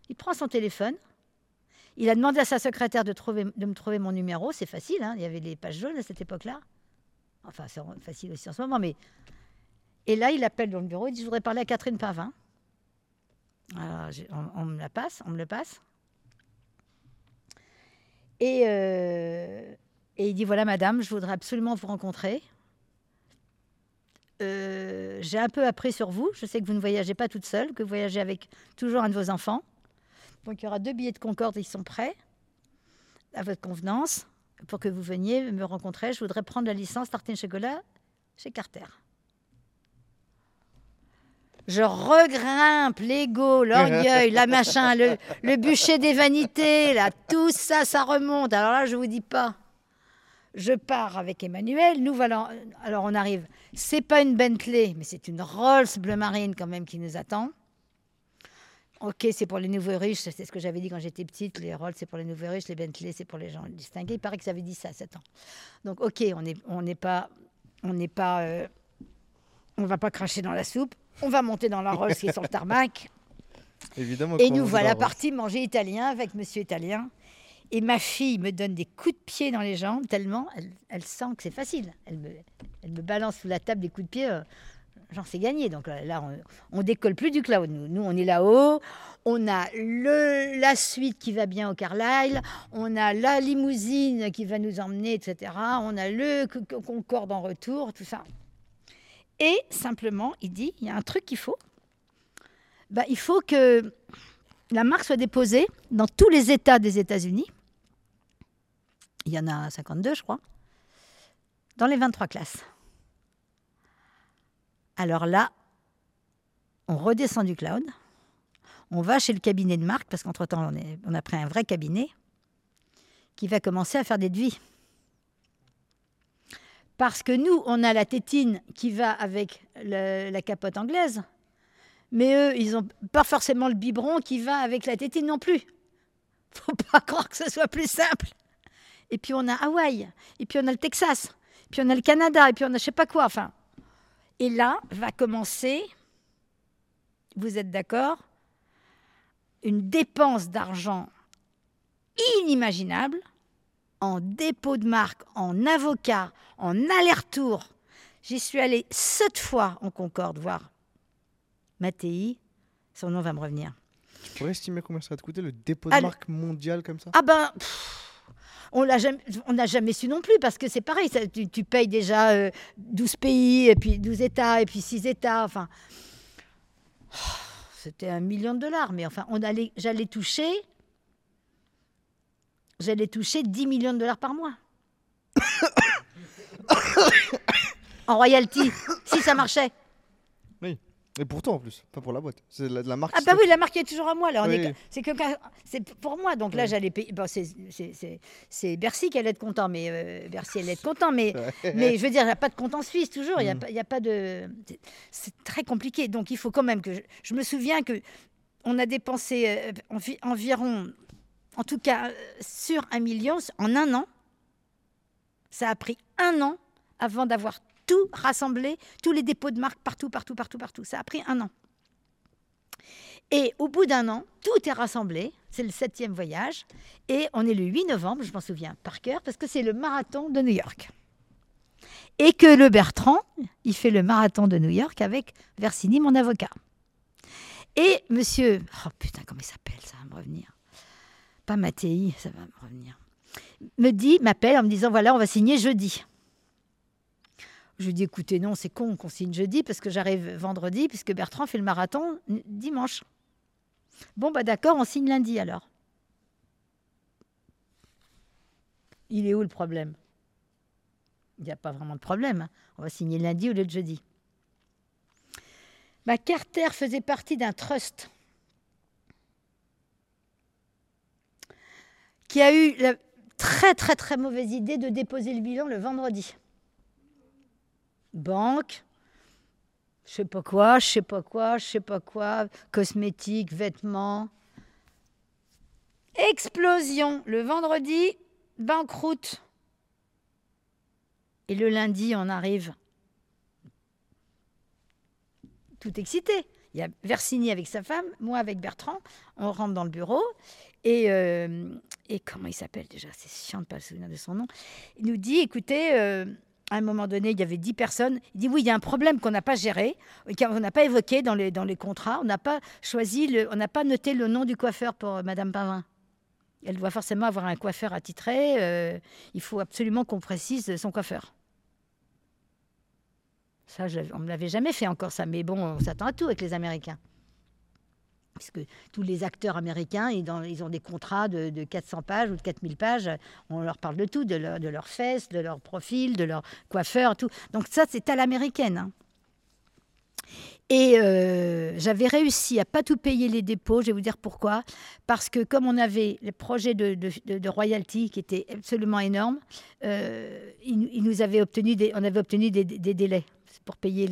S2: Il prend son téléphone, il a demandé à sa secrétaire de, trouver, de me trouver mon numéro, c'est facile, hein, il y avait les pages jaunes à cette époque-là. Enfin, c'est facile aussi en ce moment, mais... Et là, il appelle dans le bureau, il dit, je voudrais parler à Catherine Pavin. Alors, on, me la passe, on me le passe. Et, euh, et il dit voilà, madame, je voudrais absolument vous rencontrer. Euh, j'ai un peu appris sur vous. Je sais que vous ne voyagez pas toute seule, que vous voyagez avec toujours un de vos enfants. Donc il y aura deux billets de Concorde, ils sont prêts à votre convenance pour que vous veniez me rencontrer. Je voudrais prendre la licence Tartine Chocolat chez Carter. Je regrimpe l'ego, l'orgueil, la machin, le, bûcher des vanités, là, tout ça, ça remonte. Alors là, je vous dis pas. Je pars avec Emmanuel. Nous voilà. Alors on arrive. C'est pas une Bentley, mais c'est une Rolls bleu marine quand même qui nous attend. Ok, c'est pour les nouveaux riches, c'est ce que j'avais dit quand j'étais petite. Les Rolls, c'est pour les nouveaux riches, les Bentley, c'est pour les gens distingués. Il paraît que ça avait dit ça à 7 ans. Donc, ok, on n'est on n'est pas, on n'est pas, euh, on va pas cracher dans la soupe. On va monter dans la Rolls qui est sur le tarmac.
S1: Évidemment.
S2: Et nous voilà partis manger italien avec Monsieur Italien. Et ma fille me donne des coups de pied dans les jambes tellement elle, elle sent que c'est facile. Elle me, elle me balance sous la table des coups de pied. euh, Genre, c'est gagné. Donc euh, là, on, on décolle plus du cloud. Nous, nous on est là-haut. On a le, la suite qui va bien au Carlisle. On a la limousine qui va nous emmener, etc. On a le co- co- Concorde en retour, tout ça. Et simplement, il dit, il y a un truc qu'il faut. Bah, il faut que la marque soit déposée dans tous les États des États-Unis. Il y en a 52, je crois. Dans les 23 classes. Alors là, on redescend du cloud. On va chez le cabinet de marque, parce qu'entre-temps, on, a pris un vrai cabinet qui va commencer à faire des devis. Parce que nous, on a la tétine qui va avec la capote anglaise. Mais eux, ils n'ont pas forcément le biberon qui va avec la tétine non plus. Faut pas croire que ce soit plus simple. Et puis on a Hawaï, et puis on a le Texas, et puis on a le Canada, et puis on a je sais pas quoi. Enfin, et là va commencer, vous êtes d'accord, une dépense d'argent inimaginable en dépôt de marque, en avocat, en aller-retour. J'y suis allée sept fois en Concorde voir Mattei, son nom va me revenir.
S1: Tu pourrais estimer combien ça va te coûter le dépôt de marque mondial comme ça?
S2: Ah ben, pff, on l'a jamais, on n'a jamais su non plus parce que c'est pareil, ça, tu, tu payes déjà euh, 12 pays et puis 12 États et puis 6 États, enfin, c'était un million de dollars, mais enfin, on allait, j'allais toucher, j'allais toucher 10 millions de dollars par mois. en royalty, si ça marchait.
S1: Et pourtant en plus, pas pour la boîte. C'est la, de la marque.
S2: Ah bah oui, la marque est toujours à moi. Là,
S1: Oui.
S2: c'est que c'est pour moi. Donc là,
S1: Oui.
S2: j'allais payer. Bon, c'est- c'est c'est- c'est Bercy qui allait être content, mais euh, Bercy allait être content, mais mais je veux dire, il n'y a pas de compte en Suisse toujours. Il n'y a,
S1: Mm.
S2: a pas de. c'est- très compliqué. Donc il faut quand même que je, je me souviens que on a dépensé euh, envi- environ, en tout cas euh, sur un million en un an. Ça a pris un an avant d'avoir tout rassemblé, tous les dépôts de marque partout, partout, partout, partout. Ça a pris un an. Et au bout d'un an, tout est rassemblé. C'est le septième voyage. Et on est le 8 novembre, je m'en souviens par cœur, parce que c'est le marathon de New York. Et que le Bertrand, il fait le marathon de New York avec Versini, mon avocat. Et monsieur, oh putain, comment il s'appelle, ça va me revenir. Pas Mattei, ça va me revenir. Me dit, m'appelle en me disant voilà, on va signer jeudi. Je lui dis écoutez, non, c'est con qu'on signe jeudi parce que j'arrive vendredi, puisque Bertrand fait le marathon dimanche. Bon, bah d'accord, on signe lundi alors. Il est où le problème? Il n'y a pas vraiment de problème. hein. On va signer lundi au lieu de jeudi. Bah, Carter faisait partie d'un trust qui a eu très très très mauvaise idée de déposer le bilan le vendredi. Banque, je sais pas quoi, je sais pas quoi, je sais pas quoi, cosmétiques, vêtements. Explosion le vendredi, banqueroute. Et le lundi, on arrive tout excité. Il y a Versini avec sa femme, moi avec Bertrand. On rentre dans le bureau. Et, euh, et comment il s'appelle déjà C'est chiant de pas se souvenir de son nom. Il nous dit écoutez, euh, à un moment donné, il y avait 10 personnes. Il dit oui, il y a un problème qu'on n'a pas géré, qu'on n'a pas évoqué dans les, dans les contrats. On n'a pas choisi, on n'a pas noté le nom du coiffeur pour euh, Madame Pavin. Elle doit forcément avoir un coiffeur attitré. euh, il faut absolument qu'on précise son coiffeur. Ça, je- on ne l'avait jamais fait encore ça, mais bon, on s'attend à tout avec les Américains. Puisque tous les acteurs américains, ils, ont des contrats de, de 400 pages ou de 4000 pages. On leur parle de tout, de, leur- de leurs fesses, de leur profil, de leur coiffeur, tout. Donc ça, c'est à l'américaine. hein. Et euh, j'avais réussi à pas tout payer les dépôts. Je vais vous dire pourquoi. Parce que comme on avait le projet de, royalty qui était absolument énorme, euh, nous- obtenu des, on avait obtenu des, délais pour payer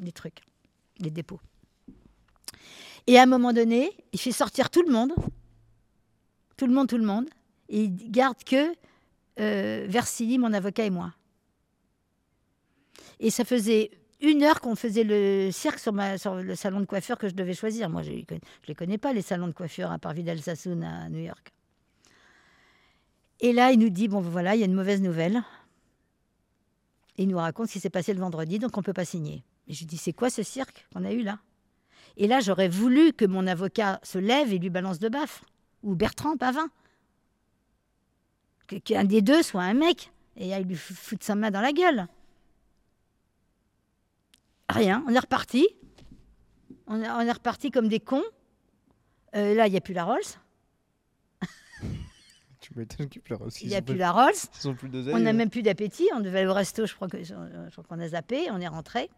S2: les trucs, les dépôts. Et à un moment donné, il fait sortir tout le monde, tout le monde, tout le monde, et il garde que euh, Versini, mon avocat et moi. Et ça faisait une heure qu'on faisait le cirque sur le salon de coiffure que je devais choisir. Moi, je ne les connais pas, les salons de coiffure, à part Vidal Sassoon à New York. Et là, il nous dit, bon voilà, il y a une mauvaise nouvelle. Et il nous raconte ce qui s'est passé le vendredi, donc on ne peut pas signer. Et je lui dis, c'est quoi ce cirque qu'on a eu là? Et là, j'aurais voulu que mon avocat se lève et lui balance de baffe. Ou Bertrand Pavin. Qu'un des deux soit un mec. Et il lui f- fout sa main dans la gueule. Rien, on est reparti. On est, reparti comme des cons. Euh, là, il n'y a plus la Rolls.
S1: Tu m'étonnes qu'il pleure aussi.
S2: Il n'y a plus la Rolls.
S1: Ils ont plus.
S2: On n'a même plus d'appétit. On devait aller au resto, je crois que- je crois qu'on a zappé. On est rentré.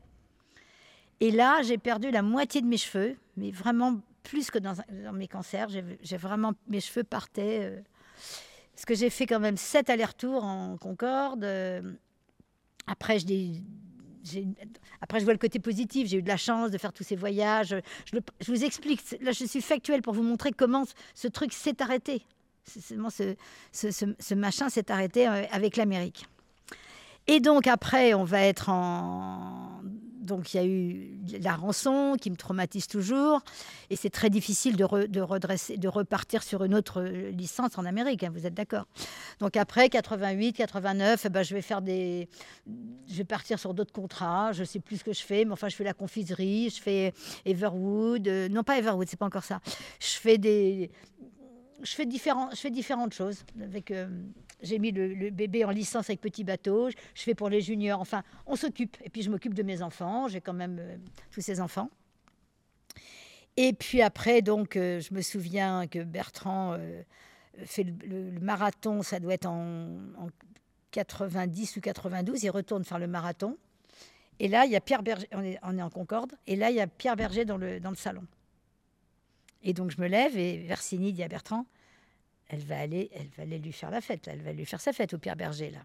S2: Et là, j'ai perdu la moitié de mes cheveux, mais vraiment plus que dans, mes cancers. J'ai vraiment mes cheveux partaient. euh, parce que j'ai fait quand même sept allers-retours en Concorde. euh, après, je vois le côté positif. J'ai eu de la chance de faire tous ces voyages. Je, vous explique. Là, je suis factuelle pour vous montrer comment ce- truc s'est arrêté. Ce- ce machin s'est arrêté euh, avec l'Amérique. Et donc après, on va être en... Donc il y a eu la rançon qui me traumatise toujours. Et c'est très difficile de, re- de redresser, de repartir sur une autre euh, licence en Amérique, hein, vous êtes d'accord Donc après, 88, 89, eh ben, je vais faire des... Je vais partir sur d'autres contrats. Je ne sais plus ce que je fais, mais enfin, je fais la confiserie, je fais Everwood. euh, non, pas Everwood, c'est pas encore ça. Je fais des... Je fais, différentes choses. Avec, euh, j'ai mis le, bébé en licence avec petit bateau. Je, fais pour les juniors. Enfin, on s'occupe. Et puis, je m'occupe de mes enfants. J'ai quand même euh, tous ces enfants. Et puis après, donc, euh, je me souviens que Bertrand fait le, marathon. Ça doit être en, en 90 ou 92. Il retourne faire le marathon. Et là, il y a Pierre Berger. On est, on est en Concorde. Et là, il y a Pierre Berger dans le, dans le salon. Et donc, je me lève et Versini dit à Bertrand elle va aller, elle va aller lui faire la fête, elle va lui faire sa fête au Pierre Berger là.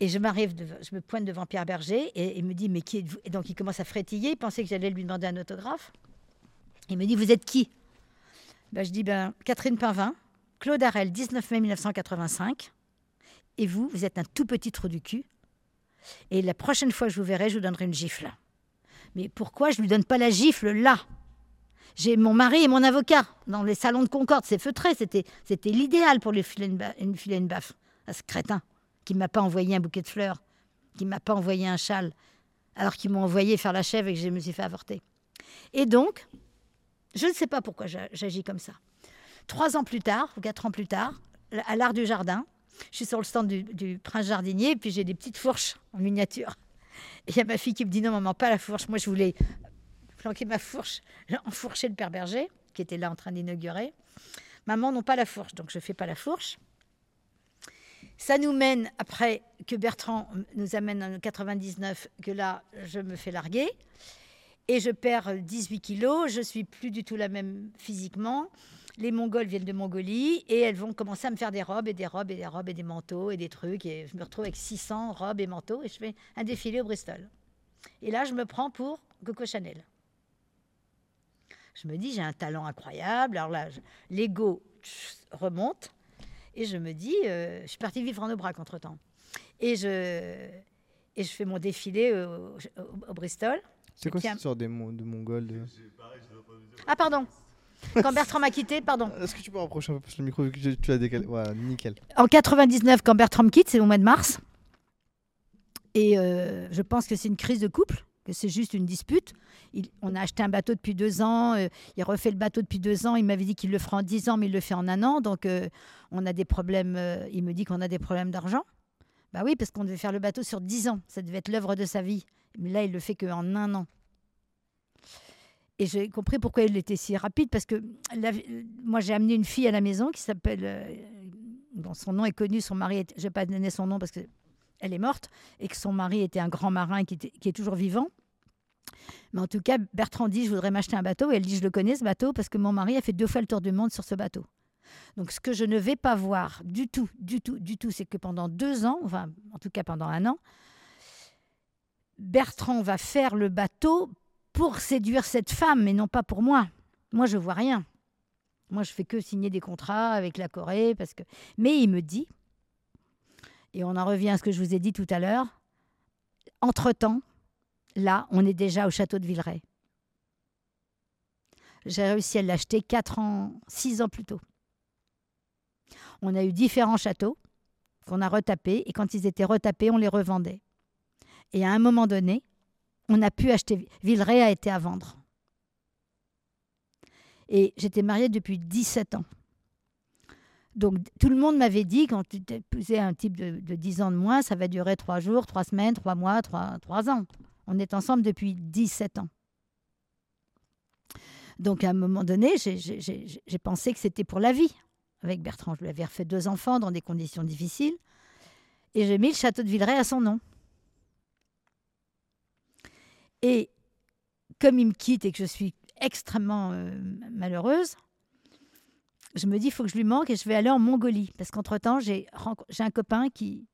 S2: Et je m'arrive, je me pointe devant Pierre Berger et il me dit mais qui êtes-vous? Et donc il commence à frétiller, il pensait que j'allais lui demander un autographe. Il me dit vous êtes qui? Ben, Je dis ben Catherine Pinvin, Claude Harel, 19 mai 1985. Et vous, vous êtes un tout petit trou du cul. Et la prochaine fois que je vous verrai, je vous donnerai une gifle. Mais pourquoi je lui donne pas la gifle là? J'ai mon mari et mon avocat dans les salons de Concorde. C'est feutré. C'était, l'idéal pour lui filer une, filer une baffe à ce crétin qui m'a pas envoyé un bouquet de fleurs, qui m'a pas envoyé un châle, alors qu'ils m'ont envoyé faire la chèvre et que je me suis fait avorter. Et donc, je ne sais pas pourquoi j'a- j'agis comme ça. Trois ans plus tard, ou quatre ans plus tard, à l'Art du Jardin, je suis sur le stand du, du prince jardinier, et puis j'ai des petites fourches en miniature. Et il y a ma fille qui me dit non, maman, pas la fourche. Moi, je voulais planquer ma fourche, enfourcher le père Berger, qui était là en train d'inaugurer. Maman, non pas la fourche, donc je fais pas la fourche. Ça nous mène, après que Bertrand nous amène en 99, que là, je me fais larguer. Et je perds 18 kilos, je suis plus du tout la même physiquement. Les Mongols viennent de Mongolie et elles vont commencer à me faire des robes et des robes et des robes et des manteaux et des trucs. Et je me retrouve avec 600 robes et manteaux et je fais un défilé au Bristol. Et là, je me prends pour Coco Chanel. Je me dis, j'ai un talent incroyable. Alors là, l'ego remonte et je me dis, euh, je suis partie vivre en Aubrac entre temps. Et je, et je fais mon défilé au, au- au Bristol.
S1: C'est quoi cette histoire des Mon- de Mongols de-
S2: Ah, pardon. Quand Bertrand m'a quitté, pardon.
S1: Est-ce que tu peux rapprocher un peu plus le micro vu que tu- tu l'as décalé? Voilà, nickel.
S2: En 99, quand Bertrand me quitte, c'est au mois de mars. Et euh, je pense que c'est une crise de couple, que c'est juste une dispute. On a acheté un bateau depuis deux ans, euh, il refait le bateau depuis deux ans. Il m'avait dit qu'il le fera en dix ans, mais il le fait en un an. Donc euh, on a des problèmes. euh, il me dit qu'on a des problèmes d'argent. Bah oui, parce qu'on devait faire le bateau sur dix ans. Ça devait être l'œuvre de sa vie. Mais là, il le fait qu'en un an. Et j'ai compris pourquoi il était si rapide, parce que la- moi j'ai amené une fille à la maison qui s'appelle, euh, dont son nom est connu, son mari, est- je vais pas donner son nom parce qu'elle est morte, et que son mari était un grand marin qui est toujours vivant. Mais en tout cas, Bertrand dit, je voudrais m'acheter un bateau, et elle dit, je le connais ce bateau, parce que mon mari a fait deux fois le tour du monde sur ce bateau. Donc ce que je ne vais pas voir du tout, du tout, du tout, c'est que pendant deux ans, enfin en tout cas pendant un an, Bertrand va faire le bateau pour séduire cette femme, mais non pas pour moi. Moi, je vois rien. Moi, je fais que signer des contrats avec la Corée, parce que. Mais il me dit, et on en revient à ce que je vous ai dit tout à l'heure. Entre-temps, là, on est déjà au château de Villeray. J'ai réussi à l'acheter 4 ans, 6 ans plus tôt. On a eu différents châteaux qu'on a retapés, et quand ils étaient retapés, on les revendait. Et à un moment donné, on a pu acheter. Villeray a été à vendre. Et j'étais mariée depuis 17 ans. Donc tout le monde m'avait dit, quand tu épousais un type de, de 10 ans de moins, ça va durer 3 jours, 3 semaines, 3 mois, 3, 3 ans. On est ensemble depuis 17 ans. Donc à un moment donné, j'ai- pensé que c'était pour la vie. Avec Bertrand, je lui avais refait deux enfants dans des conditions difficiles. Et j'ai mis le château de Villeray à son nom. Et comme il me quitte et que je suis extrêmement euh, malheureuse, je me dis, il faut que je lui manque et je vais aller en Mongolie. Parce qu'entre-temps, j'ai un copain qui,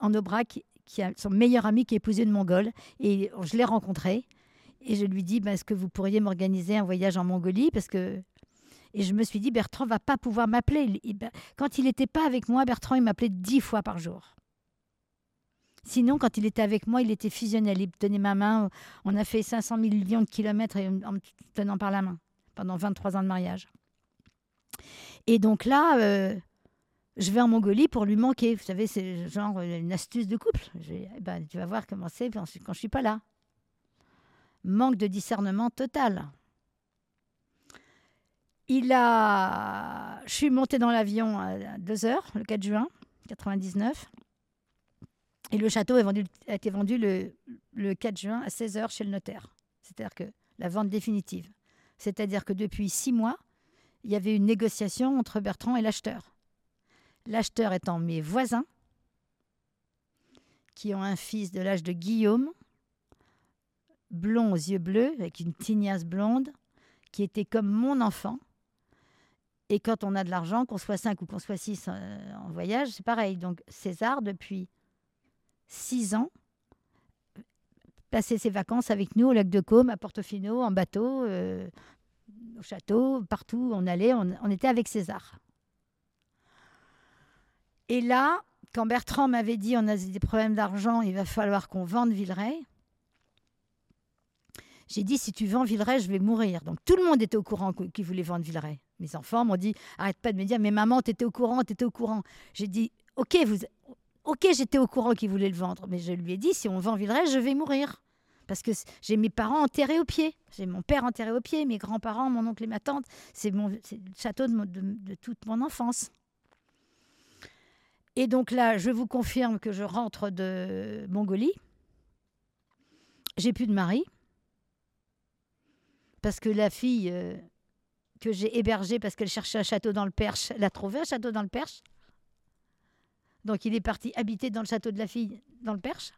S2: en Aubrac qui, a son meilleur ami qui est épousé une Mongole. Et je l'ai rencontré. Et je lui dis, ben, est-ce que vous pourriez m'organiser un voyage en Mongolie? Parce que... Et je me suis dit, Bertrand va pas pouvoir m'appeler. Ben, Quand il n'était pas avec moi, Bertrand, il m'appelait dix fois par jour. Sinon, quand il était avec moi, il était fusionnel. Il tenait ma main. On a fait 500 millions de kilomètres en me tenant par la main pendant 23 ans de mariage. Et donc là, euh, je vais en Mongolie pour lui manquer. Vous savez, c'est genre euh, une astuce de couple. Eh ben, tu vas voir comment c'est quand je ne suis pas là. Manque de discernement total. Il a... Je suis montée dans l'avion à 2 heures, le 4 juin 99. Et le château a été vendu le, le 4 juin à 16 heures chez le notaire. C'est-à-dire que la vente définitive. C'est-à-dire que depuis six mois, il y avait une négociation entre Bertrand et l'acheteur. L'acheteur étant mes voisins, qui ont un fils de l'âge de Guillaume, blond aux yeux bleus, avec une tignasse blonde, qui était comme mon enfant. Et quand on a de l'argent, qu'on soit cinq ou qu'on soit six euh, en voyage, c'est pareil. Donc César, depuis six ans, passait ses vacances avec nous au lac de Caume, à Portofino, en bateau, euh, au château, partout on allait, on, était avec César. Et là, quand Bertrand m'avait dit on a des problèmes d'argent, il va falloir qu'on vende Villeray, j'ai dit si tu vends Villeray, je vais mourir. Donc tout le monde était au courant qu- qu'il voulait vendre Villeray. Mes enfants m'ont dit arrête pas de me dire mais maman, t'étais au courant, t'étais au courant. J'ai dit ok, ok, j'étais au courant qu'il voulait le vendre, mais je lui ai dit si on vend Villeray, je vais mourir. Parce que j'ai mes parents enterrés au pied. J'ai mon père enterré au pied, mes grands-parents, mon oncle et ma tante. C'est le château de toute mon enfance. Et donc là, je vous confirme que je rentre de Mongolie. J'ai plus de mari. Parce que la fille euh, que j'ai hébergée parce qu'elle cherchait un château dans le Perche, elle a trouvé un château dans le Perche. Donc il est parti habiter dans le château de la fille dans le Perche.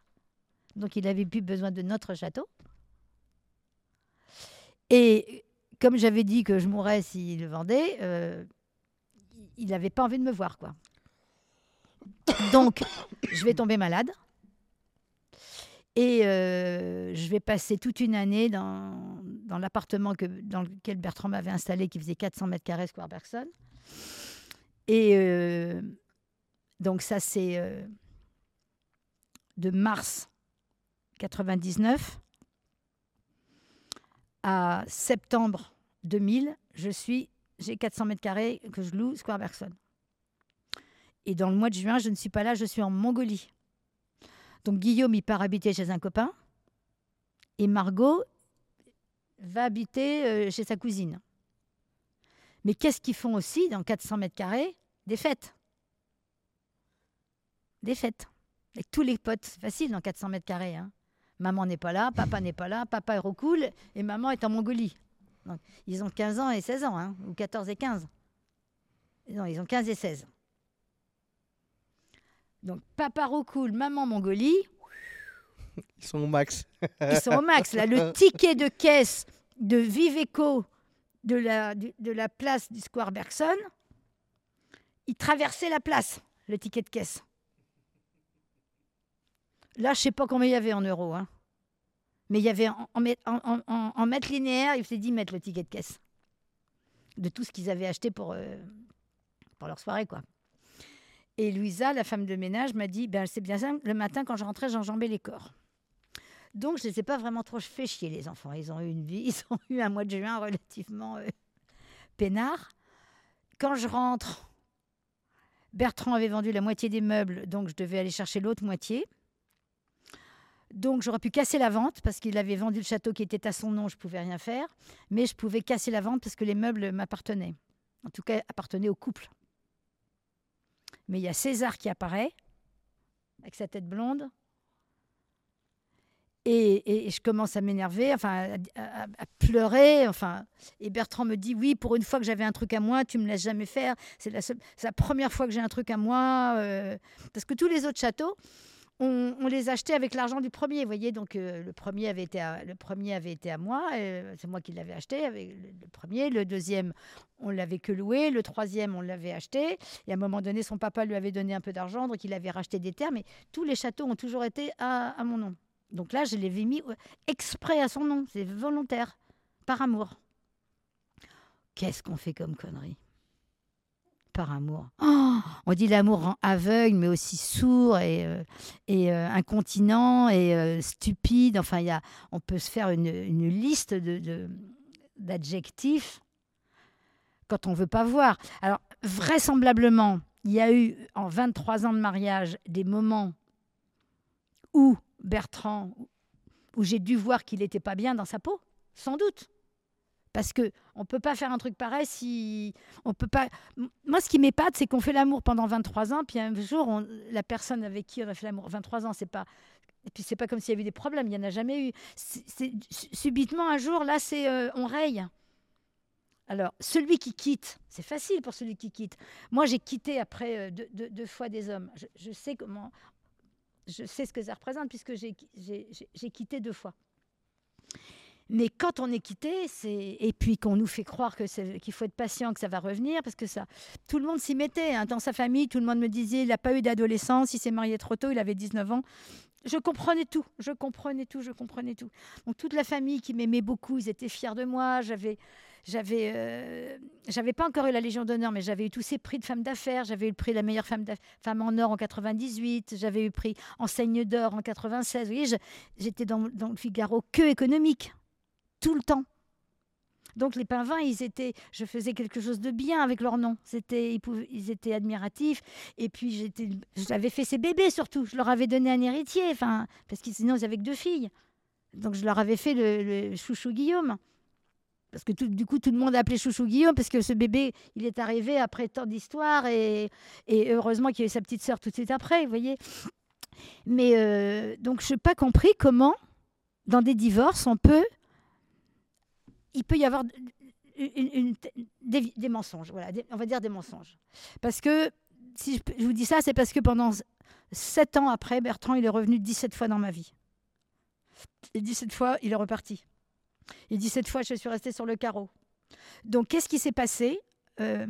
S2: Donc il n'avait plus besoin de notre château. Et comme j'avais dit que je mourrais s'il le vendait, euh, il n'avait pas envie de me voir. quoi. Donc je vais tomber malade. Et euh, je vais passer toute une année dans, l'appartement dans lequel Bertrand m'avait installé, qui faisait 400 mètres carrés Square Bergson. Et euh, donc ça, c'est de mars 99 à septembre 2000, je suis, j'ai 400 mètres carrés que je loue Square Bergson. Et dans le mois de juin, je ne suis pas là, je suis en Mongolie. Donc Guillaume, il part habiter chez un copain. Et Margot va habiter euh, chez sa cousine. Mais qu'est-ce qu'ils font aussi dans 400 mètres carrés? Des fêtes. Des fêtes. Avec tous les potes. C'est facile dans 400 mètres carrés. hein. Maman n'est pas là, papa n'est pas là, papa est cool et maman est en Mongolie. Donc, ils ont 15 ans et 16 ans, hein, ou 14 et 15. Non, ils ont 15 et 16. Donc, papa Roucoule, maman Mongolie,
S1: Ils sont au max.
S2: ils sont au max. Là, le ticket de caisse de Viveco de la, du- de la place du Square Bergson, il traversait la place, le ticket de caisse. Là, je sais pas combien il y avait en euros. hein. Mais il y avait en, en, mètre- en- en- en- en mètres linéaires, il faisait 10 mètres le ticket de caisse. De tout ce qu'ils avaient acheté pour, euh, pour leur soirée. quoi. Et Louisa, la femme de ménage, m'a dit ben, c'est bien simple, le matin, quand je rentrais, j'enjambais les corps. Donc, je ne les ai pas vraiment trop fait chier, les enfants. Ils ont eu une vie, ils ont eu un mois de juin relativement euh, peinard. Quand je rentre, Bertrand avait vendu la moitié des meubles, donc je devais aller chercher l'autre moitié. Donc, j'aurais pu casser la vente parce qu'il avait vendu le château qui était à son nom, je pouvais rien faire. Mais je pouvais casser la vente parce que les meubles m'appartenaient. En tout cas, appartenaient au couple. Mais il y a César qui apparaît, avec sa tête blonde. Et, je commence à m'énerver, enfin à, pleurer. Enfin, et Bertrand me dit oui, pour une fois que j'avais un truc à moi, tu me laisses jamais faire. C'est la, seule- c'est la première fois que j'ai un truc à moi. euh, parce que tous les autres châteaux, on, les achetait avec l'argent du premier, voyez. Donc euh, le premier avait été à, le premier avait été à moi, euh, c'est moi qui l'avais acheté avec le, le premier. Le deuxième, on l'avait que loué. Le troisième, on l'avait acheté. Et à un moment donné, son papa lui avait donné un peu d'argent, donc il avait racheté des terres. Mais tous les châteaux ont toujours été à, à mon nom. Donc là, je l'avais mis euh, exprès à son nom. C'est volontaire, par amour. Qu'est-ce qu'on fait comme connerie Par amour. Oh, on dit l'amour rend aveugle, mais aussi sourd et, euh, et euh, incontinent et euh, stupide. Enfin, y a, on peut se faire une, une liste de- de- d'adjectifs quand on veut pas voir. Alors, vraisemblablement, il y a eu en 23 ans de mariage des moments où Bertrand, où j'ai dû voir qu'il n'était pas bien dans sa peau, sans doute. Parce que on peut pas faire un truc pareil si on peut pas. Moi, ce qui m'épate, c'est qu'on fait l'amour pendant 23 ans, puis un jour, la personne avec qui on a fait l'amour 23 ans, c'est pas. Et puis c'est pas comme s'il y avait des problèmes, il y en a jamais eu. Subitement un jour, là, c'est euh, on raye. Alors, celui qui quitte, c'est facile pour celui qui quitte. Moi, j'ai quitté après euh, deux, fois des hommes. Je, je sais comment, je sais ce que ça représente puisque j'ai quitté deux fois. Mais quand on est quitté, et puis qu'on nous fait croire que qu'il faut être patient, que ça va revenir, parce que ça, tout le monde s'y mettait. hein. Dans sa famille, tout le monde me disait, il n'a pas eu d'adolescence, il s'est marié trop tôt, il avait 19 ans. Je comprenais tout, je comprenais tout, je comprenais tout. Donc toute la famille qui m'aimait beaucoup, ils étaient fiers de moi. J'avais, j'avais, euh, j'avais pas encore eu la Légion d'honneur, mais j'avais eu tous ces prix de femme d'affaires. J'avais eu le prix de la meilleure femme, femme en or en 98. J'avais eu le prix enseigne d'or en 96. Vous voyez, j'étais dans, dans le Figaro que économique, tout le temps. Donc les Pinvins, ils étaient, je faisais quelque chose de bien avec leur nom. C'était, ils, étaient admiratifs. Et puis j'étais, j'avais fait ces bébés surtout. Je leur avais donné un héritier, enfin, parce que sinon ils avaient que deux filles. Donc je leur avais fait le, chouchou Guillaume. Parce que tout- du coup, tout le monde appelait chouchou Guillaume parce que ce bébé, il est arrivé après tant d'histoires et, et heureusement qu'il y a eu sa petite sœur tout de suite après, vous voyez. Mais euh, donc je n'ai pas compris comment, dans des divorces, on peut, il peut y avoir des, mensonges, voilà, on va dire des mensonges. Parce que, si je vous dis ça, c'est parce que pendant sept ans après, Bertrand, il est revenu 17 fois dans ma vie. Et 17 fois, il est reparti. Et 17 fois, je suis restée sur le carreau. Donc, qu'est-ce qui s'est passé Euh,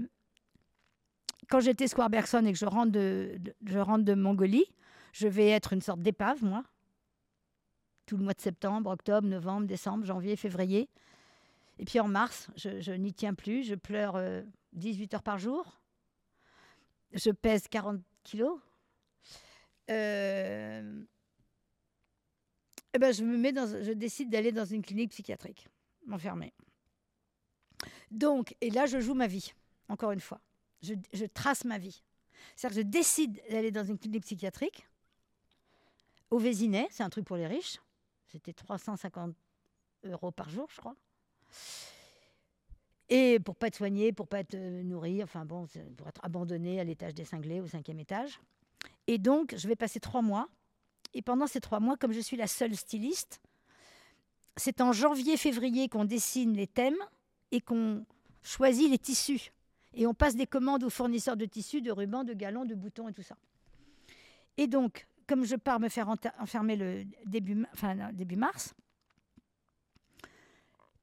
S2: Quand j'étais Square Bergson et que je rentre de, de- je rentre de Mongolie, je vais être une sorte d'épave, moi. Tout le mois de septembre, octobre, novembre, décembre, janvier, février. Et puis en mars, je, n'y tiens plus. Je pleure euh, 18 heures par jour. Je pèse 40 kilos. Euh, eh ben, je me mets dans, je décide d'aller dans une clinique psychiatrique, m'enfermer. Donc, et là, je joue ma vie, encore une fois. Je, je trace ma vie. C'est-à-dire que je décide d'aller dans une clinique psychiatrique au Vésinet, c'est un truc pour les riches. C'était 350 euros par jour, je crois. Et pour pas être soigné, pour pas être nourri, enfin bon, pour être abandonné à l'étage des cinglés, au cinquième étage. Et donc, je vais passer trois mois. Et pendant ces trois mois, comme je suis la seule styliste, c'est en janvier-février qu'on dessine les thèmes et qu'on choisit les tissus. Et on passe des commandes aux fournisseurs de tissus, de rubans, de galons, de boutons et tout ça. Et donc, comme je pars me faire enfermer le début, enfin, début mars,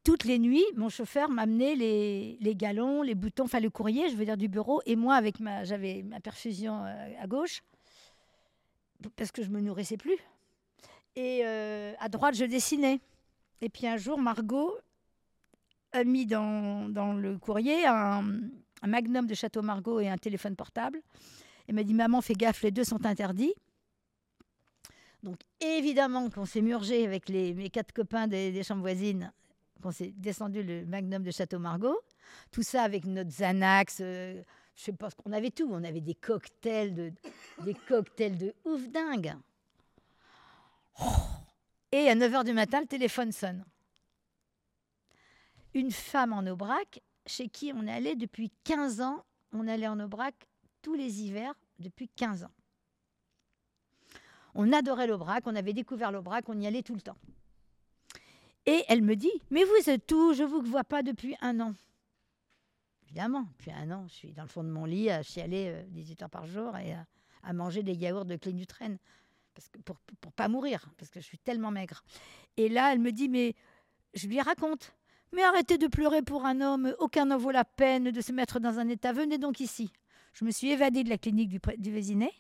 S2: toutes les nuits, mon chauffeur m'amenait les, galons, les boutons, enfin le courrier, je veux dire du bureau, et moi avec ma, j'avais ma perfusion euh, à gauche parce que je me nourrissais plus. Et euh, à droite, je dessinais. Et puis un jour, Margot a mis dans, dans le courrier un, magnum de Château Margaux et un téléphone portable. Elle m'a dit Maman, fais gaffe, les deux sont interdits. Donc évidemment qu'on s'est murgé avec les, mes quatre copains des chambres voisines, qu'on s'est descendu le magnum de Château Margaux. Tout ça avec notre Xanax, euh, je sais pas qu'on avait tout. On avait des cocktails de, des cocktails de ouf dingue. Oh. Et à 9h du matin, le téléphone sonne. Une femme en Aubrac, chez qui on allait depuis 15 ans. On allait en Aubrac tous les hivers depuis 15 ans. On adorait l'Aubrac, on avait découvert l'Aubrac, on y allait tout le temps. Et elle me dit Mais vous êtes où? Je ne vous vois pas depuis un an. Évidemment, depuis un an, je suis dans le fond de mon lit à chialer euh, 18 heures par jour et à, manger des yaourts de Clénutrène parce que pour ne pas mourir, parce que je suis tellement maigre. Et là, elle me dit Mais je lui raconte Mais arrêtez de pleurer pour un homme, aucun n'en vaut la peine de se mettre dans un état. Venez donc ici. Je me suis évadée de la clinique du, du Vésinet.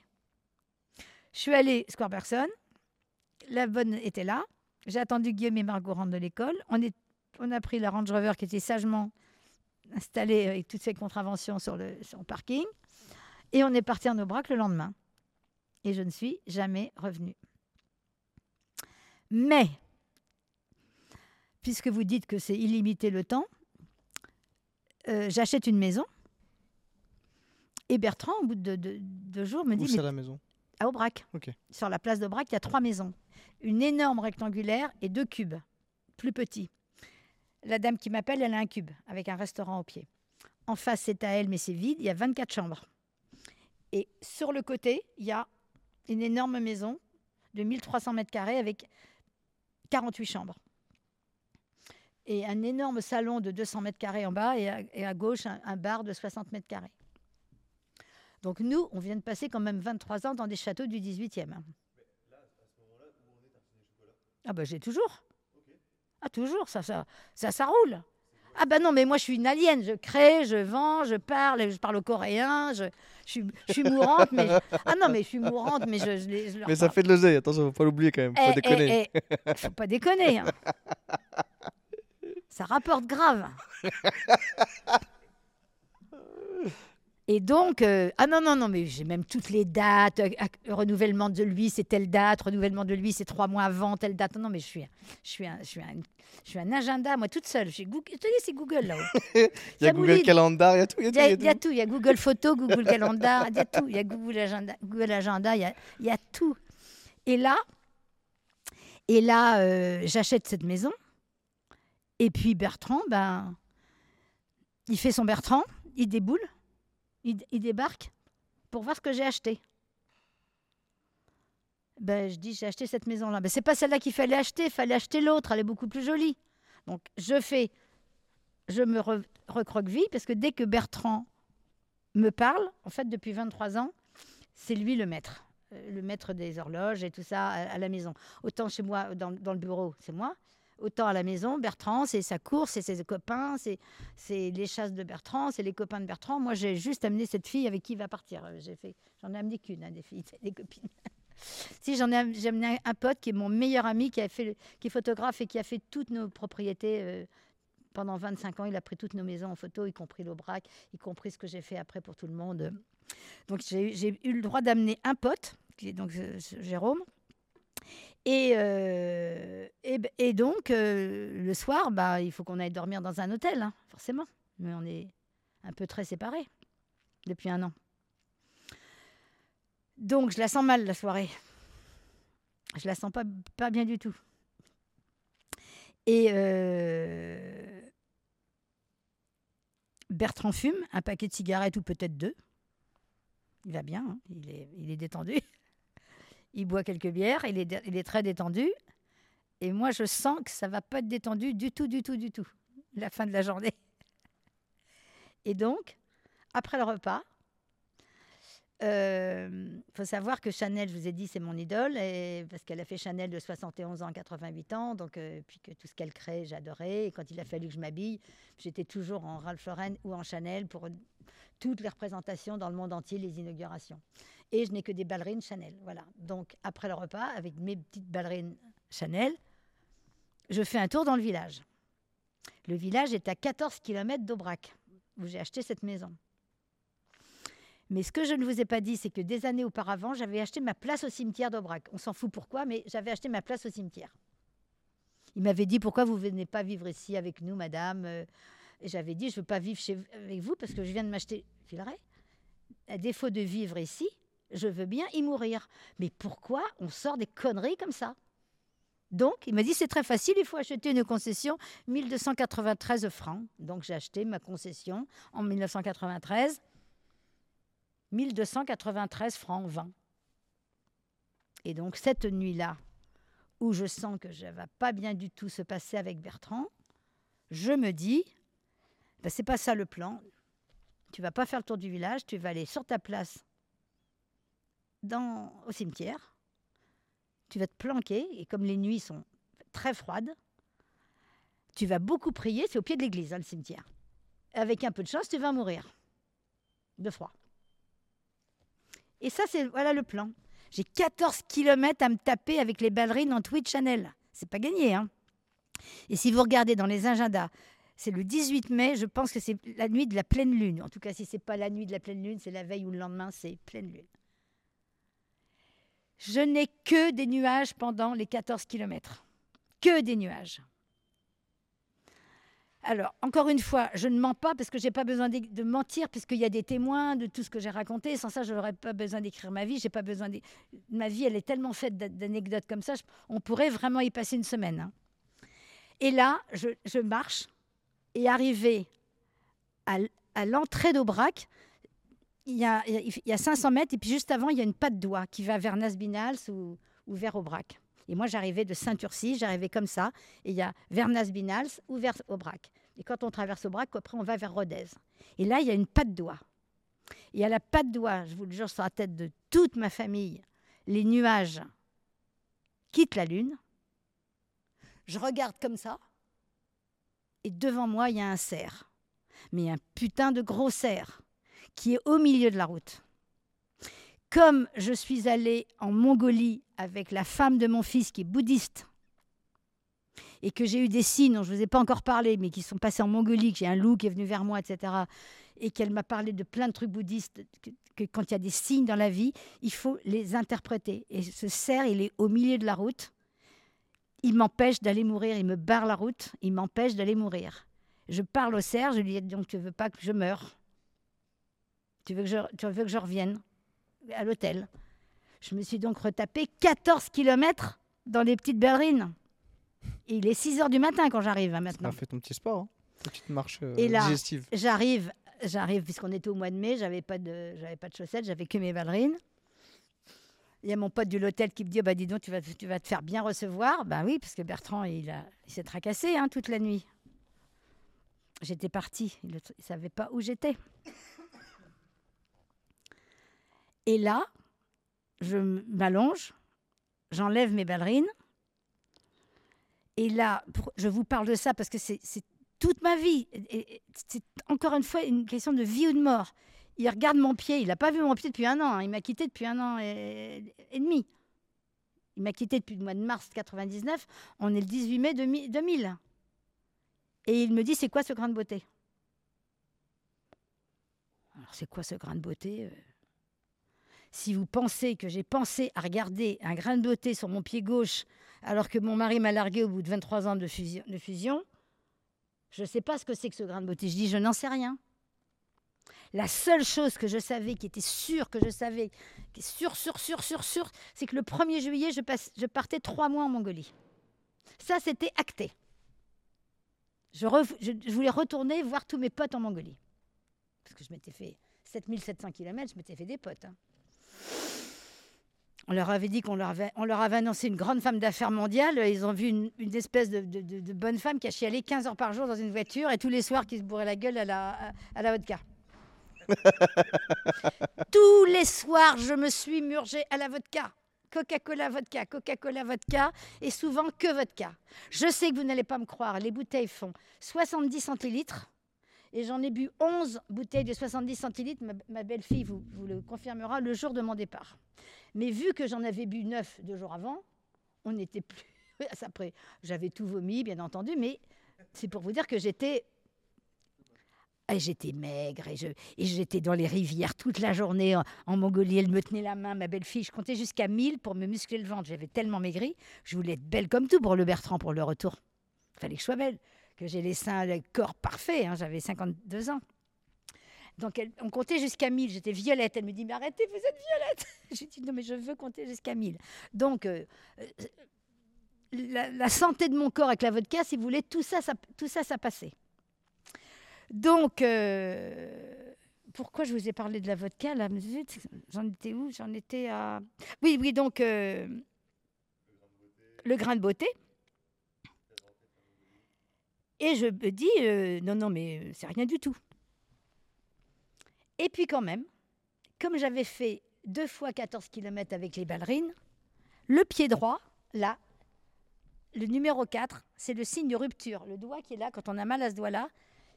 S2: Je suis allée Square Person. La bonne était là. J'ai attendu Guillaume et Margot rentrent de l'école. On, est, on a pris la Range Rover qui était sagement installée avec toutes ses contraventions sur le, sur le parking. Et on est parti en Aubrac le lendemain. Et je ne suis jamais revenue. Mais, puisque vous dites que c'est illimité le temps, euh, j'achète une maison. Et Bertrand, au bout de deux de jours, me
S1: Où
S2: dit
S1: c'est la maison?
S2: à Aubrac. Sur la place d'Aubrac, il y a trois maisons. Une énorme rectangulaire et deux cubes, plus petits. La dame qui m'appelle, elle a un cube avec un restaurant au pied. En face, c'est à elle, mais c'est vide. Il y a 24 chambres. Et sur le côté, il y a une énorme maison de 1300 mètres carrés avec 48 chambres. Et un énorme salon de 200 mètres carrés en bas et à, gauche, un, un bar de 60 mètres carrés. Donc nous, on vient de passer quand même 23 ans dans des châteaux du 18e. Ah bah j'ai toujours. Ah toujours, ça, ça, ça, ça roule. Ah bah non, mais moi je suis une alien, je crée, je vends, je parle, je parle coréen, je, je, suis, je suis mourante, mais je- ah non mais je suis mourante, mais je, je, leur
S1: Mais ça
S2: parle.
S1: fait de l'oseille, attention, faut pas l'oublier quand même, faut
S2: Eh,
S1: déconner.
S2: eh, eh, faut pas déconner. hein. Ça rapporte grave. Et donc, euh, ah non, non, non, mais j'ai même toutes les dates. euh, renouvellement de lui, c'est telle date. Renouvellement de lui, c'est trois mois avant telle date. Non, mais je suis, un- je suis, un, je suis, un, je suis un agenda, moi, toute seule. J'ai Google, je te dis, c'est Google là-haut.
S1: Il y a Google. Calendar, il y a tout. Il y a tout,
S2: y,
S1: il y a
S2: il y a
S1: tout.
S2: tout. Il y a Google Photo, Google Calendar, il y a tout. Il y a Google Agenda, Google Agenda, il y a, y a tout. Et là, et là euh, j'achète cette maison. Et puis Bertrand, ben, il fait son Bertrand, il déboule, il, débarque pour voir ce que j'ai acheté. Ben, je dis, j'ai acheté cette maison-là. Ben, c'est pas celle-là qu'il fallait acheter, il fallait acheter l'autre, elle est beaucoup plus jolie. Donc, je fais, je me re- recroqueville parce que dès que Bertrand me parle, en fait, depuis 23 ans, c'est lui le maître, euh, le maître des horloges et tout ça à, la maison. Autant chez moi, dans le bureau, c'est moi. Autant à la maison, Bertrand, c'est sa course, c'est ses copains, c'est les chasses de Bertrand, c'est les copains de Bertrand. Moi, j'ai juste amené cette fille avec qui il va partir. Euh, j'en ai amené qu'une, hein, des filles, des copines. si j'en ai, j'ai amené un, pote qui est mon meilleur ami, qui a fait, qui est photographe et qui a fait toutes nos propriétés euh, pendant 25 ans. Il a pris toutes nos maisons en photo, y compris l'Aubrac, y compris ce que j'ai fait après pour tout le monde. Donc j'ai eu- le droit d'amener un pote, qui est donc euh, Jérôme. Et, euh, et, donc, euh, le soir, bah, il faut qu'on aille dormir dans un hôtel, hein, forcément. Mais on est un peu très séparés depuis un an. Donc, je la sens mal, la soirée. Je la sens pas, pas bien du tout. Et euh, Bertrand fume un paquet de cigarettes ou peut-être deux. Il va bien, hein, il, est, il est détendu. Il boit quelques bières, il est, il est très détendu. Et moi, je sens que ça va pas être détendu du tout, du tout, du tout, la fin de la journée. Et donc, après le repas, il faut savoir que Chanel, je vous ai dit, c'est mon idole, et, parce qu'elle a fait Chanel de 71 ans à 88 ans, donc euh, puis que tout ce qu'elle crée, j'adorais. Et quand il a fallu que je m'habille, j'étais toujours en Ralph Lauren ou en Chanel pour toutes les représentations dans le monde entier, les inaugurations. Et je n'ai que des ballerines Chanel, voilà. Donc après le repas, avec mes petites ballerines Chanel, je fais un tour dans le village. Le village est à 14 km d'Aubrac, où j'ai acheté cette maison. Mais ce que je ne vous ai pas dit, c'est que des années auparavant, j'avais acheté ma place au cimetière d'Aubrac. On s'en fout pourquoi, mais j'avais acheté ma place au cimetière. Il m'avait dit pourquoi vous venez pas vivre ici avec nous, madame? Et j'avais dit je veux pas vivre chez, avec vous parce que je viens de m'acheter. Filerait. À défaut de vivre ici, je veux bien y mourir. Mais pourquoi on sort des conneries comme ça? Donc, il m'a dit c'est très facile, il faut acheter une concession 1293 francs. Donc, j'ai acheté ma concession en 1993. 1293 francs 20. Et donc cette nuit-là, où je sens que ça ne va pas bien du tout se passer avec Bertrand, je me dis, ben, c'est pas ça le plan. Tu vas pas faire le tour du village, tu vas aller sur ta place dans, au cimetière. Tu vas te planquer, et comme les nuits sont très froides, tu vas beaucoup prier, c'est au pied de l'église, hein, le cimetière. Avec un peu de chance, tu vas mourir de froid. Et ça, c'est voilà le plan. J'ai 14 km à me taper avec les ballerines en Twitch Channel. C'est pas gagné, hein. Et si vous regardez dans les agendas, c'est le 18 mai, je pense que c'est la nuit de la pleine lune. En tout cas, si c'est pas la nuit de la pleine lune, c'est la veille ou le lendemain, c'est pleine lune. Je n'ai que des nuages pendant les 14 km. Que des nuages. Alors, encore une fois, je ne mens pas parce que je n'ai pas besoin de, mentir, puisqu'il y a des témoins de tout ce que j'ai raconté. Sans ça, je n'aurais pas besoin d'écrire ma vie. J'ai pas besoin de... Ma vie, elle est tellement faite d'anecdotes comme ça, on pourrait vraiment y passer une semaine. Hein. Et là, je, marche et arrivé à, l'entrée d'Aubrac, il y, a, il y, a, 500 mètres, et puis juste avant, il y a une patte d'oie qui va vers Nasbinals ou, ou vers Aubrac. Et moi, j'arrivais de Saint-Urcy, j'arrivais comme ça. Et il y a vers Nasbinals ou vers Aubrac. Et quand on traverse Aubrac, après, on va vers Rodez. Et là, il y a une patte d'oie. Et à la patte d'oie, je vous le jure sur la tête de toute ma famille, les nuages quittent la lune. Je regarde comme ça. Et devant moi, il y a un cerf. Mais un putain de gros cerf qui est au milieu de la route. Comme je suis allée en Mongolie avec la femme de mon fils qui est bouddhiste, et que j'ai eu des signes dont je ne vous ai pas encore parlé, mais qui sont passés en Mongolie, que j'ai un loup qui est venu vers moi, etc., et qu'elle m'a parlé de plein de trucs bouddhistes, que, quand il y a des signes dans la vie, il faut les interpréter. Et ce cerf, il est au milieu de la route, il m'empêche d'aller mourir, il me barre la route, il m'empêche d'aller mourir. Je parle au cerf, je lui dis donc tu veux pas que je meure? Tu veux que je, tu veux que je revienne à l'hôtel? Je me suis donc retapé 14 km dans les petites berlines. Et il est 6 heures du matin quand j'arrive hein, maintenant.
S1: Tu as fait ton petit sport, hein petite marche euh,
S2: Et là,
S1: digestive.
S2: J'arrive, j'arrive puisqu'on était au mois de mai, j'avais pas de, j'avais pas de chaussettes, j'avais que mes ballerines. Il y a mon pote de l'hôtel qui me dit oh, bah dis donc tu vas, tu vas te faire bien recevoir. Bah oui parce que Bertrand il a, il s'est tracassé hein, toute la nuit. J'étais partie, il ne savait pas où j'étais. Et là, je m'allonge, j'enlève mes ballerines. Et là, je vous parle de ça parce que c'est toute ma vie. C'est encore une fois une question de vie ou de mort. Il regarde mon pied. Il n'a pas vu mon pied depuis un an. Hein. Il m'a quitté depuis un an et, demi. Il m'a quitté depuis le mois de mars 99. On est le 18 mai 2000. Et il me dit, c'est quoi ce grain de beauté? Alors, c'est quoi ce grain de beauté euh? Si vous pensez que j'ai pensé à regarder un grain de beauté sur mon pied gauche alors que mon mari m'a largué au bout de 23 ans de fusion, je ne sais pas ce que c'est que ce grain de beauté. Je dis, je n'en sais rien. La seule chose que je savais, qui était sûre que je savais, qui est sûre, sûre, sûre, sûre, sûre, c'est que le 1er juillet, je, partais trois mois en Mongolie. Ça, c'était acté. Je, je, voulais retourner voir tous mes potes en Mongolie. Parce que je m'étais fait 7700 km, je m'étais fait des potes. Hein. On leur avait dit qu'on leur avait, on leur avait annoncé une grande femme d'affaires mondiale. Ils ont vu une, une espèce de, de- bonne femme qui a chialé 15 heures par jour dans une voiture et tous les soirs qui se bourrait la gueule à la, à, à la vodka. tous les soirs, je me suis murgée à la vodka. Coca-Cola, vodka, Coca-Cola, vodka, et souvent que vodka. Je sais que vous n'allez pas me croire, les bouteilles font 70 centilitres, et j'en ai bu 11 bouteilles de 70 centilitres, ma, ma belle-fille vous, vous le confirmera, le jour de mon départ. Mais vu que j'en avais bu 9 deux jours avant, on n'était plus... Après, j'avais tout vomi, bien entendu, mais c'est pour vous dire que j'étais... J'étais maigre et je- et j'étais dans les rivières toute la journée en, en Mongolie. Elle me tenait la main, ma belle-fille. Je comptais jusqu'à 1000 pour me muscler le ventre. J'avais tellement maigri. Je voulais être belle comme tout pour le Bertrand, pour le retour. Il fallait que je sois belle, que j'ai les seins, le corps parfait. hein. J'avais 52 ans. Donc elle- on comptait jusqu'à 1000. J'étais violette. Elle me dit, mais arrêtez, vous êtes violette. J'ai dit, non, mais je veux compter jusqu'à 1000. Donc, euh, euh, la, santé de mon corps avec la vodka, si vous voulez, tout ça, ça, tout ça, ça passait. Donc, euh, pourquoi je vous ai parlé de la vodka là J'en étais où? J'en étais à. Oui, oui, donc le grain de beauté. Et je me dis, non, non, mais c'est rien du tout. Et puis quand même, comme j'avais fait deux fois 14 km avec les ballerines, le pied droit, là, le numéro 4, c'est le signe de rupture. Le doigt qui est là, quand on a mal à ce doigt-là,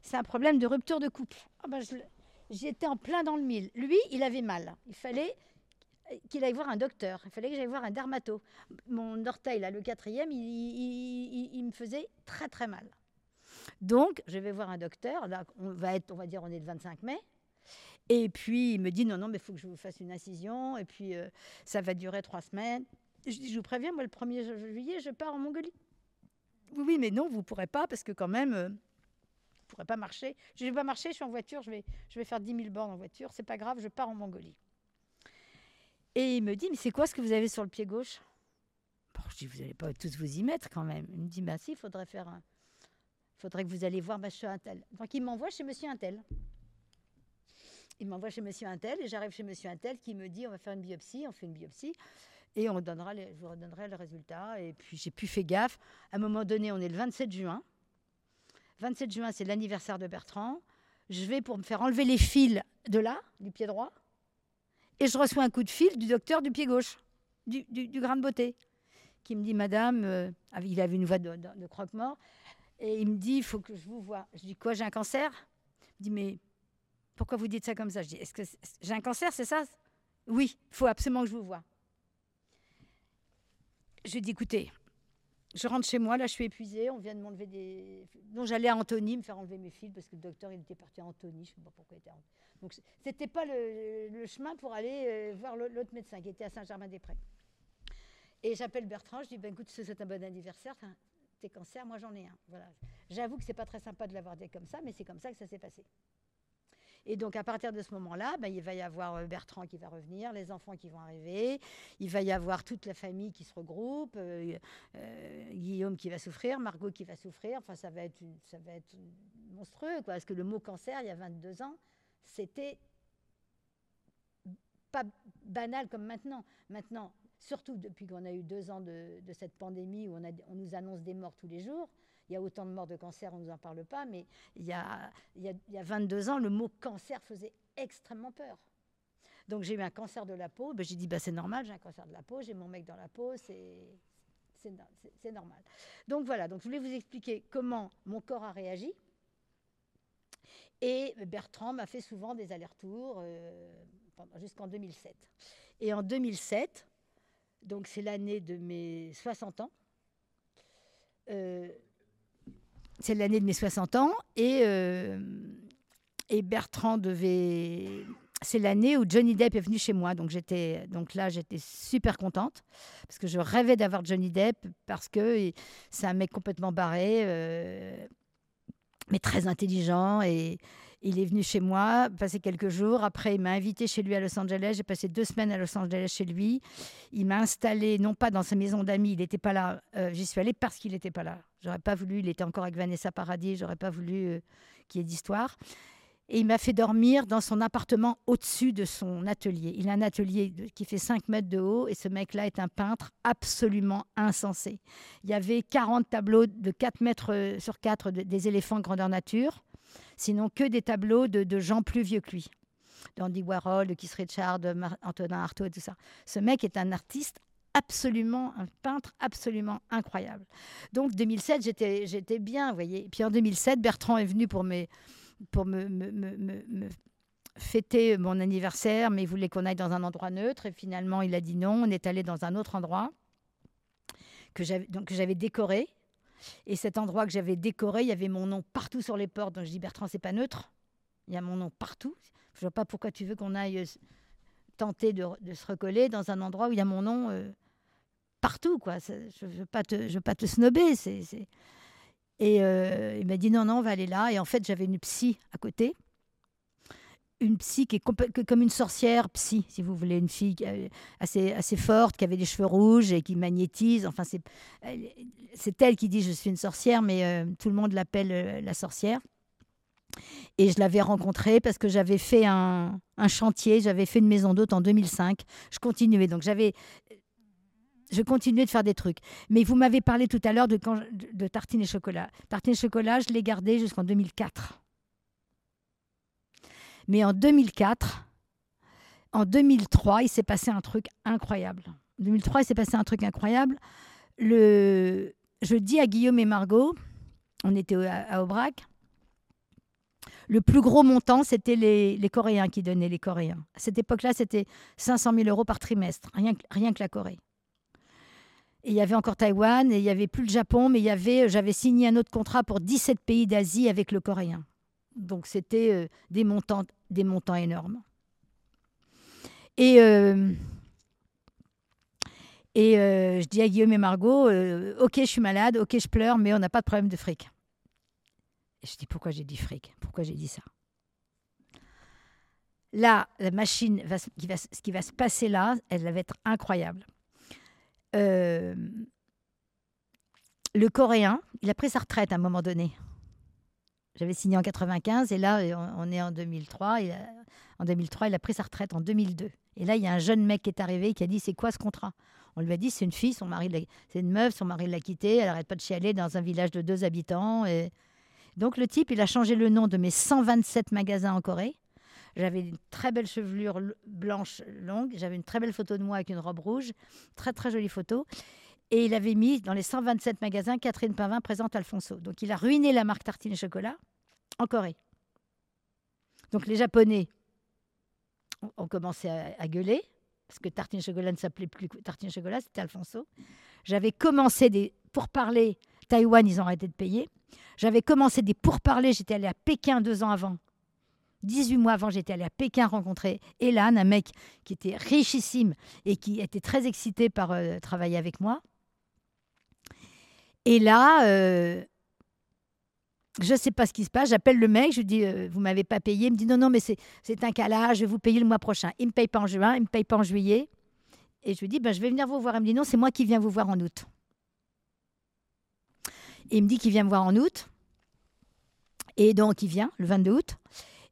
S2: c'est un problème de rupture de couple. Ah ben, J'étais en plein dans le mille. Lui, il avait mal. Il fallait qu'il aille voir un docteur. Il fallait que j'aille voir un dermato. Mon orteil, là, le quatrième, il, me faisait très très mal. Donc, je vais voir un docteur. Là, on va on va dire, on est le 25 mai. Et puis, il me dit, non, non, mais il faut que je vous fasse une incision. Et puis, euh, ça va durer trois semaines. Je dis, je vous préviens, moi, le 1er ju- juillet, je pars en Mongolie. Oui, oui, mais non, vous ne pourrez pas, parce que quand même, euh, vous ne pourrez pas marcher. Je ne vais pas marcher, je suis en voiture, je vais, je vais faire 10 000 bornes en voiture. C'est pas grave, je pars en Mongolie. Et il me dit, mais c'est quoi ce que vous avez sur le pied gauche? Bon, Je dis, vous n'allez pas tous vous y mettre quand même. Il me dit, bah si, il faudrait faire un... faudrait que vous allez voir monsieur Intel. Donc il m'envoie chez monsieur Intel. Il m'envoie chez monsieur Intel et j'arrive chez monsieur Intel qui me dit, on va faire une biopsie, on fait une biopsie. Et on je vous redonnerai le résultat. Et puis j'ai plus fait gaffe. À un moment donné, on est le 27 juin. 27 juin, c'est l'anniversaire de Bertrand. Je vais pour me faire enlever les fils de là, du pied droit. Et je reçois un coup de fil du docteur du pied gauche, du, du, du grain de beauté, qui me dit Madame, euh, ah, il avait une voix de, de- de croque-mort, et il me dit Il faut que je vous voie. Je dis Quoi, j'ai un cancer? Il me dit Mais pourquoi vous dites ça comme ça? Est-ce que c'est- j'ai un cancer, c'est ça? Oui, il faut absolument que je vous voie. Je dis Écoutez, je rentre chez moi, là je suis épuisée, on vient de m'enlever des... Donc j'allais à Antony me faire enlever mes fils parce que le docteur il était parti à Antony, je ne sais pas pourquoi il était à. Donc c'était pas le, chemin pour aller euh, voir l'au- l'autre médecin qui était à Saint-Germain-des-Prés. Et j'appelle Bertrand, je dis ben écoute, souhaite un bon anniversaire, tes cancers, moi j'en ai un. Voilà. J'avoue que c'est pas très sympa de l'avoir dit comme ça, mais c'est comme ça que ça s'est passé. Et donc à partir de ce moment-là, ben, il va y avoir euh, Bertrand qui va revenir, les enfants qui vont arriver, il va y avoir toute la famille qui se regroupe, euh, euh, Guillaume qui va souffrir, Margot qui va souffrir. Enfin, ça va être, ça va être monstrueux, quoi. Parce que le mot cancer, il y a 22 ans, c'était pas banal comme maintenant. Maintenant, surtout depuis qu'on a eu deux ans de, cette pandémie où on nous annonce des morts tous les jours. Il y a autant de morts de cancer, on ne nous en parle pas, mais il y, a, il, y a, il y a 22 ans, le mot cancer faisait extrêmement peur. Donc j'ai eu un cancer de la peau, ben, j'ai dit bah, c'est normal, j'ai un cancer de la peau, j'ai mon mec dans la peau, c'est c'est no- c'est- c'est normal. Donc voilà, donc je voulais vous expliquer comment mon corps a réagi. Et Bertrand m'a fait souvent des allers-retours euh, jusqu'en 2007. Et en 2007, donc c'est l'année de mes 60 ans, euh, c'est l'année de mes 60 ans, et, euh, et Bertrand devait... C'est l'année où Johnny Depp est venu chez moi, donc j'étais donc là j'étais super contente parce que je rêvais d'avoir Johnny Depp parce que c'est un mec complètement barré, euh, mais très intelligent et il est venu chez moi, passer quelques jours. Après, il m'a invité chez lui à Los Angeles. J'ai passé deux semaines à Los Angeles chez lui. Il m'a installé, non pas dans sa maison d'amis, il n'était pas là. Euh, J'y suis allée parce qu'il n'était pas là. J'aurais pas voulu, il était encore avec Vanessa Paradis, j'aurais pas voulu euh, qu'il y ait d'histoire. Et il m'a fait dormir dans son appartement au-dessus de son atelier. Il a un atelier qui fait 5 mètres de haut et ce mec-là est un peintre absolument insensé. Il y avait 40 tableaux de 4 mètres euh, sur 4 de- des éléphants grandeur nature, sinon que des tableaux de, gens plus vieux que lui. D'Andy Warhol, de Keith Richard, de Mar- Antonin Artaud et tout ça. Ce mec est un artiste absolument, un peintre absolument incroyable. Donc 2007, j'étais bien, vous voyez. Puis en 2007, Bertrand est venu pour me, me- fêter mon anniversaire, mais il voulait qu'on aille dans un endroit neutre. Et finalement, il a dit non. On est allé dans un autre endroit que j'avais décoré. Et cet endroit que j'avais décoré, il y avait mon nom partout sur les portes. Donc je dis Bertrand, c'est pas neutre. Il y a mon nom partout. Je vois pas pourquoi tu veux qu'on aille euh, tenter de, se recoller dans un endroit où il y a mon nom euh, partout. Quoi. Je ne veux, pas te- je veux pas te snobber. et euh, il m'a dit non, non, on va aller là. Et en fait, j'avais une psy à côté. Une psy qui est comme une sorcière psy, si vous voulez. Une fille est assez, assez forte, qui avait des cheveux rouges et qui magnétise. Enfin, c'est elle- qui dit je suis une sorcière, mais euh, tout le monde l'appelle euh, la sorcière. Et je l'avais rencontrée parce que j'avais fait un, chantier, j'avais fait une maison d'hôte en 2005. Je continuais, donc j'avais je continuais de faire des trucs. Mais vous m'avez parlé tout à l'heure de, de tartines et chocolat. Tartines et chocolat, je l'ai gardé jusqu'en 2004. Mais en 2004, en 2003, il s'est passé un truc incroyable. En 2003, il s'est passé un truc incroyable. Le... Je dis à Guillaume et Margot, on était à, Aubrac, le plus gros montant, c'était les, Coréens qui donnaient, les Coréens. À cette époque-là, c'était 500 000 euros par trimestre, rien que, la Corée. Et il y avait encore Taïwan, et il y avait plus le Japon, mais j'avais signé un autre contrat pour 17 pays d'Asie avec le Coréen. Donc c'était euh, des, montants, des montants énormes. Et, euh, et euh, je dis à Guillaume et Margot, euh, ok, je suis malade, ok, je pleure, mais on n'a pas de problème de fric. Et je dis, pourquoi j'ai dit fric? Pourquoi j'ai dit ça? Là, la machine, va, ce qui va se passer là, elle va être incroyable. Le Coréen, il a pris sa retraite à un moment donné. J'avais signé en 95 et là, on on est en 2003. Il a- en 2003, il a pris sa retraite en 2002. Et là, il y a un jeune mec qui est arrivé qui a dit C'est quoi ce contrat? On lui a dit C'est une fille, son mari, c'est une meuf, son mari l'a quittée, elle n'arrête pas de chialer dans un village de deux habitants. Et... Donc, le type, il a changé le nom de mes 127 magasins en Corée. J'avais une très belle chevelure blanche longue, j'avais une très belle photo de moi avec une robe rouge, très très jolie photo. Et il avait mis dans les 127 magasins Catherine Pavin présente Alfonso. Donc il a ruiné la marque Tartine et Chocolat en Corée. Donc les Japonais ont, commencé à, à gueuler, parce que Tartine et Chocolat ne s'appelait plus Tartine et Chocolat, c'était Alfonso. J'avais commencé des pourparlers, Taïwan, ils ont arrêté de payer. J'avais commencé des pourparlers, j'étais allée à Pékin deux ans avant. 18 mois avant, j'étais allée à Pékin rencontrer Elan, un mec qui était richissime et qui était très excité par euh, travailler avec moi. Et là, euh, je ne sais pas ce qui se passe. J'appelle le mec, je lui dis euh, Vous m'avez pas payé Il me dit Non, non, mais c'est un calage, je vais vous payer le mois prochain. Il ne me paye pas en juin, il ne me paye pas en juillet. Et je lui dis ben, Je vais venir vous voir. Il me dit Non, c'est moi qui viens vous voir en août. Il me dit qu'il vient me voir en août. Et donc, il vient le 22 août.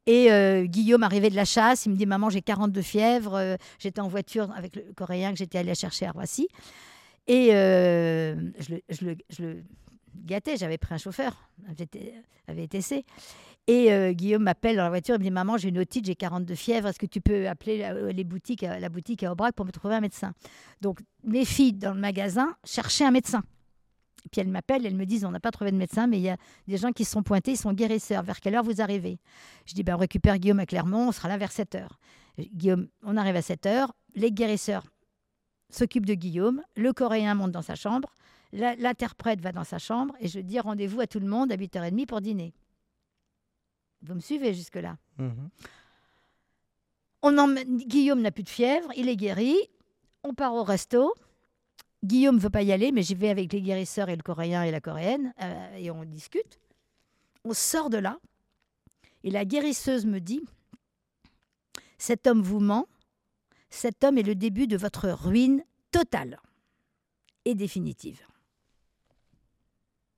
S2: Et euh, Guillaume arrivait de la chasse, il me dit Maman, j'ai 42 fièvres. Euh, j'étais en voiture avec le Coréen que j'étais allée chercher à Roissy. Et euh, je, le, gâtais, j'avais pris un chauffeur, avait TC. Et euh, Guillaume m'appelle dans la voiture, il me dit Maman, j'ai une otite, j'ai 42 fièvres, est-ce que tu peux appeler la, les boutiques, la boutique à Aubrac pour me trouver un médecin? Donc, mes filles dans le magasin cherchaient un médecin. Puis elles m'appellent, elles me disent on n'a pas trouvé de médecin, mais il y a des gens qui se sont pointés, ils sont guérisseurs. Vers quelle heure vous arrivez? Je dis ben, on récupère Guillaume à Clermont, on sera là vers 7 heures. Guillaume, on arrive à 7 heures, les guérisseurs s'occupent de Guillaume, le Coréen monte dans sa chambre, l'interprète va dans sa chambre et je dis rendez-vous à tout le monde à 8h30 pour dîner. Vous me suivez jusque-là?
S1: Mmh
S2: -hmm. on. Guillaume n'a plus de fièvre, il est guéri, on part au resto. Guillaume ne veut pas y aller, mais j'y vais avec les guérisseurs et le Coréen et la Coréenne, euh, et on discute. On sort de là, et la guérisseuse me dit, cet homme vous ment, cet homme est le début de votre ruine totale et définitive.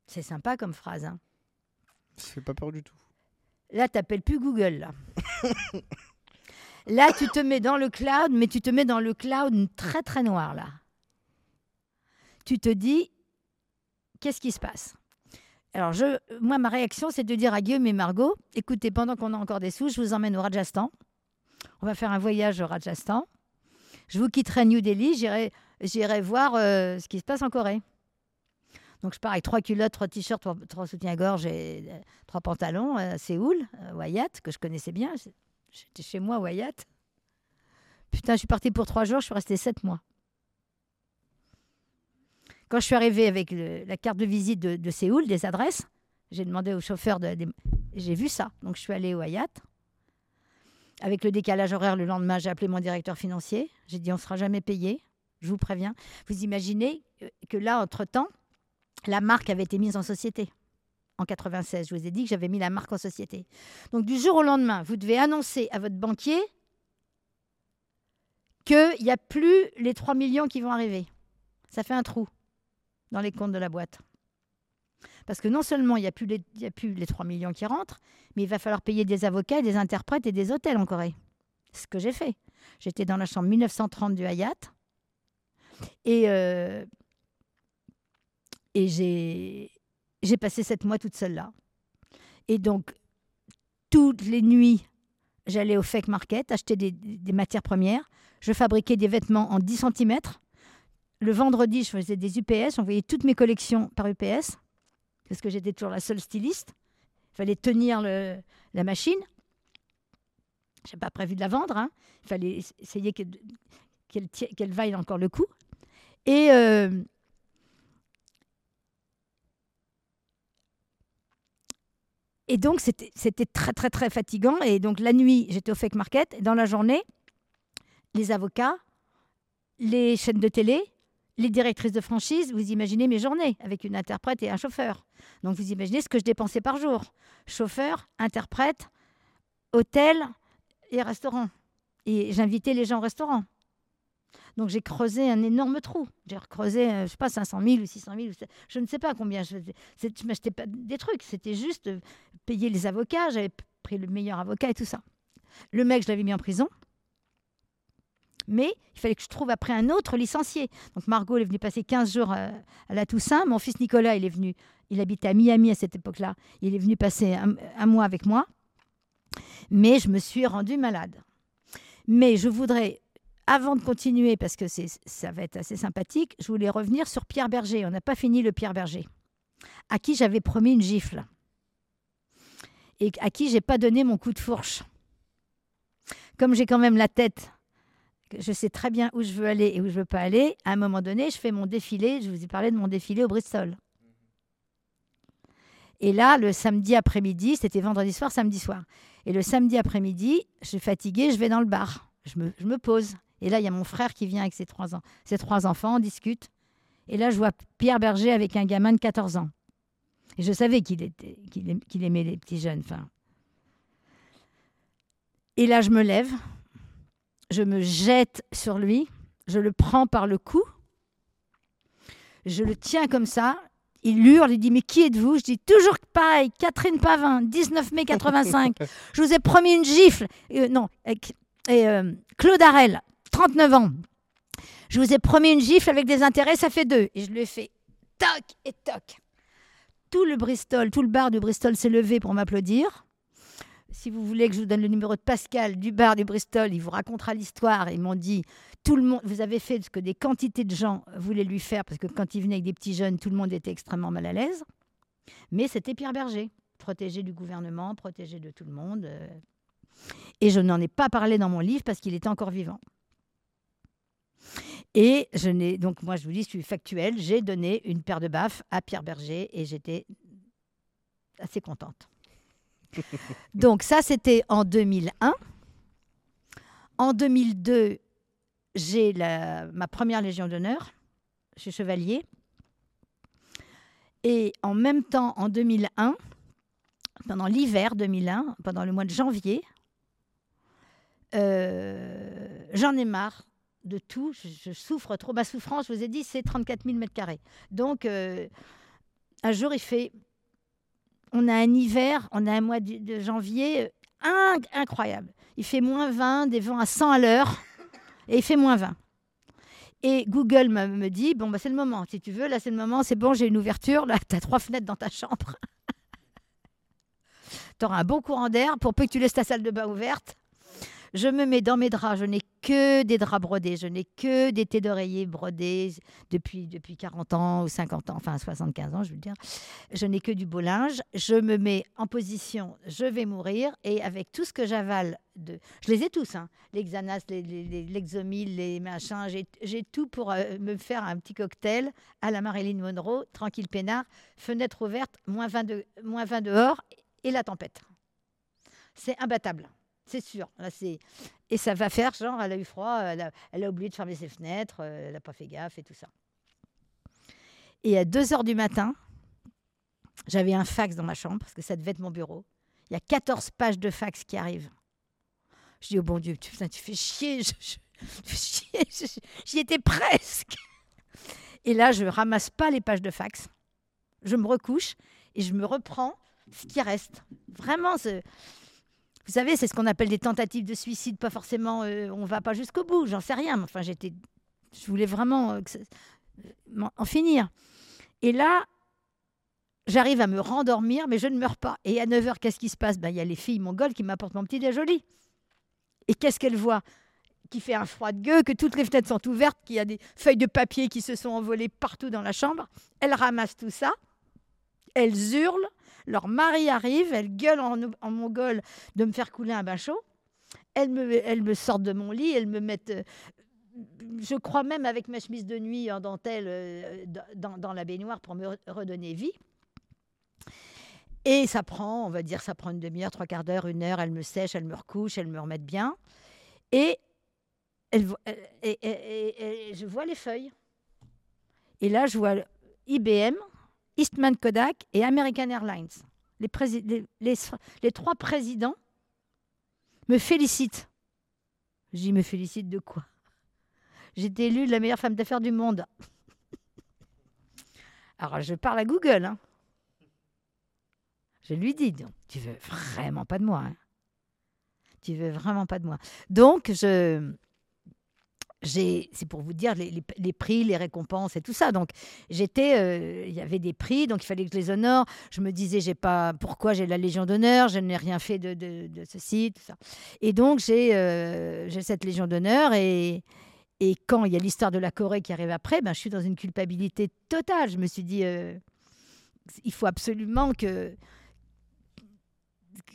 S2: C'est sympa comme phrase. Hein
S1: Ça fait pas peur du tout.
S2: Là, tu n'appelles plus Google. Là. là, tu te mets dans le cloud, mais tu te mets dans le cloud très très noir là. Tu te dis, qu'est-ce qui se passe? Alors, je, moi, ma réaction, c'est de dire à Guillaume et Margot, écoutez, pendant qu'on a encore des sous, je vous emmène au Rajasthan. On va faire un voyage au Rajasthan. Je vous quitterai New Delhi, j'irai, voir euh, ce qui se passe en Corée. Donc je pars avec trois culottes, trois t-shirts, trois, trois soutiens-gorge et euh, trois pantalons à Séoul, à Wyatt, que je connaissais bien. J'étais chez moi, Wyatt. Putain, je suis partie pour trois jours, je suis restée sept mois. Quand je suis arrivée avec la carte de visite de, Séoul, des adresses, j'ai demandé au chauffeur de, j'ai vu ça. Donc je suis allée au Wyatt. Avec le décalage horaire, le lendemain, j'ai appelé mon directeur financier. J'ai dit on ne sera jamais payé, je vous préviens. Vous imaginez euh, que là, entre-temps, la marque avait été mise en société. En 96, je vous ai dit que j'avais mis la marque en société. Donc du jour au lendemain, vous devez annoncer à votre banquier qu'il n'y a plus les 3 millions qui vont arriver. Ça fait un trou dans les comptes de la boîte. Parce que non seulement il n'y a, plus les- il y a plus les 3 millions qui rentrent, mais il va falloir payer des avocats, des interprètes et des hôtels en Corée. Ce que j'ai fait. J'étais dans la chambre 1930 du Hayat. Et, euh, j'ai passé sept mois toute seule là. Et donc, toutes les nuits, j'allais au fake market acheter des, des matières premières. Je fabriquais des vêtements en 10 cm. Le vendredi, je faisais des UPS. J'envoyais toutes mes collections par UPS parce que j'étais toujours la seule styliste. Il fallait tenir la machine. Je n'ai pas prévu de la vendre. hein. Il fallait essayer que- qu'elle vaille encore le coup. Et, euh, et donc, c'était c'était très, très, très fatigant. Et donc, la nuit, j'étais au fake market. Et dans la journée, les avocats, les chaînes de télé, les directrices de franchise, vous imaginez mes journées avec une interprète et un chauffeur. Donc, vous imaginez ce que je dépensais par jour. Chauffeur, interprète, hôtel et restaurant. Et j'invitais les gens au restaurant. Donc j'ai creusé un énorme trou. J'ai recreusé, euh, je sais pas, 500 000 ou 600 000. ou c'est- Je ne sais pas combien. Je Je m'achetais pas des trucs. C'était juste euh, payer les avocats. J'avais pris le meilleur avocat et tout ça. Le mec, je l'avais mis en prison. Mais il fallait que je trouve après un autre licencié. Donc Margot, est venue passer 15 jours euh, à la Toussaint. Mon fils Nicolas, il est venu. Il habitait à Miami à cette époque-là. Il est venu passer un, un mois avec moi. Mais je me suis rendue malade. Mais je voudrais avant de continuer, parce que ça va être assez sympathique, je voulais revenir sur Pierre Berger. On n'a pas fini le Pierre Berger, à qui j'avais promis une gifle et à qui j'ai pas donné mon coup de fourche. Comme j'ai quand même la tête, je sais très bien où je veux aller et où je veux pas aller, à un moment donné, je fais mon défilé. Je vous ai parlé de mon défilé au Bristol. Et là, le samedi après-midi, c'était vendredi soir, samedi soir. Et le samedi après-midi, je suis fatiguée, je vais dans le bar. Je me, pose. Et là, il y a mon frère qui vient avec ses trois, enfants, on discute. Et là, je vois Pierre Berger avec un gamin de 14 ans. Et je savais qu'il aimait les petits jeunes. Et là, je me lève, je me jette sur lui, je le prends par le cou, je le tiens comme ça. Il hurle, il dit Mais qui êtes-vous? Je dis Toujours pareil, Catherine Pavin, 19 mai 85. je vous ai promis une gifle. Euh, non, et euh, Claude Harel, 39 ans. Je vous ai promis une gifle avec des intérêts, ça fait deux. Et je lui ai fait toc et toc. Tout le Bristol, tout le bar du Bristol s'est levé pour m'applaudir. Si vous voulez que je vous donne le numéro de Pascal du bar du Bristol, il vous racontera l'histoire. Ils m'ont dit tout le monde, vous avez fait ce que des quantités de gens voulaient lui faire parce que quand il venait avec des petits jeunes, tout le monde était extrêmement mal à l'aise. Mais c'était Pierre Berger, protégé du gouvernement, protégé de tout le monde. euh. Et je n'en ai pas parlé dans mon livre parce qu'il était encore vivant. Et je n'ai donc moi je vous dis, je suis factuelle, j'ai donné une paire de baffes à Pierre Berger et j'étais assez contente. donc ça c'était en 2001. En 2002, j'ai ma première Légion d'honneur. Je chevalier. Et en même temps, en 2001, pendant l'hiver 2001, pendant le mois de janvier, euh, j'en ai marre de tout. Je, je souffre trop. Ma souffrance, je vous ai dit, c'est 34 000 mètres carrés. Donc, euh, un jour, il fait on a un hiver, on a un mois de, janvier euh, inc- incroyable. Il fait moins 20, des vents à 100 à l'heure, et il fait moins 20. Et Google me, me dit, bon, bah, c'est le moment, si tu veux, là c'est le moment, c'est bon, j'ai une ouverture, là tu as trois fenêtres dans ta chambre. tu auras un bon courant d'air pour peu que tu laisses ta salle de bain ouverte. Je me mets dans mes draps, je n'ai que des draps brodés, je n'ai que des thés d'oreiller brodés depuis, depuis 40 ans ou 50 ans, enfin 75 ans, je veux dire. Je n'ai que du beau linge, je me mets en position, je vais mourir, et avec tout ce que j'avale, de... je les ai tous, hein, les Xanax, les, les, les machins, j'ai- j'ai tout pour euh, me faire un petit cocktail à la Marilyn Monroe, tranquille peinard, fenêtre ouverte, moins 20, de- moins 20 dehors, et la tempête. C'est imbattable. C'est sûr. Là, c'est... Et ça va faire, genre, elle a eu froid, elle a, oublié de fermer ses fenêtres, euh, elle n'a pas fait gaffe et tout ça. Et à 2 heures du matin, j'avais un fax dans ma chambre, parce que ça devait être mon bureau. Il y a 14 pages de fax qui arrivent. Je dis, oh bon Dieu, tu, putain, tu fais chier, j'y étais presque. Et là, je ramasse pas les pages de fax, je me recouche et je me reprends ce qui reste. Vraiment, ce- vous savez, c'est ce qu'on appelle des tentatives de suicide, pas forcément, euh, on va pas jusqu'au bout, j'en sais rien. mais Enfin, j'étais, je voulais vraiment euh, euh, en finir. Et là, j'arrive à me rendormir, mais je ne meurs pas. Et à 9h, qu'est-ce qui se passe? Ben, Il y a les filles mongoles qui m'apportent mon petit déjoli. Et qu'est-ce qu'elles voient? Qui fait un froid de gueux, que toutes les fenêtres sont ouvertes, qu'il y a des feuilles de papier qui se sont envolées partout dans la chambre. Elles ramassent tout ça, elles hurlent, leur mari arrive, elles gueulent en, en mongol de me faire couler un bain chaud. Elles me, sortent de mon lit, elles me mettent, euh, je crois même avec ma chemise de nuit en dentelle euh, dans, la baignoire pour me re- redonner vie. Et ça prend, on va dire, ça prend une demi-heure, trois quarts d'heure, une heure. Elles me sèchent, elles me recouchent, elles me remettent bien. Et, je vois les feuilles. Et là, je vois IBM, Eastman Kodak et American Airlines. Les, trois présidents me félicitent. Dis, me félicitent de quoi? J'ai été élue la meilleure femme d'affaires du monde. Alors, je parle à Google. hein. Je lui dis, donc, tu veux vraiment pas de moi. hein? Tu veux vraiment pas de moi. Donc, je, c'est pour vous dire les, prix, les récompenses et tout ça. Donc, j'étais, euh, il y avait des prix, donc il fallait que je les honore. Je me disais, j'ai pas, pourquoi j'ai la Légion d'honneur? Je n'ai rien fait de, de, de ceci, ça. Et donc, j'ai, euh, cette Légion d'honneur et et quand il y a l'histoire de la Corée qui arrive après, ben, je suis dans une culpabilité totale. Je me suis dit, euh, il faut absolument que...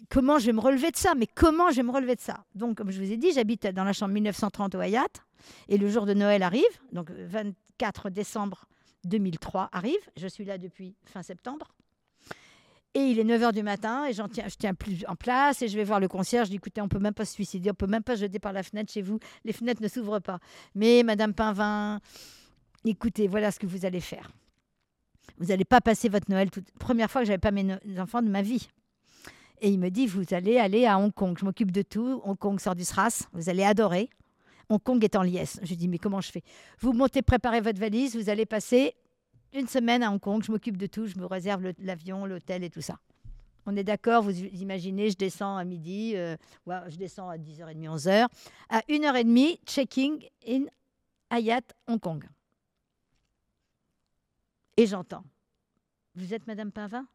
S2: Comment je vais me relever de ça Mais comment je vais me relever de ça? Donc, comme je vous ai dit, j'habite dans la chambre 1930 au Hayat. Et le jour de Noël arrive, donc 24 décembre 2003 arrive. Je suis là depuis fin septembre. Et il est 9h du matin et tiens, je tiens plus en place et je vais voir le concierge. Je dis écoutez, on peut même pas se suicider, on peut même pas jeter par la fenêtre chez vous. Les fenêtres ne s'ouvrent pas. Mais Madame Pinvin, écoutez, voilà ce que vous allez faire. Vous n'allez pas passer votre Noël. Toute... Première fois que j'avais pas mes enfants de ma vie. Et il me dit vous allez aller à Hong Kong. Je m'occupe de tout. Hong Kong sort du SRAS. Vous allez adorer. Hong Kong est en liesse. Je dis mais comment je fais? Vous montez, préparez votre valise. Vous allez passer une semaine à Hong Kong, je m'occupe de tout, je me réserve l'avion, l'hôtel et tout ça. On est d'accord, vous imaginez, je descends à midi, euh, je descends à 10h30, 11h. À 1h30, checking in Hayat, Hong Kong. Et j'entends. Vous êtes Madame Pavin?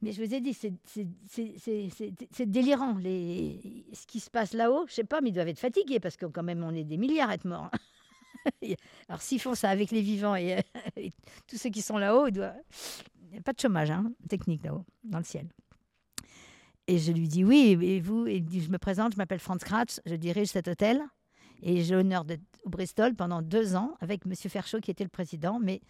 S2: Mais je vous ai dit, c'est- délirant. Ce qui se passe là-haut, je sais pas, mais ils doivent être fatigués parce que quand même, on est des milliards à être morts. Alors s'ils font ça avec les vivants et, et tous ceux qui sont là-haut, il n'y a pas de chômage hein, technique là-haut, dans le ciel. Et je lui dis oui, et vous Et Je me présente, je m'appelle Franz Kratz, je dirige cet hôtel et j'ai l'honneur d'être au Bristol pendant deux ans avec M. Ferchaud qui était le président, mais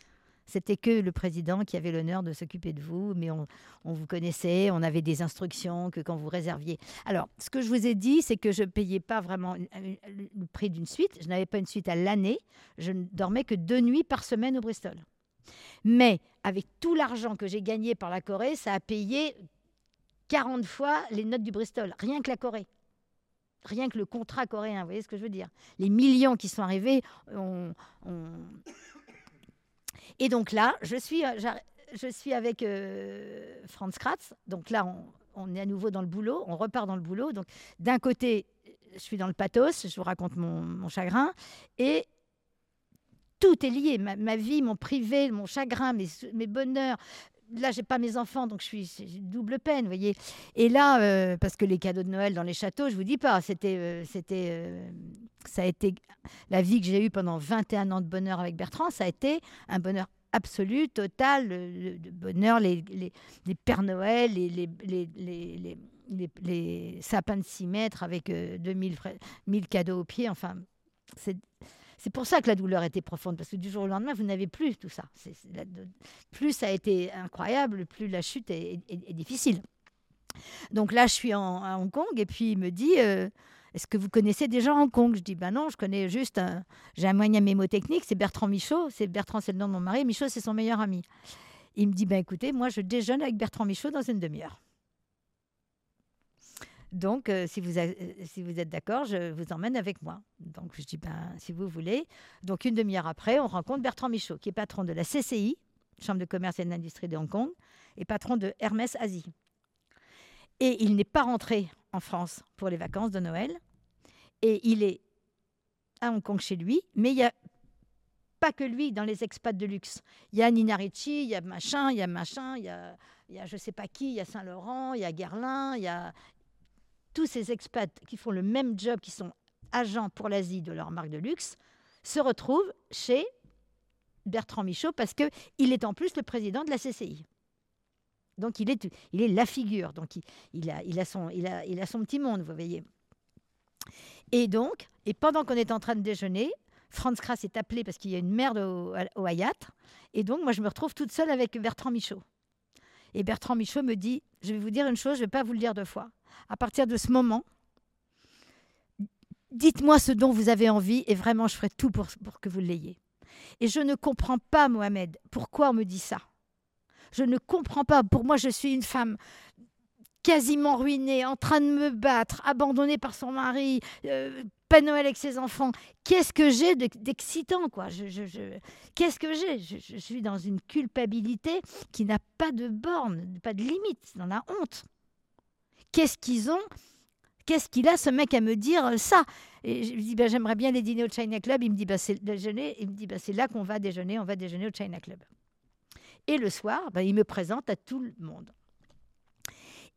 S2: c'était que le président qui avait l'honneur de s'occuper de vous, mais on, vous connaissait, on avait des instructions que quand vous réserviez. Alors, ce que je vous ai dit, c'est que je ne payais pas vraiment le prix d'une suite, je n'avais pas une suite à l'année, je ne dormais que deux nuits par semaine au Bristol. Mais avec tout l'argent que j'ai gagné par la Corée, ça a payé 40 fois les notes du Bristol, rien que la Corée. Rien que le contrat coréen, vous voyez ce que je veux dire Les millions qui sont arrivés, on- on- et donc là, je suis, euh, je suis avec euh, Franz Kratz. Donc là, on, est à nouveau dans le boulot. On repart dans le boulot. Donc d'un côté, je suis dans le pathos. Je vous raconte mon, mon chagrin. Et tout est lié. Ma, ma vie, mon privé, mon chagrin, mes, mes bonheurs. Là, j'ai pas mes enfants, donc je suis double peine, vous voyez. Et là, euh, parce que les cadeaux de Noël dans les châteaux, je vous dis pas, c'était, euh, c'était, euh, ça a été la vie que j'ai eue pendant 21 ans de bonheur avec Bertrand, ça a été un bonheur absolu, total, le, bonheur, les, Pères Noël, les, sapins de 6 mètres avec euh, 2000 fra- 1000 cadeaux au pied, enfin, c'est c'est pour ça que la douleur était profonde, parce que du jour au lendemain, vous n'avez plus tout ça. Plus ça a été incroyable, plus la chute est, difficile. Donc là, je suis à Hong Kong, et puis il me dit euh, Est-ce que vous connaissez des gens à Hong Kong? Je dis Ben non, je connais juste. J'ai un moyen mémotechnique, c'est Bertrand Michaud. C'est Bertrand, c'est le nom de mon mari. Michaud, c'est son meilleur ami. Il me dit Ben écoutez, moi, je déjeune avec Bertrand Michaud dans une demi-heure. Donc, euh, si, vous a- euh, si vous êtes d'accord, je vous emmène avec moi. Donc, je dis, ben, si vous voulez. Donc, une demi-heure après, on rencontre Bertrand Michaud, qui est patron de la CCI, Chambre de commerce et d'industrie de Hong Kong, et patron de Hermès Asie. Et il n'est pas rentré en France pour les vacances de Noël. Et il est à Hong Kong chez lui, mais il n'y a pas que lui dans les expats de luxe. Il y a Nina Ricci, il y a machin, il y a machin, il y a, il y je sais pas qui, il y a Saint-Laurent, il y a Guerlain, il y a tous ces expats qui font le même job, qui sont agents pour l'Asie de leur marque de luxe, se retrouvent chez Bertrand Michaud parce qu'il est en plus le président de la CCI. Donc il est, il est la figure. Donc il, il a, il, a son, il, a, il a son petit monde, vous voyez. Et donc, et pendant qu'on est en train de déjeuner, Franz Kras est appelé parce qu'il y a une merde au, au Hayat. Et donc, moi, je me retrouve toute seule avec Bertrand Michaud. Et Bertrand Michaud me dit, je vais vous dire une chose, je ne vais pas vous le dire deux fois. À partir de ce moment, dites-moi ce dont vous avez envie et vraiment, je ferai tout pour, pour que vous l'ayez. Et je ne comprends pas, Mohamed, pourquoi on me dit ça. Je ne comprends pas. Pour moi, je suis une femme quasiment ruinée, en train de me battre, abandonnée par son mari, euh, pas Noël avec ses enfants. Qu'est-ce que j'ai de- d'excitant, quoi? Je, Qu'est-ce que j'ai? Je, je suis dans une culpabilité qui n'a pas de borne, pas de limite, dans la honte. Qu'est-ce qu'ils ont? Qu'est-ce qu'il a, ce mec, à me dire euh, ça? Et je lui dis, ben, j'aimerais bien les dîner au China Club. Il me dit, ben, c'est. Il me dit, ben, c'est là qu'on va déjeuner. On va déjeuner au China Club. Et le soir, ben, il me présente à tout le monde.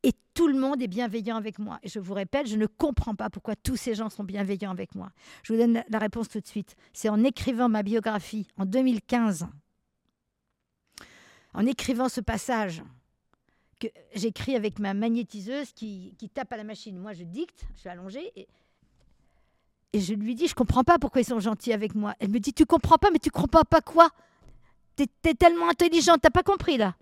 S2: Et tout le monde est bienveillant avec moi. Et je vous répète, je ne comprends pas pourquoi tous ces gens sont bienveillants avec moi. Je vous donne la réponse tout de suite. C'est en écrivant ma biographie en 2015, en écrivant ce passage j'écris avec ma magnétiseuse qui, tape à la machine. Moi, je dicte, je suis allongée et, je lui dis, je comprends pas pourquoi ils sont gentils avec moi. Elle me dit, tu comprends pas, mais tu comprends pas quoi? T'es es tellement intelligente, t'as pas compris là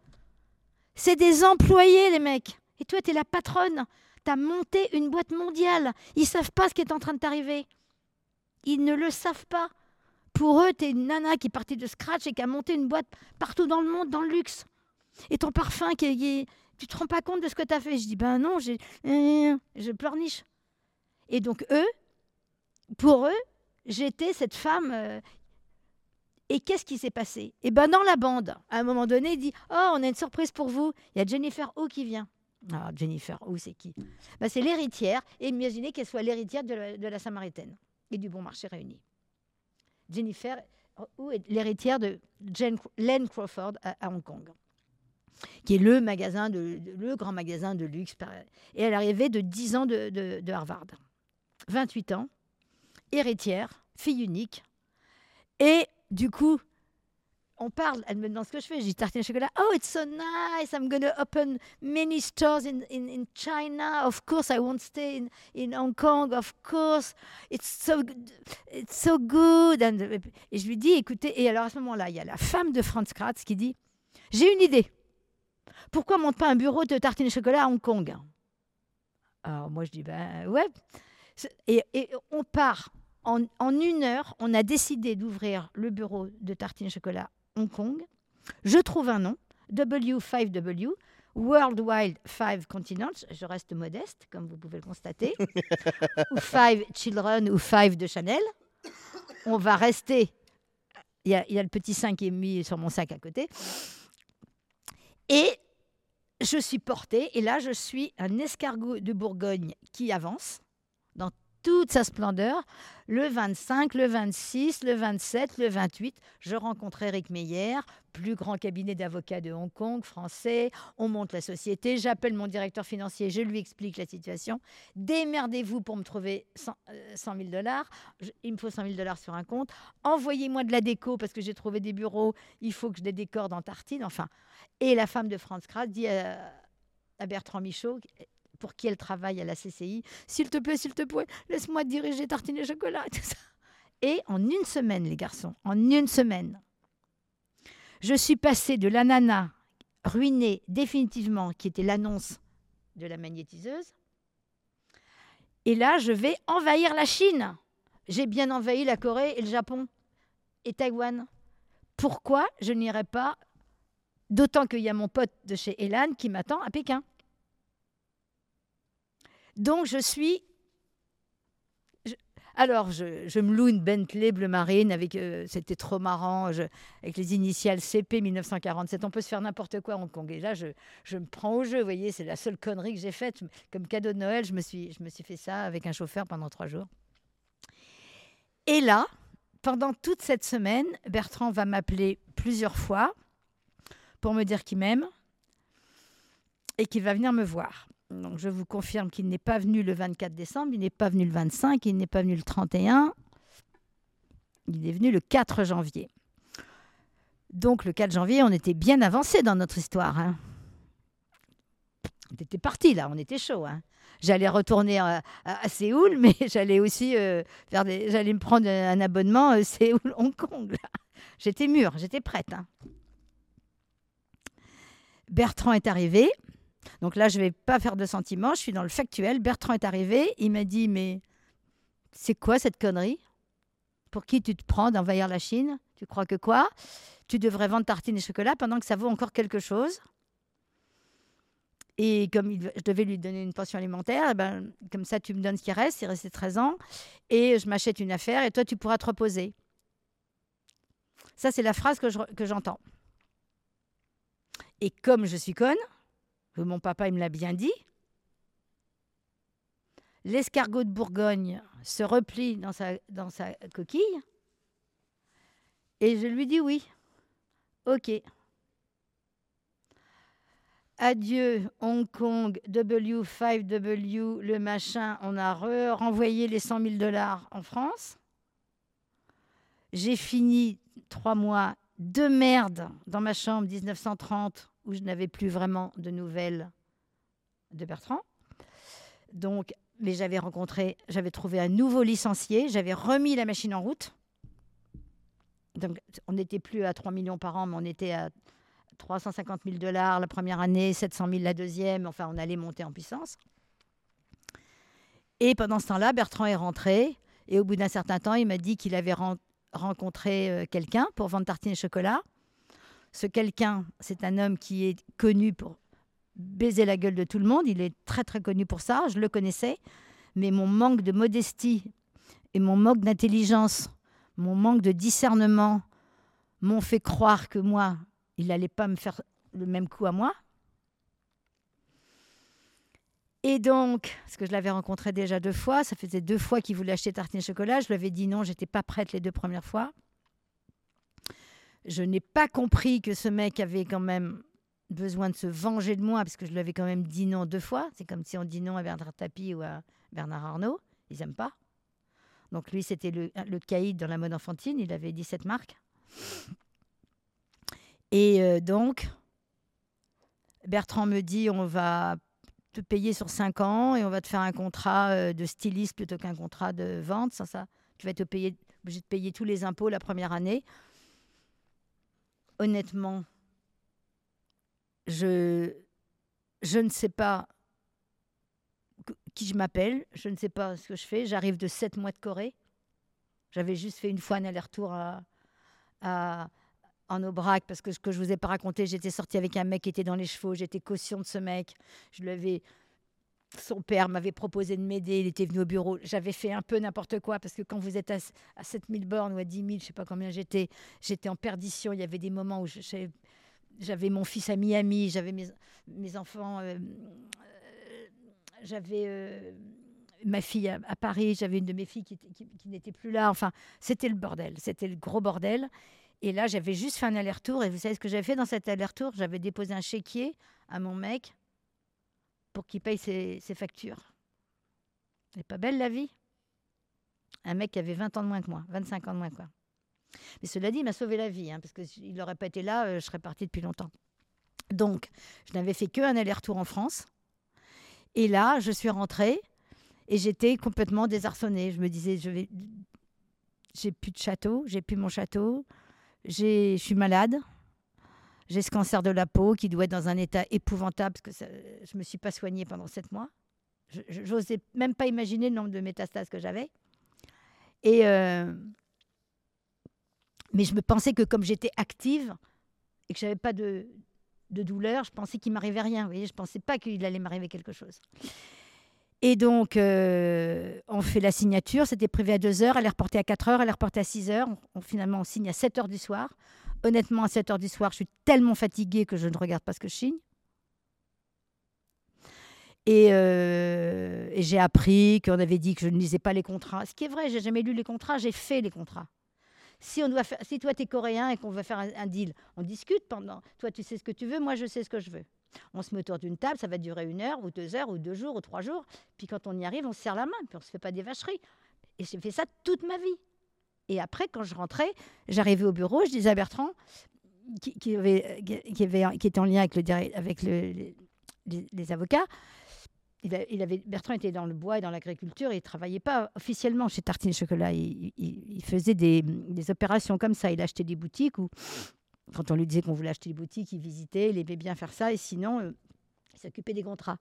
S2: C'est des employés, les mecs. Et toi, tu es la patronne. Tu as monté une boîte mondiale. Ils savent pas ce qui est en train de t'arriver. Ils ne le savent pas. Pour eux, tu es une nana qui est partie de scratch et qui a monté une boîte partout dans le monde, dans le luxe. Et ton parfum, qui est- tu te rends pas compte de ce que tu as fait? Je dis, ben non, j'ai, je pleurniche. Et donc, eux, pour eux, j'étais cette femme. euh, et qu'est-ce qui s'est passé? Et ben dans la bande, à un moment donné, il dit, oh, on a une surprise pour vous. Il y a Jennifer O qui vient. Ah, Jennifer O, c'est qui? Ben, C'est l'héritière. Et imaginez qu'elle soit l'héritière de la, Samaritaine et du Bon Marché réuni. Jennifer O est l'héritière de Jane, Len Crawford à Hong Kong, qui est le magasin le grand magasin de luxe. Et elle arrivait de 10 ans de, de- de Harvard. 28 ans, héritière, fille unique. Et du coup, on parle, elle me demande ce que je fais. Je dis tartine au chocolat. Oh, it's so nice. I'm going to open many stores in, in, in China. Of course, I won't stay in, in Hong Kong. Of course, it's so, it's so good. And- et je lui dis, écoutez, et alors à ce moment-là, il y a la femme de Franz Kratz qui dit J'ai une idée. Pourquoi monte pas un bureau de tartine au chocolat à Hong Kong? Alors moi, je dis Ben ouais. Et, et on part. En, en une heure, on a décidé d'ouvrir le bureau de tartine au chocolat Hong Kong. Je trouve un nom, W5W, Worldwide Five Continents. Je reste modeste, comme vous pouvez le constater. ou Five Children ou Five de Chanel. On va rester. Il y, a, il y a le petit 5 qui est mis sur mon sac à côté. Et je suis portée, et là, je suis un escargot de Bourgogne qui avance toute sa splendeur. Le 25, le 26, le 27, le 28, je rencontre Eric Meyer, plus grand cabinet d'avocats de Hong Kong, français. On monte la société, j'appelle mon directeur financier, je lui explique la situation. Démerdez-vous pour me trouver 100, 000 dollars. Il me faut 100 000 dollars sur un compte. Envoyez-moi de la déco parce que j'ai trouvé des bureaux. Il faut que je décore dans Tartine. Enfin, et la femme de Franz Kratz dit à Bertrand Michaud, pour qui elle travaille à la CCI. S'il te plaît, s'il te plaît, laisse-moi diriger tartine et chocolat. Et, tout ça. et en une semaine, les garçons, en une semaine, je suis passée de l'ananas ruiné définitivement, qui était l'annonce de la magnétiseuse. Et là, je vais envahir la Chine. J'ai bien envahi la Corée et le Japon et Taïwan. Pourquoi je n'irai pas D'autant qu'il y a mon pote de chez Elan qui m'attend à Pékin? Donc je suis. Alors, je, je me loue une Bentley bleu marine avec. euh, C'était trop marrant, avec les initiales CP 1947. On peut se faire n'importe quoi à Hong Kong. Et là, je, je me prends au jeu. Vous voyez, c'est la seule connerie que j'ai faite. Comme cadeau de Noël, je me, suis, je me suis fait ça avec un chauffeur pendant trois jours. Et là, pendant toute cette semaine, Bertrand va m'appeler plusieurs fois pour me dire qu'il m'aime et qu'il va venir me voir. Je vous confirme qu'il n'est pas venu le 24 décembre, il n'est pas venu le 25, il n'est pas venu le 31, il est venu le 4 janvier. Donc le 4 janvier, on était bien avancé dans notre histoire. hein. On était parti là, on était chaud. hein. J'allais retourner à, à- Séoul, mais j'allais aussi euh, j'allais me prendre un abonnement euh, Séoul-Hong Kong. J'étais mûre, j'étais prête. hein. Bertrand est arrivé. Donc là, je ne vais pas faire de sentiments, je suis dans le factuel. Bertrand est arrivé, il m'a dit, mais c'est quoi cette connerie? Pour qui tu te prends d'envahir la Chine? Tu crois que quoi? Tu devrais vendre tartines et chocolat pendant que ça vaut encore quelque chose. Et comme il- je devais lui donner une pension alimentaire, eh ben, comme ça, tu me donnes ce qui reste, il restait 13 ans, et je m'achète une affaire, et toi, tu pourras te reposer. Ça, c'est la phrase que je- que j'entends. et comme je suis conne, que mon papa il me l'a bien dit, l'escargot de Bourgogne se replie dans sa, dans sa coquille et je lui dis oui. Ok. Adieu Hong Kong, W5W, le machin. On a re- renvoyé les 100 000 dollars en France. J'ai fini trois mois de merde dans ma chambre 1930 où je n'avais plus vraiment de nouvelles de Bertrand. Donc, mais j'avais rencontré, j'avais trouvé un nouveau licencié, j'avais remis la machine en route. Donc, on n'était plus à 3 millions par an, mais on était à 350 000 dollars la première année, 700 000 la deuxième. Enfin, on allait monter en puissance. Et pendant ce temps-là, Bertrand est rentré. Et au bout d'un certain temps, il m'a dit qu'il avait ren- rencontré euh, quelqu'un pour vendre tartines et chocolat. Ce quelqu'un, c'est un homme qui est connu pour baiser la gueule de tout le monde. Il est très, très connu pour ça. Je le connaissais. Mais mon manque de modestie et mon manque d'intelligence, mon manque de discernement m'ont fait croire que moi, il n'allait pas me faire le même coup à moi. Et donc, parce que je l'avais rencontré déjà deux fois, ça faisait deux fois qu'il voulait acheter tartines et chocolat. Je lui avais dit non, j'étais pas prête les deux premières fois. Je n'ai pas compris que ce mec avait quand même besoin de se venger de moi, parce que je lui avais quand même dit non deux fois. C'est comme si on dit non à Bernard Tapie ou à Bernard Arnault. Ils n'aiment pas. Donc lui, c'était le, caïd dans la mode enfantine. Il avait 17 marques. Et euh, donc, Bertrand me dit, on va te payer sur 5 ans et on va te faire un contrat euh, de styliste plutôt qu'un contrat de vente. Ça, ça, tu vas te obligé de payer tous les impôts la première année. Honnêtement, je, je ne sais pas qui je m'appelle, je ne sais pas ce que je fais. J'arrive de 7 mois de Corée. J'avais juste fait une fois un aller-retour à, à- en Aubrac parce que ce que je vous ai pas raconté, j'étais sortie avec un mec qui était dans les chevaux, j'étais caution de ce mec. Je lui avais son père m'avait proposé de m'aider, il était venu au bureau. J'avais fait un peu n'importe quoi parce que quand vous êtes à, à 7000 bornes ou à 10 000, je sais pas combien j'étais, j'étais en perdition. Il y avait des moments où j'avais mon fils à Miami, j'avais mes, enfants, euh, euh, j'avais euh, ma fille à, Paris, j'avais une de mes filles qui- qui n'était plus là. Enfin, c'était le bordel, c'était le gros bordel. Et là, j'avais juste fait un aller-retour. Et vous savez ce que j'avais fait dans cet aller-retour? J'avais déposé un chéquier à mon mec pour qu'il paye ses, factures. Elle est pas belle la vie Un mec qui avait 20 ans de moins que moi, 25 ans de moins que moi. Mais cela dit, il m'a sauvé la vie, hein, parce qu'il n'aurait pas été là, euh, je serais partie depuis longtemps. Donc, je n'avais fait qu'un aller-retour en France. Et là, je suis rentrée et j'étais complètement désarçonnée. Je me disais, je vais, j'ai plus de château, j'ai plus mon château, j'ai, je suis malade, j'ai ce cancer de la peau qui doit être dans un état épouvantable parce que je me suis pas soignée pendant sept mois. Je- J'osais même pas imaginer le nombre de métastases que j'avais. Euh, mais je me pensais que comme j'étais active et que j'avais pas de, douleur, je pensais qu'il m'arrivait rien. Vous voyez, je pensais pas qu'il allait m'arriver quelque chose. Et donc, euh, on fait la signature. C'était prévu à 2 heures. Elle est reportée à 4 heures. Elle est reportée à 6 heures. On, on- finalement, on signe à 7 heures du soir. Honnêtement, à 7 heures du soir, je suis tellement fatiguée que je ne regarde pas ce que je signe. Et, euh, et j'ai appris qu'on avait dit que je ne lisais pas les contrats. Ce qui est vrai, j'ai jamais lu les contrats, j'ai fait les contrats. Si, on doit si toi, tu es coréen et qu'on veut faire un, un deal, on discute pendant. Toi, tu sais ce que tu veux, moi, je sais ce que je veux. On se met autour d'une table, ça va durer une heure, ou deux heures, ou deux jours, ou trois jours. Puis quand on y arrive, on se serre la main, puis on se fait pas des vacheries. Et j'ai fait ça toute ma vie. Et après, quand je rentrais, j'arrivais au bureau, je disais à Bertrand, qui, était en lien avec, les, avocats, Bertrand était dans le bois et dans l'agriculture il travaillait pas officiellement chez Tartine Chocolat. Il, faisait des, opérations comme ça. Il achetait des boutiques ou quand on lui disait qu'on voulait acheter des boutiques, il visitait, il aimait bien faire ça et sinon, euh, il s'occupait des contrats.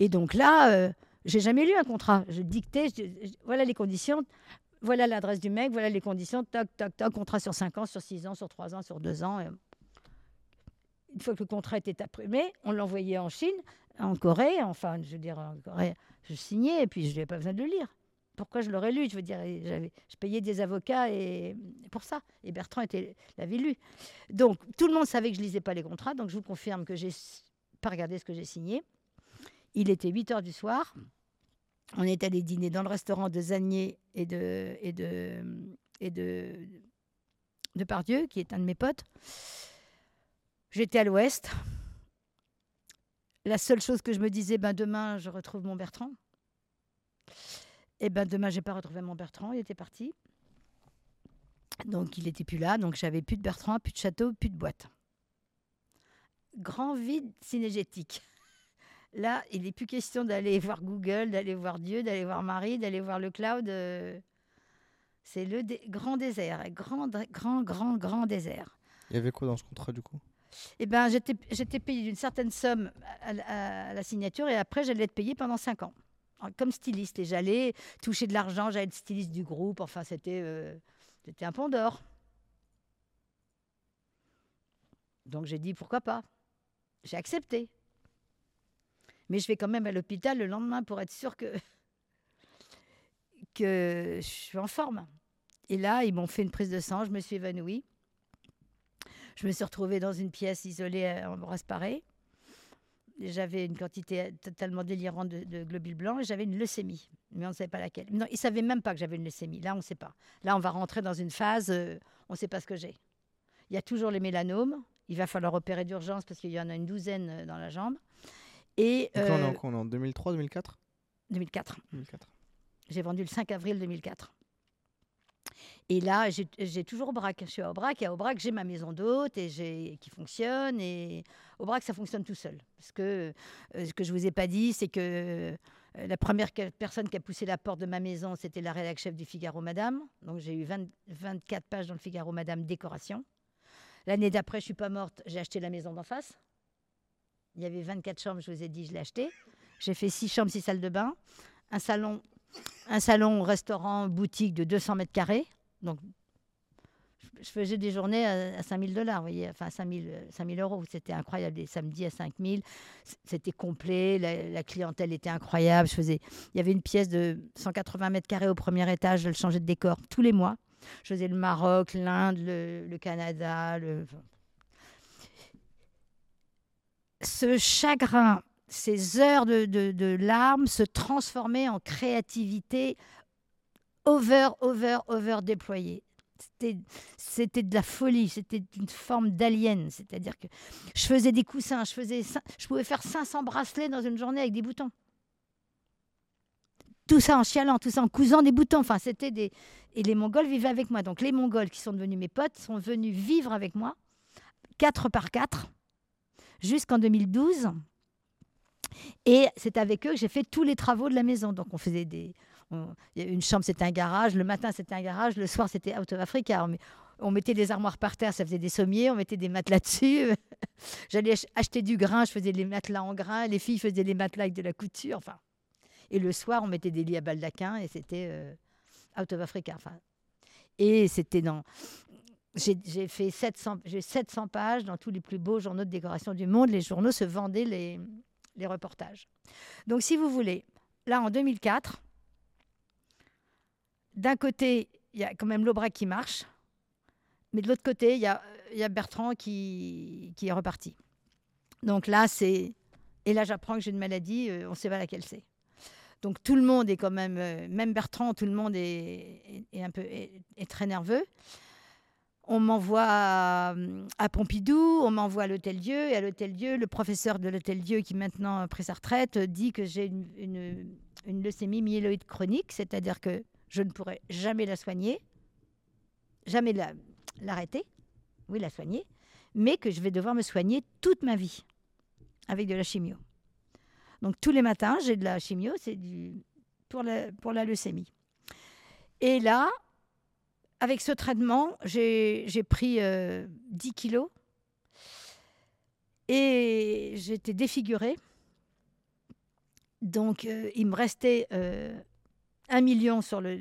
S2: Et donc là, euh, j'ai jamais lu un contrat. Je dictais, voilà les conditions, voilà l'adresse du mec, voilà les conditions, toc, toc, toc, contrat sur 5 ans, sur 6 ans, sur 3 ans, sur 2 ans. et une fois que le contrat était imprimé, on l'envoyait en Chine, en Corée, enfin, je veux dire, en Corée, je signais et puis je n'avais pas besoin de le lire. Pourquoi je l'aurais lu? Je veux dire, je payais des avocats et pour ça. Et Bertrand l'avait lu. Donc, tout le monde savait que je lisais pas les contrats, donc je vous confirme que j'ai pas regardé ce que j'ai signé. Il était 8 heures du soir. On est allé dîner dans le restaurant de Zanier et de, et de, et de, de Pardieu, qui est un de mes potes. J'étais à l'ouest. La seule chose que je me disais, ben demain, je retrouve mon Bertrand. Et ben demain, j'ai pas retrouvé mon Bertrand, il était parti. Donc il n'était plus là, donc j'avais plus de Bertrand, plus de château, plus de boîte. Grand vide cinégétique. Là, il n'est plus question d'aller voir Google, d'aller voir Dieu, d'aller voir Marie, d'aller voir le cloud. euh, C'est le dé- grand désert, grand, grand, grand, grand désert.
S1: Il y avait quoi dans ce contrat du coup?
S2: Eh ben, j'étais payée d'une certaine somme à, à- à la signature et après, j'allais être payée pendant cinq ans. En- Comme styliste. Et j'allais toucher de l'argent, j'allais être styliste du groupe. Enfin, c'était euh, un pont d'or. Donc, j'ai dit pourquoi pas? J'ai accepté. Mais je vais quand même à l'hôpital le lendemain pour être sûre que, je suis en forme. Et là, ils m'ont fait une prise de sang, je me suis évanouie. Je me suis retrouvée dans une pièce isolée en bras paré. J'avais une quantité totalement délirante de, de globules blancs et j'avais une leucémie, mais on ne savait pas laquelle. Non, ils ne savaient même pas que j'avais une leucémie. Là, on ne sait pas. Là, on va rentrer dans une phase, euh, on ne sait pas ce que j'ai. Il y a toujours les mélanomes. Il va falloir opérer d'urgence parce qu'il y en a une douzaine euh, dans la jambe. Et
S1: Donc là, on est en quoi On est en 2003, 2004
S2: 2004.
S1: 2004.
S2: J'ai vendu le 5 avril 2004. Et là, j'ai toujours Aubrac. Je suis à Aubrac et à Aubrac, j'ai ma maison d'hôte et qui fonctionne. Et Aubrac, ça fonctionne tout seul. Parce que euh, ce que je vous ai pas dit, c'est que euh, la première personne qui a poussé la porte de ma maison, c'était la rédac chef du Figaro Madame. Donc j'ai eu 20 24 pages dans le Figaro Madame décoration. L'année d'après, je suis pas morte, j'ai acheté la maison d'en face. Il y avait 24 chambres, je vous ai dit, je l'ai acheté. J'ai fait 6 chambres, 6 salles de bain, un salon un salon, restaurant, boutique de 200 mètres carrés. Donc, je- faisais des journées à, à 5000 dollars, vous voyez, enfin 5000 euh, 5000 euros. C'était incroyable. Les samedis à 5000, c- c'était complet. La, la clientèle était incroyable. Je faisais, il y avait une pièce de 180 mètres carrés au premier étage. Je le changeais de décor tous les mois. Je faisais le Maroc, l'Inde, le, le Canada. Le... ce chagrin, ces heures de, larmes se transformaient en créativité over, over, over déployée. C'était- de la folie, c'était une forme d'alien. C'est-à-dire que je faisais des coussins, je, faisais, je pouvais faire 500 bracelets dans une journée avec des boutons. Tout ça en chialant, tout ça en cousant des boutons. Enfin, c'était des. Et les Mongols vivaient avec moi. Donc les Mongols qui sont devenus mes potes sont venus vivre avec moi, quatre par quatre, jusqu'en 2012. Et c'est avec eux que j'ai fait tous les travaux de la maison. Donc on faisait des. Une chambre, c'était un garage. Le matin, c'était un garage. Le soir, c'était Out of Africa. On, met- on mettait des armoires par terre, ça faisait des sommiers. On mettait des matelas dessus. J'allais ach- acheter du grain, je faisais les matelas en grain. Les filles faisaient les matelas avec de la couture. Enfin. Et le soir, on mettait des lits à baldaquin et c'était euh, Out of Africa. Enfin. Et c'était dans. J'ai fait 700, j'ai 700 pages dans tous les plus beaux journaux de décoration du monde. Les journaux se vendaient les, reportages. Donc, si vous voulez, là, en 2004, d'un côté, il y a quand même l'Aubrac qui marche, mais de l'autre côté, il y a, Bertrand qui, est reparti. Donc là, c'est. Et là, j'apprends que j'ai une maladie, euh, on ne sait pas laquelle c'est. Donc tout le monde est quand même, euh, même Bertrand, tout le monde est très nerveux. On m'envoie à, Pompidou, on m'envoie à l'Hôtel Dieu, et à l'Hôtel Dieu, le professeur de l'Hôtel Dieu, qui maintenant a pris sa retraite, dit que j'ai une, leucémie myéloïde chronique, c'est-à-dire que je ne pourrai jamais la soigner, jamais la- l'arrêter, oui, la soigner, mais que je vais devoir me soigner toute ma vie avec de la chimio. Donc tous les matins, j'ai de la chimio, c'est pour la, pour la leucémie. Et là, avec ce traitement, j'ai pris euh, 10 kilos et j'étais défigurée. Donc euh, il me restait euh, un million sur le,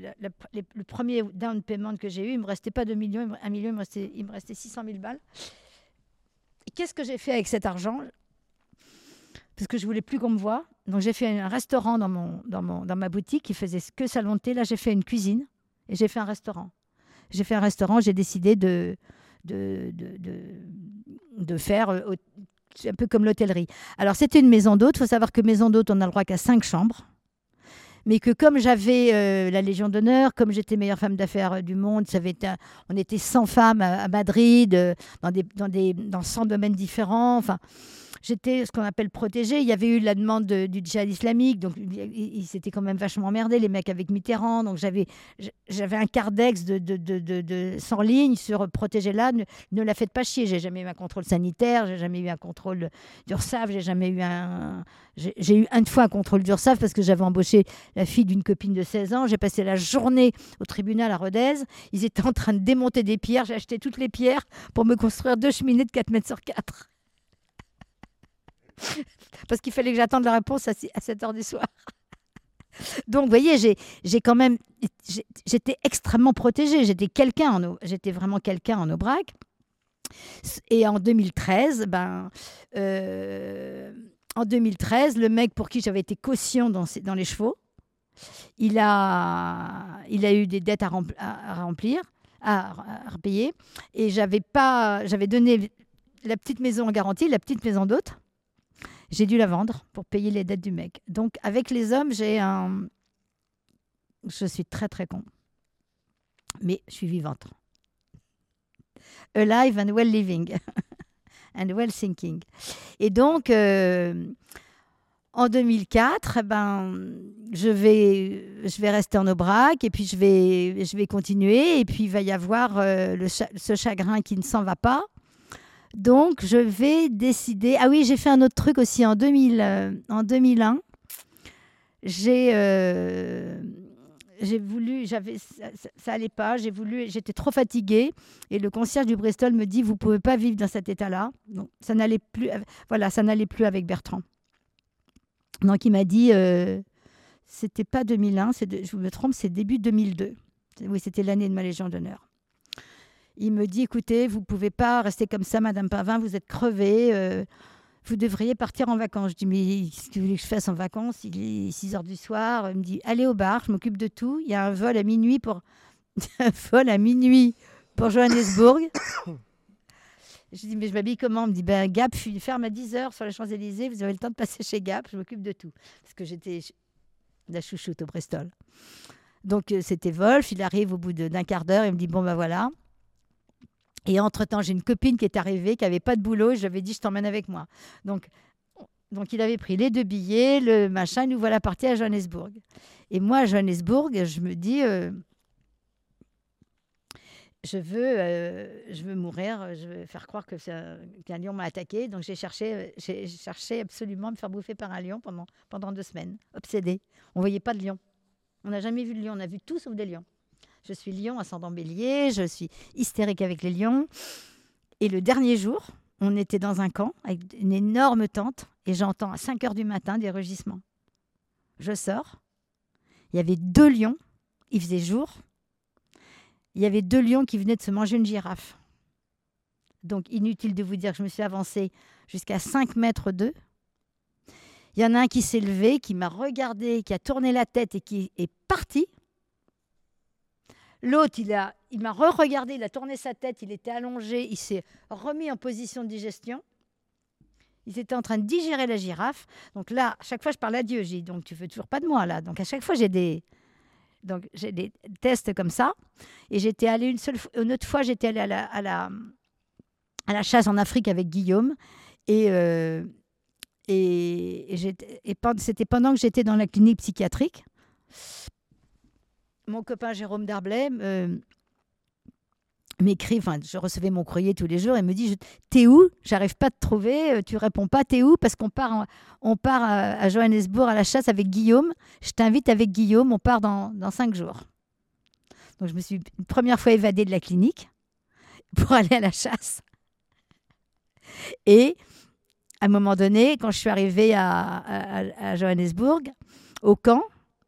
S2: premier down payment que j'ai eu. Il me restait pas 2 millions, il me- un million, il me restait, il me restait 600 000 balles. Qu'est-ce que j'ai fait avec cet argent? Parce que je voulais plus qu'on me voie. Donc j'ai fait un restaurant dans, dans ma boutique qui faisait que salon de thé. Là, j'ai fait une cuisine et j'ai fait un restaurant. J'ai fait un restaurant, j'ai décidé de, de, de, de, faire euh, un peu comme l'hôtellerie. Alors c'était une maison d'hôte. Il faut savoir que maison d'hôte, on a le droit qu'à cinq chambres. Mais que comme j'avais euh, la Légion d'honneur, comme j'étais meilleure femme d'affaires euh, du monde, ça avait été on était 100 femmes à, Madrid, dans, des, dans, des, dans 100 domaines différents. Enfin, j'étais ce qu'on appelle protégée. Il y avait eu la demande de- du djihad islamique, donc ils il, il s'étaient quand même vachement emmerdés, les mecs avec Mitterrand. Donc j'avais un cardex de, de, de, de, de 100 lignes sur protéger là, ne, la faites pas chier. J'ai jamais eu un contrôle sanitaire, j'ai jamais eu un contrôle d'URSAF, j'ai jamais eu un. J'ai eu une fois un contrôle d'URSAF parce que j'avais embauché la fille d'une copine de 16 ans. J'ai passé la journée au tribunal à Rodez. Ils étaient en train de démonter des pierres. J'ai acheté toutes les pierres pour me construire deux cheminées de 4 mètres sur 4 parce qu'il fallait que j'attende la réponse à, six- à 7 heures du soir. Donc, vous voyez, j'ai quand même, j'étais extrêmement protégée. J'étais quelqu'un, en j'étais vraiment quelqu'un en Aubrac. Et en 2013, ben, euh, en 2013, le mec pour qui j'avais été caution dans, les chevaux, il a, il a eu des dettes à remplir, à, à repayer, et j'avais pas, j'avais donné la petite maison en garantie, la petite maison d'hôte. J'ai dû la vendre pour payer les dettes du mec. Donc, avec les hommes, j'ai un. Je suis très, très con. Mais je suis vivante. Alive and well living. and well thinking. Et donc, euh, en 2004, eh ben, je, vais, je vais rester en Aubrac et puis je vais, je vais continuer. Et puis, il va y avoir euh, le ce chagrin qui ne s'en va pas. Donc, je vais décider. Ah oui, j'ai fait un autre truc aussi en, 2000, euh, 2001. J'ai euh, j'ai voulu, j'avais, ça, ça, allait pas. J'ai voulu, j'étais trop fatiguée et le concierge du Bristol me dit vous pouvez pas vivre dans cet état-là. Donc, ça n'allait plus. Voilà, ça n'allait plus avec Bertrand. Donc, il m'a dit euh, c'était pas 2001, c'est de- je me trompe, c'est début 2002. Oui, c'était l'année de ma Légion d'honneur. Il me dit écoutez, vous pouvez pas rester comme ça, Madame Pavin, vous êtes crevée. euh, vous devriez partir en vacances. Je dis mais qu'est-ce que vous voulez que je fasse en vacances? Il est 6 heures du soir. Il me dit allez au bar, je m'occupe de tout. Il y a un vol à minuit pour vol à minuit pour Johannesburg. Je dis, mais je m'habille comment? On me dit, ben, Gap ferme à 10h sur les Champs-Élysées, vous avez le temps de passer chez Gap, je m'occupe de tout. Parce que j'étais la chouchoute au Bristol. Donc euh, c'était Wolf, il arrive au bout d'un quart d'heure, il me dit, bon ben voilà. Et entre-temps, j'ai une copine qui est arrivée, qui n'avait pas de boulot, et je dit, je t'emmène avec moi. Donc, donc il avait pris les deux billets, le machin, nous voilà partis à Johannesburg. Et moi, à Johannesburg, je me dis... Euh, je veux, euh, je veux mourir, je veux faire croire que qu'un lion m'a attaqué. Donc j'ai cherché, j'ai cherché absolument à me faire bouffer par un lion pendant, pendant deux semaines, obsédée. On voyait pas de lion. On n'a jamais vu de lion, on a vu tout sauf des lions. Je suis lion ascendant bélier, je suis hystérique avec les lions. Et le dernier jour, on était dans un camp avec une énorme tente et j'entends à 5 heures du matin des rugissements. Je sors, il y avait deux lions, il faisait jour, il y avait deux lions qui venaient de se manger une girafe. Donc inutile de vous dire que je me suis avancée jusqu'à 5 mètres d'eux. Il y en a un qui s'est levé, qui m'a regardé, qui a tourné la tête et qui est parti. L'autre, il m'a il re-regardé, il a tourné sa tête, il était allongé, il s'est remis en position de digestion. Ils étaient en train de digérer la girafe. Donc là, à chaque fois, je parle à Dieu. J'ai donc tu veux toujours pas de moi là. Donc à chaque fois, j'ai des, donc j'ai des tests comme ça. Et j'étais allée une seule une autre fois, j'étais allée à la, à la, à la chasse en Afrique avec Guillaume. Et, euh, et c'était pendant que j'étais dans la clinique psychiatrique. Mon copain Jérôme Darblay m'écrit, enfin, je recevais mon courrier tous les jours et me dit T'es où? J'arrive pas à te trouver, euh, tu réponds pas, t'es où? Parce qu'on part, on part à, Johannesburg à la chasse avec Guillaume. Je t'invite avec Guillaume, on part dans, dans cinq jours. Donc, je me suis une première fois évadée de la clinique pour aller à la chasse. Et à un moment donné, quand je suis arrivée à, à, Johannesburg, au camp,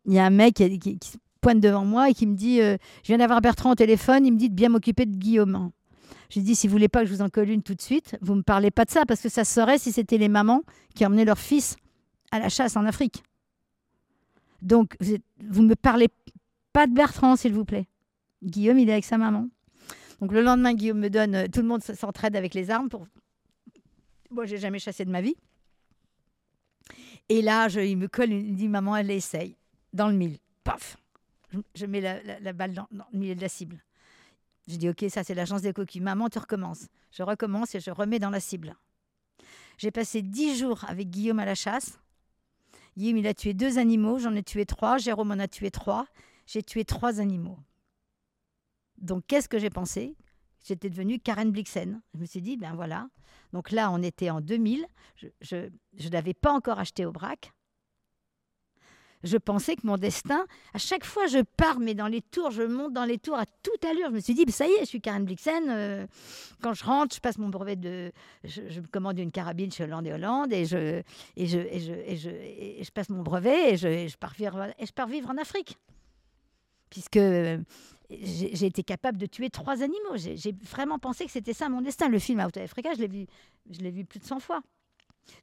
S2: il y a un mec qui, qui, pointe devant moi et qui me dit euh, Je viens d'avoir Bertrand au téléphone, il me dit de bien m'occuper de Guillaume. J'ai dit Si vous voulez pas que je vous en colle une tout de suite, vous ne me parlez pas de ça, parce que ça serait si c'était les mamans qui emmenaient leur fils à la chasse en Afrique. Donc, vous ne me parlez pas de Bertrand, s'il vous plaît. Guillaume, il est avec sa maman. Donc, le lendemain, Guillaume me donne euh, Tout le monde s'entraide avec les armes. Pour... Moi, j'ai jamais chassé de ma vie. Et là, je, il me colle, il dit Maman, elle essaye. Dans le mille. Paf je mets la, balle dans, le milieu de la cible. Je dis, OK, ça c'est l'agence des coquilles. Maman, tu recommences. Je recommence et je remets dans la cible. J'ai passé dix jours avec Guillaume à la chasse. Guillaume, il a tué deux animaux, j'en ai tué trois. Jérôme en a tué trois. J'ai tué trois animaux. Donc, qu'est-ce que j'ai pensé? J'étais devenue Karen Blixen. Je me suis dit, ben voilà. Donc là, on était en 2000. Je ne l'avais pas encore acheté au braque je pensais que mon destin, à chaque fois je pars, mais dans les tours, je monte dans les tours à toute allure. Je me suis dit, ça y est, je suis Karen Blixen. Euh, quand je rentre, je passe mon brevet de. Je, commande une carabine chez Hollande et Hollande et je, et je, et je, et je, passe mon brevet et je, je, pars vivre, et je pars vivre en Afrique. Puisque euh, j'ai été capable de tuer trois animaux. J'ai vraiment pensé que c'était ça mon destin. Le film Out of Africa, je l'ai vu, je l'ai vu plus de 100 fois.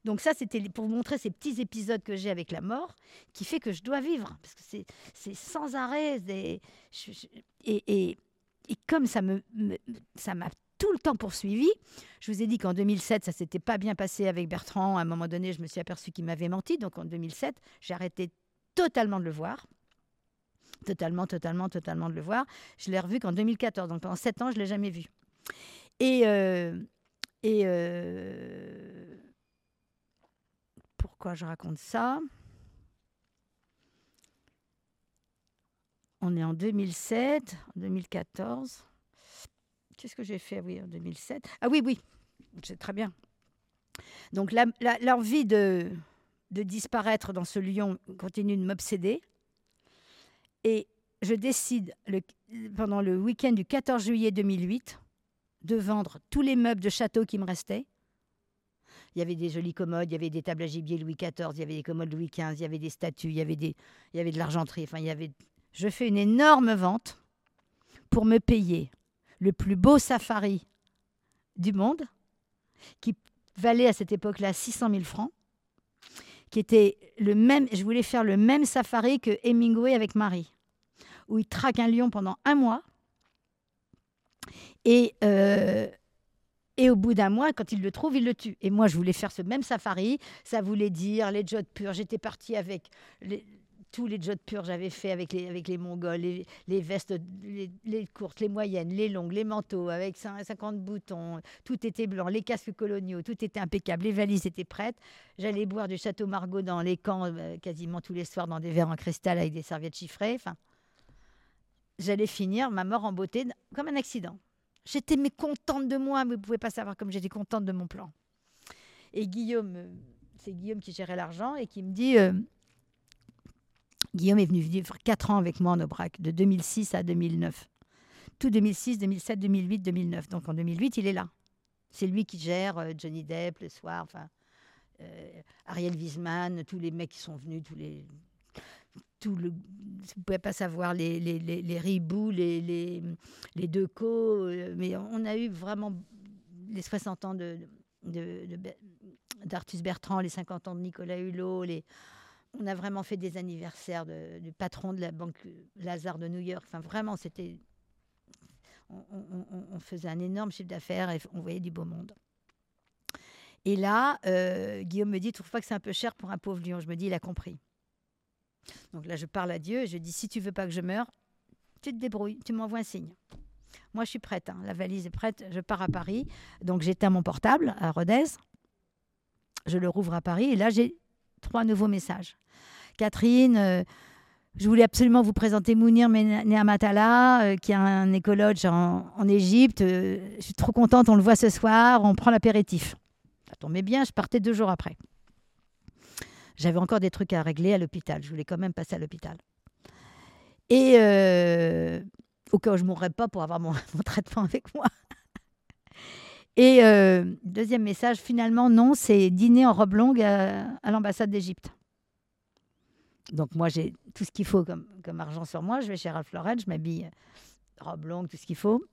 S2: Donc ça, c'était pour vous montrer ces petits épisodes que j'ai avec la mort, qui fait que je dois vivre, parce que c'est sans arrêt. et, et, comme ça me, ça m'a tout le temps poursuivi. Je vous ai dit qu'en 2007, ça s'était pas bien passé avec Bertrand. À un moment donné, je me suis aperçu qu'il m'avait menti. Donc en 2007, j'ai arrêté totalement de le voir. Totalement, totalement, totalement de le voir. Je l'ai revu qu'en 2014. Donc pendant sept ans, je l'ai jamais vu. Et, euh, et euh, pourquoi je raconte ça On est en 2007, 2014. Qu'est-ce que j'ai fait? Oui, en 2007. Ah oui, oui, c'est très bien. Donc l'envie de, de disparaître dans ce lion continue de m'obséder. Et je décide pendant le week-end du 14 juillet 2008 de vendre tous les meubles de château qui me restaient il y avait des jolies commodes, il y avait des tables à gibier Louis XIV, il y avait des commodes Louis XV, il y avait des statues, il y avait, des, il y avait de l'argenterie. Enfin, il y avait... Je fais une énorme vente pour me payer le plus beau safari du monde, qui valait à cette époque-là 600 000 francs, qui était le même. Je voulais faire le même safari que Hemingway avec Marie, où il traque un lion pendant un mois. Et, euh, et au bout d'un mois, quand il le trouve, il le tue. Et moi, je voulais faire ce même safari. Ça voulait dire les jods purs. J'étais partie avec tous les jods purs. J'avais fait avec les, avec les Mongols, les, vestes, les, courtes, les moyennes, les longues, les manteaux avec cin- 50 boutons. Tout était blanc, les casques coloniaux, tout était impeccable. Les valises étaient prêtes. J'allais boire du château Margaux dans les camps euh, quasiment tous les soirs dans des verres en cristal avec des serviettes chiffrées. Enfin, j'allais finir ma mort en beauté comme un accident. J'étais mécontente de moi, mais vous ne pouvez pas savoir comme j'étais contente de mon plan. Et Guillaume, euh, c'est Guillaume qui gérait l'argent et qui me dit euh, Guillaume est venu vivre 4 ans avec moi en Aubrac, de 2006 à 2009. Tout 2006, 2007, 2008, 2009. Donc en 2008, il est là. C'est lui qui gère euh, Johnny Depp le soir, Ariel Wiesman, tous les mecs qui sont venus, tous les. Tout le, vous ne pouvez pas savoir les, les, les, les Ribou, les, les, les Decaux, euh, mais on a eu vraiment les 60 ans de, Bertrand, les 50 ans de Nicolas Hulot, les, on a vraiment fait des anniversaires de- du patron de la banque Lazare de New York. Enfin, vraiment, c'était. On, on- on- faisait un énorme chiffre d'affaires et on voyait du beau monde. Et là, euh, Guillaume me dit Tu trouves pas que c'est un peu cher pour un pauvre lion Je me dis Il a compris. Donc là, je parle à Dieu et je dis Si tu veux pas que je meure, tu te débrouilles, tu m'envoies un signe. Moi, je suis prête. hein. La valise est prête. Je pars à Paris. Donc, j'éteins mon portable à Rodez. Je le rouvre à Paris. Et là, j'ai trois nouveaux messages. Catherine, euh, je voulais absolument vous présenter Mounir Neamatala, euh, qui est un écologue en, en Égypte. Euh, je suis trop contente. On le voit ce soir. On prend l'apéritif. Ça tombait bien. Je partais deux jours après. J'avais encore des trucs à régler à l'hôpital. Je voulais quand même passer à l'hôpital. Et euh, au cas où je ne mourrais pas pour avoir mon, traitement avec moi. Et euh, deuxième message, finalement, non, c'est dîner en robe longue à, l'ambassade d'Égypte. Donc moi, j'ai tout ce qu'il faut comme, argent sur moi. Je vais chez Ralph Lauren, je m'habille euh, robe longue, tout ce qu'il faut.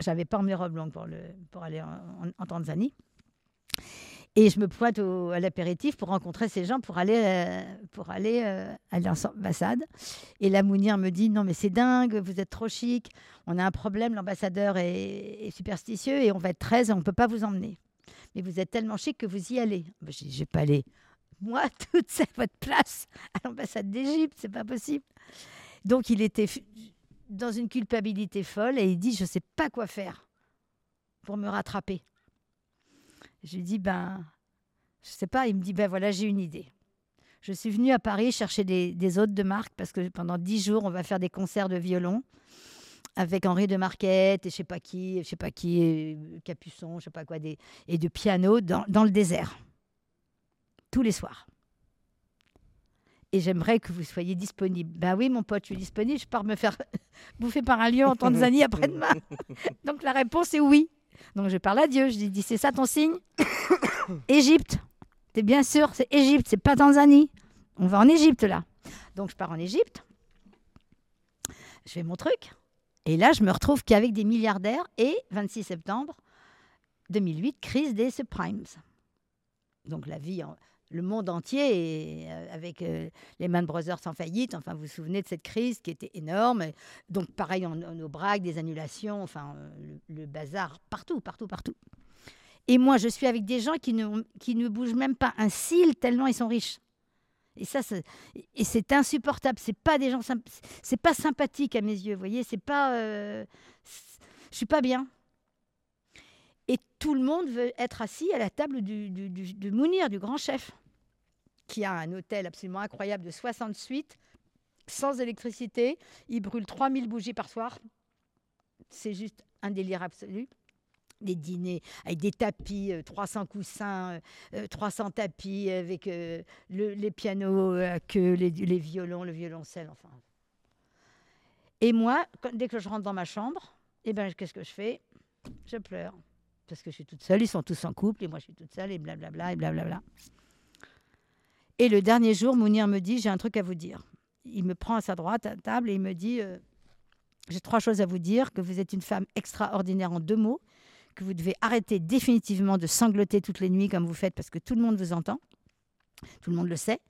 S2: J'avais pas mes robes longues pour, pour aller en Tanzanie. Et je me pointe au- à l'apéritif pour rencontrer ces gens, pour aller, euh, pour aller euh, à l'ambassade. Et la Mounir me dit Non, mais c'est dingue, vous êtes trop chic. On a un problème, l'ambassadeur est, superstitieux et on va être 13 et on ne peut pas vous emmener. Mais vous êtes tellement chic que vous y allez. Ben, je dis, vais pas aller. Moi, toute seule, votre place à l'ambassade d'Égypte, c'est pas possible. Donc il était dans une culpabilité folle et il dit Je sais pas quoi faire pour me rattraper. Je lui dis Ben, je sais pas. Il me dit Ben voilà, j'ai une idée. Je suis venue à Paris chercher des, des hôtes de marque parce que pendant dix jours, on va faire des concerts de violon avec Henri de Marquette et je sais pas qui, je sais pas qui, et Capuçon, je sais pas quoi, des, et de piano dans, dans le désert, tous les soirs. Et j'aimerais que vous soyez disponible. Ben oui, mon pote, je suis disponible. Je pars me faire bouffer par un lion en Tanzanie après-demain. Donc la réponse est oui. Donc je parle à Dieu. Je lui dis c'est ça ton signe? Égypte. T'es bien sûr, c'est Égypte, c'est pas Tanzanie. On va en Égypte là. Donc je pars en Égypte. Je fais mon truc. Et là, je me retrouve qu'avec des milliardaires. Et 26 septembre 2008, crise des subprimes. Donc la vie, le monde entier, est, euh, avec euh, les Man Brothers en faillite. Enfin, vous vous souvenez de cette crise qui était énorme. Donc pareil en, en Aubrac, des annulations, enfin euh, le, bazar partout, partout, partout. Et moi, je suis avec des gens qui ne, qui ne bougent même pas un cil tellement ils sont riches. Et ça, et c'est insupportable. C'est pas des gens, c'est pas sympathique à mes yeux. Vous voyez, c'est pas, je suis pas bien. Et tout le monde veut être assis à la table du, Mounir, du grand chef, qui a un hôtel absolument incroyable de 60 suites, sans électricité. Il brûle 3000 bougies par soir. C'est juste un délire absolu des dîners avec des tapis, euh, 300 coussins, euh, euh, 300 tapis avec euh, le- les pianos à queue, les, les violons, le violoncelle, enfin. Et moi, dès que je rentre dans ma chambre, eh ben, qu'est-ce que je fais? Je pleure. Parce que je suis toute seule, ils sont tous en couple, et moi je suis toute seule, et blablabla, et blablabla. Et le dernier jour, Mounir me dit, j'ai un truc à vous dire. Il me prend à sa droite, à table, et il me dit, euh, j'ai trois choses à vous dire, que vous êtes une femme extraordinaire en deux mots, que vous devez arrêter définitivement de sangloter toutes les nuits comme vous faites parce que tout le monde vous entend. Tout le monde le sait.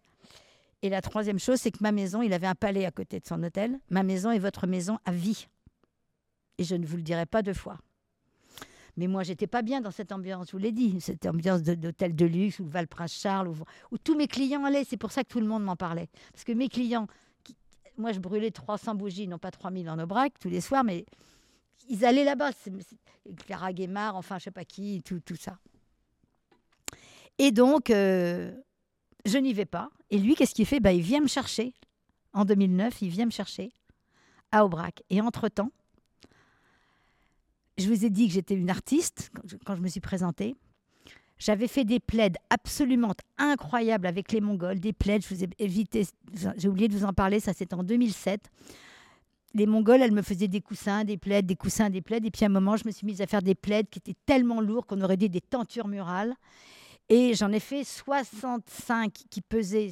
S2: Et la troisième chose, c'est que ma maison, il avait un palais à côté de son hôtel. Ma maison est votre maison à vie. Et je ne vous le dirai pas deux fois. Mais moi, j'étais pas bien dans cette ambiance, je vous l'ai dit. Cette ambiance d'hôtel de luxe où Val Prince Charles, où, tous mes clients allaient. C'est pour ça que tout le monde m'en parlait. Parce que mes clients, qui- moi, je brûlais 300 bougies, non pas 3000 en Aubrac tous les soirs, mais ils allaient là-bas. Clara Guémard, enfin, je sais pas qui, tout, tout ça. Et donc, euh, je n'y vais pas. Et lui, qu'est-ce qu'il fait? Bah, Il vient me chercher. En 2009, il vient me chercher à Aubrac. Et entre-temps, je vous ai dit que j'étais une artiste quand je, me suis présentée. J'avais fait des plaids absolument incroyables avec les Mongols, des plaids, je vous ai évité, j'ai oublié de vous en parler, ça c'était en 2007. Les Mongols, elles me faisaient des coussins, des plaids, des coussins, des plaids. Et puis à un moment, je me suis mise à faire des plaids qui étaient tellement lourds qu'on aurait dit des tentures murales. Et j'en ai fait 65 qui pesaient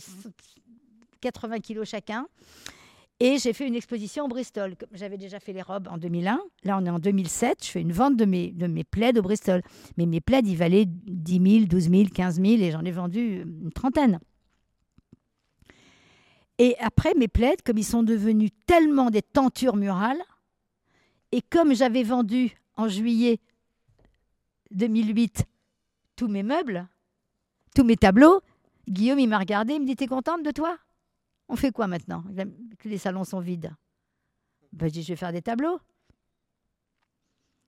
S2: 80 kilos chacun. Et j'ai fait une exposition au Bristol. J'avais déjà fait les robes en 2001. Là, on est en 2007. Je fais une vente de mes, de mes plaids au Bristol. Mais mes plaids, ils valaient 10 000, 12 000, 15 000 et j'en ai vendu une trentaine. Et après, mes plaids, comme ils sont devenus tellement des tentures murales, et comme j'avais vendu en juillet 2008 tous mes meubles, tous mes tableaux, Guillaume, il m'a regardé, il me dit T'es contente de toi? On fait quoi maintenant? Que les salons sont vides? Ben, je dis vais faire des tableaux.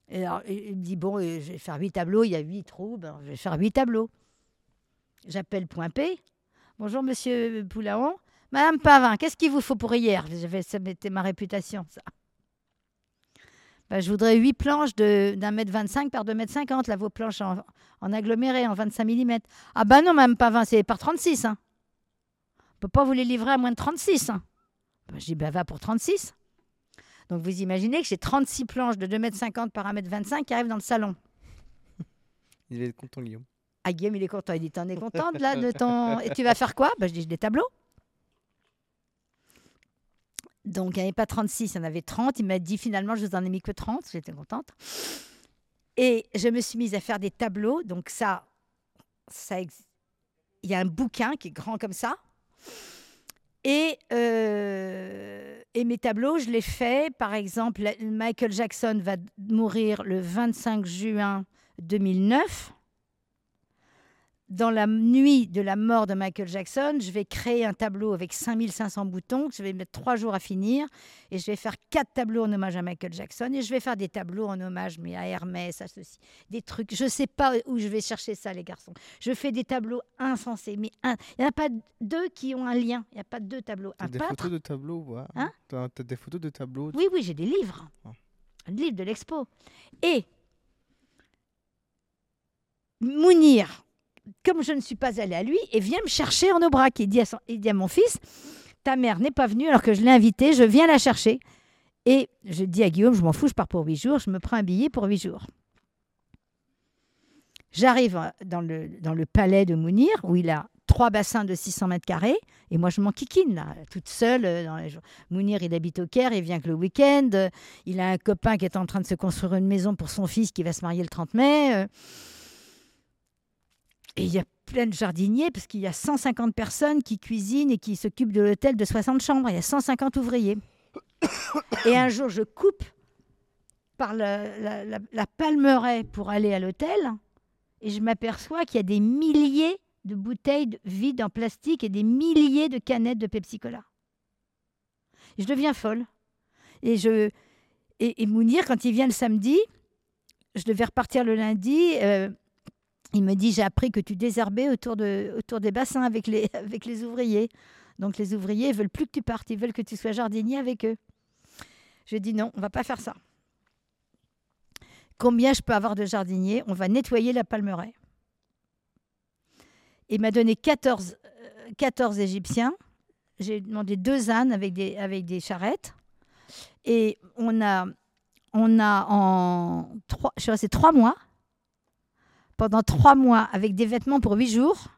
S2: Et il me dit Bon, euh, je vais faire huit tableaux, il y a huit trous, ben, je vais faire huit tableaux. J'appelle Point P. Bonjour, monsieur Poulaon. Madame Pavin, qu'est-ce qu'il vous faut pour hier? M'était ma réputation, ça. Ben, je voudrais huit planches d'un mètre 25 par deux mètres 50, là, vos planches en, en aggloméré, en 25 mm. Ah ben non, Madame Pavin, c'est par 36. Hein. Peut pas vous les livrer à moins de 36. Hein. Ben, je dis, ben va pour 36. Donc vous imaginez que j'ai 36 planches de 2,50 m par 1,25 m qui arrivent dans le salon.
S1: Il être content, Guillaume.
S2: Ah, Guillaume, il est content. Il dit T'en es contente là de ton. Et tu vas faire quoi? Ben, Je dis Des tableaux. Donc, il n'y en avait pas 36, il y en avait 30. Il m'a dit finalement, je vous en ai mis que 30. J'étais contente. Et je me suis mise à faire des tableaux. Donc, ça, ça il y a un bouquin qui est grand comme ça. Et, euh, et mes tableaux, je les fais. Par exemple, Michael Jackson va mourir le 25 juin 2009. Dans la nuit de la mort de Michael Jackson, je vais créer un tableau avec 5500 boutons que je vais mettre trois jours à finir. Et je vais faire quatre tableaux en hommage à Michael Jackson. Et je vais faire des tableaux en hommage mais à Hermès, à ceci. Des trucs. Je ne sais pas où je vais chercher ça, les garçons. Je fais des tableaux insensés. Mais un- il n'y en a pas deux qui ont un lien. Il n'y a pas deux tableaux. Un
S1: des
S2: peintre.
S1: photos de tableaux ouais.
S2: Hein
S1: des photos de tableaux
S2: Oui, oui, j'ai des livres.
S1: Ah.
S2: Un livre de l'expo. Et Mounir, comme je ne suis pas allée à lui, et vient me chercher en à, son- il dit à mon fils, ta mère n'est pas venue alors que je l'ai invitée, je viens la chercher. Et je dis à Guillaume, je m'en fous, je pars pour huit jours, je me prends un billet pour huit jours. J'arrive euh, dans le, palais de Mounir, où il a trois bassins de 600 mètres carrés, et moi je m'en kikine, là, toute seule. euh, Dans. Mounir, il habite au Caire, il vient que le week-end. euh, Il a un copain qui est en train de se construire une maison pour son fils qui va se marier le 30 mai. Et il y a plein de jardiniers, parce qu'il y a 150 personnes qui cuisinent et qui s'occupent de l'hôtel de 60 chambres. Il y a 150 ouvriers. Et un jour, je coupe par la, la- la- la palmeraie pour aller à l'hôtel, et je m'aperçois qu'il y a des milliers de bouteilles de- vides en plastique et des milliers de canettes de Pepsi Cola. Et je deviens folle. Et, je, et, et Mounir, quand il vient le samedi, je devais repartir le lundi. euh, il me dit J'ai appris que tu désherbais autour, de, autour des bassins avec les, avec les ouvriers. Donc les ouvriers veulent plus que tu partes, ils veulent que tu sois jardinier avec eux. Je dis Non, on va pas faire ça. Combien je peux avoir de jardiniers? On va nettoyer la palmeraie. Il m'a donné 14, euh, 14 Égyptiens. J'ai demandé deux ânes avec des, avec des charrettes. Et on a, on a en trois, je suis trois mois, pendant trois mois, avec des vêtements pour huit jours,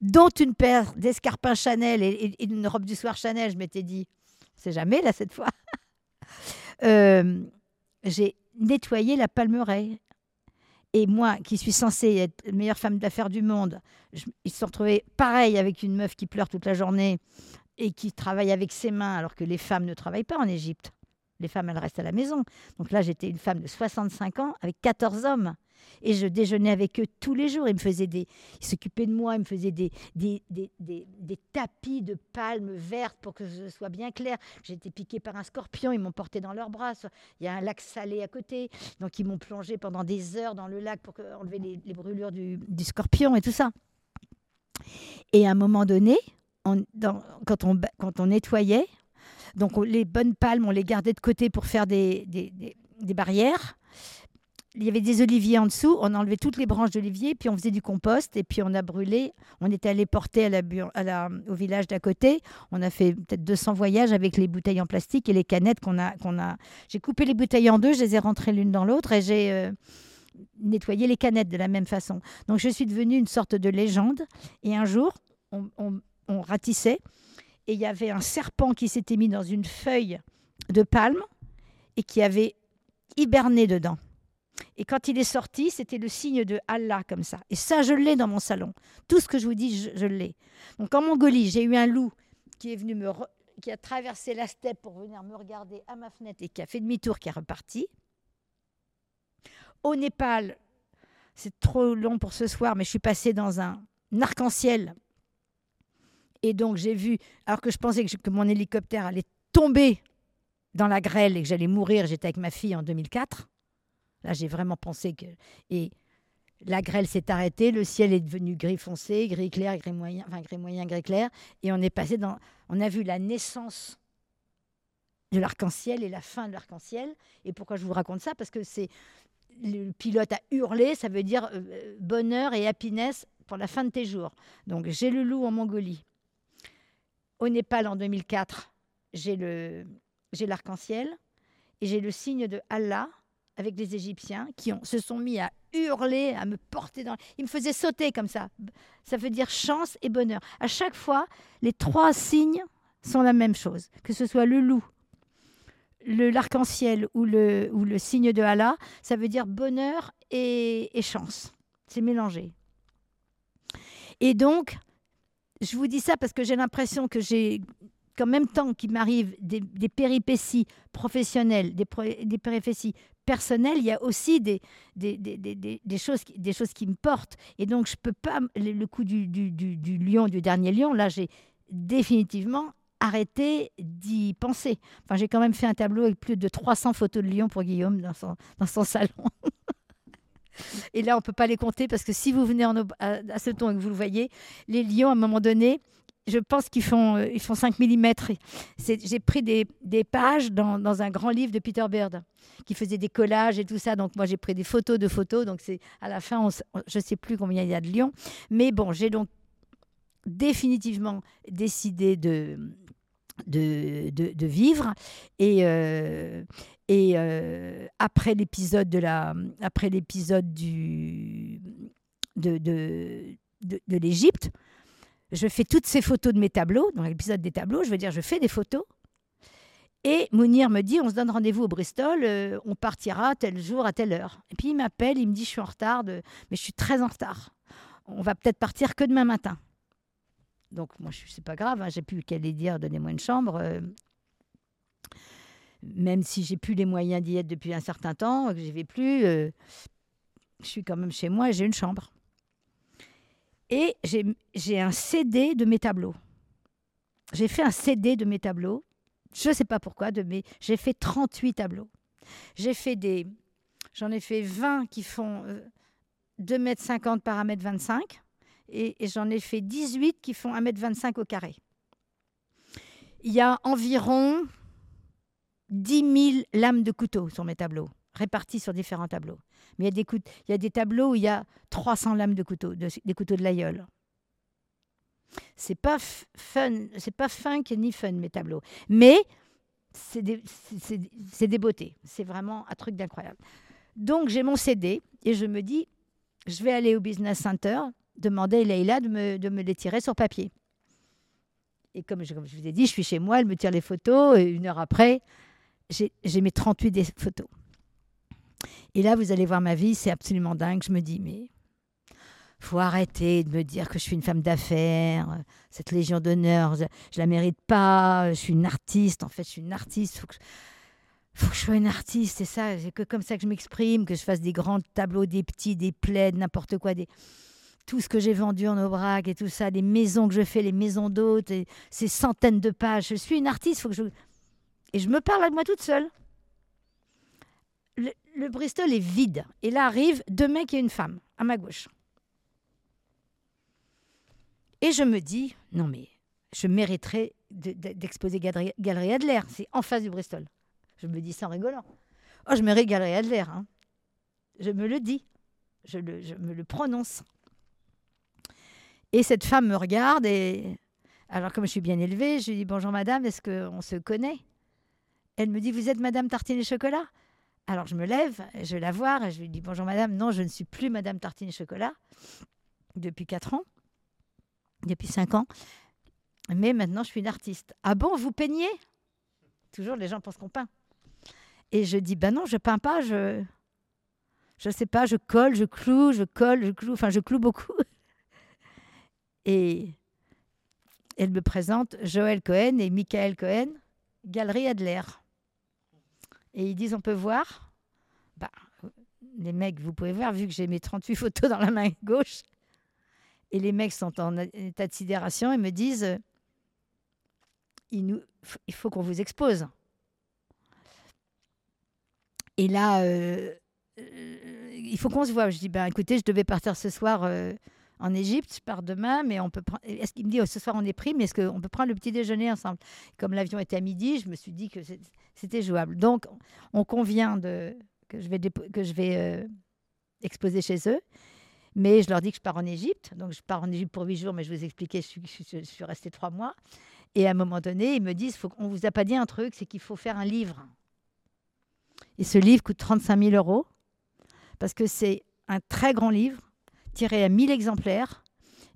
S2: dont une paire d'escarpins Chanel et, une robe du soir Chanel. Je m'étais dit, c'est jamais là cette fois. Euh, J'ai nettoyé la palmeraie. Et moi, qui suis censée être la meilleure femme d'affaires du monde, je- ils se sont retrouvés pareil avec une meuf qui pleure toute la journée et qui travaille avec ses mains alors que les femmes ne travaillent pas en Égypte. Les femmes, elles restent à la maison. Donc là, j'étais une femme de 65 ans avec 14 hommes. Et je déjeunais avec eux tous les jours. Ils me faisaient des, ils s'occupaient de moi, ils me faisaient des, des, des, des, des tapis de palmes vertes pour que ce soit bien clair. J'ai été piquée par un scorpion, ils m'ont porté dans leurs bras. Il y a un lac salé à côté, donc ils m'ont plongé pendant des heures dans le lac pour enlever les, brûlures du, scorpion et tout ça. Et à un moment donné, quand, on, quand on nettoyait, donc on- les bonnes palmes, on les gardait de côté pour faire des- des- des barrières. Il y avait des oliviers en dessous, on enlevait toutes les branches d'olivier, puis on faisait du compost, et puis on a brûlé. On est allé porter à la, au village d'à côté. On a fait peut-être 200 voyages avec les bouteilles en plastique et les canettes qu'on a. J'ai coupé les bouteilles en deux, je les ai rentrées l'une dans l'autre, et j'ai euh, nettoyé les canettes de la même façon. Donc je suis devenue une sorte de légende. Et un jour, on- on ratissait, et il y avait un serpent qui s'était mis dans une feuille de palme et qui avait hiberné dedans. Et quand il est sorti, c'était le signe de Allah comme ça. Et ça, je l'ai dans mon salon. Tout ce que je vous dis, je, l'ai. Donc en Mongolie, j'ai eu un loup qui est venu me re- qui a traversé la steppe pour venir me regarder à ma fenêtre et qui a fait demi-tour, qui est reparti. Au Népal, c'est trop long pour ce soir, mais je suis passée dans un arc-en-ciel. Et donc j'ai vu, alors que je pensais que, que mon hélicoptère allait tomber dans la grêle et que j'allais mourir, j'étais avec ma fille en 2004. Là, j'ai vraiment pensé que. Et la grêle s'est arrêtée, le ciel est devenu gris foncé, gris clair, gris moyen, enfin gris moyen, gris clair. Et on est passé dans. On a vu la naissance de l'arc-en-ciel et la fin de l'arc-en-ciel. Et pourquoi je vous raconte ça? Parce que c'est. Le pilote a hurlé, ça veut dire euh, bonheur et happiness pour la fin de tes jours. Donc j'ai le loup en Mongolie. Au Népal en 2004, j'ai j'ai l'arc-en-ciel et j'ai le signe de Allah avec les Égyptiens qui se sont mis à hurler, à me porter dans. Ils me faisaient sauter comme ça. Ça veut dire chance et bonheur. À chaque fois, les trois signes sont la même chose. Que ce soit le loup, l'arc-en-ciel ou le, signe de Allah, ça veut dire bonheur et, chance. C'est mélangé. Et donc, je vous dis ça parce que j'ai l'impression que j'ai qu'en même temps qu'il m'arrive des, péripéties professionnelles, des, des péripéties personnelles, il y a aussi des, des, des, des- choses, des choses qui me portent. Et donc, je peux pas, le, coup du, du, lion, du dernier lion, là, j'ai définitivement arrêté d'y penser. Enfin, j'ai quand même fait un tableau avec plus de 300 photos de lions pour Guillaume dans son, dans son salon. Et là, on ne peut pas les compter parce que si vous venez à, à ce ton et que vous le voyez, les lions, à un moment donné, je pense qu'ils font, euh, ils font 5 mm. J'ai pris des, pages dans, un grand livre de Peter Beard qui faisait des collages et tout ça. Donc, moi, j'ai pris des photos de photos. Donc, c'est à la fin, je ne sais plus combien il y a de lions. Mais bon, j'ai donc définitivement décidé de, de, de, vivre. Et, euh, et euh, après l'épisode de la, après l'épisode du de, de, de l'Égypte, je fais toutes ces photos de mes tableaux, dans l'épisode des tableaux, je veux dire, je fais des photos. Et Mounir me dit, on se donne rendez-vous au Bristol, euh, on partira tel jour à telle heure. Et puis il m'appelle, il me dit, je suis en retard, mais je suis très en retard. On va peut-être partir que demain matin. Donc moi, c'est pas grave, hein, j'ai plus qu'à aller dire, donnez-moi une chambre. euh, même si j'ai plus les moyens d'y être depuis un certain temps, que j'y vais plus, euh, je suis quand même chez moi et j'ai une chambre. Et j'ai un CD de mes tableaux. J'ai fait un CD de mes tableaux. Je ne sais pas pourquoi, de j'ai fait 38 tableaux. J'en ai fait 20 qui font euh, 2,50 m par 1,25 m. Et, et j'en ai fait 18 qui font 1,25 m au carré. Il y a environ 10 000 lames de couteau sur mes tableaux, réparties sur différents tableaux. Mais il y a des, tableaux où il y a 300 lames de couteau, de- des couteaux de l'aïeul. C'est pas fun, c'est pas funk ni fun mes tableaux, mais c'est des, beautés. C'est vraiment un truc d'incroyable. Donc j'ai mon CD et je me dis, je vais aller au business center demander à Leïla de me, les tirer sur papier. Et comme je, vous ai dit, je suis chez moi, elle me tire les photos et une heure après, j'ai mes 38 des photos. Et là, vous allez voir ma vie, c'est absolument dingue. Je me dis, mais faut arrêter de me dire que je suis une femme d'affaires, euh, cette légion d'honneur, je, je la mérite pas, je suis une artiste, en fait, je suis une artiste. Faut que, faut que je sois une artiste, c'est ça, c'est que comme ça que je m'exprime, que je fasse des grands tableaux, des petits, des plaids, n'importe quoi, des tout ce que j'ai vendu en Aubrac et tout ça, les maisons que je fais, les maisons d'hôtes, ces centaines de pages. Je suis une artiste, faut que je et je me parle à moi toute seule. Le, Bristol est vide et là arrivent deux mecs et une femme à ma gauche. Et je me dis non mais je mériterais de- de- d'exposer Galerie Adler, c'est en face du Bristol. Je me dis ça en rigolant. Oh, je me Galerie Adler. Hein. Je me le dis. Je me le prononce. Et cette femme me regarde et... Alors, comme je suis bien élevée, je lui dis Bonjour madame, est-ce qu'on se connaît? Elle me dit Vous êtes madame Tartine et Chocolat? Alors, je me lève, je la voir et je lui dis Bonjour madame, non, je ne suis plus madame Tartine Chocolat depuis 4 ans, depuis 5 ans. Mais maintenant, je suis une artiste. Ah bon, vous peignez? Toujours, les gens pensent qu'on peint. Et je dis, ben non, je peins pas, je je sais pas, je colle, je cloue, je colle, je cloue, enfin je cloue beaucoup. Et elle me présente Joël Cohen et Michael Cohen, Galerie Adler. Et ils disent, on peut voir bah, Les mecs, vous pouvez voir, vu que j'ai mes 38 photos dans la main gauche. Et les mecs sont en état de sidération et me disent, euh, il, nous, il faut qu'on vous expose. Et là, euh, euh, il faut qu'on se voit. Je dis, ben, écoutez, je devais partir ce soir euh, en Égypte, je pars demain, mais on peut prendre. Est-ce qu'il me dit, oh, ce soir on est pris, mais est-ce qu'on peut prendre le petit déjeuner ensemble? Comme l'avion était à midi, je me suis dit que c'était jouable. Donc, on convient de, que je vais, que je vais euh, exposer chez eux. Mais je leur dis que je pars en Égypte. Donc, je pars en Égypte pour huit jours, mais je vous expliquais, je suis, je restée trois mois. Et à un moment donné, ils me disent, faut, on vous a pas dit un truc, c'est qu'il faut faire un livre. Et ce livre coûte 35 000 euros parce que c'est un très grand livre tiré à 1000 exemplaires.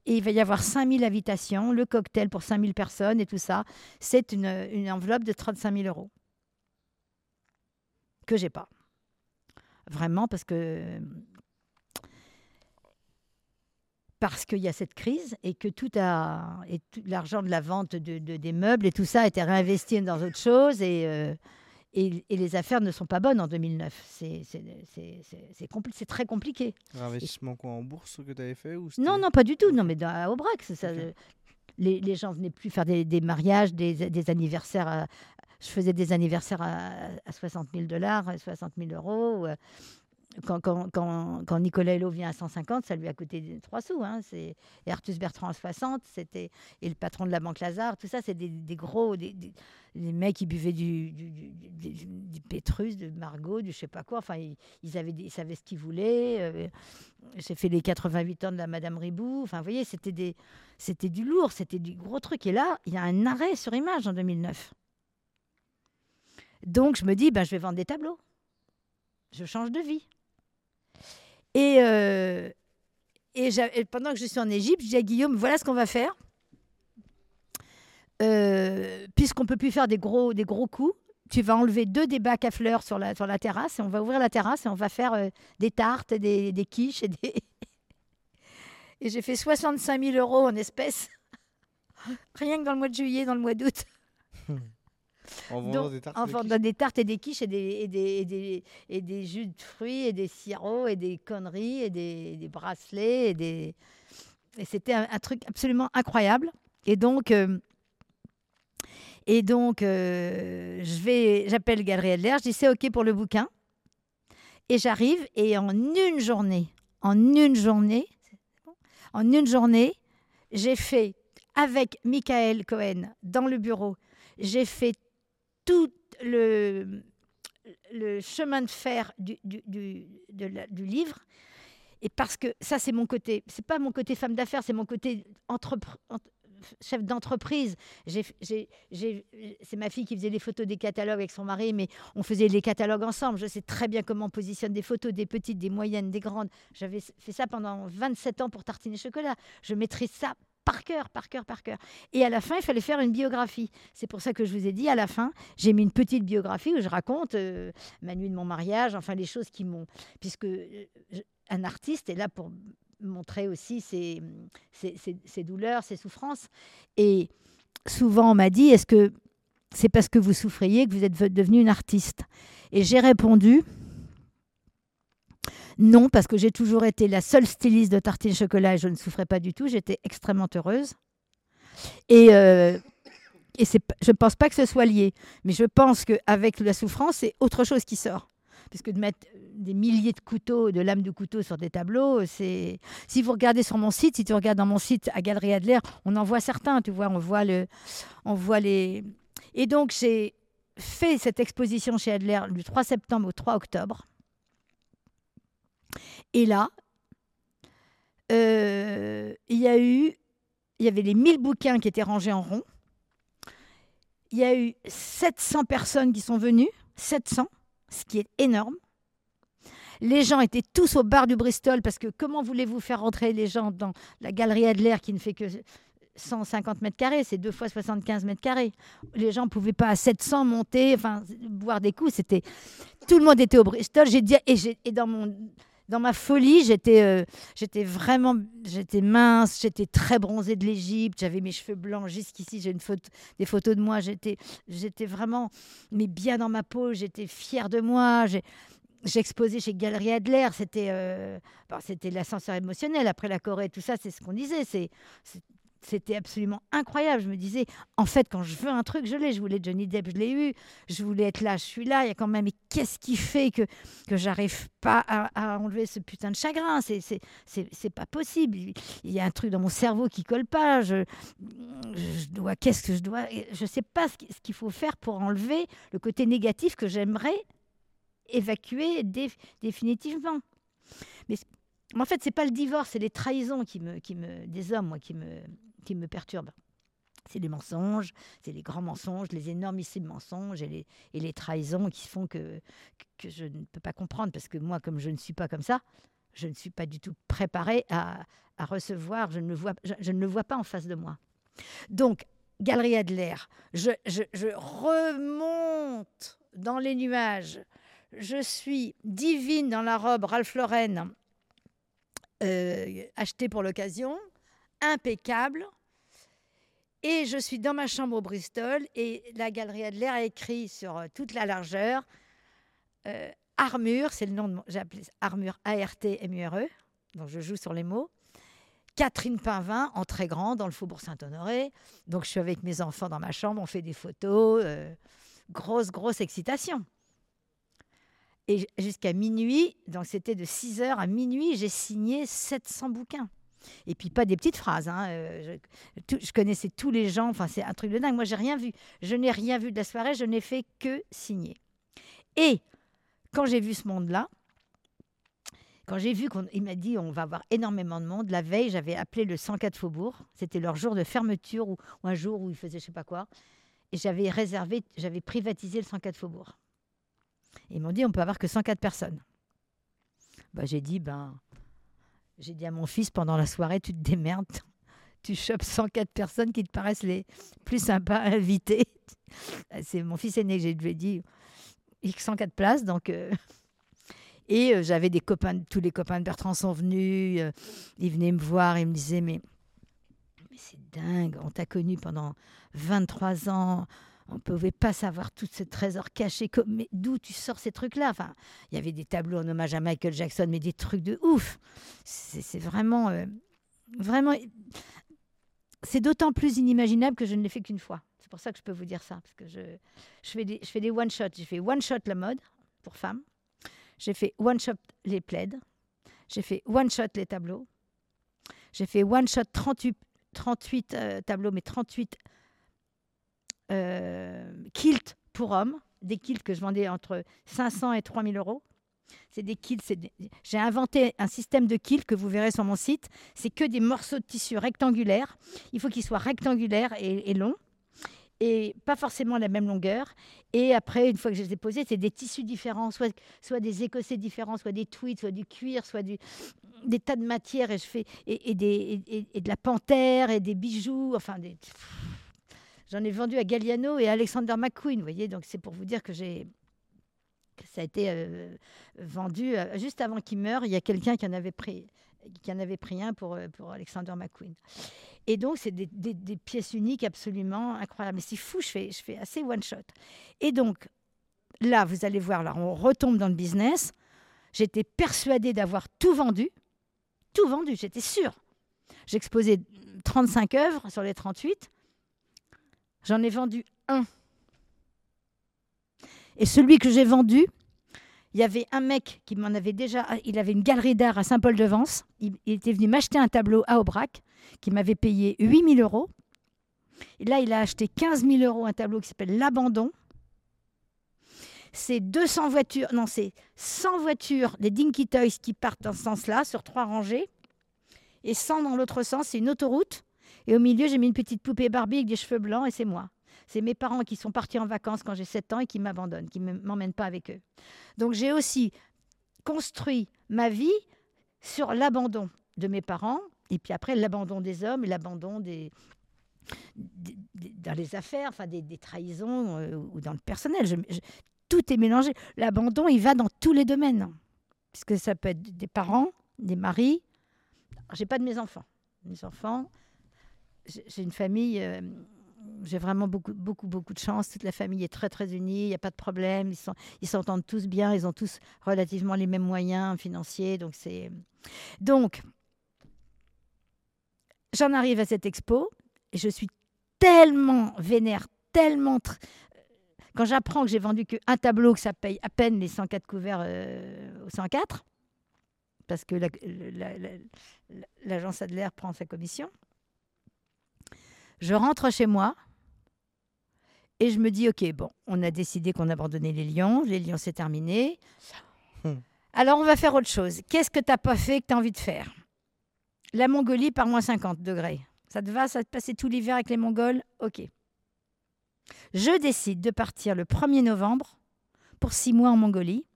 S2: Et il va y avoir 5000 invitations, le cocktail pour 5000 personnes et tout ça. C'est une, enveloppe de 35 000 euros que j'ai pas. Vraiment, parce que parce qu'il y a cette crise et que tout a et l'argent de la vente de- des meubles et tout ça a été réinvesti dans autre chose et, euh, et, et les affaires ne sont pas bonnes en 2009. C'est c'est- c'est- c'est- c'est compli- c'est très compliqué.
S1: Investissement quoi en bourse que tu avais fait ou
S2: Non, non, pas du tout. Non, mais dans, à Aubrac, ça. Les, les gens venaient plus faire des, des mariages, des, des anniversaires. à- je faisais des anniversaires à, à 60 000 dollars, 60 000 euros. euh, Quand, Nicolas Hulot vient à 150, ça lui a coûté 3 sous. Hein, c'est- Artus Bertrand à 60, c'était, et le patron de la Banque Lazare, tout ça, c'est des, gros. Des, mecs, qui buvaient du, du, du, Pétrus, du Margot, du je sais pas quoi. Enfin, ils, avaient ils savaient ce qu'ils voulaient. euh, j'ai fait les 88 ans de la Madame Ribou. Enfin, vous voyez, c'était c'était du lourd, c'était du gros truc. Et là, il y a un arrêt sur image en 2009. Donc, je me dis, ben, je vais vendre des tableaux. Je change de vie. Et, euh, et, pendant que je suis en Égypte, je dis à Guillaume, voilà ce qu'on va faire. Euh, Puisqu'on ne peut plus faire des gros, des gros coups, tu vas enlever deux des bacs à fleurs sur la, sur la terrasse et on va ouvrir la terrasse et on va faire euh, des tartes, des, des quiches et des... Et j'ai fait 65 000 euros en espèces, rien que dans le mois de juillet, dans le mois d'août,
S1: En vendant
S2: Donc,
S1: des tartes
S2: en vendant des tartes et des quiches et des, et des, et des, et des jus de fruits et des sirops et des conneries et des, des bracelets. Et, des... et c'était un, un truc absolument incroyable. Et donc, euh, et donc euh, je vais, j'appelle Galerie Adler, je dis c'est OK pour le bouquin. Et j'arrive et en une journée, en une journée, en une journée, j'ai fait avec Michael Cohen dans le bureau, j'ai fait tout le, chemin de fer du, livre. Et parce que ça, c'est mon côté, c'est pas mon côté femme d'affaires, c'est mon côté chef d'entreprise. C'est ma fille qui faisait les photos des catalogues avec son mari, mais on faisait les catalogues ensemble. Je sais très bien comment on positionne des photos, des petites, des moyennes, des grandes. J'avais fait ça pendant 27 ans pour Tartine et Chocolat. Je maîtrise ça par cœur, par cœur, par cœur. Et à la fin, il fallait faire une biographie. C'est pour ça que je vous ai dit, à la fin, j'ai mis une petite biographie où je raconte euh, ma nuit de mon mariage, enfin les choses qui m'ont... Puisque euh, un artiste est là pour montrer aussi ses, ses, ses- ses douleurs, ses souffrances. Et souvent, on m'a dit, est-ce que c'est parce que vous souffriez que vous êtes devenue une artiste? Et j'ai répondu non, parce que j'ai toujours été la seule styliste de tartines chocolat et je ne souffrais pas du tout. J'étais extrêmement heureuse. Et, euh, je ne pense pas que ce soit lié. Mais je pense qu'avec la souffrance, c'est autre chose qui sort. Parce que de mettre des milliers de couteaux, de lames de couteau sur des tableaux, c'est. Si vous regardez sur mon site, si tu regardes dans mon site à Galerie Adler, on en voit certains, tu vois, on voit, on voit les. Et donc, j'ai fait cette exposition chez Adler du 3 septembre au 3 octobre. Et là, euh, il y a eu, il y avait les 1000 bouquins qui étaient rangés en rond. Il y a eu 700 personnes qui sont venues, 700, ce qui est énorme. Les gens étaient tous au bar du Bristol parce que comment voulez-vous faire rentrer les gens dans la galerie Adler qui ne fait que 150 mètres carrés, c'est deux fois 75 mètres carrés. Les gens ne pouvaient pas à 700 monter, enfin boire des coups. C'était tout le monde était au Bristol. J'ai dit et, et dans mon dans ma folie, j'étais euh, j'étais vraiment j'étais mince, j'étais très bronzée de l'Égypte, j'avais mes cheveux blancs jusqu'ici, j'ai une des photos de moi, j'étais vraiment mais bien dans ma peau, j'étais fière de moi, J'exposais chez Galerie Adler, c'était euh, c'était l'ascenseur émotionnel. Après la Corée, tout ça, c'est ce qu'on disait. C'est c'était absolument incroyable. Je me disais, en fait, quand je veux un truc, je l'ai. Je voulais Johnny Depp, je l'ai eu. Je voulais être là, je suis là. Il y a quand même, mais qu'est-ce qui fait que, que j'arrive pas à, enlever ce putain de chagrin? C'est pas possible. Il y a un truc dans mon cerveau qui colle pas. Je, je dois, qu'est-ce que je dois Je sais pas ce qu'il faut faire pour enlever le côté négatif que j'aimerais évacuer définitivement. Mais en fait, c'est pas le divorce, c'est les trahisons qui me, qui me, des hommes, moi, qui me, qui me perturbent. C'est les mensonges, c'est les grands mensonges, les énormissimes mensonges et les, et les trahisons qui font que, que je ne peux pas comprendre. Parce que moi, comme je ne suis pas comme ça, je ne suis pas du tout préparée à, à recevoir, je ne, le vois, je, ne le vois pas en face de moi. Donc, Galerie Adler, je, je, je remonte dans les nuages. Je suis divine dans la robe Ralph Lauren euh, achetée pour l'occasion impeccable. Et je suis dans ma chambre au Bristol et la Galerie Adler a écrit sur euh, toute la largeur euh, Armure, c'est le nom de mon. J'ai Armure A-R-T-M-U-R-E, donc je joue sur les mots. Catherine Pinvin en très grand dans le Faubourg Saint-Honoré. Donc je suis avec mes enfants dans ma chambre, on fait des photos. Euh, grosse, grosse excitation. Et jusqu'à minuit, donc c'était de 6 h à minuit, j'ai signé 700 bouquins. Et puis pas des petites phrases. Hein, euh, je, connaissais tous les gens. Enfin, c'est un truc de dingue. Moi, j'ai rien vu. Je n'ai rien vu de la soirée. Je n'ai fait que signer. Et quand j'ai vu ce monde-là, quand j'ai vu qu'il m'a dit on va avoir énormément de monde, la veille, j'avais appelé le 104 Faubourg. C'était leur jour de fermeture ou, un jour où ils faisaient je sais pas quoi. Et j'avais réservé, j'avais privatisé le 104 Faubourg. Et ils m'ont dit on peut avoir que 104 personnes. Bah, j'ai dit ben j'ai dit à mon fils pendant la soirée, tu te démerdes, tu chopes 104 personnes qui te paraissent les plus sympas à inviter. C'est mon fils aîné j'ai lui dit, il 104 places, donc. Euh, et euh, j'avais des copains, tous les copains de Bertrand sont venus, euh, ils venaient me voir, ils me disaient mais c'est dingue, on t'a connu pendant 23 ans, on ne pouvait pas savoir tout ce trésor caché. Mais d'où tu sors ces trucs-là? Enfin, il y avait des tableaux en hommage à Michael Jackson, mais des trucs de ouf. C'est vraiment, euh, vraiment. C'est d'autant plus inimaginable que je ne l'ai fait qu'une fois. C'est pour ça que je peux vous dire ça, parce que je, je fais des, je fais des one shot. J'ai fait one shot la mode pour femmes. J'ai fait one shot les plaids. J'ai fait one shot les tableaux. J'ai fait one shot 38, 38 euh, tableaux, mais 38 euh, kilt pour hommes, des kilts que je vendais entre 500 et 3000 euros. C'est des kilts. J'ai inventé un système de kilts que vous verrez sur mon site. C'est que des morceaux de tissu rectangulaires. Il faut qu'ils soient rectangulaires et, longs et pas forcément la même longueur. Et après, une fois que je les ai posés, c'est des tissus différents, soit, des écossais différents, soit des tweeds, soit du cuir, soit des tas de matières. Et je fais et, de la panthère et des bijoux, enfin des. J'en ai vendu à Galliano et à Alexander McQueen, voyez. Donc c'est pour vous dire que j'ai ça a été euh, vendu euh, juste avant qu'il meure. Il y a quelqu'un qui en avait pris qui en avait pris un pour, euh, pour Alexander McQueen. Et donc, c'est des, des- des pièces uniques absolument incroyables. Mais c'est fou, je fais, je fais assez one-shot. Et donc, là, vous allez voir, là, on retombe dans le business. J'étais persuadée d'avoir tout vendu. Tout vendu, j'étais sûre. J'exposais 35 œuvres sur les 38. J'en ai vendu un. Et celui que j'ai vendu, il y avait un mec qui m'en avait déjà. Il avait une galerie d'art à Saint-Paul-de-Vence. Il, était venu m'acheter un tableau à Aubrac qui m'avait payé 8000 euros. Et là, il a acheté 15 000 euros un tableau qui s'appelle L'Abandon. C'est 200 voitures, non, c'est 100 voitures, des Dinky Toys qui partent dans ce sens-là, sur trois rangées. Et 100 dans l'autre sens, c'est une autoroute. Et au milieu, j'ai mis une petite poupée Barbie avec des cheveux blancs et c'est moi. C'est mes parents qui sont partis en vacances quand j'ai 7 ans et qui m'abandonnent, qui ne m'emmènent pas avec eux. Donc j'ai aussi construit ma vie sur l'abandon de mes parents et puis après l'abandon des hommes l'abandon dans les affaires, enfin des, trahisons euh, ou dans le personnel. Tout est mélangé. L'abandon, il va dans tous les domaines. Puisque ça peut être des parents, des maris. J'ai pas de mes enfants. Mes enfants, j'ai une famille, euh, j'ai vraiment beaucoup, beaucoup, beaucoup de chance. Toute la famille est très, très unie. Il n'y a pas de problème. Ils sont- ils s'entendent tous bien. Ils ont tous relativement les mêmes moyens financiers. Donc, c'est. Donc, j'en arrive à cette expo et je suis tellement vénère, tellement. Quand j'apprends que j'ai vendu qu'un tableau, que ça paye à peine les 104 couverts euh, au 104, parce que la- la- la- la- l'agence Adler prend sa commission, je rentre chez moi et je me dis, OK, bon, on a décidé qu'on abandonnait les lions, les lions c'est terminé.
S1: Hmm.
S2: Alors on va faire autre chose. Qu'est-ce que tu n'as pas fait que tu as envie de faire? La Mongolie par moins 50 degrés. Ça te va, ça te passer tout l'hiver avec les Mongols? OK. Je décide de partir le 1er novembre pour six mois en Mongolie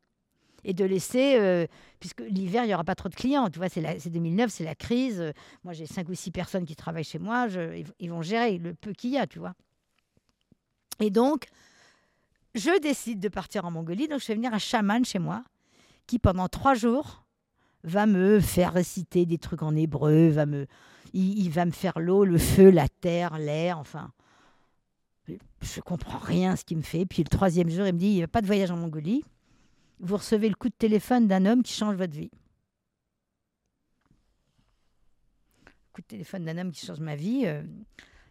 S2: et de laisser, euh, puisque l'hiver, il n'y aura pas trop de clients. Tu vois, c'est la- c'est 2009, c'est la crise. Euh, Moi, j'ai cinq ou six personnes qui travaillent chez moi. je- ils, vont gérer le peu qu'il y a, tu vois. Et donc, je décide de partir en Mongolie. Donc, je fais venir un chaman chez moi qui, pendant trois jours, va me faire réciter des trucs en hébreu, va me, il, va me faire l'eau, le feu, la terre, l'air, enfin. Je comprends rien ce qu'il me fait. Puis le troisième jour, il me dit, il n'y a pas de voyage en Mongolie. Vous recevez le coup de téléphone d'un homme qui change votre vie. Coup de téléphone d'un homme qui change ma vie. euh,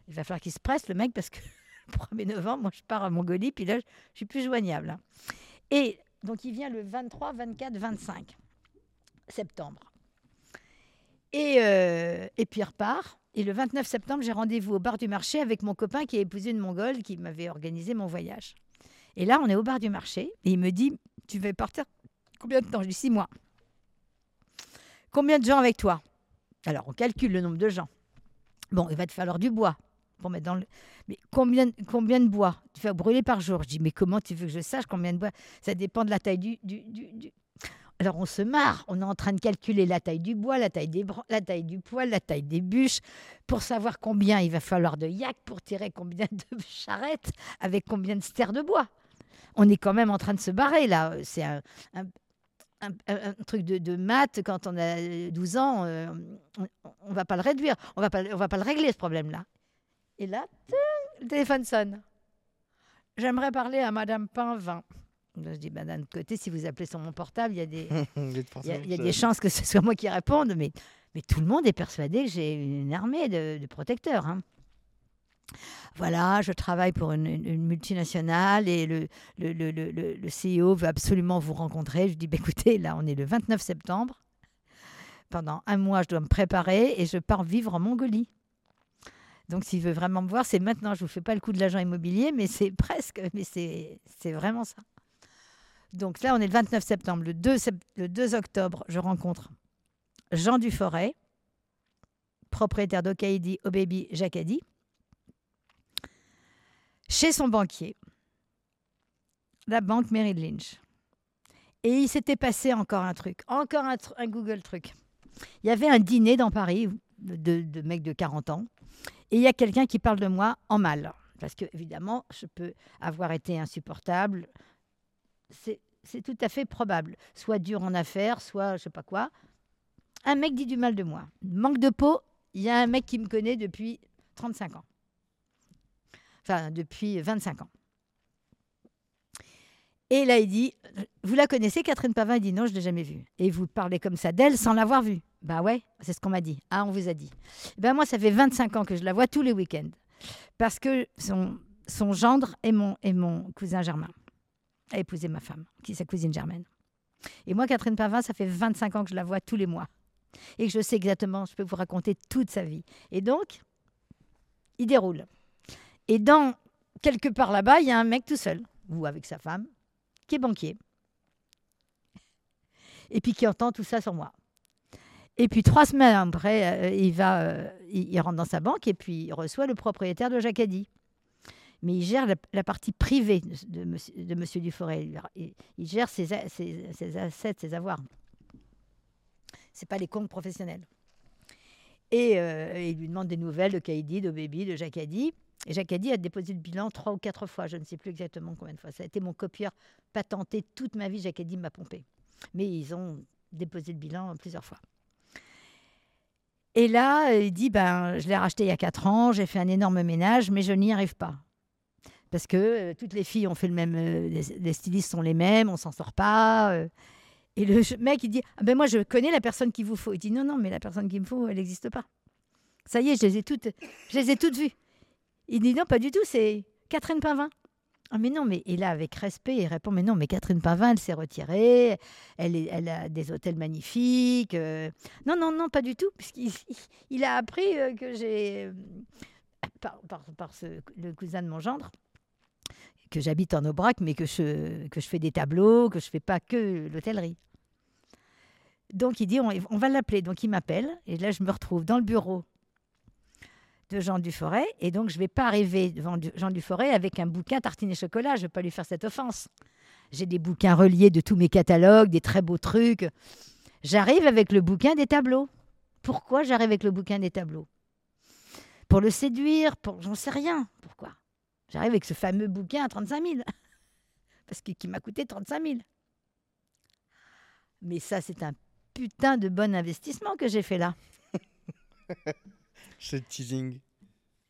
S2: il va falloir qu'il se presse, le mec, parce que le 1er novembre, moi, je pars à Mongolie, puis là, je je suis plus joignable. hein. Et donc, il vient le 23, 24, 25 septembre. Et, euh, et puis, il repart. Et le 29 septembre, j'ai rendez-vous au bar du marché avec mon copain qui a épousé une Mongole qui m'avait organisé mon voyage. Et là, on est au bar du marché et il me dit Tu veux partir combien de temps? Je dis Six mois. Combien de gens avec toi? Alors, on calcule le nombre de gens. Bon, il va te falloir du bois pour mettre dans le. Mais combien, combien de bois? Tu vas brûler par jour Je dis Mais comment tu veux que je sache combien de bois? Ça dépend de la taille du. du, du- Alors, on se marre. On est en train de calculer la taille du bois, la taille des la taille du poêle, la taille des bûches, pour savoir combien il va falloir de yak pour tirer combien de charrettes avec combien de stères de bois on est quand même en train de se barrer là. C'est un, un- un- un- un truc de, de maths quand on a 12 ans. euh, on ne va pas le réduire, on va pas, on va pas le régler ce problème-là. Et là, le téléphone sonne. J'aimerais parler à Madame Pinvin. Je dis, ben, d'un autre côté, si vous appelez sur mon portable, il y a des, il y a, il y a des chances que ce soit moi qui réponde, mais, mais tout le monde est persuadé que j'ai une armée de, de protecteurs. hein. Voilà, je travaille pour une, multinationale et le, le, le, le- CEO veut absolument vous rencontrer. Je dis, bah, écoutez, là, on est le 29 septembre. Pendant un mois, je dois me préparer et je pars vivre en Mongolie. Donc, s'il veut vraiment me voir, c'est maintenant. Je ne vous fais pas le coup de l'agent immobilier, mais c'est presque, mais c'est vraiment ça. Donc là, on est le 29 septembre. Le 2, sept- le 2 octobre, je rencontre Jean Duforêt, propriétaire d'Okaidi baby Jacadi, chez son banquier, la banque Merrill Lynch. Et il s'était passé encore un truc, encore un, Google truc. Il y avait un dîner dans Paris de, mecs de 40 ans, et il y a quelqu'un qui parle de moi en mal. Parce que, évidemment, je peux avoir été insupportable. C'est tout à fait probable. Soit dur en affaires, soit je sais pas quoi. un mec dit du mal de moi. Manque de peau, il y a un mec qui me connaît depuis 35 ans. Enfin, depuis 25 ans. Et là, il dit Vous la connaissez, Catherine Pavin Il dit Non, je ne l'ai jamais vue. Et vous parlez comme ça d'elle sans l'avoir vue Bah ouais, c'est ce qu'on m'a dit. Ah, on vous a dit. Ben moi, ça fait 25 ans que je la vois tous les week-ends. Parce que son, gendre est mon, est mon cousin Germain. A épousé ma femme, qui est sa cousine Germaine. Et moi, Catherine Pavin, ça fait 25 ans que je la vois tous les mois. Et que je sais exactement, je peux vous raconter toute sa vie. Et donc, il déroule. Et dans, quelque part là-bas, il y a un mec tout seul, ou avec sa femme, qui est banquier. Et puis qui entend tout ça sur moi. Et puis trois semaines après, euh, il, va, euh, il, rentre dans sa banque et puis il reçoit le propriétaire de Jacadi. Mais il gère la, partie privée de, de monsieur, de monsieur. Il, gère ses, ses, ses assets, ses avoirs. C'est pas les comptes professionnels. Et euh, il lui demande des nouvelles de Kaidi, de Baby, de Jacadi. Et Jacadi a déposé le bilan trois ou quatre fois. Je ne sais plus exactement combien de fois. Ça a été mon copieur patenté toute ma vie. Jacadi m'a pompé. Mais ils ont déposé le bilan plusieurs fois. Et là, il dit ben, Je l'ai racheté il y a quatre ans, j'ai fait un énorme ménage, mais je n'y arrive pas. Parce que euh, toutes les filles ont fait le même. euh, les, stylistes sont les mêmes, on s'en sort pas. euh. Et le mec, il dit ah ben Moi, je connais la personne qu'il vous faut. Il dit Non, non, mais la personne qu'il me faut, elle n'existe pas. Ça y est, je les ai toutes, je les ai toutes vues. Il dit Non, pas du tout, c'est Catherine Pavin. Ah mais non, mais et là avec respect, il répond mais non, mais Catherine Pavin, elle s'est retirée, elle, a des hôtels magnifiques. euh. Non, non, non, pas du tout, puisqu'il il a appris euh, que j'ai, euh, par ce- le cousin de mon gendre, que j'habite en Aubrac, mais que je, que je fais des tableaux, que je fais pas que l'hôtellerie. Donc il dit on, on va l'appeler, donc il m'appelle, et là je me retrouve dans le bureau de Jean Duforêt. Et donc, je ne vais pas arriver devant Jean Duforêt avec un bouquin tartine et chocolat. Je ne vais pas lui faire cette offense. J'ai des bouquins reliés de tous mes catalogues, des très beaux trucs. J'arrive avec le bouquin des tableaux. Pourquoi j'arrive avec le bouquin des tableaux? Pour le séduire, pour j'en sais rien. Pourquoi? J'arrive avec ce fameux bouquin à 35 000. Parce que qui m'a coûté 35 000. Mais ça, c'est un putain de bon investissement que j'ai fait là.
S1: Teasing.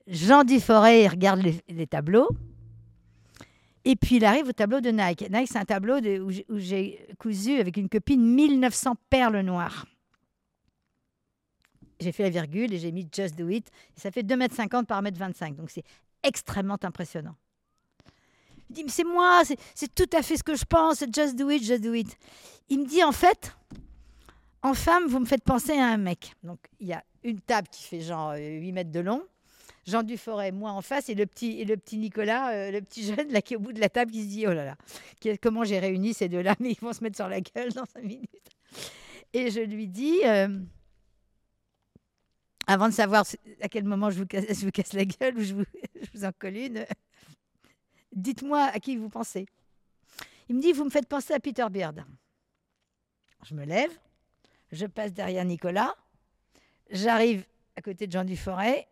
S2: Jean Duforêt, il regarde les, tableaux. Et puis il arrive au tableau de Nike. Nike, c'est un tableau où j'ai- cousu avec une copine 1900 perles noires. J'ai fait la virgule et j'ai mis Just Do It. Ça fait 2,50 m par 1,25 m. Donc c'est extrêmement impressionnant. Il dit, mais c'est moi, c'est- tout à fait ce que je pense, Just Do It, Just Do It. Il me dit, en fait, en femme, vous me faites penser à un mec. Donc il y a une table qui fait genre euh, 8 mètres de long. Jean Duforêt, moi en face, et le petit, et le petit Nicolas, euh, le petit jeune là qui est au bout de la table, qui se dit Oh là là, comment j'ai réuni ces deux-là, mais ils vont se mettre sur la gueule dans cinq minutes. Et je lui dis, euh, avant de savoir à quel moment je vous casse, la gueule ou je vous, je vous en colle une, euh, dites-moi à qui vous pensez. Il me dit Vous me faites penser à Peter Beard. Je me lève, je passe derrière Nicolas, j'arrive à côté de Jean Duforêt,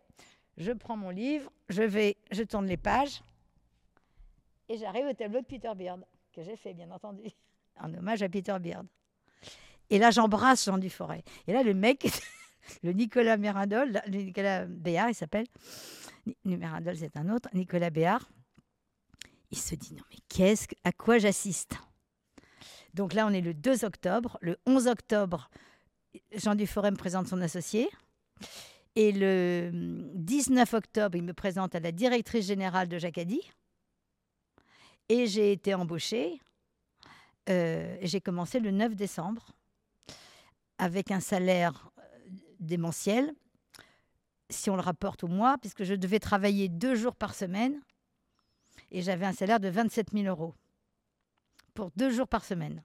S2: je prends mon livre, je vais, je tourne les pages et j'arrive au tableau de Peter Beard, que j'ai fait bien entendu, en hommage à Peter Beard. Et là, j'embrasse Jean Duforêt. Et là, le mec, le Nicolas Mérindol, le Nicolas Béard, il s'appelle, Mérindol, c'est un autre, Nicolas Béard, il se dit, non mais qu'est-ce, que- à quoi j'assiste? Donc là, on est le 2 octobre. Le 11 octobre, Jean Duforêt me présente son associé. Et le 19 octobre, il me présente à la directrice générale de Jacadi. Et j'ai été embauchée. euh, j'ai commencé le 9 décembre avec un salaire euh, démentiel, si on le rapporte au mois, puisque je devais travailler deux jours par semaine. Et j'avais un salaire de 27 000 euros pour deux jours par semaine.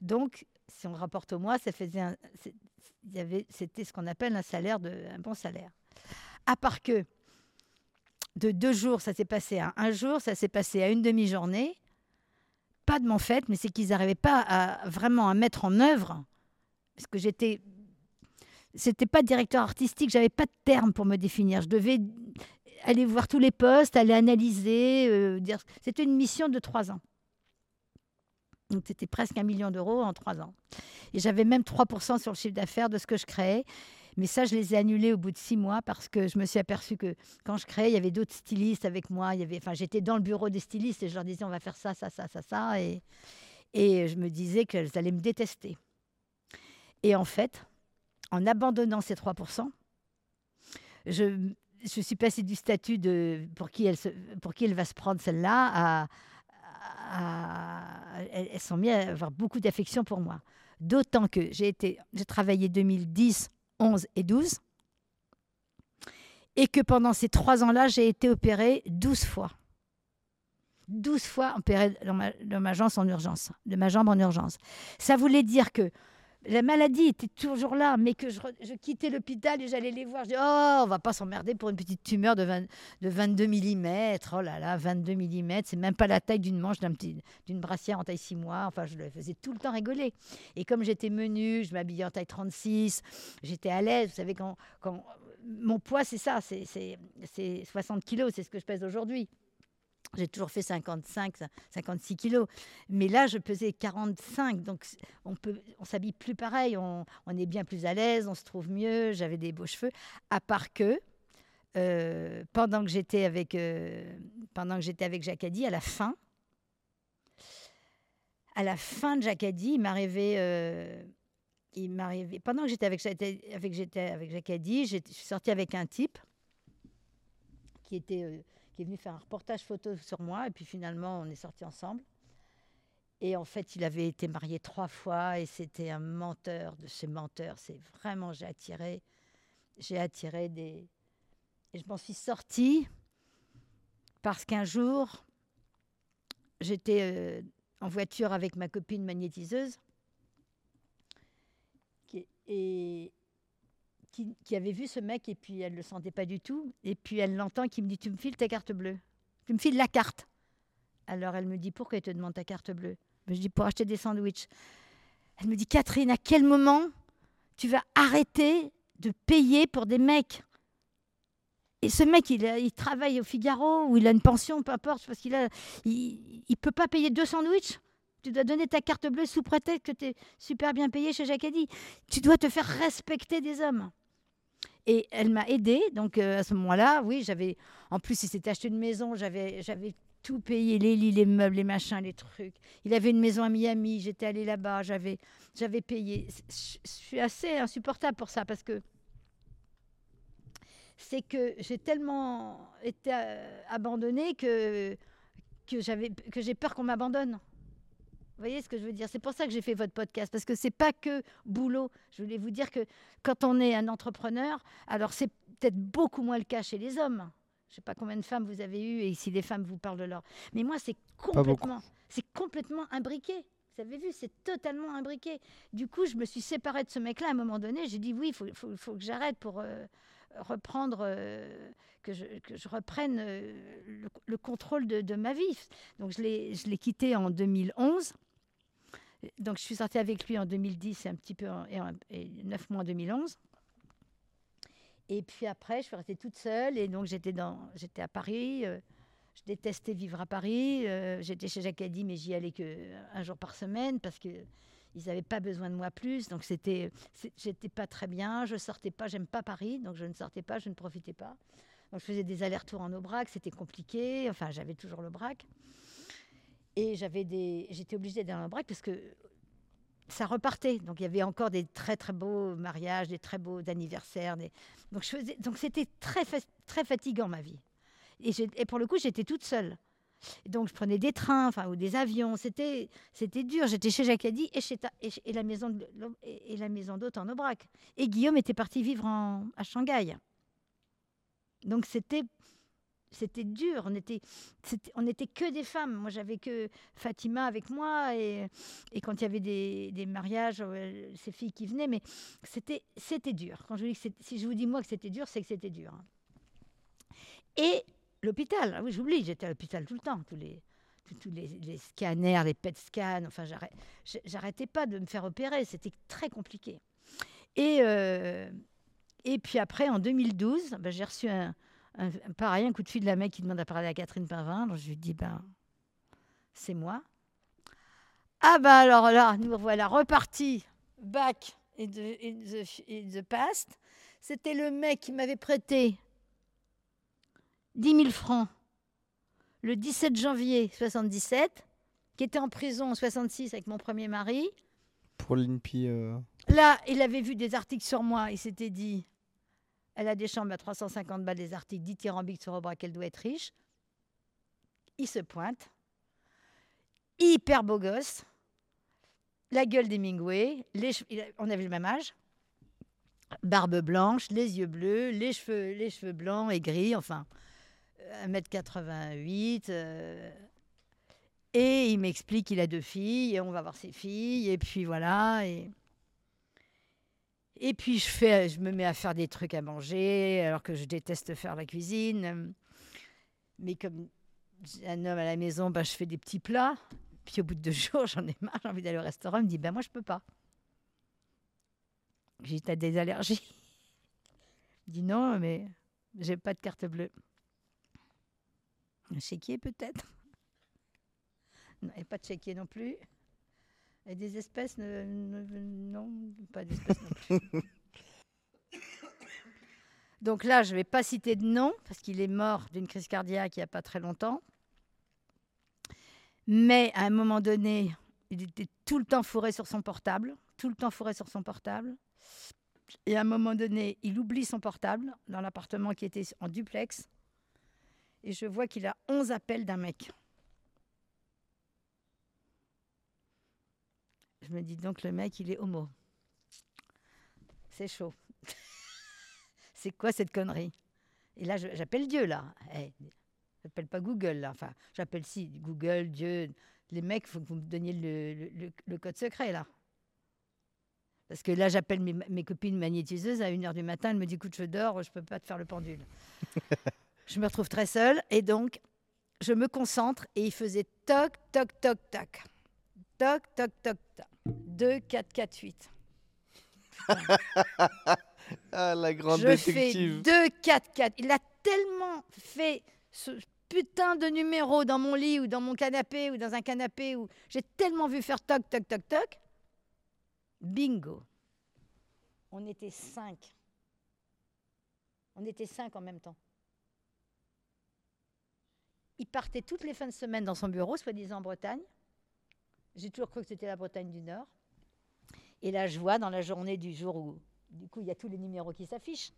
S2: Donc, si on rapporte au mois, ça c'était ce qu'on appelle un salaire un bon salaire. À part que de deux jours, ça s'est passé à un jour, ça s'est passé à une demi-journée. Pas de mon fait, mais c'est qu'ils n'arrivaient pas à vraiment à mettre en œuvre, parce que j'étais, c'était pas directeur artistique, j'avais pas de terme pour me définir. Je devais aller voir tous les postes, aller analyser, euh, dire. C'était une mission de trois ans. Donc c'était presque un million d'euros en trois ans. Et j'avais même 3% sur le chiffre d'affaires de ce que je créais. Mais ça, je les ai annulés au bout de six mois parce que je me suis aperçue que quand je créais, il y avait d'autres stylistes avec moi. Y avait, j'étais dans le bureau des stylistes et je leur disais on va faire ça, ça, ça, ça, ça. Et, je me disais qu'elles allaient me détester. Et en fait, en abandonnant ces 3%, je, je suis passée du statut de pour qui elle va se prendre celle-là à, elles elles sont mises à avoir beaucoup d'affection pour moi. D'autant que j'ai été, j'ai travaillé 2010, 11 et 12, et que pendant ces trois ans-là, j'ai été opérée 12 fois. 12 fois opérée dans ma, en urgence, de ma jambe en urgence. Ça voulait dire que la maladie était toujours là, mais que je, quittais l'hôpital et j'allais les voir. Je dis, oh, on va pas s'emmerder pour une petite tumeur de, 20 de 22 mm. Oh là là, 22 mm, c'est même pas la taille d'une manche d'un petit- d'une brassière en taille 6 mois. Enfin, je le faisais tout le temps rigoler. Et comme j'étais menue, je m'habillais en taille 36, j'étais à l'aise. Vous savez, quand, quand mon poids, c'est ça, c'est c'est- c'est 60 kilos, c'est ce que je pèse aujourd'hui. J'ai toujours fait 55, 56 kilos. Mais là, je pesais 45. Donc, on on s'habille plus pareil. On, est bien plus à l'aise, on se trouve mieux. J'avais des beaux cheveux. À part que, euh, pendant que j'étais avec, euh, avec Jacadi, à la fin, à la fin de Jacadi, il m'arrivait. euh, il m'arrivait pendant que j'étais avec, avec, je suis sortie avec un type qui était euh, qui est venu faire un reportage photo sur moi et puis finalement on est sortis ensemble. Et en fait, il avait été marié trois fois et c'était un menteur de chez menteurs. C'est vraiment, j'ai attiré, j'ai attiré des. Et je m'en suis sortie parce qu'un jour, j'étais euh, en voiture avec ma copine magnétiseuse et qui, avait vu ce mec et puis elle ne le sentait pas du tout. Et puis elle l'entend qui me dit Tu me files ta carte bleue. Tu me files la carte. Alors elle me dit Pourquoi il te demande ta carte bleue? Ben, Je dis Pour acheter des sandwichs. Elle me dit Catherine, à quel moment tu vas arrêter de payer pour des mecs? Et ce mec, il, travaille au Figaro ou il a une pension, peu importe, parce qu'il a, il, peut pas payer deux sandwichs. Tu dois donner ta carte bleue sous prétexte que tu es super bien payé chez Jacadi. Tu dois te faire respecter des hommes. Et elle m'a aidée. Donc euh, à ce moment-là, oui, j'avais. En plus, il s'était acheté une maison. J'avais, tout payé, les lits, les meubles, les machins, les trucs. Il avait une maison à Miami. J'étais allée là-bas. J'avais, j'avais payé. Je je suis assez insupportable pour ça parce que c'est que j'ai tellement été euh, abandonnée que que j'avais que j'ai peur qu'on m'abandonne. Vous voyez ce que je veux dire? C'est pour ça que j'ai fait votre podcast, parce que c'est pas que boulot. Je voulais vous dire que quand on est un entrepreneur, alors c'est peut-être beaucoup moins le cas chez les hommes. Je sais pas combien de femmes vous avez eues et si les femmes vous parlent de leur. Mais moi, c'est complètement, c'est complètement imbriqué. Vous avez vu, c'est totalement imbriqué. Du coup, je me suis séparée de ce mec-là à un moment donné. J'ai dit oui, il faut, faut- faut que j'arrête pour euh, reprendre, euh, que, je, que je reprenne euh, le, le contrôle de, de ma vie. Donc, je l'ai quitté en 2011. Donc, je suis sortie avec lui en 2010 et un petit peu en, et, en- et neuf mois en 2011. Et puis après, je suis restée toute seule et donc j'étais dans, j'étais à Paris. euh, je détestais vivre à Paris. euh, j'étais chez Jacadi, mais j'y allais que un jour par semaine parce que ils n'avaient pas besoin de moi plus. Donc c'était, j'étais pas très bien. Je sortais pas. J'aime pas Paris, donc je ne sortais pas, je ne profitais pas. Donc je faisais des allers-retours en Aubrac, c'était compliqué. Enfin, j'avais toujours l'Aubrac. Et j'avais des, j'étais obligée d'aller en Aubrac parce que ça repartait. Donc il y avait encore des très très beaux mariages, des très beaux anniversaires. des- Donc je faisais, donc c'était très très fatigant ma vie. Et, pour le coup, j'étais toute seule. Donc je prenais des trains, enfin ou des avions. C'était c'était dur. J'étais chez Jacadi et chez et, la maison de- et, la maison d'hôte en Aubrac. Et Guillaume était parti vivre à Shanghai. Donc c'était c'était dur. On était, on n'était que des femmes. Moi, j'avais que Fatima avec moi. Et, et quand il y avait des, des mariages, euh, ces filles qui venaient, mais c'était, dur. Quand je dis si je vous dis moi que c'était dur, c'est que c'était dur. Et l'hôpital, ah oui, j'oublie, j'étais à l'hôpital tout le temps, tous les, tous, les, scanners, les PET scans. Enfin, j'arrêtais pas de me faire opérer. C'était très compliqué. Et, euh, et puis après, en 2012, ben, j'ai reçu un, un- pareil, un coup de fil de la mec qui demande à parler à Catherine Pavin. Alors je lui dis, ben, c'est moi. Ah bah alors là, nous voilà repartis. Back in the, in the, in the past. C'était le mec qui m'avait prêté 10 000 francs le 17 janvier 77, qui était en prison en 66 avec mon premier mari.
S1: Pour l'INPI. euh,
S2: Là, il avait vu des articles sur moi. Il s'était dit, elle a des chambres à 350 balles des articles dithyrambiques sur Aubrac, qu'elle doit être riche. Il se pointe. Hyper beau gosse. La gueule d'Hemingway. On avait le même âge. Barbe blanche, les yeux bleus, les cheveux, les cheveux blancs et gris, enfin, euh, 1m88. euh, et il m'explique qu'il a deux filles, et on va voir ses filles, et puis voilà. Et, et puis je, fais, je me mets à faire des trucs à manger, alors que je déteste faire la cuisine. Mais comme un homme à la maison, bah, je fais des petits plats. Puis au bout de deux jours, j'en ai marre, j'ai envie d'aller au restaurant. Il me dit, ben moi, je peux pas. J'ai t'as des allergies? Il dit, non, mais j'ai pas de carte bleue. Un chéquier, peut-être? Non, et pas de chéquier non plus. Et des espèces, ne- ne- non, pas d'espèces non plus. Donc là, je ne vais pas citer de nom, parce qu'il est mort d'une crise cardiaque il n'y a pas très longtemps. Mais à un moment donné, il était tout le temps fourré sur son portable, tout le temps fourré sur son portable. Et à un moment donné, il oublie son portable dans l'appartement qui était en duplex. Et je vois qu'il a 11 appels d'un mec. Je me dis donc, le mec, il est homo. C'est chaud. C'est quoi cette connerie? Et là, j'appelle Dieu, là. Eh, j'appelle pas Google, là. Enfin, j'appelle si, Google, Dieu. Les mecs, il faut que vous me donniez le, le- le- le code secret, là. Parce que là, j'appelle mes, mes copines magnétiseuses à 1h du matin. Elles me disent, écoute, je dors, je peux pas te faire le pendule. je me retrouve très seule. Et donc, je me concentre. Et il faisait toc, toc, toc, toc. Toc, toc, toc, toc. 2, 4, 4, 8.
S1: Ah, la grande
S2: Je fais
S1: détective.
S2: 2, 4, 4. Il a tellement fait ce putain de numéro dans mon lit ou dans mon canapé ou dans un canapé où j'ai tellement vu faire toc, toc, toc, toc. Bingo. On était cinq. On était cinq en même temps. Il partait toutes les fins de semaine dans son bureau, soi-disant en Bretagne. J'ai toujours cru que c'était la Bretagne du Nord. Et là, je vois dans la journée du jour où, du coup, il y a tous les numéros qui s'affichent.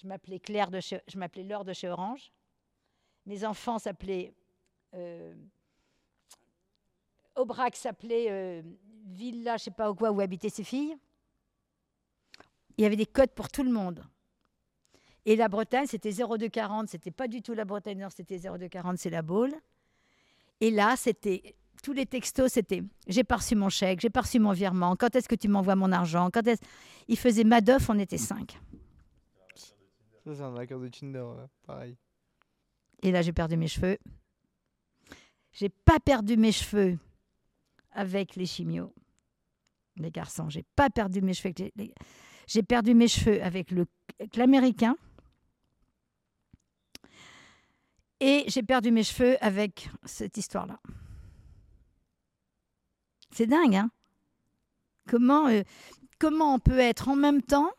S2: Je m'appelais Claire de chez, je m'appelais Laure de chez Orange. Mes enfants s'appelaient euh, Aubrac s'appelait euh, Villa, je sais pas quoi, où habitaient ses filles. Il y avait des codes pour tout le monde. Et la Bretagne, c'était 0240, c'était pas du tout la Bretagne Nord, c'était 0240, c'est la Baule. Et là, c'était tous les textos, c'était j'ai pas reçu mon chèque, j'ai pas reçu mon virement, quand est-ce que tu m'envoies mon argent quand est-ce... Il faisait Madoff, on était cinq.
S1: Ça, c'est un hacker de Tinder, pareil.
S2: Et là, j'ai perdu mes cheveux. J'ai pas perdu mes cheveux avec les chimios, les garçons. J'ai pas perdu mes cheveux avec les. les- J'ai perdu mes cheveux avec le avec l'américain. Et j'ai perdu mes cheveux avec cette histoire-là. C'est dingue, hein comment, euh, comment on peut être en même temps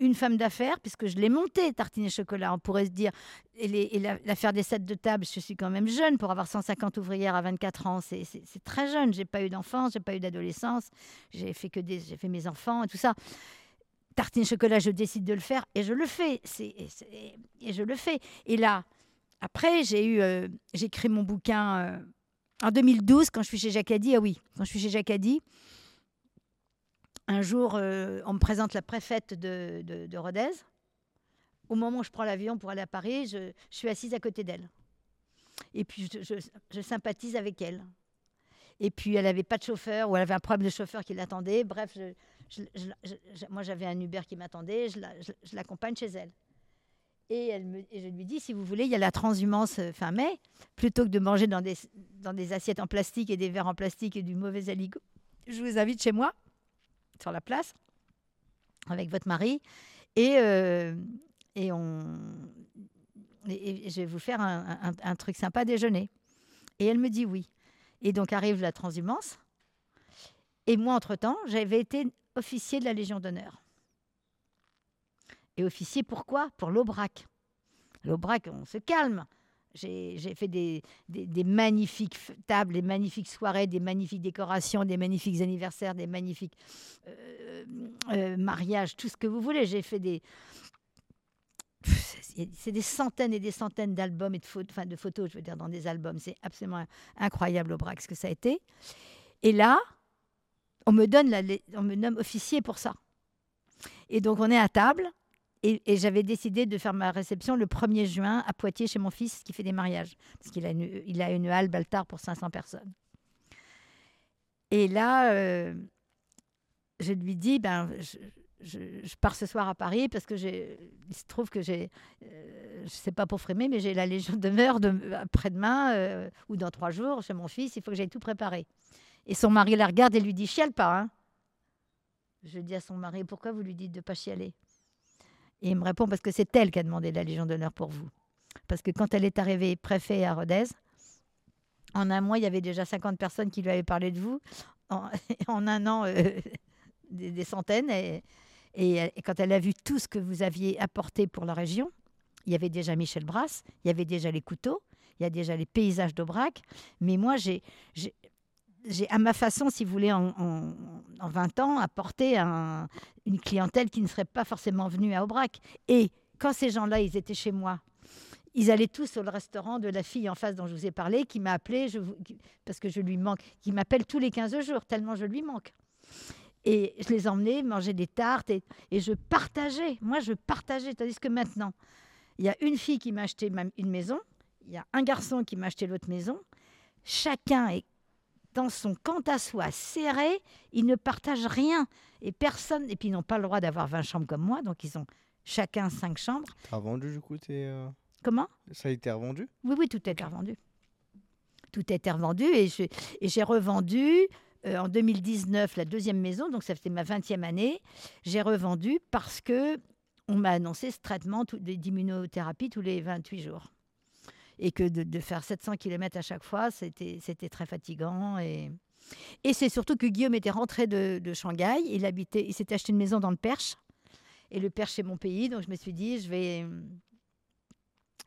S2: une femme d'affaires, puisque je l'ai montée, tartine et chocolat, on pourrait se dire, et, et l'affaire des sets de table, je suis quand même jeune pour avoir 150 ouvrières à 24 ans, c'est très jeune. J'ai pas eu d'enfance, j'ai pas eu d'adolescence, j'ai fait que des, j'ai fait mes enfants et tout ça. Tartine chocolat, je décide de le faire et je le fais. C'est- et et je le fais. Et là, après, j'ai eu, euh, j'ai écrit mon bouquin euh, en 2012 quand je suis chez Jacadi. Ah oui, quand je suis chez Jacadi. Un jour, euh, on me présente la préfète de, de, de Rodez. Au moment où je prends l'avion pour aller à Paris, je, suis assise à côté d'elle. Et puis, je, je- sympathise avec elle. Et puis, elle n'avait pas de chauffeur ou elle avait un problème de chauffeur qui l'attendait. Bref, moi, j'avais un Uber qui m'attendait. Je l'accompagne chez elle. Et, je lui dis, si vous voulez, il y a la transhumance euh, fin mai. Plutôt que de manger dans des, dans des assiettes en plastique et des verres en plastique et du mauvais aligot, je vous invite chez moi, sur la place, avec votre mari. Et, euh, et, on, je vais vous faire un, un- truc sympa déjeuner. Et elle me dit oui. Et donc arrive la transhumance. Et moi, entre-temps, j'avais été officier de la Légion d'honneur. Et officier, pourquoi? Pour l'Aubrac. L'Aubrac, on se calme. J'ai fait des, magnifiques tables, des magnifiques soirées, des magnifiques décorations, des magnifiques anniversaires, des magnifiques euh, euh, mariages, tout ce que vous voulez. J'ai fait des... C'est des centaines et des centaines d'albums et de, photos, enfin de photos, je veux dire, dans des albums. C'est absolument incroyable, Aubrac, ce que ça a été. Et là, on me, donne la, on me nomme officier pour ça. Et donc, on est à table et, j'avais décidé de faire ma réception le 1er juin à Poitiers chez mon fils qui fait des mariages. Parce qu'il a une, il a une halle Baltard pour 500 personnes. Et là, euh, je lui dis, ben, je, pars ce soir à Paris parce que il se trouve que j'ai, euh, je sais pas pour frimer, mais j'ai la Légion d'honneur de, après-demain euh, ou dans trois jours chez mon fils. Il faut que j'aille tout préparer. Et son mari la regarde et lui dit, chiale pas. Hein. Je dis à son mari, pourquoi vous lui dites de pas chialer? Et il me répond parce que c'est elle qui a demandé la Légion d'honneur pour vous. Parce que quand elle est arrivée préfet à Rodez, en un mois, il y avait déjà 50 personnes qui lui avaient parlé de vous. En, un an, euh, des, centaines. Et, et, quand elle a vu tout ce que vous aviez apporté pour la région, il y avait déjà Michel Brasse, il y avait déjà les couteaux, il y a déjà les paysages d'Aubrac. Mais moi, j'ai j'ai à ma façon, si vous voulez, en, 20 ans, apporté une clientèle qui ne serait pas forcément venue à Aubrac. Et quand ces gens-là, ils étaient chez moi, ils allaient tous au restaurant de la fille en face dont je vous ai parlé, qui m'a appelé, parce que je lui manque, qui m'appelle tous les 15 jours, tellement je lui manque. Et je les emmenais manger des tartes et, et je partageais. Moi, je partageais. Tandis que maintenant, il y a une fille qui m'a acheté une maison, il y a un garçon qui m'a acheté l'autre maison. Chacun est dans son quant à soi serré, ils ne partagent rien. Et personne, et puis ils n'ont pas le droit d'avoir 20 chambres comme moi, donc ils ont chacun 5 chambres.
S1: T'as vendu du coup euh,
S2: Comment?
S1: Ça a été revendu?
S2: Oui, oui, tout a été revendu. Tout a été revendu et j'ai revendu euh, en 2019 la deuxième maison, donc ça fait ma 20e année. J'ai revendu parce que on m'a annoncé ce traitement d'immunothérapie tous les 28 jours et que de, faire 700 km à chaque fois, c'était très fatigant. Et, c'est surtout que Guillaume était rentré de, Shanghai, il habitait, il s'était acheté une maison dans le Perche, et le Perche c'est mon pays, donc je me suis dit, je vais,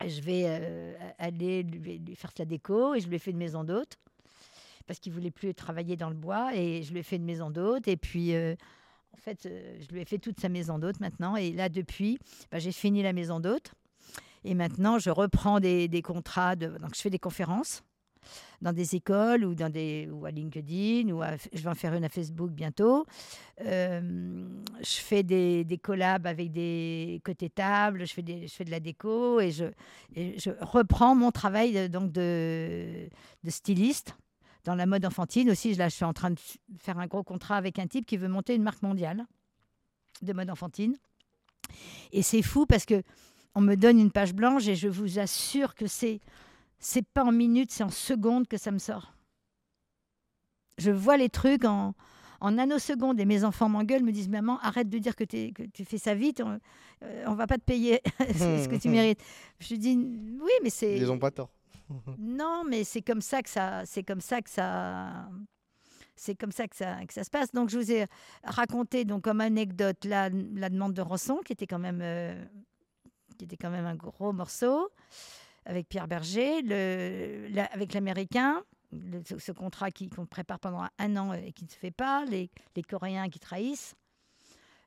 S2: je vais euh, aller lui, faire sa déco, et je lui ai fait une maison d'hôte, parce qu'il voulait plus travailler dans le bois, et je lui ai fait une maison d'hôte, et puis... Euh, en fait, euh, je lui ai fait toute sa maison d'hôte maintenant. Et là, depuis, bah, j'ai fini la maison d'hôte. Et maintenant, je reprends des, contrats. De, donc, je fais des conférences dans des écoles ou, dans des, ou à LinkedIn, ou je vais en faire une à Facebook bientôt. Euh, je fais des, collabs avec des côtés tables, je fais, je fais de la déco et je, je reprends mon travail donc de, de styliste dans la mode enfantine aussi. Là, je suis en train de faire un gros contrat avec un type qui veut monter une marque mondiale de mode enfantine. Et c'est fou parce que on me donne une page blanche et je vous assure que c'est c'est pas en minutes, c'est en secondes que ça me sort. Je vois les trucs en, en nanosecondes et mes enfants m'engueulent, me disent Maman, arrête de dire que, que tu fais ça vite, on, euh, on va pas te payer ce que tu mérites. Je dis Oui, mais c'est.
S1: Ils n'ont pas tort.
S2: non, mais c'est comme ça que ça. C'est comme ça que ça. C'est comme ça que ça, que ça se passe. Donc, je vous ai raconté, donc, comme anecdote, la, la demande de rançon, qui était quand même euh, qui était quand même un gros morceau, avec Pierre Berger, le, avec l'Américain, ce contrat qu'on prépare pendant un an et qui ne se fait pas, les, les Coréens qui trahissent,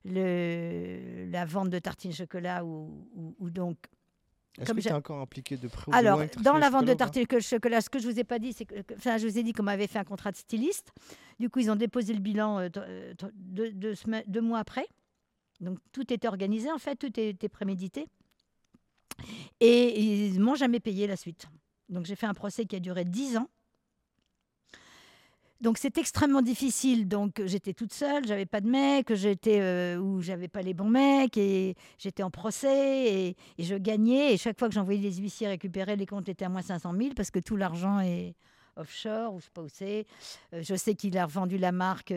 S2: le, la vente de tartines chocolat ou, ou, donc
S1: est-ce que tu es encore impliqué de près
S2: Alors, dans la vente de tartines chocolat, ce que je vous ai pas dit, c'est que, enfin, je vous ai dit qu'on m'avait fait un contrat de styliste. Du coup, ils ont déposé le bilan euh, euh, deux, deux, mois après. Donc, tout était organisé, en fait, tout était prémédité. Et ils m'ont jamais payé la suite. Donc j'ai fait un procès qui a duré 10 ans. Donc c'est extrêmement difficile. Donc j'étais toute seule, j'avais pas de mec, j'étais euh, ou j'avais pas les bons mecs et j'étais en procès et, je gagnais. Et chaque fois que j'envoyais des huissiers récupérer, les comptes étaient à moins 500 000 parce que tout l'argent est offshore ou je sais pas où c'est. Euh, je sais qu'il a revendu la marque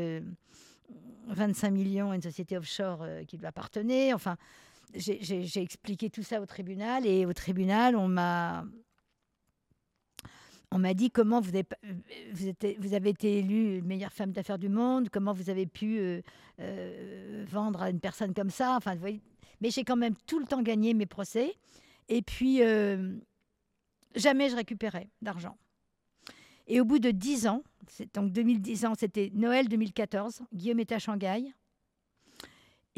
S2: 25 euh, millions à une société offshore qui lui appartenait. Enfin, j'ai expliqué tout ça au tribunal et au tribunal, on m'a on m'a dit comment vous avez, vous, avez été élue meilleure femme d'affaires du monde, comment vous avez pu euh, euh, vendre à une personne comme ça. Enfin. Mais j'ai quand même tout le temps gagné mes procès. Et puis, euh, jamais je récupérais d'argent. Et au bout de 10 ans, donc 2010 ans, c'était Noël 2014, Guillaume était à Shanghai.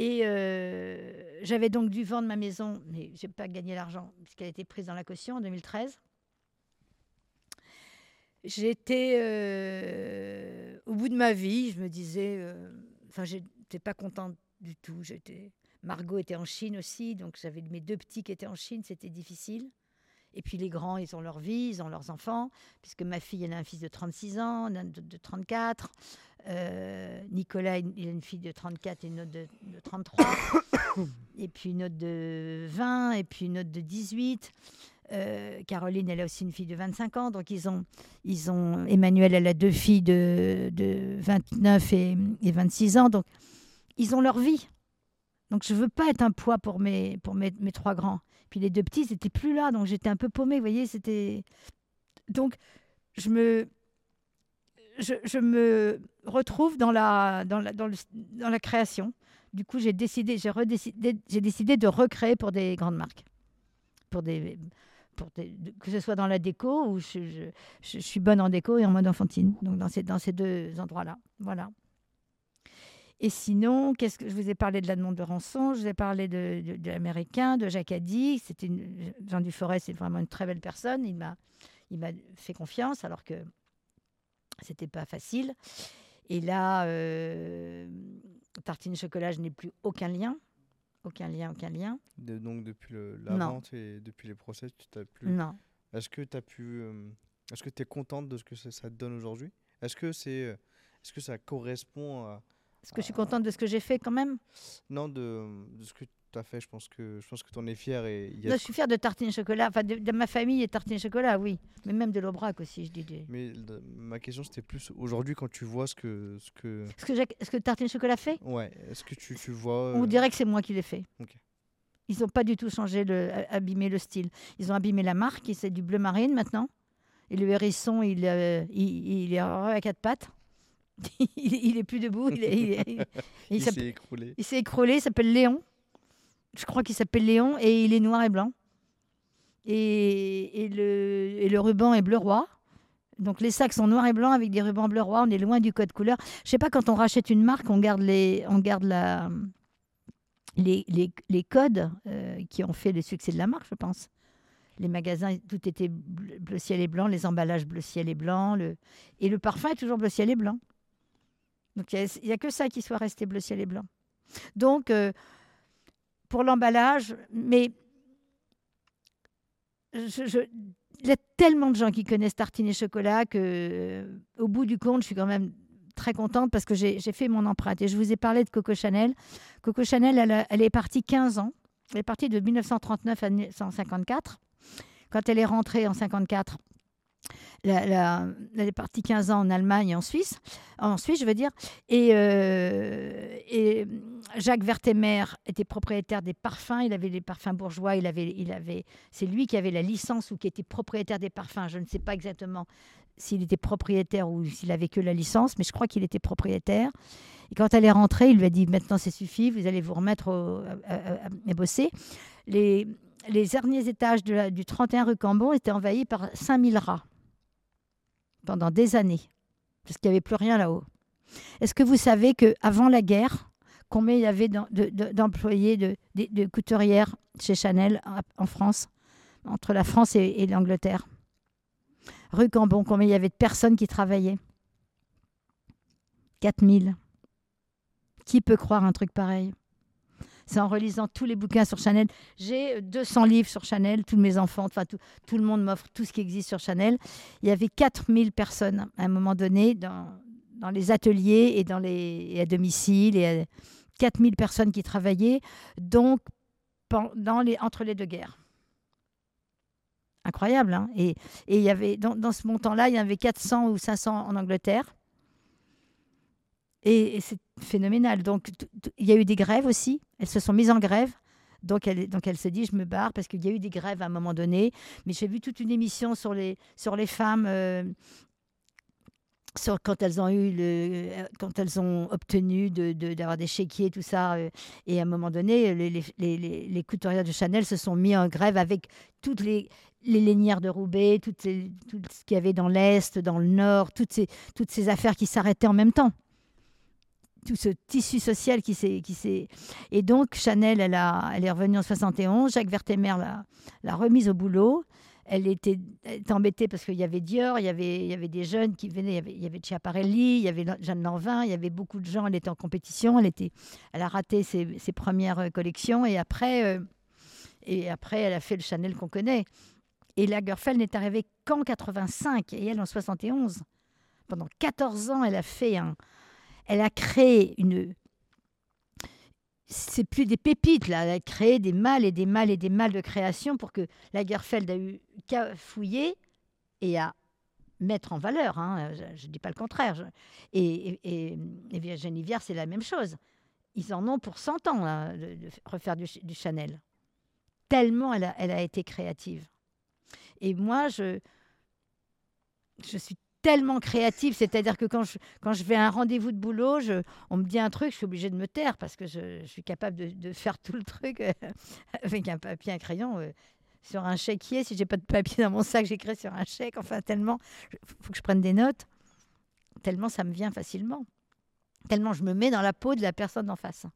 S2: Et euh, j'avais donc dû vendre ma maison, mais je n'ai pas gagné l'argent puisqu'elle a été prise dans la caution en 2013. J'étais euh, au bout de ma vie, je me disais, euh, enfin, j'étais pas contente du tout. J'étais, Margot était en Chine aussi, donc j'avais mes deux petits qui étaient en Chine, c'était difficile. Et puis les grands, ils ont leur vie, ils ont leurs enfants, puisque ma fille, elle a un fils de 36 ans, un de, de 34. Euh, Nicolas, il a une fille de 34 et une autre de, de 33. et puis une autre de 20, et puis une autre de 18. Euh, Caroline, elle a aussi une fille de 25 ans. Donc, ils ont, ils ont Emmanuel, elle a deux filles de, de 29 et, et 26 ans. Donc, ils ont leur vie. Donc, je veux pas être un poids pour mes, pour mes, mes trois grands. Puis les deux petits, ils n'étaient plus là. Donc, j'étais un peu paumée. Vous voyez, c'était. Donc, je me. Je, je me retrouve dans la, dans, la, dans, la création. Du coup, j'ai décidé, j'ai décidé de recréer pour des grandes marques, pour des, pour que ce soit dans la déco ou je, je, suis bonne en déco et en mode enfantine. Donc dans ces, dans ces deux endroits-là, voilà. Et sinon, qu'est-ce que je vous ai parlé de la demande de rançon, je vous ai parlé de, de, l'américain, de Jacques Addy. C'était Jean Duforest, c'est vraiment une très belle personne. Il m'a, il m'a fait confiance alors que c'était pas facile. Et là, euh, tartine chocolat, je n'ai plus aucun lien, aucun lien, aucun lien.
S1: De- donc depuis le- la
S2: Non.
S1: vente et depuis les procès, tu t'as plus.
S2: Non.
S1: Est-ce que tu as pu. euh, Est-ce que tu es contente de ce que ça, ça te donne aujourd'hui? Est-ce que c'est. euh, Est-ce que ça correspond à.
S2: Est-ce que je suis contente de ce que j'ai fait quand même?
S1: Non, de, de ce que tu as fait, je pense que je pense que tu en es fier et il y a
S2: Non, Je suis fière de tartine chocolat, enfin de, de ma famille et tartine chocolat, oui. Mais même de l'Aubrac aussi, je dis. des-
S1: Mais ma question c'était plus aujourd'hui quand tu vois ce que ce que
S2: Ce que, ce que tartine chocolat fait,
S1: ouais est-ce que tu, tu vois
S2: on
S1: euh,
S2: dirait que c'est moi qui l'ai fait. Ils n'ont pas du tout changé, le, abîmé le style. Ils ont abîmé la marque, et c'est du bleu marine maintenant. Et le hérisson, il, euh, il, il est à quatre pattes. il, il est plus debout. Il,
S1: s'est écroulé
S2: il s'est écroulé, il s'appelle Léon. Je crois qu'il s'appelle Léon et il est noir et blanc. Et, le, ruban est bleu roi. Donc les sacs sont noirs et blancs avec des rubans bleu roi. On est loin du code couleur. Je sais pas, quand on rachète une marque, on garde les, on garde les, codes euh, qui ont fait le succès de la marque, je pense. Les magasins, tout était bleu, ciel et blanc, les emballages bleu ciel et blanc. Et le parfum est toujours bleu ciel et blanc. Donc il n'y a, que ça qui soit resté bleu ciel et blanc. Donc, euh, pour l'emballage, mais il y a tellement de gens qui connaissent tartine et chocolat que, euh, au bout du compte, je suis quand même très contente parce que j'ai fait mon empreinte. Et je vous ai parlé de Coco Chanel. Coco Chanel, elle, elle est partie 15 ans. Elle est partie de 1939 à 1954. Quand elle est rentrée en 54, la- elle est partie 15 ans en Allemagne et en Suisse, en Suisse, je veux dire. Et, euh, et Jacques Vertemer était propriétaire des parfums. Il avait les parfums bourgeois. Il avait, il avait, c'est lui qui avait la licence ou qui était propriétaire des parfums. Je ne sais pas exactement s'il était propriétaire ou s'il avait que la licence, mais je crois qu'il était propriétaire. Et quand elle est rentrée, il lui a dit maintenant c'est suffit, vous allez vous remettre au- à, à- à bosser. Les, les derniers étages de la- du 31 rue Cambon étaient envahis par 5000 rats pendant des années, parce qu'il n'y avait plus rien là-haut. Est-ce que vous savez qu'avant la guerre, combien il y avait d'em- de- de- d'employés, de, couturières chez Chanel en- France, entre la France et, et l'Angleterre? Rue Cambon, combien il y avait de personnes qui travaillaient? 4000. Qui peut croire un truc pareil? En relisant tous les bouquins sur Chanel. J'ai euh, 200 livres sur Chanel, tous mes enfants, enfin tout, le monde m'offre tout ce qui existe sur Chanel. Il y avait 4000 personnes à un moment donné dans, les ateliers et, à domicile. Et à- 4000 personnes qui travaillaient, donc pendant les, entre les deux guerres. Incroyable, hein et, il y avait, dans, ce montant-là, il y avait 400 ou 500 en Angleterre. Et, et c'est phénoménal. Donc, il y a eu des grèves aussi. Elles se sont mises en grève Donc elle, se dit, je me barre parce qu'il y a eu des grèves à un moment donné. Mais j'ai vu toute une émission sur les, sur les femmes, euh, sur quand elles ont eu le, quand elles ont obtenu de, de- d'avoir des chéquiers, tout ça. euh, et à un moment donné, les, couturières de Chanel se sont mis en grève avec toutes les, les lainières de Roubaix, toutes tout ce qu'il y avait dans l'Est, dans le Nord, toutes ces, toutes ces affaires qui s'arrêtaient en même temps. Tout ce tissu social qui s'est. Qui s'est... Et donc, Chanel, elle, a, elle est revenue en 71. Jacques Vertemer l'a, l'a remise au boulot. Elle était, embêtée parce qu'il y avait Dior, il y avait, il y avait des jeunes qui venaient, il y avait, il y avait Schiaparelli, il y avait Jeanne Lanvin, il y avait beaucoup de gens. Elle était en compétition, elle, était, elle a raté ses, ses premières euh, collections et après, euh, et après, elle a fait le Chanel qu'on connaît. Et Lagerfeld n'est arrivée qu'en 85 et elle en 71. Pendant 14 ans, elle a fait un, elle a créé une. C'est plus des pépites là. Elle a créé des mâles et des mâles et des mâles de création pour que Lagerfeld a eu qu'à fouiller et à mettre en valeur. hein. Je ne dis pas le contraire. Et, et, et, Virginie Viard, c'est la même chose. Ils en ont pour 100 ans là, de, de refaire du, du Chanel. Tellement elle a, elle a été créative. Et moi, je, je suis tellement créative, c'est-à-dire que quand je, vais à un rendez-vous de boulot, on me dit un truc, je suis obligée de me taire parce que je, suis capable de, de faire tout le truc euh, avec un papier, un crayon. euh, sur un chéquier, si j'ai pas de papier dans mon sac, j'écris sur un chèque. Enfin, tellement, il faut que je prenne des notes. Tellement ça me vient facilement. Tellement je me mets dans la peau de la personne en face.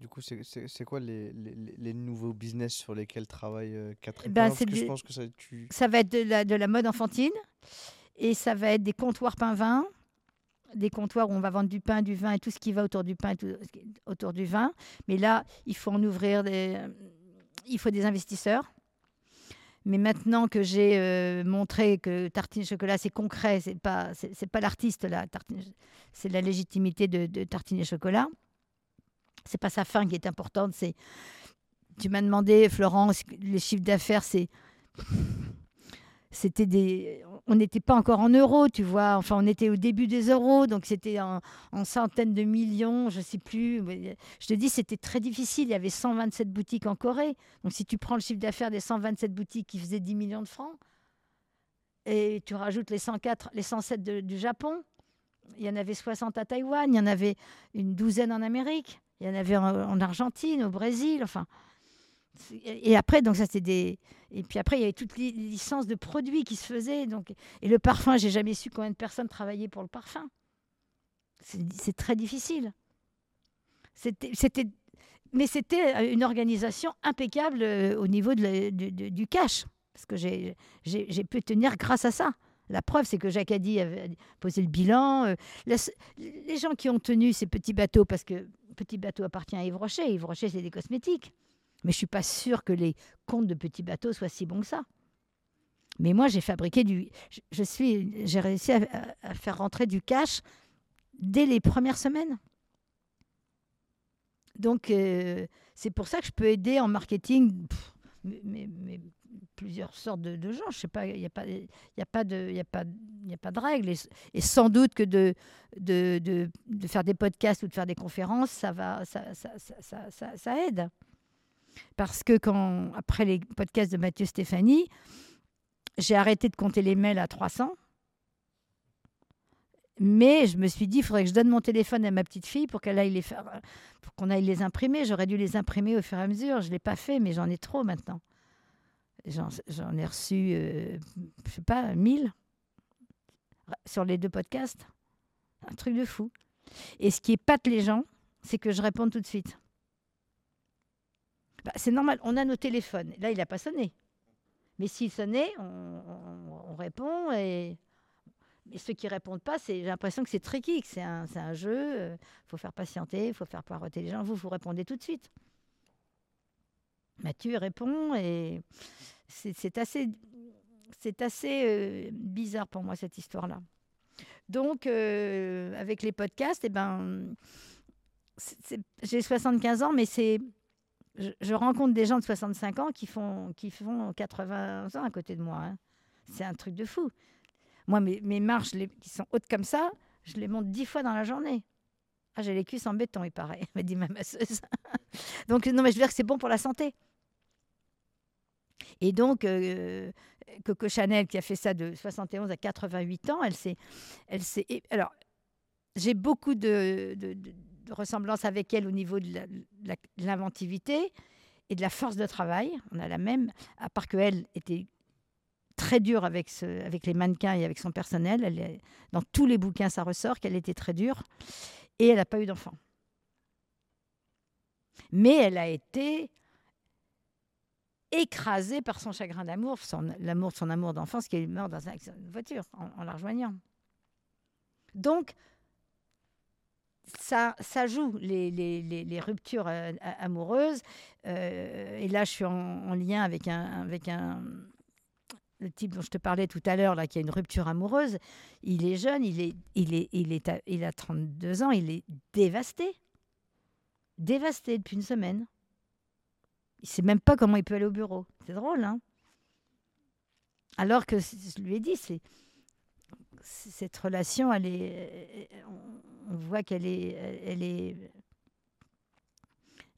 S1: Du coup, c'est- quoi les, les, les- les nouveaux business sur lesquels travaille euh, Catherine
S2: Ben,
S1: Parce que je pense que ça, tu...
S2: Ça va être de la, de la mode enfantine et ça va être des comptoirs pain-vin, des comptoirs où on va vendre du pain, du vin et tout ce qui va autour du pain et tout autour du vin. Mais là, il faut en ouvrir des... Il faut des investisseurs. Mais maintenant que j'ai euh, montré que tartine chocolat c'est concret, c'est pas c'est pas l'artiste là, c'est la légitimité de, de tartine et chocolat. C'est pas sa fin qui est importante, c'est tu m'as demandé Florence les chiffres d'affaires c'est c'était des on n'était pas encore en euros tu vois. Enfin on était au début des euros donc c'était en, en centaines de millions je sais plus. Je te dis c'était très difficile. Il y avait 127 boutiques en Corée. Donc si tu prends le chiffre d'affaires des 127 boutiques qui faisaient 10 millions de francs et tu rajoutes les 104 les 107 de- du Japon il y en avait 60 à Taïwan il y en avait une douzaine en Amérique il y en avait en, en Argentine au Brésil enfin et après donc ça c'était et puis après, il y avait toutes les licences de produits qui se faisaient. Donc, et le parfum, j'ai jamais su combien de personnes travaillaient pour le parfum. C'est très difficile. C'était, mais c'était une organisation impeccable euh, au niveau de du, cash. Parce que j'ai, pu tenir grâce à ça. La preuve, c'est que Jacques Addy avait posé le bilan. euh, les gens qui ont tenu ces petits bateaux, parce que Petit Bateau appartient à Yves Rocher. Yves Rocher, c'est des cosmétiques. Mais je suis pas sûre que les comptes de petits bateaux soient si bons que ça. Mais moi, j'ai fabriqué du. je- suis, j'ai réussi à, faire rentrer du cash dès les premières semaines. Donc, euh, c'est pour ça que je peux aider en marketing mais plusieurs sortes de, gens. Je sais pas, il n'y a pas, il a pas de, il a a pas de règles. Et, sans doute que de, de, de, de faire des podcasts ou de faire des conférences, ça va, ça, ça, ça, ça, aide. Parce que quand, après les podcasts de Mathieu Stéphanie, j'ai arrêté de compter les mails à 300. Mais je me suis dit, il faudrait que je donne mon téléphone à ma petite fille pour qu'elle aille les pour qu'on aille les imprimer. J'aurais dû les imprimer au fur et à mesure. Je ne l'ai pas fait, mais j'en ai trop maintenant. J'en ai reçu, euh, je sais pas, 1000 sur les deux podcasts. Un truc de fou. Et ce qui épate les gens, c'est que je réponds tout de suite. Bah, c'est normal, on a nos téléphones. Là, il n'a pas sonné. Mais s'il sonnait, on, on- on répond. Et... et ceux qui répondent pas, j'ai l'impression que c'est tricky, que c'est un, un jeu. Il faut faire patienter, il faut faire poireauter les gens. Vous, vous répondez tout de suite. Mathieu répond et c'est assez, assez euh, bizarre pour moi cette histoire-là. Donc, euh, avec les podcasts, eh ben, j'ai 75 ans, mais c'est je, rencontre des gens de 65 ans qui font, qui font 80 ans à côté de moi. hein. C'est un truc de fou. Moi, mes, marches qui sont hautes comme ça, je les monte 10 fois dans la journée. Ah, j'ai les cuisses en béton, il paraît, m'a dit ma masseuse. donc, non, mais je veux dire que c'est bon pour la santé. Et donc, euh, Coco Chanel, qui a fait ça de 71 à 88 ans, elle s'est. Elle s'est alors, j'ai beaucoup de, de, ressemblances avec elle au niveau de l'inventivité et de la force de travail. On a la même, à part qu'elle était très dure avec, avec les mannequins et avec son personnel. Dans tous les bouquins, ça ressort qu'elle était très dure. Et elle n'a pas eu d'enfant. Mais elle a été écrasée par son chagrin d'amour, son- l'amour de son amour d'enfance qui est mort dans un accident de voiture en, la rejoignant. Donc, ça, ça joue les, ruptures euh, amoureuses. Euh, et là, je suis en, en lien avec un, avec un le type dont je te parlais tout à l'heure, là, qui a une rupture amoureuse. Il est jeune, il, est, il, est, il, est il a 32 ans, il est dévasté. Dévasté depuis une semaine. Il ne sait même pas comment il peut aller au bureau. C'est drôle, hein Alors que, je lui ai dit, c'est cette relation, elle est, on- voit qu'elle est, elle est,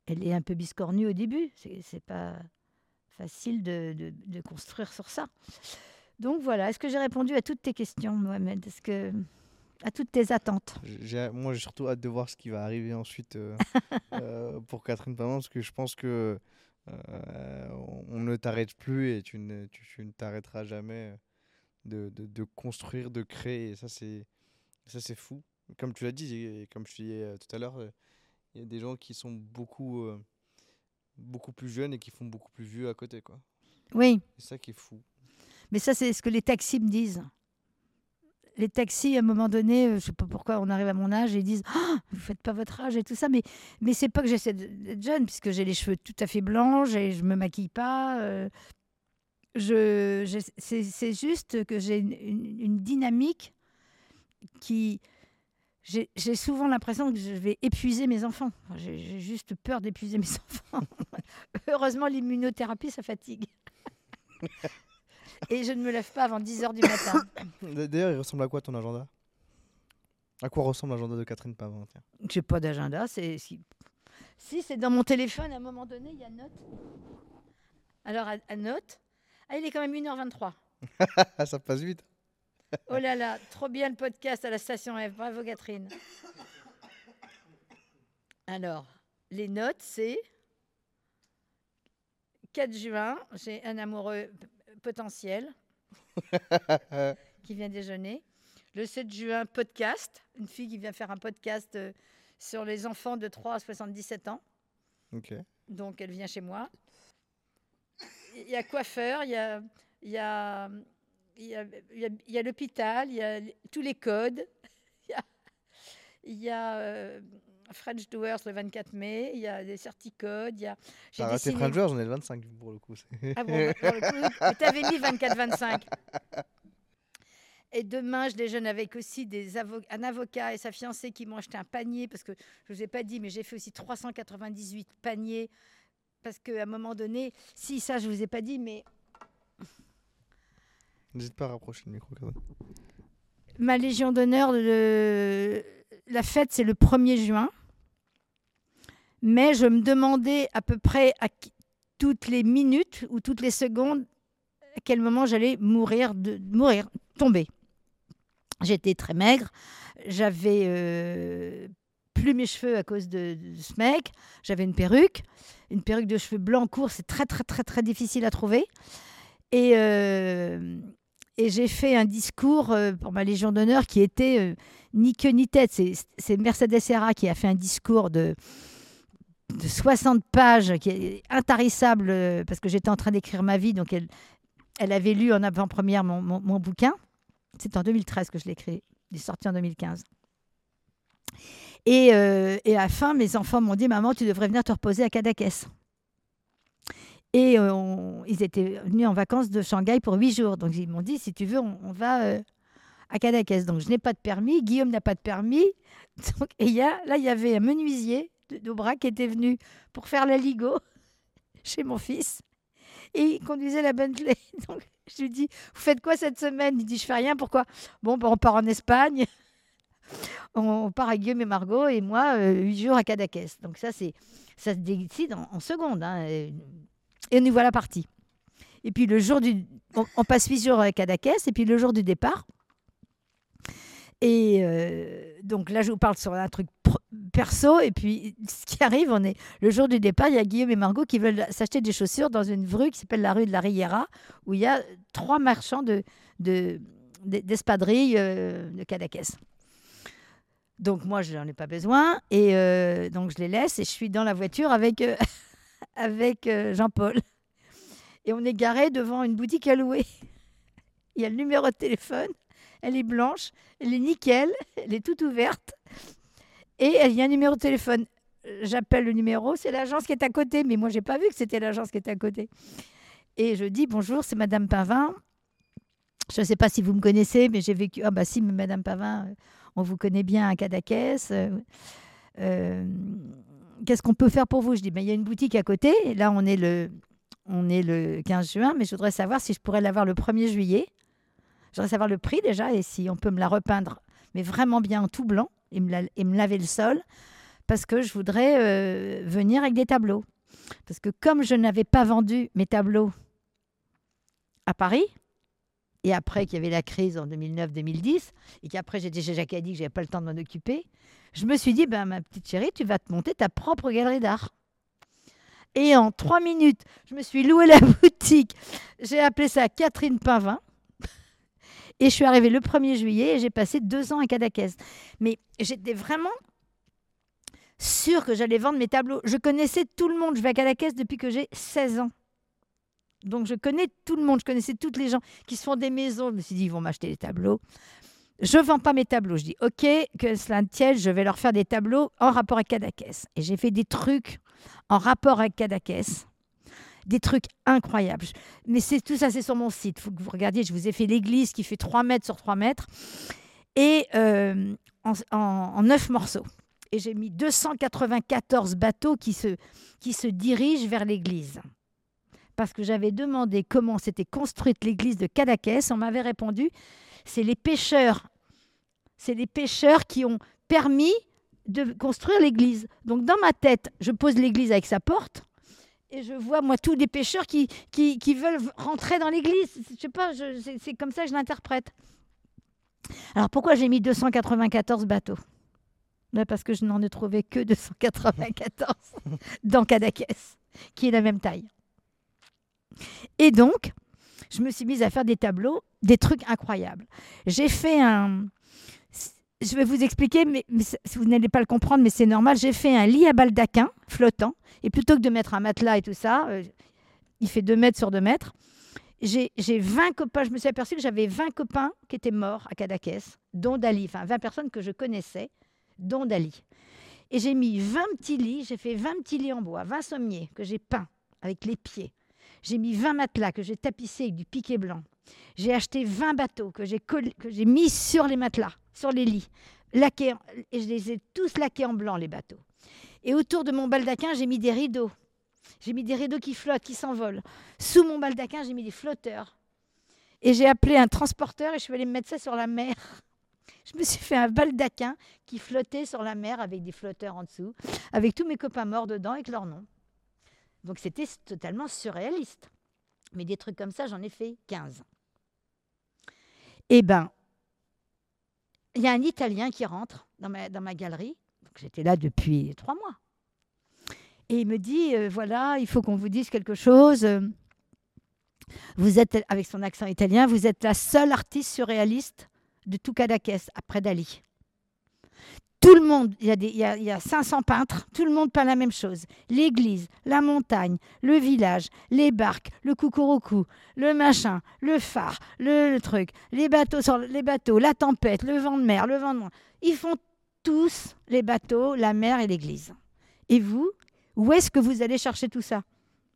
S2: elle est un peu biscornue au début. C'est pas facile de, de- de construire sur ça. Donc voilà, est-ce que j'ai répondu à toutes tes questions, Mohamed? Est-ce que à toutes tes attentes?
S1: Moi, j'ai surtout hâte de voir ce qui va arriver ensuite euh, euh, pour Catherine Paman, parce que je pense que euh, on ne t'arrête plus et tu ne, tu, tu ne t'arrêteras jamais de, de, de construire, de créer. Et ça, c'est ça, c'est fou. Comme tu l'as dit, et comme je disais euh, tout à l'heure, il y a des gens qui sont beaucoup, euh, beaucoup plus jeunes et qui font beaucoup plus vieux à côté, quoi.
S2: Oui,
S1: C'est ça qui est fou.
S2: mais ça c'est ce que les taxis me disent. Les taxis, à un moment donné, euh, je ne sais pas pourquoi on arrive à mon âge, et ils disent Ah, Vous faites pas votre âge et tout ça. Mais, mais c'est pas que j'essaie d'être jeune, puisque j'ai les cheveux tout à fait blancs, et je me maquille pas. euh, je, c'est, juste que j'ai une, dynamique qui. J'ai, souvent l'impression que je vais épuiser mes enfants. J'ai juste peur d'épuiser mes enfants. Heureusement, l'immunothérapie, ça fatigue. Et je ne me lève pas avant 10 heures du matin.
S1: D'ailleurs, il ressemble à quoi ton agenda? À quoi ressemble l'agenda de Catherine Paman tiens?
S2: J'ai pas d'agenda. C'est si, c'est dans mon téléphone. À un moment donné, il y a note. Alors à, à note. Ah, il est quand même 1h23.
S1: Ah, ça passe vite.
S2: Oh là là, trop bien le podcast à la station F. Bravo Catherine. Alors, les notes, c'est 4 juin, j'ai un amoureux potentiel qui vient déjeuner. Le 7 juin, podcast, une fille qui vient faire un podcast euh, sur les enfants de 3 à 77 ans.
S1: ok.
S2: Donc, elle vient chez moi. Il y a coiffeur, il y a, il y a, il y a, il y a- il y a l'hôpital, il y a tous les codes. Il y a, il y a, euh, French Doers le 24 mai, il y a des certicodes, il y a... j'ai
S1: raté
S2: dessiné-
S1: French Doors, j'en ai le 25 pour le coup.
S2: Ah bon, bah, pour le coup, mais t'avais mis 24-25. Et demain, je déjeune avec aussi des avo- un avocat et sa fiancée qui m'ont acheté un panier, parce que je ne vous ai pas dit, mais j'ai fait aussi 398 paniers, parce qu'à un moment donné, si ça, je ne vous ai pas dit, mais
S1: N'hésite pas à rapprocher le micro.
S2: Ma Légion d'honneur, le- la fête, c'est le 1er juin. Mais je me demandais à peu près à toutes les minutes ou toutes les secondes à quel moment j'allais mourir, tomber. J'étais très maigre, j'avais euh, plus mes cheveux à cause de, de ce mec, j'avais une perruque, une perruque de cheveux blancs courts, c'est très très très très difficile à trouver. Et, euh, j'ai fait un discours euh, pour ma Légion d'honneur qui était ni queue ni tête. C'est Mercedes Serra qui a fait un discours de, de 60 pages qui est intarissable euh, parce que j'étais en train d'écrire ma vie. Donc elle, elle avait lu en avant-première mon, mon- bouquin. C'est en 2013 que je l'ai écrit. Il est sorti en 2015. Et, euh, et à la fin, mes enfants m'ont dit Maman, tu devrais venir te reposer à Cadaqués. Et euh, ils étaient venus en vacances de Shanghai pour huit jours. Donc ils m'ont dit, si tu veux, on, va euh, à Cadaqués. Donc je n'ai pas de permis, Guillaume n'a pas de permis. Donc, et y a, là, il y avait un menuisier d'Aubrac était venu pour faire la ligo chez mon fils. Et il conduisait la Bentley. Donc je lui dis, vous faites quoi cette semaine? Il dit, je fais rien. Pourquoi? Bon, ben, on part en Espagne. on part à Guillaume et Margot et moi, euh, huit jours à Cadaquès. Donc ça, c'est ça se décide en, en secondes. hein, et, nous voilà partis. Et puis le jour du... On, passe huit jours à Cadaquès et puis le jour du départ. Et euh, donc là, je vous parle sur un truc perso. Et puis, ce qui arrive, on est le jour du départ, il y a Guillaume et Margot qui veulent s'acheter des chaussures dans une rue qui s'appelle la rue de la Riera, où il y a trois marchands de, de, d'espadrilles euh, de Cadaquès. Donc moi, je n'en ai pas besoin. Et euh, donc, je les laisse et je suis dans la voiture avec, euh, avec Jean-Paul. Et on est garé devant une boutique à louer. Il y a le numéro de téléphone. Elle est blanche, elle est nickel, elle est toute ouverte. Et il y a un numéro de téléphone. J'appelle le numéro, c'est l'agence qui est à côté. Mais moi, j'ai pas vu que c'était l'agence qui était à côté. Et je dis bonjour, c'est Madame Pavin. Je ne sais pas si vous me connaissez, mais j'ai vécu. Ah, bah si, mais Madame Pavin, euh, on vous connaît bien à Cadaquès. Euh, euh, Qu'est-ce qu'on peut faire pour vous? Je dis ben, il y a une boutique à côté. Là, on est, le, on est le 15 juin, mais je voudrais savoir si je pourrais l'avoir le 1er juillet. Je savoir le prix déjà et si on peut me la repeindre, mais vraiment bien en tout blanc et me, laver le sol, parce que je voudrais euh, venir avec des tableaux. Parce que comme je n'avais pas vendu mes tableaux à Paris, et après qu'il y avait la crise en 2009-2010, et qu'après chez Jacques Addy, que j'avais pas le temps de m'en occuper, je me suis dit, ben, ma petite chérie, tu vas te monter ta propre galerie d'art. Et en trois minutes, je me suis loué la boutique. J'ai appelé ça Catherine Pavin. Et je suis arrivée le 1er juillet et j'ai passé deux ans à Cadaquès. Mais j'étais vraiment sûre que j'allais vendre mes tableaux. Je connaissais tout le monde. Je vais à Cadaquès depuis que j'ai 16 ans. Donc je connais tout le monde. Je connaissais toutes les gens qui se font des maisons. Je me suis dit, ils vont m'acheter des tableaux. Je ne vends pas mes tableaux. Je dis, OK, que cela ne tienne, je vais leur faire des tableaux en rapport avec Cadaquès. Et j'ai fait des trucs en rapport avec Cadaquès. Des trucs incroyables. Mais c'est tout ça, c'est sur mon site. Il faut que vous regardiez. Je vous ai fait l'église qui fait 3 mètres sur 3 mètres. Et euh, en, en, en 9 morceaux. Et j'ai mis 294 bateaux qui se, qui se dirigent vers l'église. Parce que j'avais demandé comment s'était construite l'église de Cadaquès. On m'avait répondu c'est les pêcheurs. C'est les pêcheurs qui ont permis de construire l'église. Donc dans ma tête, je pose l'église avec sa porte et je vois moi tous les pêcheurs qui, qui, qui veulent rentrer dans l'église. Je sais pas, c'est comme ça que je l'interprète. Alors pourquoi j'ai mis 294 bateaux? Ben, Parce que je n'en ai trouvé que 294 dans Cadaquès, qui est la même taille. Et donc, je me suis mise à faire des tableaux, des trucs incroyables. J'ai fait un. Je vais vous expliquer, mais, mais vous n'allez pas le comprendre, mais c'est normal. J'ai fait un lit à baldaquin flottant. Et plutôt que de mettre un matelas et tout ça, euh, il fait 2 mètres sur 2 mètres. J'ai j'ai 20 copains. Je me suis aperçue que j'avais 20 copains qui étaient morts à Cadaquès, dont Dali. Enfin, 20 personnes que je connaissais, dont Dali. Et j'ai mis 20 petits lits. J'ai fait 20 petits lits en bois, 20 sommiers que j'ai peints avec les pieds. J'ai mis 20 matelas que j'ai tapissés avec du piquet blanc. J'ai acheté 20 bateaux que j'ai que j'ai mis sur les matelas, sur les lits. Laqués et je les ai tous laqués en blanc, les bateaux. Et autour de mon baldaquin, j'ai mis des rideaux. J'ai mis des rideaux qui flottent, qui s'envolent. Sous mon baldaquin, j'ai mis des flotteurs. Et j'ai appelé un transporteur et je suis allée me mettre ça sur la mer. Je me suis fait un baldaquin qui flottait sur la mer avec des flotteurs en dessous, avec tous mes copains morts dedans avec leurs noms. Donc c'était totalement surréaliste. Mais des trucs comme ça, j'en ai fait 15. Eh ben, il y a un Italien qui rentre dans ma galerie. J'étais là depuis trois mois. Et il me dit, euh, voilà, il faut qu'on vous dise quelque chose. Vous êtes, avec son accent italien, vous êtes la seule artiste surréaliste de tout Cadaquès, après Dali. Tout le monde, il y, a il, y a, il y a 500 peintres, tout le monde peint la même chose. L'église, la montagne, le village, les barques, le coucouroucou, le machin, le phare, le, truc, les bateaux, les bateaux, la tempête, le vent de mer, le vent de moins. Ils font tous les bateaux, la mer et l'église. Et vous, où est-ce que vous allez chercher tout ça?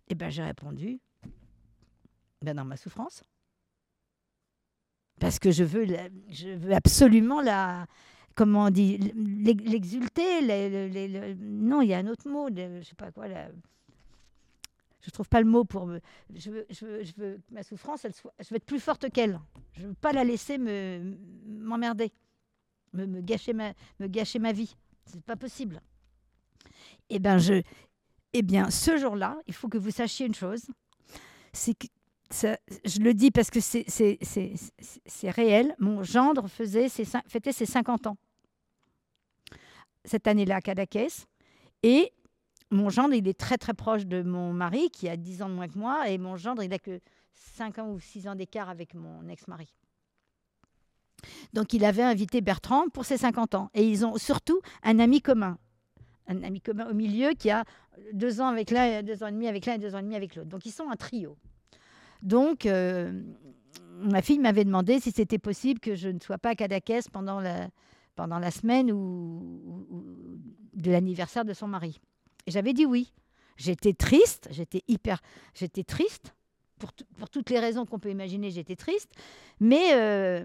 S2: Eh bien, j'ai répondu, ben dans ma souffrance. Parce que je veux, je veux absolument la, comment on dit, l'ex- l'exulter. le- le- le- le- non, il y a un autre mot, je sais pas quoi. la- je trouve pas le mot pour me. Je veux, je veux, ma souffrance, elle soit, je veux être plus forte qu'elle. Je veux pas la laisser me m'emmerder. Me, gâcher, ma, me gâcher ma vie. C'est pas possible. Eh bien, je, eh bien, ce jour-là, il faut que vous sachiez une chose, c'est que ça- je le dis parce que c'est- réel. Mon gendre faisait fêtait ses 50 ans cette année-là à Cadaqués. Et mon gendre, il est très très proche de mon mari qui a 10 ans de moins que moi. Et mon gendre, il a que 5 ans ou 6 ans d'écart avec mon ex-mari. Donc il avait invité Bertrand pour ses 50 ans. Et ils ont surtout un ami commun. Un ami commun au milieu qui a deux ans avec l'un, deux ans et demi avec l'un et deux ans et demi avec l'autre. Donc ils sont un trio. Donc euh, ma fille m'avait demandé si c'était possible que je ne sois pas à Cadaqués pendant la, pendant la semaine ou, de l'anniversaire de son mari. Et j'avais dit oui. J'étais triste, j'étais hyper, j'étais triste pour, pour toutes les raisons qu'on peut imaginer. J'étais triste, mais euh,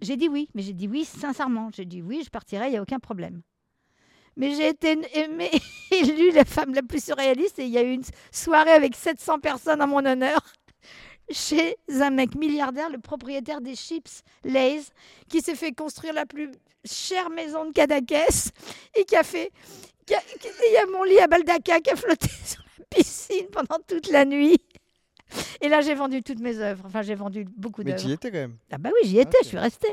S2: j'ai dit oui. Mais j'ai dit oui sincèrement. J'ai dit oui, je partirai, il y a aucun problème. Mais j'ai été aimée, élue la femme la plus surréaliste et il y a eu une soirée avec 700 personnes en mon honneur chez un mec milliardaire, le propriétaire des chips Lay's, qui s'est fait construire la plus chère maison de Cadaqués et qui a fait. Il y a mon lit à Baldaca qui a flotté sur la piscine pendant toute la nuit. Et là, j'ai vendu toutes mes œuvres. Enfin, j'ai vendu beaucoup
S1: Mais tu y
S2: d'œuvres.
S1: étais quand même.
S2: Ah, bah oui, j'y étais,
S1: Ok.
S2: je suis restée.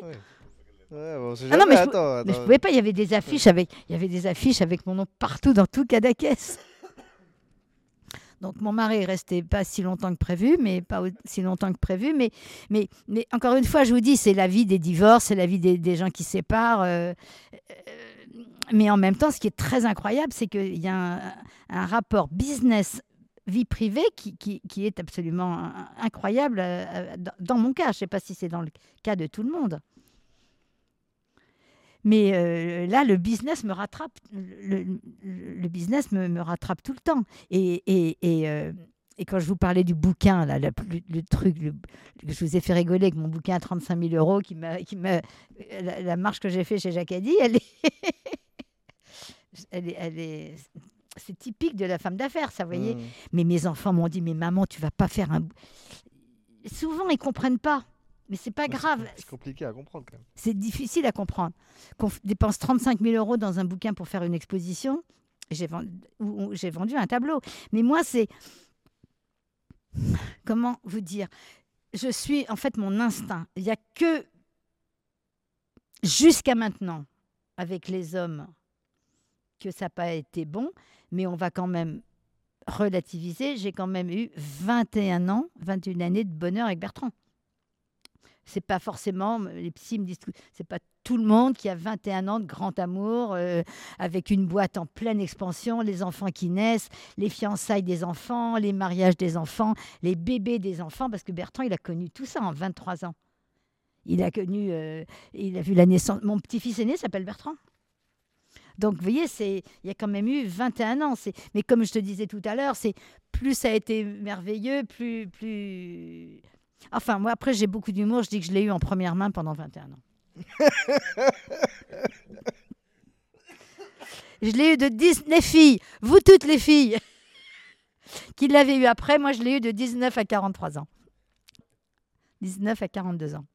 S1: Ouais, bon,
S2: Ah non, mais je
S1: attends,
S2: Mais je
S1: attends.
S2: pouvais pas, il y avait des affiches avec, il y avait des affiches avec mon nom partout dans tout Cadaqués. Donc mon mari est resté pas si longtemps que prévu, mais pas aussi longtemps que prévu. Mais, mais, mais encore une fois, je vous dis, c'est la vie des divorces, c'est la vie des, des gens qui se séparent. euh, euh, mais en même temps, ce qui est très incroyable, c'est qu'il y a un, un rapport business vie privée qui, qui, qui est absolument euh, incroyable euh, euh, dans, mon cas. Je ne sais pas si c'est dans le cas de tout le monde. Mais là, le business me rattrape. Le, le- business me, me rattrape tout le temps. Et, et, et, quand je vous parlais du bouquin, là, le, truc, que je vous ai fait rigoler avec mon bouquin à 35 000 euros, qui qui la, marche que j'ai fait chez Jacadi, elle est, elle est, c'est typique de la femme d'affaires, ça, vous voyez.
S1: Mmh.
S2: Mais mes enfants m'ont dit, mais maman, tu vas pas faire un. Souvent, ils comprennent pas. Mais c'est pas grave.
S1: C'est compliqué à comprendre quand même.
S2: C'est difficile à comprendre. Qu'on dépense 35 000 euros dans un bouquin pour faire une exposition, j'ai vendu, j'ai vendu un tableau. Mais moi, c'est. Comment vous dire Je suis en fait mon instinct. Il n'y a que. Jusqu'à maintenant, avec les hommes, que ça n'a pas été bon, mais on va quand même relativiser. J'ai quand même eu 21 ans, 21 années de bonheur avec Bertrand c'est pas forcément, les psys me disent, c'est pas tout le monde qui a 21 ans de grand amour, euh, avec une boîte en pleine expansion, les enfants qui naissent, les fiançailles des enfants, les mariages des enfants, les bébés des enfants, parce que Bertrand, il a connu tout ça en 23 ans. Il a connu, euh, il a vu la naissance. Mon petit-fils aîné s'appelle Bertrand. Donc, vous voyez, c'est, il y a quand même eu 21 ans. C'est, mais comme je te disais tout à l'heure, c'est plus ça a été merveilleux, plus, plus, Enfin, moi, après, j'ai beaucoup d'humour. Je dis que je l'ai eu en première main pendant 21 ans. je l'ai eu de 10, les filles, vous toutes les filles, qui l'avaient eu après. Moi, je l'ai eu de 19 à 43 ans. 19 à 42 ans.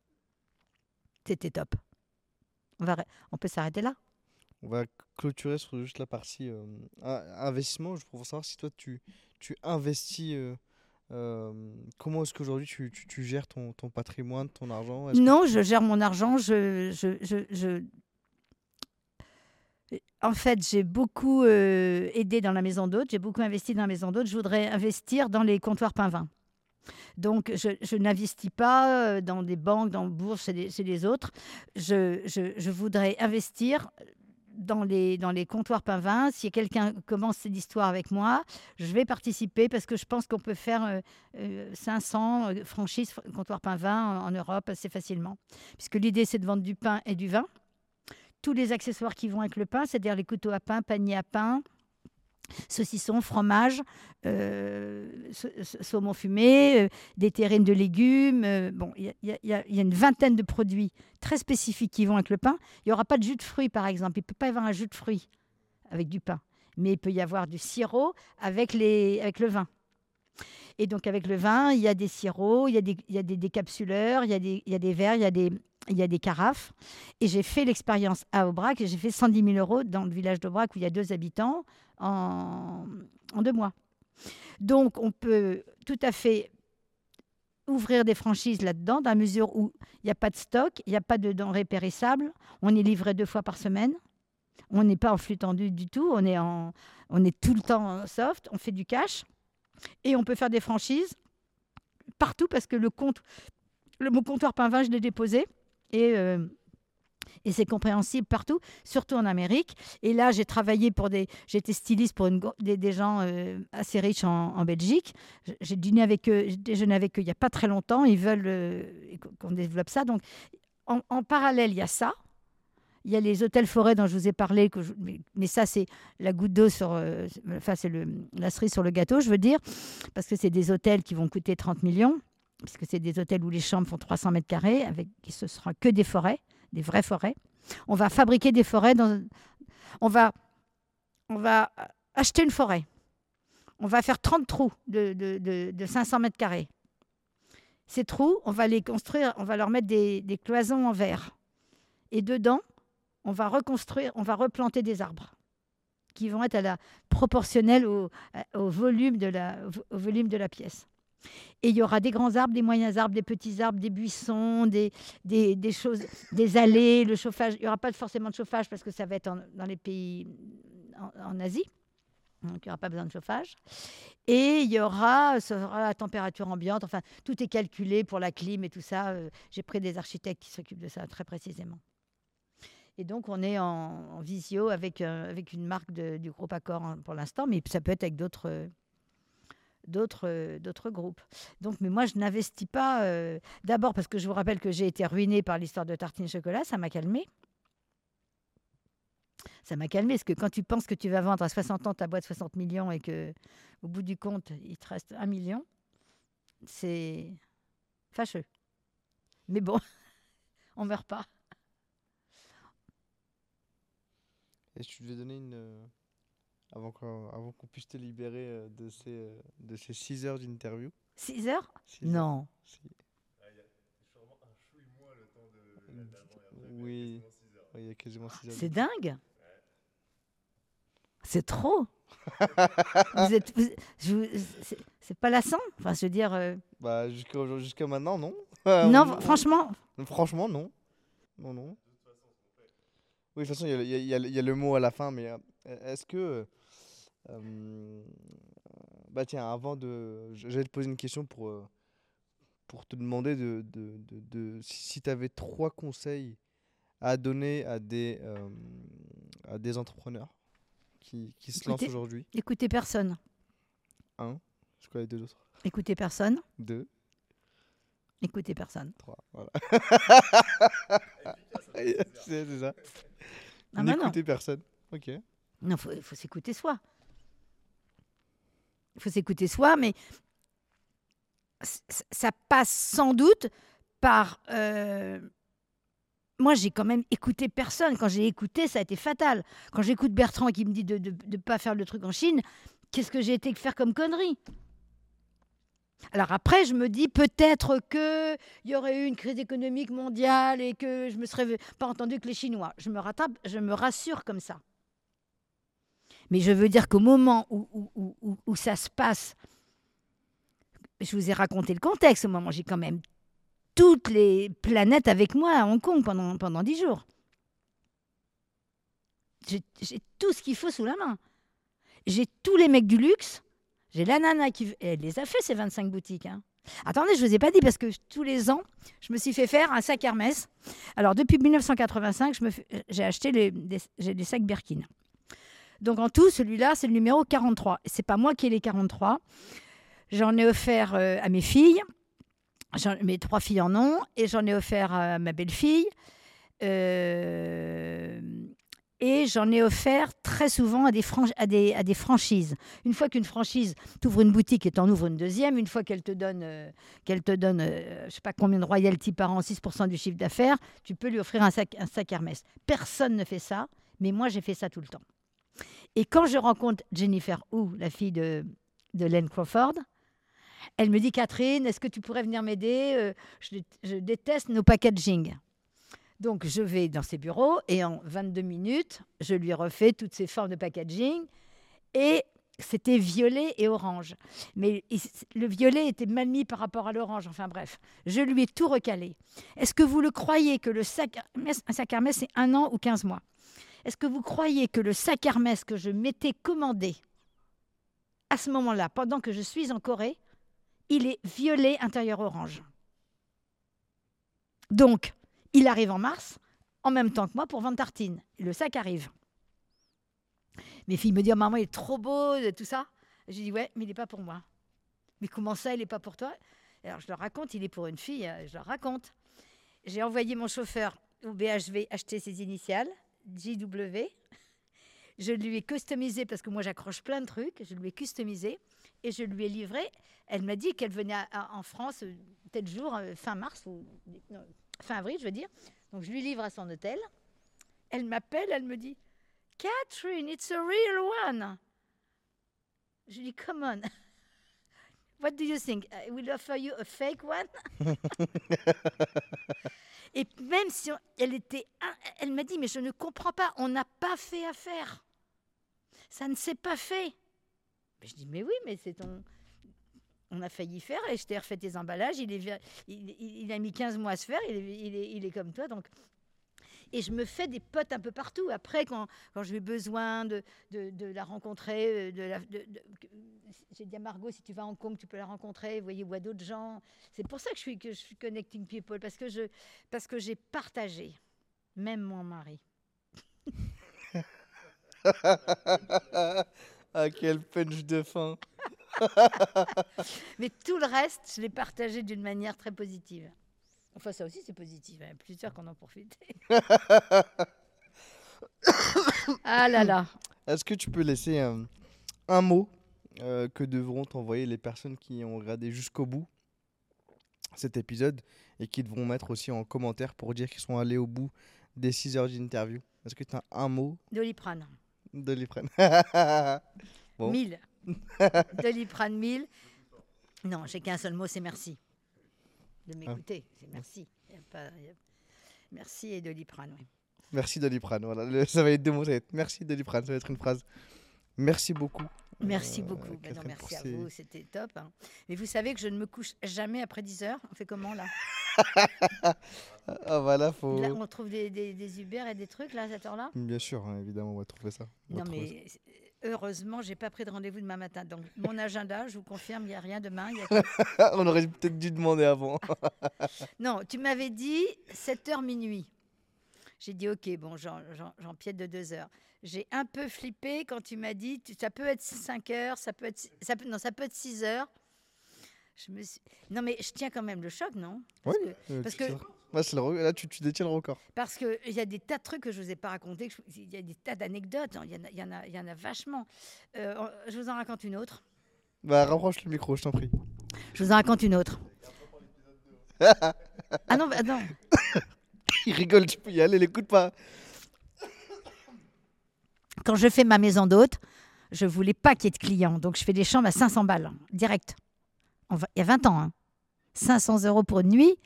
S2: C'était top. On, va, arrê- on peut s'arrêter là?
S1: On va clôturer sur juste la partie euh, in- investissement. Je pourrais savoir si toi tu, tu investis. euh, euh, comment est-ce qu'aujourd'hui tu, tu, tu gères ton, ton patrimoine, ton argent? Que
S2: Non, je gère mon argent. Je, je, je, je- En fait, j'ai beaucoup aidé dans la maison d'hôtes. J'ai beaucoup investi dans la maison d'hôtes. Je voudrais investir dans les comptoirs pain vin. Donc, je, je n'investis pas dans des banques, dans bourse, chez les, chez les autres. Je, je- je voudrais investir dans les, dans les comptoirs. Si quelqu'un commence cette histoire avec moi, je vais participer parce que je pense qu'on peut faire euh, euh, 500 euh, franchises f- comptoir pain vin en, en Europe assez facilement. Puisque l'idée, c'est de vendre du pain et du vin. Tous les accessoires qui vont avec le pain, c'est-à-dire les couteaux à pain, paniers à pain, saucissons, fromage, euh, sa- sa- saumon fumé, euh, des terrines de légumes. euh, bon, il y, y y a- une vingtaine de produits très spécifiques qui vont avec le pain. Il n'y aura pas de jus de fruits, par exemple. Il ne peut pas y avoir un jus de fruits avec du pain. Mais il peut y avoir du sirop avec, le vin. Et donc, avec le vin, il y a des sirops, il y a des, décapsuleurs, il y a des, il y a des verres, il y a des, il y a des carafes. Et j'ai fait l'expérience à Aubrac et j'ai fait 110 000 euros dans le village d'Aubrac où il y a deux habitants en, en deux mois. Donc, on peut tout à fait ouvrir des franchises là-dedans, dans la mesure où il n'y a pas de stock, il n'y a pas de denrées périssables, on est livré deux fois par semaine, on n'est pas en flux tendu du tout, on est, en, on est tout le temps soft, on fait du cash, et on peut faire des franchises partout parce que le compte, le mot comptoir pain vin, je l'ai déposé, et... euh, et c'est compréhensible partout, surtout en Amérique. Et là, j'ai travaillé pour des. J'étais styliste pour des, gens euh, assez riches en, Belgique. J'ai dîné avec eux, déjeuné avec eux il n'y a pas très longtemps. Ils veulent euh, qu'on développe ça. Donc, en, parallèle, il y a ça. Il y a les hôtels forêts dont je vous ai parlé, mais, ça, c'est la goutte d'eau sur. euh, enfin, c'est la cerise sur le gâteau, je veux dire, parce que c'est des hôtels qui vont coûter 30 millions, parce que c'est des hôtels où les chambres font 300 mètres carrés, avec qui ce sera que des forêts, des vraies forêts. On va fabriquer des forêts. Dans, on, va, on va acheter une forêt. On va faire 30 trous de, de, de- de 500 mètres carrés. Ces trous, on va les construire, on va leur mettre des, cloisons en verre. Et dedans, on va reconstruire, on va replanter des arbres qui vont être à la proportionnelle au volume de la pièce. Et il y aura des grands arbres, des moyens arbres, des petits arbres, des buissons, des, des, choses, des allées, le chauffage. Il n'y aura pas forcément de chauffage parce que ça va être dans les pays en, Asie. Donc, il n'y aura pas besoin de chauffage. Et il y aura, ce sera la température ambiante. Enfin, tout est calculé pour la clim et tout ça. Euh, J'ai pris des architectes qui s'occupent de ça très précisément. Et donc, on est en, visio avec, euh, avec une marque du groupe Accor hein, pour l'instant, mais ça peut être avec d'autres. Euh, d'autres euh, groupes. Donc, mais moi, je n'investis pas. euh, D'abord parce que je vous rappelle que j'ai été ruinée par l'histoire de tartine chocolat, ça m'a calmé. Ça m'a calmé, parce que quand tu penses que tu vas vendre à 60 ans ta boîte 60 millions et que au bout du compte, il te reste 1 million, c'est fâcheux. Mais bon, on meurt pas.
S1: Et tu devais donner une. Euh, avant qu'on avant qu'on puisse te libérer euh, de ces, euh, de ces 6 heures d'interview.
S2: 6 heures?
S1: Six heures.
S2: Non.
S1: Si. Oui, Ouais, il y a quasiment 6 heures.
S2: C'est dingue. C'est trop. vous êtes, c'est- pas lassant. Enfin, je veux dire, euh,
S1: Bah, jusqu'à jusqu'à maintenant, non.
S2: non,
S1: On- on-
S2: franchement,
S1: Franchement, non. Non, non. Oui, de toute façon, il y, a le- il y a- il y a le- il y a le mot à la fin, mais euh, est-ce que. Euh, bah, tiens, avant de. J'allais te poser une question pour, euh, pour te demander de, de, de, de- si tu avais trois conseils à donner à des, euh, à des entrepreneurs qui, qui se lancent aujourd'hui.
S2: écoutez personne.
S1: C'est quoi les deux autres
S2: Écoutez personne.
S1: Deux,
S2: Écoutez personne.
S1: trois. Voilà. c'est ça.
S2: Ah bah.
S1: N'écoutez personne. Ok.
S2: Non, faut, faut s'écouter soi. Il faut s'écouter soi, mais ça passe sans doute par. euh, Moi, j'ai quand même écouté personne. Quand j'ai écouté, ça a été fatal. Quand j'écoute Bertrand qui me dit de ne pas faire le truc en Chine, qu'est-ce que j'ai été faire comme connerie? Alors après, je me dis peut-être qu'il y aurait eu une crise économique mondiale et que je me serais pas entendu que les Chinois. Je me rattrape, je me rassure comme ça. Mais je veux dire qu'au moment où, ça se passe, je vous ai raconté le contexte, au moment j'ai quand même toutes les planètes avec moi à Hong Kong pendant, pendant 10 jours. J'ai tout ce qu'il faut sous la main. J'ai tous les mecs du luxe. J'ai la nana qui... Elle les a fait, ces 25 boutiques. hein. Attendez, je ne vous ai pas dit, parce que tous les ans, je me suis fait faire un sac Hermès. Alors, depuis 1985, je me fais- j'ai acheté les, des sacs Birkin. Donc, en tout, celui-là, c'est le numéro 43. C'est pas moi qui ai les 43. J'en ai offert euh, à mes filles. Mes trois filles en ont. Et j'en ai offert à ma belle-fille. Euh, et j'en ai offert très souvent à des franchises. Une fois qu'une franchise t'ouvre une boutique et t'en ouvre une deuxième, une fois qu'elle te donne, euh, qu'elle te donne euh, je sais pas combien de royalties par an, 6% du chiffre d'affaires, tu peux lui offrir un sac, un sac Hermès. Personne ne fait ça, mais moi j'ai fait ça tout le temps. Et quand je rencontre Jennifer Hu, la fille de, de Len Crawford, elle me dit Catherine, est-ce que tu pourrais venir m'aider? Euh, je, déteste nos packaging. Donc, je vais dans ses bureaux et en 22 minutes, je lui refais toutes ces formes de packaging. Et c'était violet et orange. Mais le violet était mal mis par rapport à l'orange. Enfin bref, je lui ai tout recalé. Est-ce que vous le croyez que le sac, un sac Hermès, c'est un an ou 15 mois? Est-ce que vous croyez que le sac Hermès que je m'étais commandé à ce moment-là, pendant que je suis en Corée, il est violet intérieur orange? Donc, il arrive en mars, en même temps que moi, pour vendre tartines. Et le sac arrive. Mes filles me disent, maman, il est trop beau, tout ça. J'ai dit, ouais, mais il n'est pas pour moi. Mais comment ça, il n'est pas pour toi? Alors, je leur raconte, il est pour une fille, euh, je leur raconte. J'ai envoyé mon chauffeur au BHV acheter ses initiales, JW. Je lui ai customisé, parce que moi j'accroche plein de trucs, je lui ai customisé et je lui ai livré. Elle m'a dit qu'elle venait en France euh, tel jour, euh, fin mars, ou fin avril, je veux dire. Donc je lui livre à son hôtel. Elle m'appelle, elle me dit Catherine, it's a real one. Je lui dis Come on. What do you think? I will offer you a fake one? Et même si on- elle était. Elle m'a dit Mais je ne comprends pas, on n'a pas fait affaire. Ça ne s'est pas fait. Mais je dis Mais oui, mais c'est ton. On a failli faire et je t'ai refait tes emballages. Il, est, vi- il, il- il a mis 15 mois à se faire. Il est, il est, il est comme toi. Donc. Et je me fais des potes un peu partout. Après, quand, quand j'ai besoin de, de, de la rencontrer, euh, de de- j'ai dit à Margot, si tu vas à Hong Kong, tu peux la rencontrer, vous voyez, ou à d'autres gens. C'est pour ça que je suis, que je suis connecting people, parce que je parce que j'ai partagé, même mon mari.
S1: ah, quel punch de fin.
S2: Mais tout le reste, je l'ai partagé d'une manière très positive. Enfin, ça aussi, c'est positif. Il y a plusieurs qui en ont profité. ah là là.
S1: Est-ce que tu peux laisser euh, un mot euh, que devront t'envoyer les personnes qui ont regardé jusqu'au bout cet épisode et qui devront mettre aussi en commentaire pour dire qu'ils sont allés au bout des 6 heures d'interview? Est-ce que tu as un mot?
S2: Doliprane.
S1: de l'Iprène Bon.
S2: 1000. Doliprane 1000. Non, j'ai qu'un seul mot, c'est merci. De m'écouter, c'est merci. Il y a pas- il y a- Merci et Doliprane, oui.
S1: Merci Doliprane. Voilà, le- ça va être deux mots. Ça va être merci Doliprane. Ça va être une phrase. Merci beaucoup.
S2: Merci
S1: euh,
S2: beaucoup. Non,
S1: Catherine,
S2: merci à vous, c'était top. hein. Mais vous savez que je ne me couche jamais après 10 heures. On fait comment là?
S1: Ah voilà, faut.
S2: Là, on trouve des, des, des Uber et des trucs là à cette heure-là?
S1: Bien sûr, hein, évidemment, on va trouver ça. On
S2: Non, mais heureusement, j'ai pas pris de rendez-vous demain matin. Donc, mon agenda, je vous confirme, il n'y a rien demain. y a
S1: on aurait peut-être dû demander avant.
S2: Non, tu m'avais dit 7h minuit. J'ai dit OK, bon, j'en- j'en j'en piète de 2 heures. J'ai un peu flippé quand tu m'as dit ça peut être 5 heures, ça peut être, ça peut, non, ça peut être 6 heures. Je me suis... Non, mais je tiens quand même le choc, non?
S1: Oui.
S2: Parce que-
S1: Euh,
S2: parce que-.
S1: Là, le Là, tu, tu détiens le record.
S2: Parce qu'il y a des tas de trucs que je ne vous ai pas racontés, je- il y a des tas d'anecdotes, hein, il y, en a- il y, en a- y en a vachement. Euh, je vous en raconte une autre.
S1: Bah, rapproche le micro, je t'en prie.
S2: Je vous en raconte une autre. ah non, bah non.
S1: Il rigole, tu peux y aller, l'écoute pas.
S2: Quand je fais ma maison d'hôte, je voulais pas qu'il y ait de clients. Donc, je fais des chambres à 500 balles, direct. Il y a 20 ans. hein. 500 euros pour une nuit,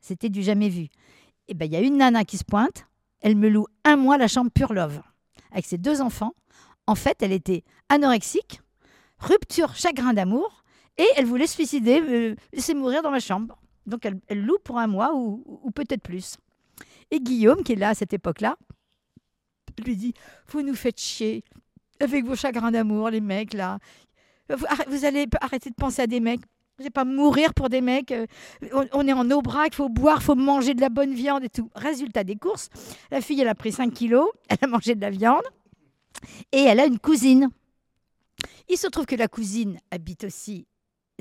S2: c'était du jamais vu. Et ben, il y a une nana qui se pointe. Elle me loue un mois la chambre Pure Love avec ses deux enfants. En fait, elle était anorexique, rupture, chagrin d'amour, et elle voulait se suicider, euh, laisser mourir dans ma chambre. Donc, elle, loue pour un mois ou, peut-être plus. Et Guillaume, qui est là à cette époque-là, lui dit Vous nous faites chier avec vos chagrins d'amour, les mecs là. Vous, arrê- vous allez arrêter de penser à des mecs. Vous n'allez pas mourir pour des mecs. euh, On, est en aubrac, il faut boire, il faut manger de la bonne viande et tout. Résultat des courses, la fille, elle a pris 5 kilos, elle a mangé de la viande et elle a une cousine. Il se trouve que la cousine habite aussi.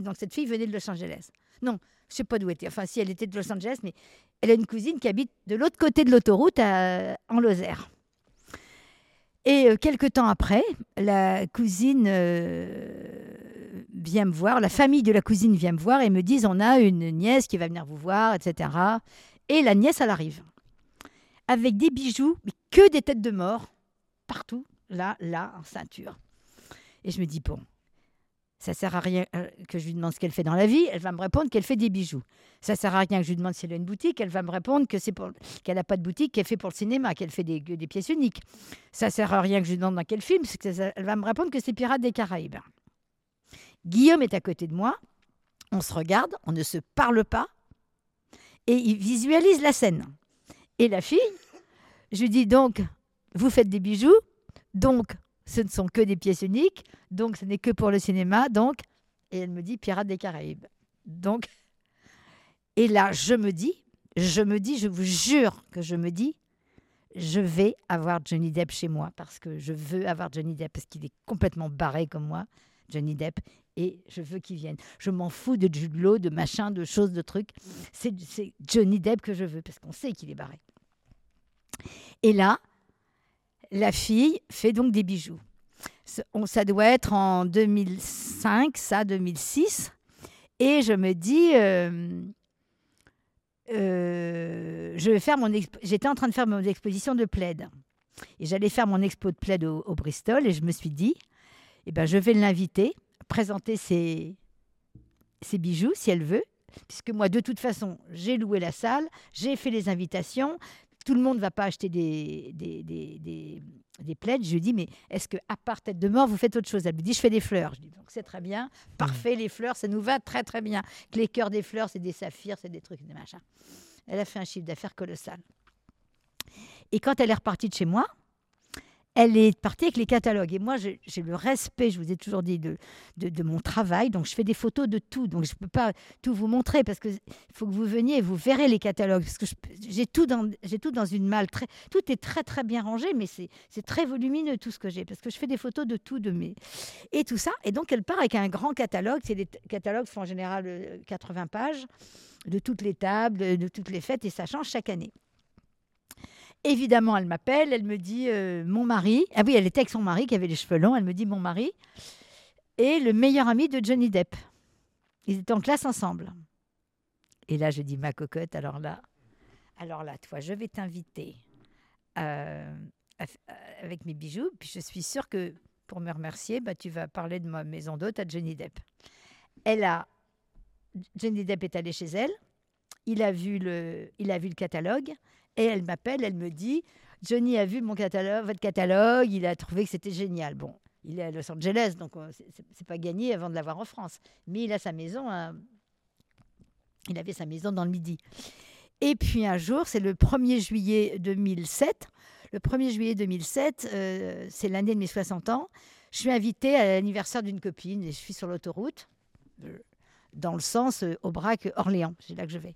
S2: Donc cette fille venait de Los Angeles. Non, je sais pas d'où elle était. Enfin, si elle était de Los Angeles, mais elle a une cousine qui habite de l'autre côté de l'autoroute en Lozère. Et euh, quelques temps après, la cousine euh, vient me voir, la famille de la cousine vient me voir et me disent on a une nièce qui va venir vous voir, etc. Et la nièce, elle arrive avec des bijoux, mais que des têtes de mort, partout, là, là, en ceinture. Et je me dis bon, Ça sert à rien euh, que je lui demande ce qu'elle fait dans la vie. Elle va me répondre qu'elle fait des bijoux. Ça sert à rien que je lui demande si elle a une boutique. Elle va me répondre que c'est qu'elle n'a pas de boutique, qu'elle fait pour le cinéma, qu'elle fait des, pièces uniques. Ça sert à rien que je lui demande dans quel film. que ça- elle va me répondre que c'est Pirates des Caraïbes. Guillaume est à côté de moi. On se regarde, on ne se parle pas, et il visualise la scène. Et la fille, je lui dis donc, vous faites des bijoux, donc ce ne sont que des pièces uniques, donc ce n'est que pour le cinéma, donc. Et elle me dit Pirates des Caraïbes. Donc, et là, je me dis, je me dis, je vous jure que je me dis, je vais avoir Johnny Depp chez moi parce que je veux avoir Johnny Depp parce qu'il est complètement barré comme moi, Johnny Depp, et je veux qu'il vienne. Je m'en fous de Jude de machin, de choses, de trucs. C'est Johnny Depp que je veux parce qu'on sait qu'il est barré. Et là, la fille fait donc des bijoux. Ça doit être en 2005, ça, 2006. Et je me dis, euh, euh, je vais faire mon j'étais en train de faire mon exposition de plaid. Et j'allais faire mon expo de plaid au Bristol. Et je me suis dit, eh ben, je vais l'inviter, présenter ses, ses bijoux, si elle veut. Puisque moi, de toute façon, j'ai loué la salle, j'ai fait les invitations. Tout le monde ne va pas acheter des, des, des, des, des plaids. Je lui dis, mais est-ce que à part tête de mort, vous faites autre chose? Elle me dit, je fais des fleurs. Je dis, donc c'est très bien, parfait, les fleurs, ça nous va très très bien. Que les cœurs des fleurs, c'est des saphirs, c'est des trucs, des machins. Elle a fait un chiffre d'affaires colossal. Et quand elle est repartie de chez moi, elle est partie avec les catalogues. Et moi, j'ai le respect, je vous ai toujours dit, de, de, mon travail. Donc, je fais des photos de tout. Donc, je ne peux pas tout vous montrer parce qu'il faut que vous veniez et vous verrez les catalogues. Parce que j'ai tout, dans- tout dans une malle. Tout est très, très bien rangé, mais c'est très volumineux tout ce que j'ai. Parce que je fais des photos de tout, de mes... Et tout ça. Et donc, elle part avec un grand catalogue. T- catalogues font en général euh, 80 pages de toutes les tables, de toutes les fêtes. Et ça change chaque année. Évidemment, elle m'appelle, elle me dit euh, mon mari. Ah oui, elle était avec son mari qui avait les cheveux longs. Elle me dit mon mari est le meilleur ami de Johnny Depp. Ils étaient en classe ensemble. Et là, je dis ma cocotte. Alors là, alors là, toi, je vais t'inviter euh, à- avec mes bijoux. Puis je suis sûre que pour me remercier, bah, tu vas parler de ma maison d'hôte à Johnny Depp. Elle a Johnny Depp est allé chez elle. Il a vu le, il a vu le catalogue. Et elle m'appelle, elle me dit Johnny a vu mon catalogue, votre catalogue, il a trouvé que c'était génial. Bon, il est à Los Angeles, donc euh, c'est- pas gagné avant de l'avoir en France. Mais il a sa maison, à- il avait sa maison dans le Midi. Et puis un jour, c'est le 1er juillet 2007. Le 1er juillet 2007, euh, c'est l'année de mes 60 ans. Je suis invitée à l'anniversaire d'une copine et je suis sur l'autoroute, euh, dans le sens euh, Aubrac-Orléans. C'est là que je vais.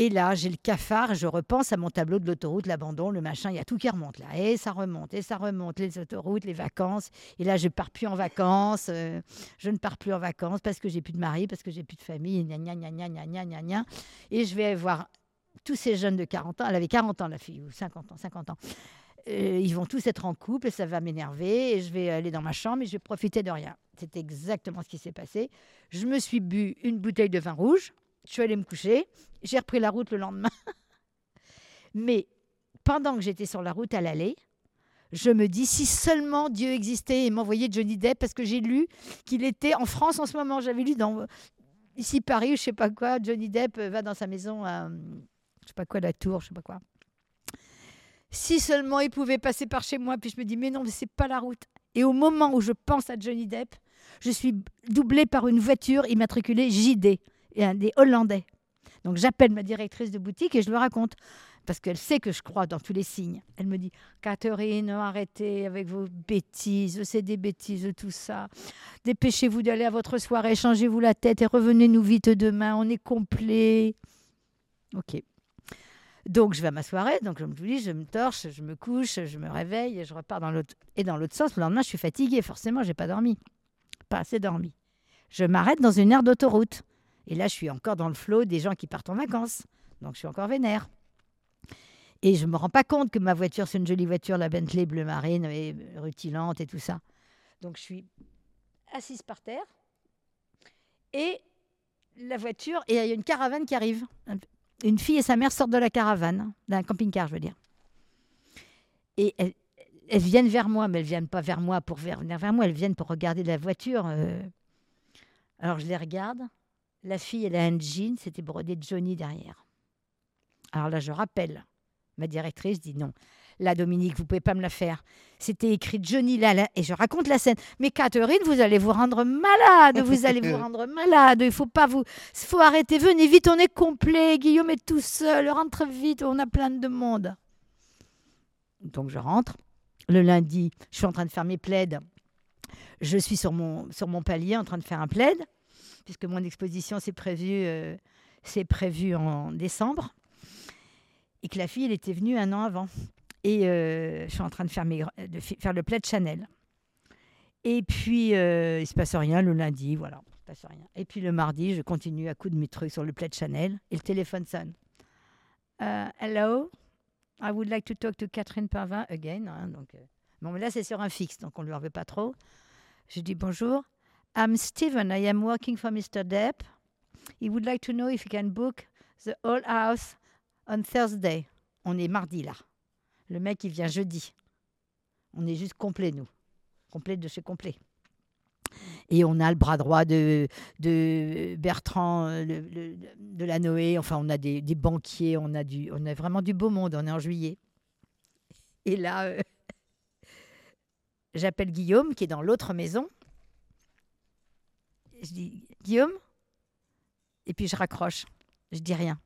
S2: Et là, j'ai le cafard, je repense à mon tableau de l'autoroute, l'abandon, le machin, il y a tout qui remonte là. Et ça remonte, et ça remonte, les autoroutes, les vacances. Et là, je pars plus en vacances, euh, je ne pars plus en vacances parce que j'ai plus de mari, parce que j'ai plus de famille. Et je vais voir tous ces jeunes de 40 ans, elle avait 40 ans la fille, ou 50 ans, 50 ans. Euh, ils vont tous être en couple, et ça va m'énerver, et je vais aller dans ma chambre, et je vais profiter de rien. C'est exactement ce qui s'est passé. Je me suis bu une bouteille de vin rouge, je suis allée me coucher, j'ai repris la route le lendemain. Mais pendant que j'étais sur la route à l'aller, je me dis si seulement Dieu existait et m'envoyait Johnny Depp parce que j'ai lu qu'il était en France en ce moment. J'avais lu dans ici Paris, je sais pas quoi, Johnny Depp va dans sa maison à je sais pas quoi la tour, je sais pas quoi. Si seulement il pouvait passer par chez moi, puis je me dis mais non, mais c'est pas la route. Et au moment où je pense à Johnny Depp, je suis doublée par une voiture immatriculée JD, un des Hollandais. Donc j'appelle ma directrice de boutique et je lui raconte parce qu'elle sait que je crois dans tous les signes. Elle me dit Catherine, arrêtez avec vos bêtises, c'est des bêtises tout ça. Dépêchez-vous d'aller à votre soirée, changez-vous la tête et revenez-nous vite demain, on est complet. Ok. Donc je vais à ma soirée, donc je me dis, je me torche, je me couche, je me réveille et je repars dans l'autre et dans l'autre sens. Le lendemain, je suis fatiguée, forcément, j'ai pas dormi, pas assez dormi. Je m'arrête dans une aire d'autoroute et là, je suis encore dans le flot des gens qui partent en vacances, donc je suis encore vénère. Et je me rends pas compte que ma voiture, c'est une jolie voiture, la Bentley bleu marine, et rutilante et tout ça. Donc je suis assise par terre et la voiture et il y a une caravane qui arrive. Une fille et sa mère sortent de la caravane, d'un camping-car, je veux dire. Et elles, viennent vers moi, mais elles viennent pas vers moi pour venir vers moi, elles viennent pour regarder la voiture. euh, Alors je les regarde. La fille, elle a un jean, c'était brodé Johnny derrière. Alors là, je rappelle ma directrice, dit non. Là, Dominique, vous pouvez pas me la faire. C'était écrit Johnny là, et je raconte la scène. Mais Catherine, vous allez vous rendre malade, vous allez vous rendre malade. Il faut pas vous, faut arrêter. Venez vite, on est complet. Guillaume est tout seul. Rentre vite, on a plein de monde. Donc je rentre. Le lundi, je suis en train de faire mes plaides. Je suis sur mon, sur mon palier en train de faire un plaid, puisque mon exposition c'est prévu, euh, c'est en décembre. Et que la fille, elle était venue un an avant. Et euh, je suis en train de faire, mes, de faire le plaid Chanel. Et puis, euh, il se passe rien le lundi, voilà, il se passe rien. Et puis le mardi, je continue à coudre mes trucs sur le plaid Chanel et le téléphone sonne. Euh, hello, I would like to talk to Catherine Parvin again. hein, donc, euh, bon, mais là, c'est sur un fixe, donc on ne lui en veut pas trop. Je dis bonjour. I'm Stephen. I am working for Mr. Depp. He would like to know if he can book the whole house on Thursday. On est mardi là. Le mec, il vient jeudi. On est juste complet, nous. Complet de chez complet. Et on a le bras droit de, Bertrand euh, de la Noé. Enfin, on a des, banquiers. On a, du, on a vraiment du beau monde. On est en juillet. Et là, euh, j'appelle Guillaume, qui est dans l'autre maison. Je dis Guillaume Et puis je raccroche. Je dis rien.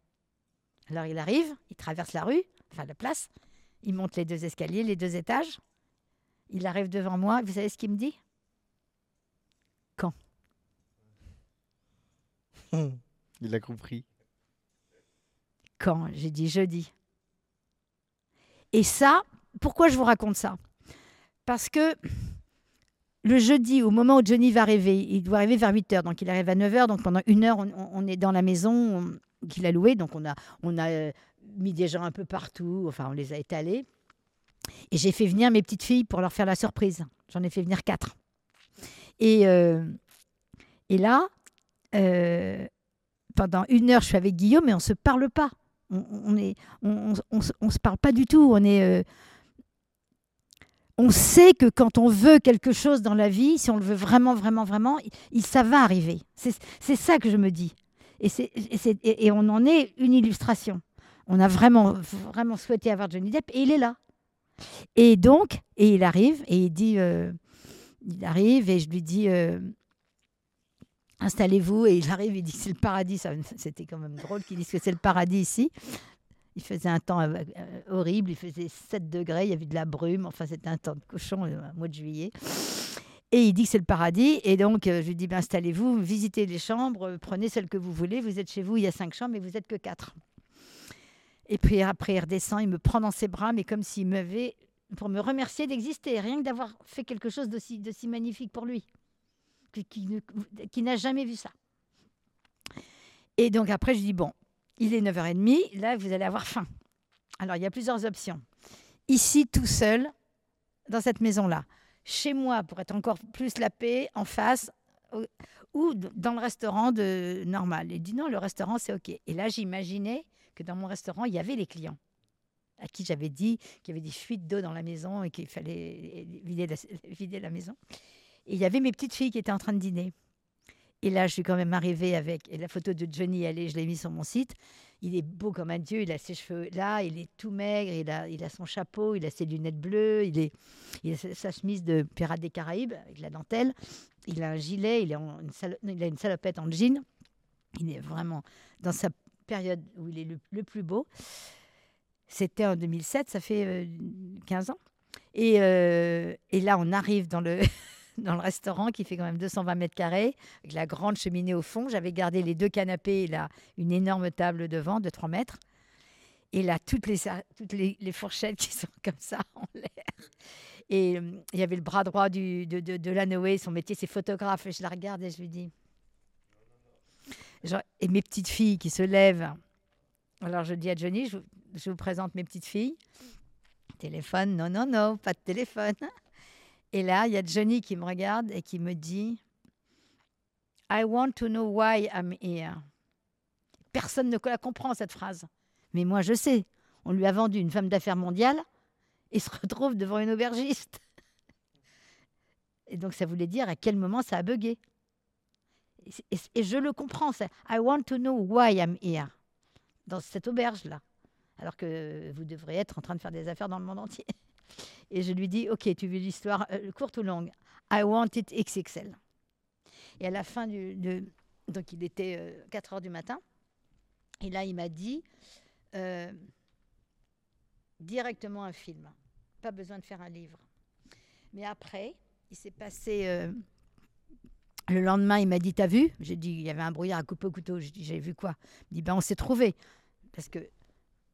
S2: Alors il arrive, il traverse la rue, enfin la place, il monte les deux escaliers, les deux étages. Il arrive devant moi, vous savez ce qu'il me dit?
S1: Il a compris.
S2: Quand J'ai dit jeudi. Et ça, pourquoi je vous raconte ça? Parce que le jeudi, au moment où Johnny va arriver, il doit arriver vers 8 heures, donc il arrive à 9 heures, donc pendant une heure, on, est dans la maison on- qu'il a louée, donc on a, euh, mis des gens un peu partout, enfin on les a étalés. Et j'ai fait venir mes petites filles pour leur faire la surprise. J'en ai fait venir quatre. Et, euh, et là, euh, pendant une heure, je suis avec Guillaume, mais on ne se parle pas. On, on se- parle pas du tout. On est, on sait que quand on veut quelque chose dans la vie, si on le veut vraiment, vraiment, vraiment, il, ça va arriver. C'est ça que je me dis. Et, et et- et on en est une illustration. On a vraiment, vraiment souhaité avoir Johnny Depp et il est là. Et donc, et il arrive et il dit, euh, il arrive et je lui dis, euh, installez-vous. Et il arrive, il dit, c'est le paradis. C'était quand même drôle qu'il dise que c'est le paradis ici. Il faisait un temps euh, horrible, il faisait 7 degrés, il y avait de la brume, enfin c'était un temps de cochon, euh, un mois de juillet. Et il dit que c'est le paradis, et donc euh, je lui dis, ben, installez-vous, visitez les chambres, prenez celle que vous voulez, vous êtes chez vous, il y a cinq chambres, mais vous n'êtes que quatre. Et puis après, il redescend, il me prend dans ses bras, mais comme s'il m'avait, pour me remercier d'exister, rien que d'avoir fait quelque chose d'aussi, d'aussi magnifique pour lui, qui, qui n'a jamais vu ça. Et donc après, je dis, bon, il est 9h30, là, vous allez avoir faim. Alors, il y a plusieurs options. Ici, tout seul, dans cette maison-là. Chez moi, pour être encore plus la paix, en face, ou dans le restaurant de normal. Il dit non, le restaurant, c'est OK. Et là, j'imaginais que dans mon restaurant, il y avait les clients à qui j'avais dit qu'il y avait des fuites d'eau dans la maison et qu'il fallait vider la, vider la maison. Et il y avait mes petites filles qui étaient en train de dîner. Et là, je suis quand même arrivée avec et la photo de Johnny, est, je l'ai mis sur mon site. Il est beau comme un dieu, il a ses cheveux là, il est tout maigre, il a, il a son chapeau, il a ses lunettes bleues, il, est, il a sa- chemise de pirate des Caraïbes avec la dentelle, il a un gilet, il, en une il a une salopette en jean. Il est vraiment dans sa période où il est le, plus beau. C'était en 2007, ça fait euh, 15 ans. Et, euh, et là, on arrive dans le, dans le restaurant qui fait quand même 220 mètres carrés, avec la grande cheminée au fond. J'avais gardé les deux canapés et là, une énorme table devant de 3 mètres. Et là, toutes les, toutes les, fourchettes qui sont comme ça en l'air. Et euh, il y avait le bras droit de, de, de la Noé, son métier c'est photographe. Et je la regarde et je lui dis. Et mes petites filles qui se lèvent. Alors je dis à Johnny, je, je vous présente mes petites filles. Téléphone, non, non, non, pas de téléphone. Et là, il y a Johnny qui me regarde et qui me dit I want to know why I'm here. Personne ne comprend, cette phrase. Mais moi, je sais. On lui a vendu une femme d'affaires mondiale et se retrouve devant une aubergiste. Et donc, ça voulait dire à quel moment ça a bugué. Et, je le comprends. I want to know why I'm here dans cette auberge-là. Alors que vous devrez être en train de faire des affaires dans le monde entier. Et je lui dis Ok, tu veux l'histoire euh, courte ou longue? I want it XXL. Et à la fin du. donc il était euh, 4 heures du matin. Et là, il m'a dit euh, directement un film. Pas besoin de faire un livre. Mais après, il s'est passé. euh, le lendemain, il m'a dit T'as vu? J'ai dit Il y avait un brouillard à couper au couteau. J'ai dit J'ai vu quoi? Il dit Ben, on s'est trouvé. Parce que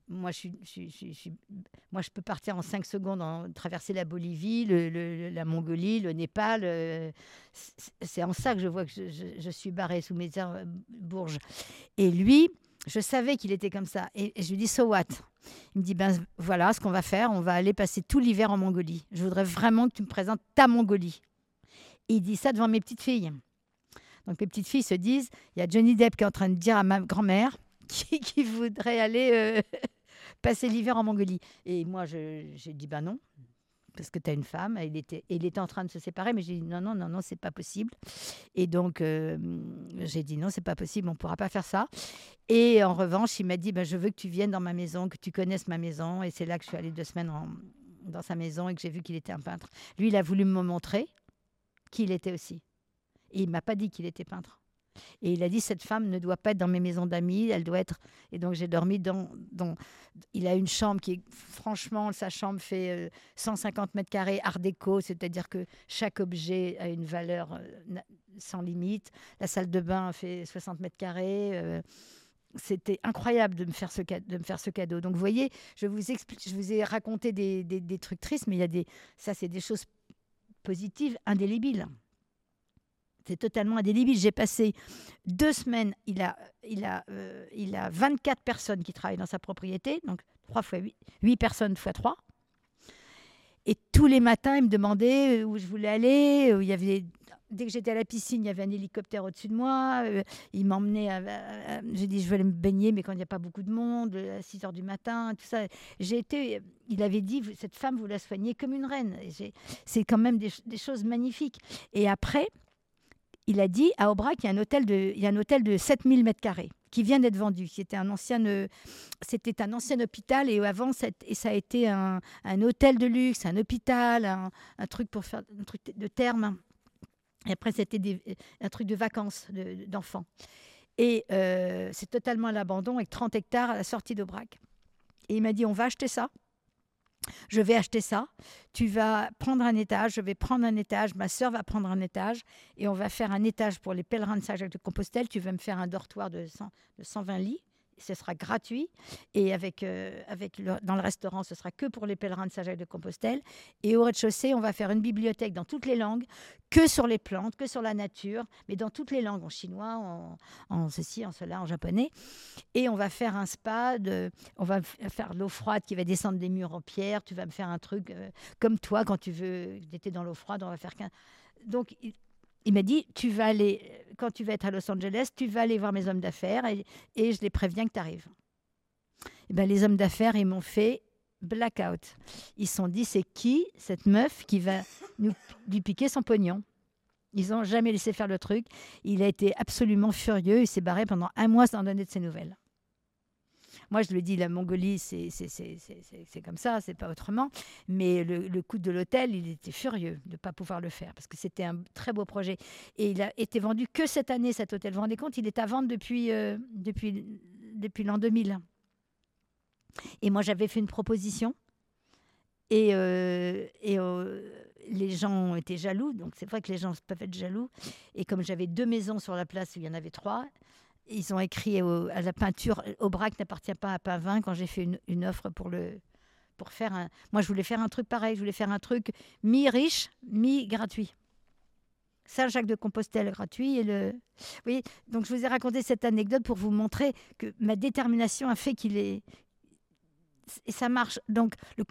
S2: moi, je, peux partir en 5 secondes, en, traverser la Bolivie, la Mongolie, le Népal. euh, c'est- en ça que je vois que je, suis barrée sous mes airs, euh, bourges. Et lui, je savais qu'il était comme ça. Et, je lui dis So what? Il me dit Ben voilà ce qu'on va faire. On va aller passer tout l'hiver en Mongolie. Je voudrais vraiment que tu me présentes ta Mongolie. Et il dit ça devant mes petites filles. Donc mes petites filles se disent il y a Johnny Depp qui est en train de dire à ma grand-mère qui voudrait aller euh, passer l'hiver en Mongolie. Et moi, j'ai dit ben non, parce que tu as une femme. Il, était, il était en train de se séparer, mais j'ai dit non, non, non, non, c'est pas possible. Et donc, euh, j'ai dit non, c'est pas possible, on pourra pas faire ça. Et en revanche, il m'a dit ben, je veux que tu viennes dans ma maison, que tu connaisses ma maison. Et c'est là que je suis allée deux semaines en- dans sa maison et que j'ai vu qu'il était un peintre. Lui, il a voulu me montrer qui il était aussi. Et il m'a pas dit qu'il était peintre. Et il a dit cette femme ne doit pas être dans mes maisons d'amis, elle doit être. Et donc j'ai dormi dans. Il a une chambre qui est franchement, sa chambre fait euh, 150 mètres carrés art déco, c'est-à-dire que chaque objet a une valeur euh, sans limite. La salle de bain fait 60 mètres carrés. euh, c'était incroyable de me faire ce cadeau. Donc vous voyez, je vous ai raconté des, des- des trucs tristes, mais il y a des, ça c'est des choses positives, indélébiles. C'est totalement indélébile. J'ai passé deux semaines. Il a, il, a, euh, il a 24 personnes qui travaillent dans sa propriété, donc 3 fois 8, 8 personnes fois 3. Et tous les matins, il me demandait euh, où je voulais aller. Où il y avait, dès que j'étais à la piscine, il y avait un hélicoptère au-dessus de moi. Euh, il m'emmenait. J'ai dit, je vais aller me baigner, mais quand il n'y a pas beaucoup de monde, à 6 heures du matin, tout ça. J'ai été. Il avait dit, cette femme, vous la soignez comme une reine. C'est quand même des choses magnifiques. Et après, il a dit à Aubrac, il y a un hôtel de, y a un hôtel de 7000 mètres carrés qui vient d'être vendu. C'était un ancien, euh, c'était un ancien hôpital et avant ça, ça a été un, un hôtel de luxe, un hôpital, un, truc pour faire un truc de terme. Et après c'était un truc de vacances de- d'enfants. Et euh, c'est totalement à l'abandon avec 30 hectares à la sortie d'Aubrac. Et il m'a dit on va acheter ça. Je vais acheter ça. Tu vas prendre un étage. Je vais prendre un étage. Ma sœur va prendre un étage. Et on va faire un étage pour les pèlerins de Saint-Jacques-de-Compostelle. Tu vas me faire un dortoir de, 100 de 120 lits. Ce sera gratuit. Et avec, euh, avec dans le restaurant, ce sera que pour les pèlerins de Saint-Jacques-de-Compostelle. Et au rez-de-chaussée, on va faire une bibliothèque dans toutes les langues, que sur les plantes, que sur la nature, mais dans toutes les langues, en chinois, en, en ceci, en cela, en japonais. Et on va faire un spa, de, on va faire l'eau froide qui va descendre des murs en pierre. Tu vas me faire un truc euh, comme toi quand tu veux, t'étais dans l'eau froide, on va faire qu'un. Donc, il, m'a dit, tu vas aller, quand tu vas être à Los Angeles, tu vas aller voir mes hommes d'affaires et, je les préviens que tu arrives. Et ben, les hommes d'affaires, ils m'ont fait blackout. Ils se sont dit, c'est qui cette meuf qui va nous, lui piquer son pognon? Ils n'ont jamais laissé faire le truc. Il a été absolument furieux. Il s'est barré pendant un mois sans donner de ses nouvelles. Moi, je ai dit, la Mongolie, c'est comme ça, c'est pas autrement. Mais le, le coût de l'hôtel, il était furieux de ne pas pouvoir le faire parce que c'était un très beau projet. Et il a été vendu que cette année, cet hôtel. Vous rendez compte, il est à vendre depuis, euh, depuis, depuis l'an 2000. Et moi, j'avais fait une proposition. Et, euh, et euh, les gens été jaloux. Donc, c'est vrai que les gens peuvent être jaloux. Et comme j'avais deux maisons sur la place il y en avait trois, ils ont écrit au- à la peinture Aubrac n'appartient pas à Pavin quand j'ai fait une, offre pour le pour faire un moi je voulais faire un truc pareil je voulais faire un truc mi riche mi gratuit Saint-Jacques de Compostelle gratuit et le donc je vous ai raconté cette anecdote pour vous montrer que ma détermination a fait qu'il est et ça marche. Donc, le,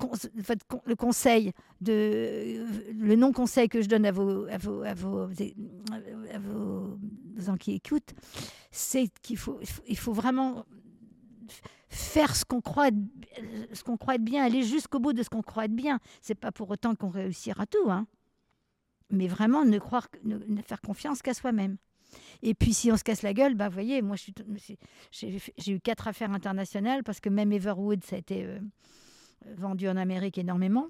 S2: conseil, de, le non-conseil que je donne à vos, à à gens qui écoutent, c'est qu'il faut, il faut, vraiment faire ce qu'on croit, être, ce qu'on croit être bien, aller jusqu'au bout de ce qu'on croit être bien. C'est pas pour autant qu'on réussira tout, hein. mais vraiment ne croire, ne faire confiance qu'à soi-même. Et puis si on se casse la gueule, bah, vous voyez, moi j'ai eu quatre affaires internationales parce que même Everwood, ça a été euh, vendu en Amérique énormément.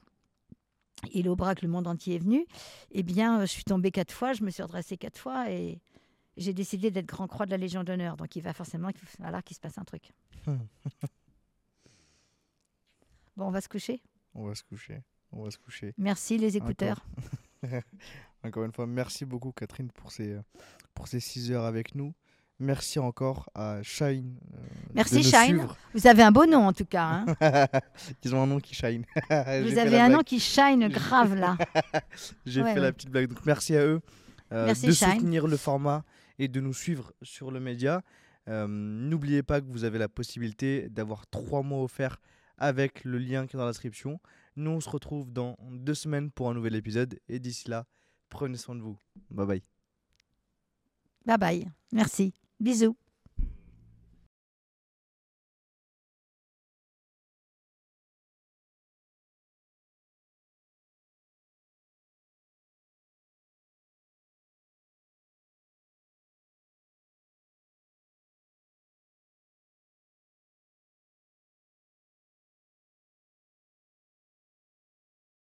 S2: Et l'Aubrac, le monde entier est venu. Eh bien, euh, je suis tombée quatre fois, je me suis redressée quatre fois et j'ai décidé d'être Grand Croix de la Légion d'honneur. Donc il va forcément falloir qu'il se passe un truc. bon, on va se coucher.
S1: On va se coucher. On va se coucher.
S2: Merci les écouteurs.
S1: Encore une fois, merci beaucoup Catherine pour ces, euh, pour ces 6 heures avec nous. Merci encore à Shine. euh,
S2: Merci,
S1: de nous
S2: Shine.
S1: suivre.
S2: Vous avez un beau nom en tout cas. hein.
S1: Ils ont un nom qui shine.
S2: Vous avez un nom qui shine grave là.
S1: J'ai
S2: Ouais,
S1: fait la petite blague. Donc merci à eux euh,
S2: Merci,
S1: de
S2: Shine.
S1: soutenir le format et de nous suivre sur le média. Euh, N'oubliez pas que vous avez la possibilité d'avoir trois mois offerts avec le lien qui est dans la description. Nous, on se retrouve dans deux semaines pour un nouvel épisode. Et d'ici là, prenez soin de vous. Bye bye.
S2: Bye bye. Merci. Bisous.